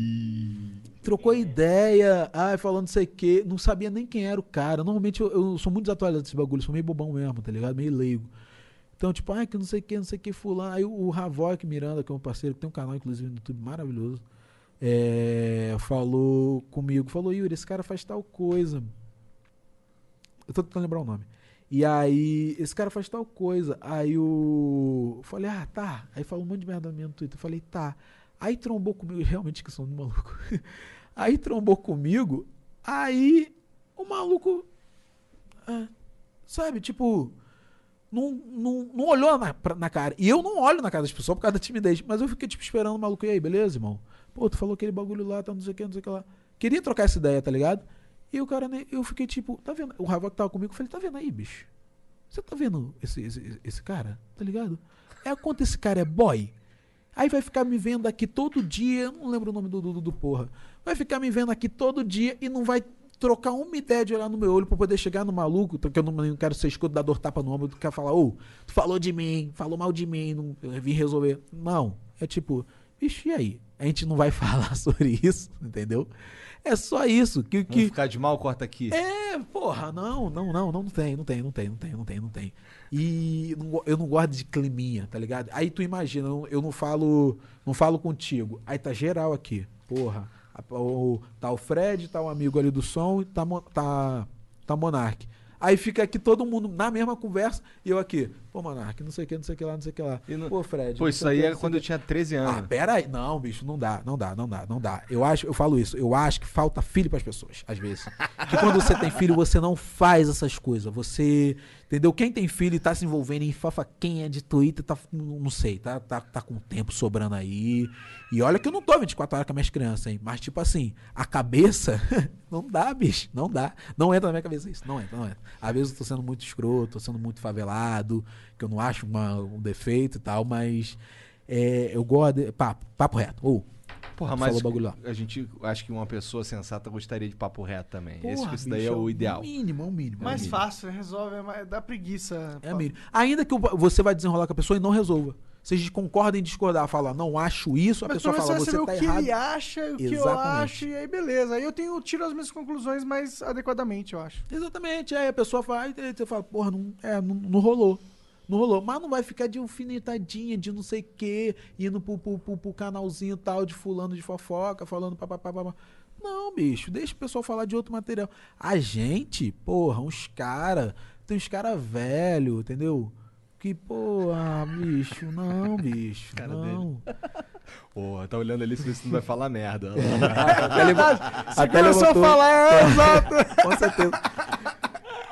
Trocou ideia, ai, falando sei o quê, não sabia nem quem era o cara. Normalmente eu, eu sou muito desatualizado desse bagulho, sou meio bobão mesmo, tá ligado? Meio leigo. Então, tipo, ai, que não sei que, não sei que, fulano. Aí o, o Havok Miranda, que é um parceiro, que tem um canal, inclusive, no YouTube maravilhoso, é, falou comigo, falou, Yuri, esse cara faz tal coisa. Eu tô tentando lembrar o nome. E aí, esse cara faz tal coisa. Aí o. Eu falei, ah, tá. Aí falou um monte de merda no Twitter. Eu falei, tá. Aí trombou comigo, realmente que sou um maluco. Aí trombou comigo. Aí o maluco. ah, sabe, tipo. Não, não, não olhou na, pra- na cara. E eu não olho na cara das pessoas por causa da timidez. Mas eu fiquei, tipo, esperando o maluco. E aí, beleza, irmão? Pô, tu falou aquele bagulho lá, tá não sei o que, não sei o que lá. Queria trocar essa ideia, tá ligado? E o cara, eu fiquei tipo, tá vendo? O que tava comigo, eu falei, tá vendo aí, bicho? Você tá vendo esse, esse, esse cara? Tá ligado? É quanto esse cara é boy. Aí vai ficar me vendo aqui todo dia, não lembro o nome do, do, do porra. Vai ficar me vendo aqui todo dia e não vai trocar uma ideia de olhar no meu olho pra poder chegar no maluco, porque eu não, não quero ser escudo da dor tapa no ombro, tu quer falar, ô, tu falou de mim, falou mal de mim, não, eu vim resolver. Não, é tipo, bicho, e aí? A gente não vai falar sobre isso, entendeu? É só isso. Que, Vamos que... ficar de mal, corta aqui. É, porra, não, não, não, não tem, não tem, não tem, não tem, não tem, não tem. E não eu não gosto de climinha, tá ligado? Aí tu imagina, eu não falo, não falo contigo. Aí tá geral aqui, porra. A- O, tá o Fred, tá o amigo ali do som tá, tá, tá Monark. Aí fica aqui todo mundo na mesma conversa e eu aqui, pô, Monark, não sei o que, não sei o que lá, não sei o que lá. Pô, Fred. Pô, não isso aí era não sei quando eu tinha 13 anos. Ah, pera aí. Não, bicho, não dá, não dá, não dá, não dá, não. Eu acho, eu falo isso, eu acho que falta filho pras pessoas, às vezes. Que quando você tem filho, você não faz essas coisas. Você, entendeu? Quem tem filho e tá se envolvendo em fofoquinha de Twitter, tá, não não sei, tá, tá, tá com tempo sobrando aí. E olha que eu não tô 24 horas com as minhas crianças, hein? Mas, tipo assim, a cabeça, não dá, bicho, não dá. Não entra na minha cabeça isso, não entra, não entra. Às vezes eu tô sendo muito escroto, tô sendo muito favelado, que eu não acho uma- um defeito e tal, mas é, eu gosto de, papo, papo reto. Ou, Porra, tu mas falou o bagulho lá. a gente acho que uma pessoa sensata gostaria de papo reto também. Esse, Porra, esse daí bicho, é o ideal. mínimo, é o mínimo. Mais é o mínimo. fácil, resolve, é dá preguiça. É o mínimo. Ainda que o- você vai desenrolar com a pessoa e não resolva. Vocês concordam em discordar, falar, não acho isso, a Mas pessoa fala, você saber tá o que errado. ele acha, o que eu Exatamente. acho, e aí beleza. Aí eu tenho, tiro as minhas conclusões mais adequadamente, eu acho. Exatamente, aí a pessoa fala, aí você fala, porra, não, é, não, não rolou. Não rolou. Mas não vai ficar de alfinetadinha, de não sei o quê, indo pro, pro, pro, pro canalzinho tal de fulano de fofoca, falando papapá. papá. Não, bicho, deixa o pessoal falar de outro material. A gente, porra, uns cara, tem uns cara velho, entendeu? Que, porra, bicho, não, bicho, não. Pô, tá olhando ali se você não vai falar merda. Até ele- Você até começou levantou- a falar, é, exato. Com certeza.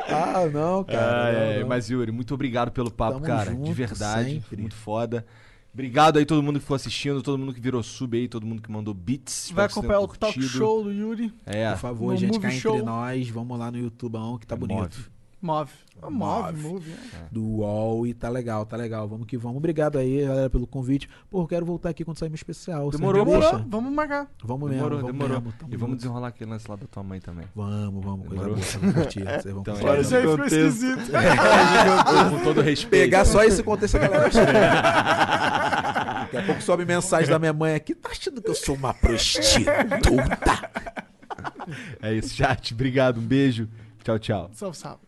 Ah, não, cara. Ah, não, é, não. Mas, Yuri, muito obrigado pelo papo, Tamo cara. junto, de verdade. sempre. Muito foda. Obrigado aí todo mundo que foi assistindo, todo mundo que virou sub aí, todo mundo que mandou beats. Vai acompanhar o tenham talk curtido. show do Yuri. É. Por favor, No gente, cá entre Show. nós, vamos lá no YouTubeão que tá bonito. Move. Move. Ah, Move, Move. move. é. Do UOL e tá legal, tá legal. Vamos que vamos. Obrigado aí, galera, pelo convite. Pô, quero voltar aqui quando sair meu especial. Demorou, Demorou, vamos marcar. Vamos Demorou, mesmo, vamos demorou. mesmo. Tamo e vamos junto. desenrolar aquele lance lá da tua mãe também. Vamos, vamos, coisa Demorou? boa. Curtir. Vocês vão Então, curtir. é, Isso aí ficou esquisito. Com todo respeito. Pegar só esse contexto, a galera. Daqui a pouco sobe mensagem da minha mãe aqui. Tá achando que eu sou uma prostituta? É isso, chat. Obrigado, um beijo. Tchau, tchau. Salve, salve.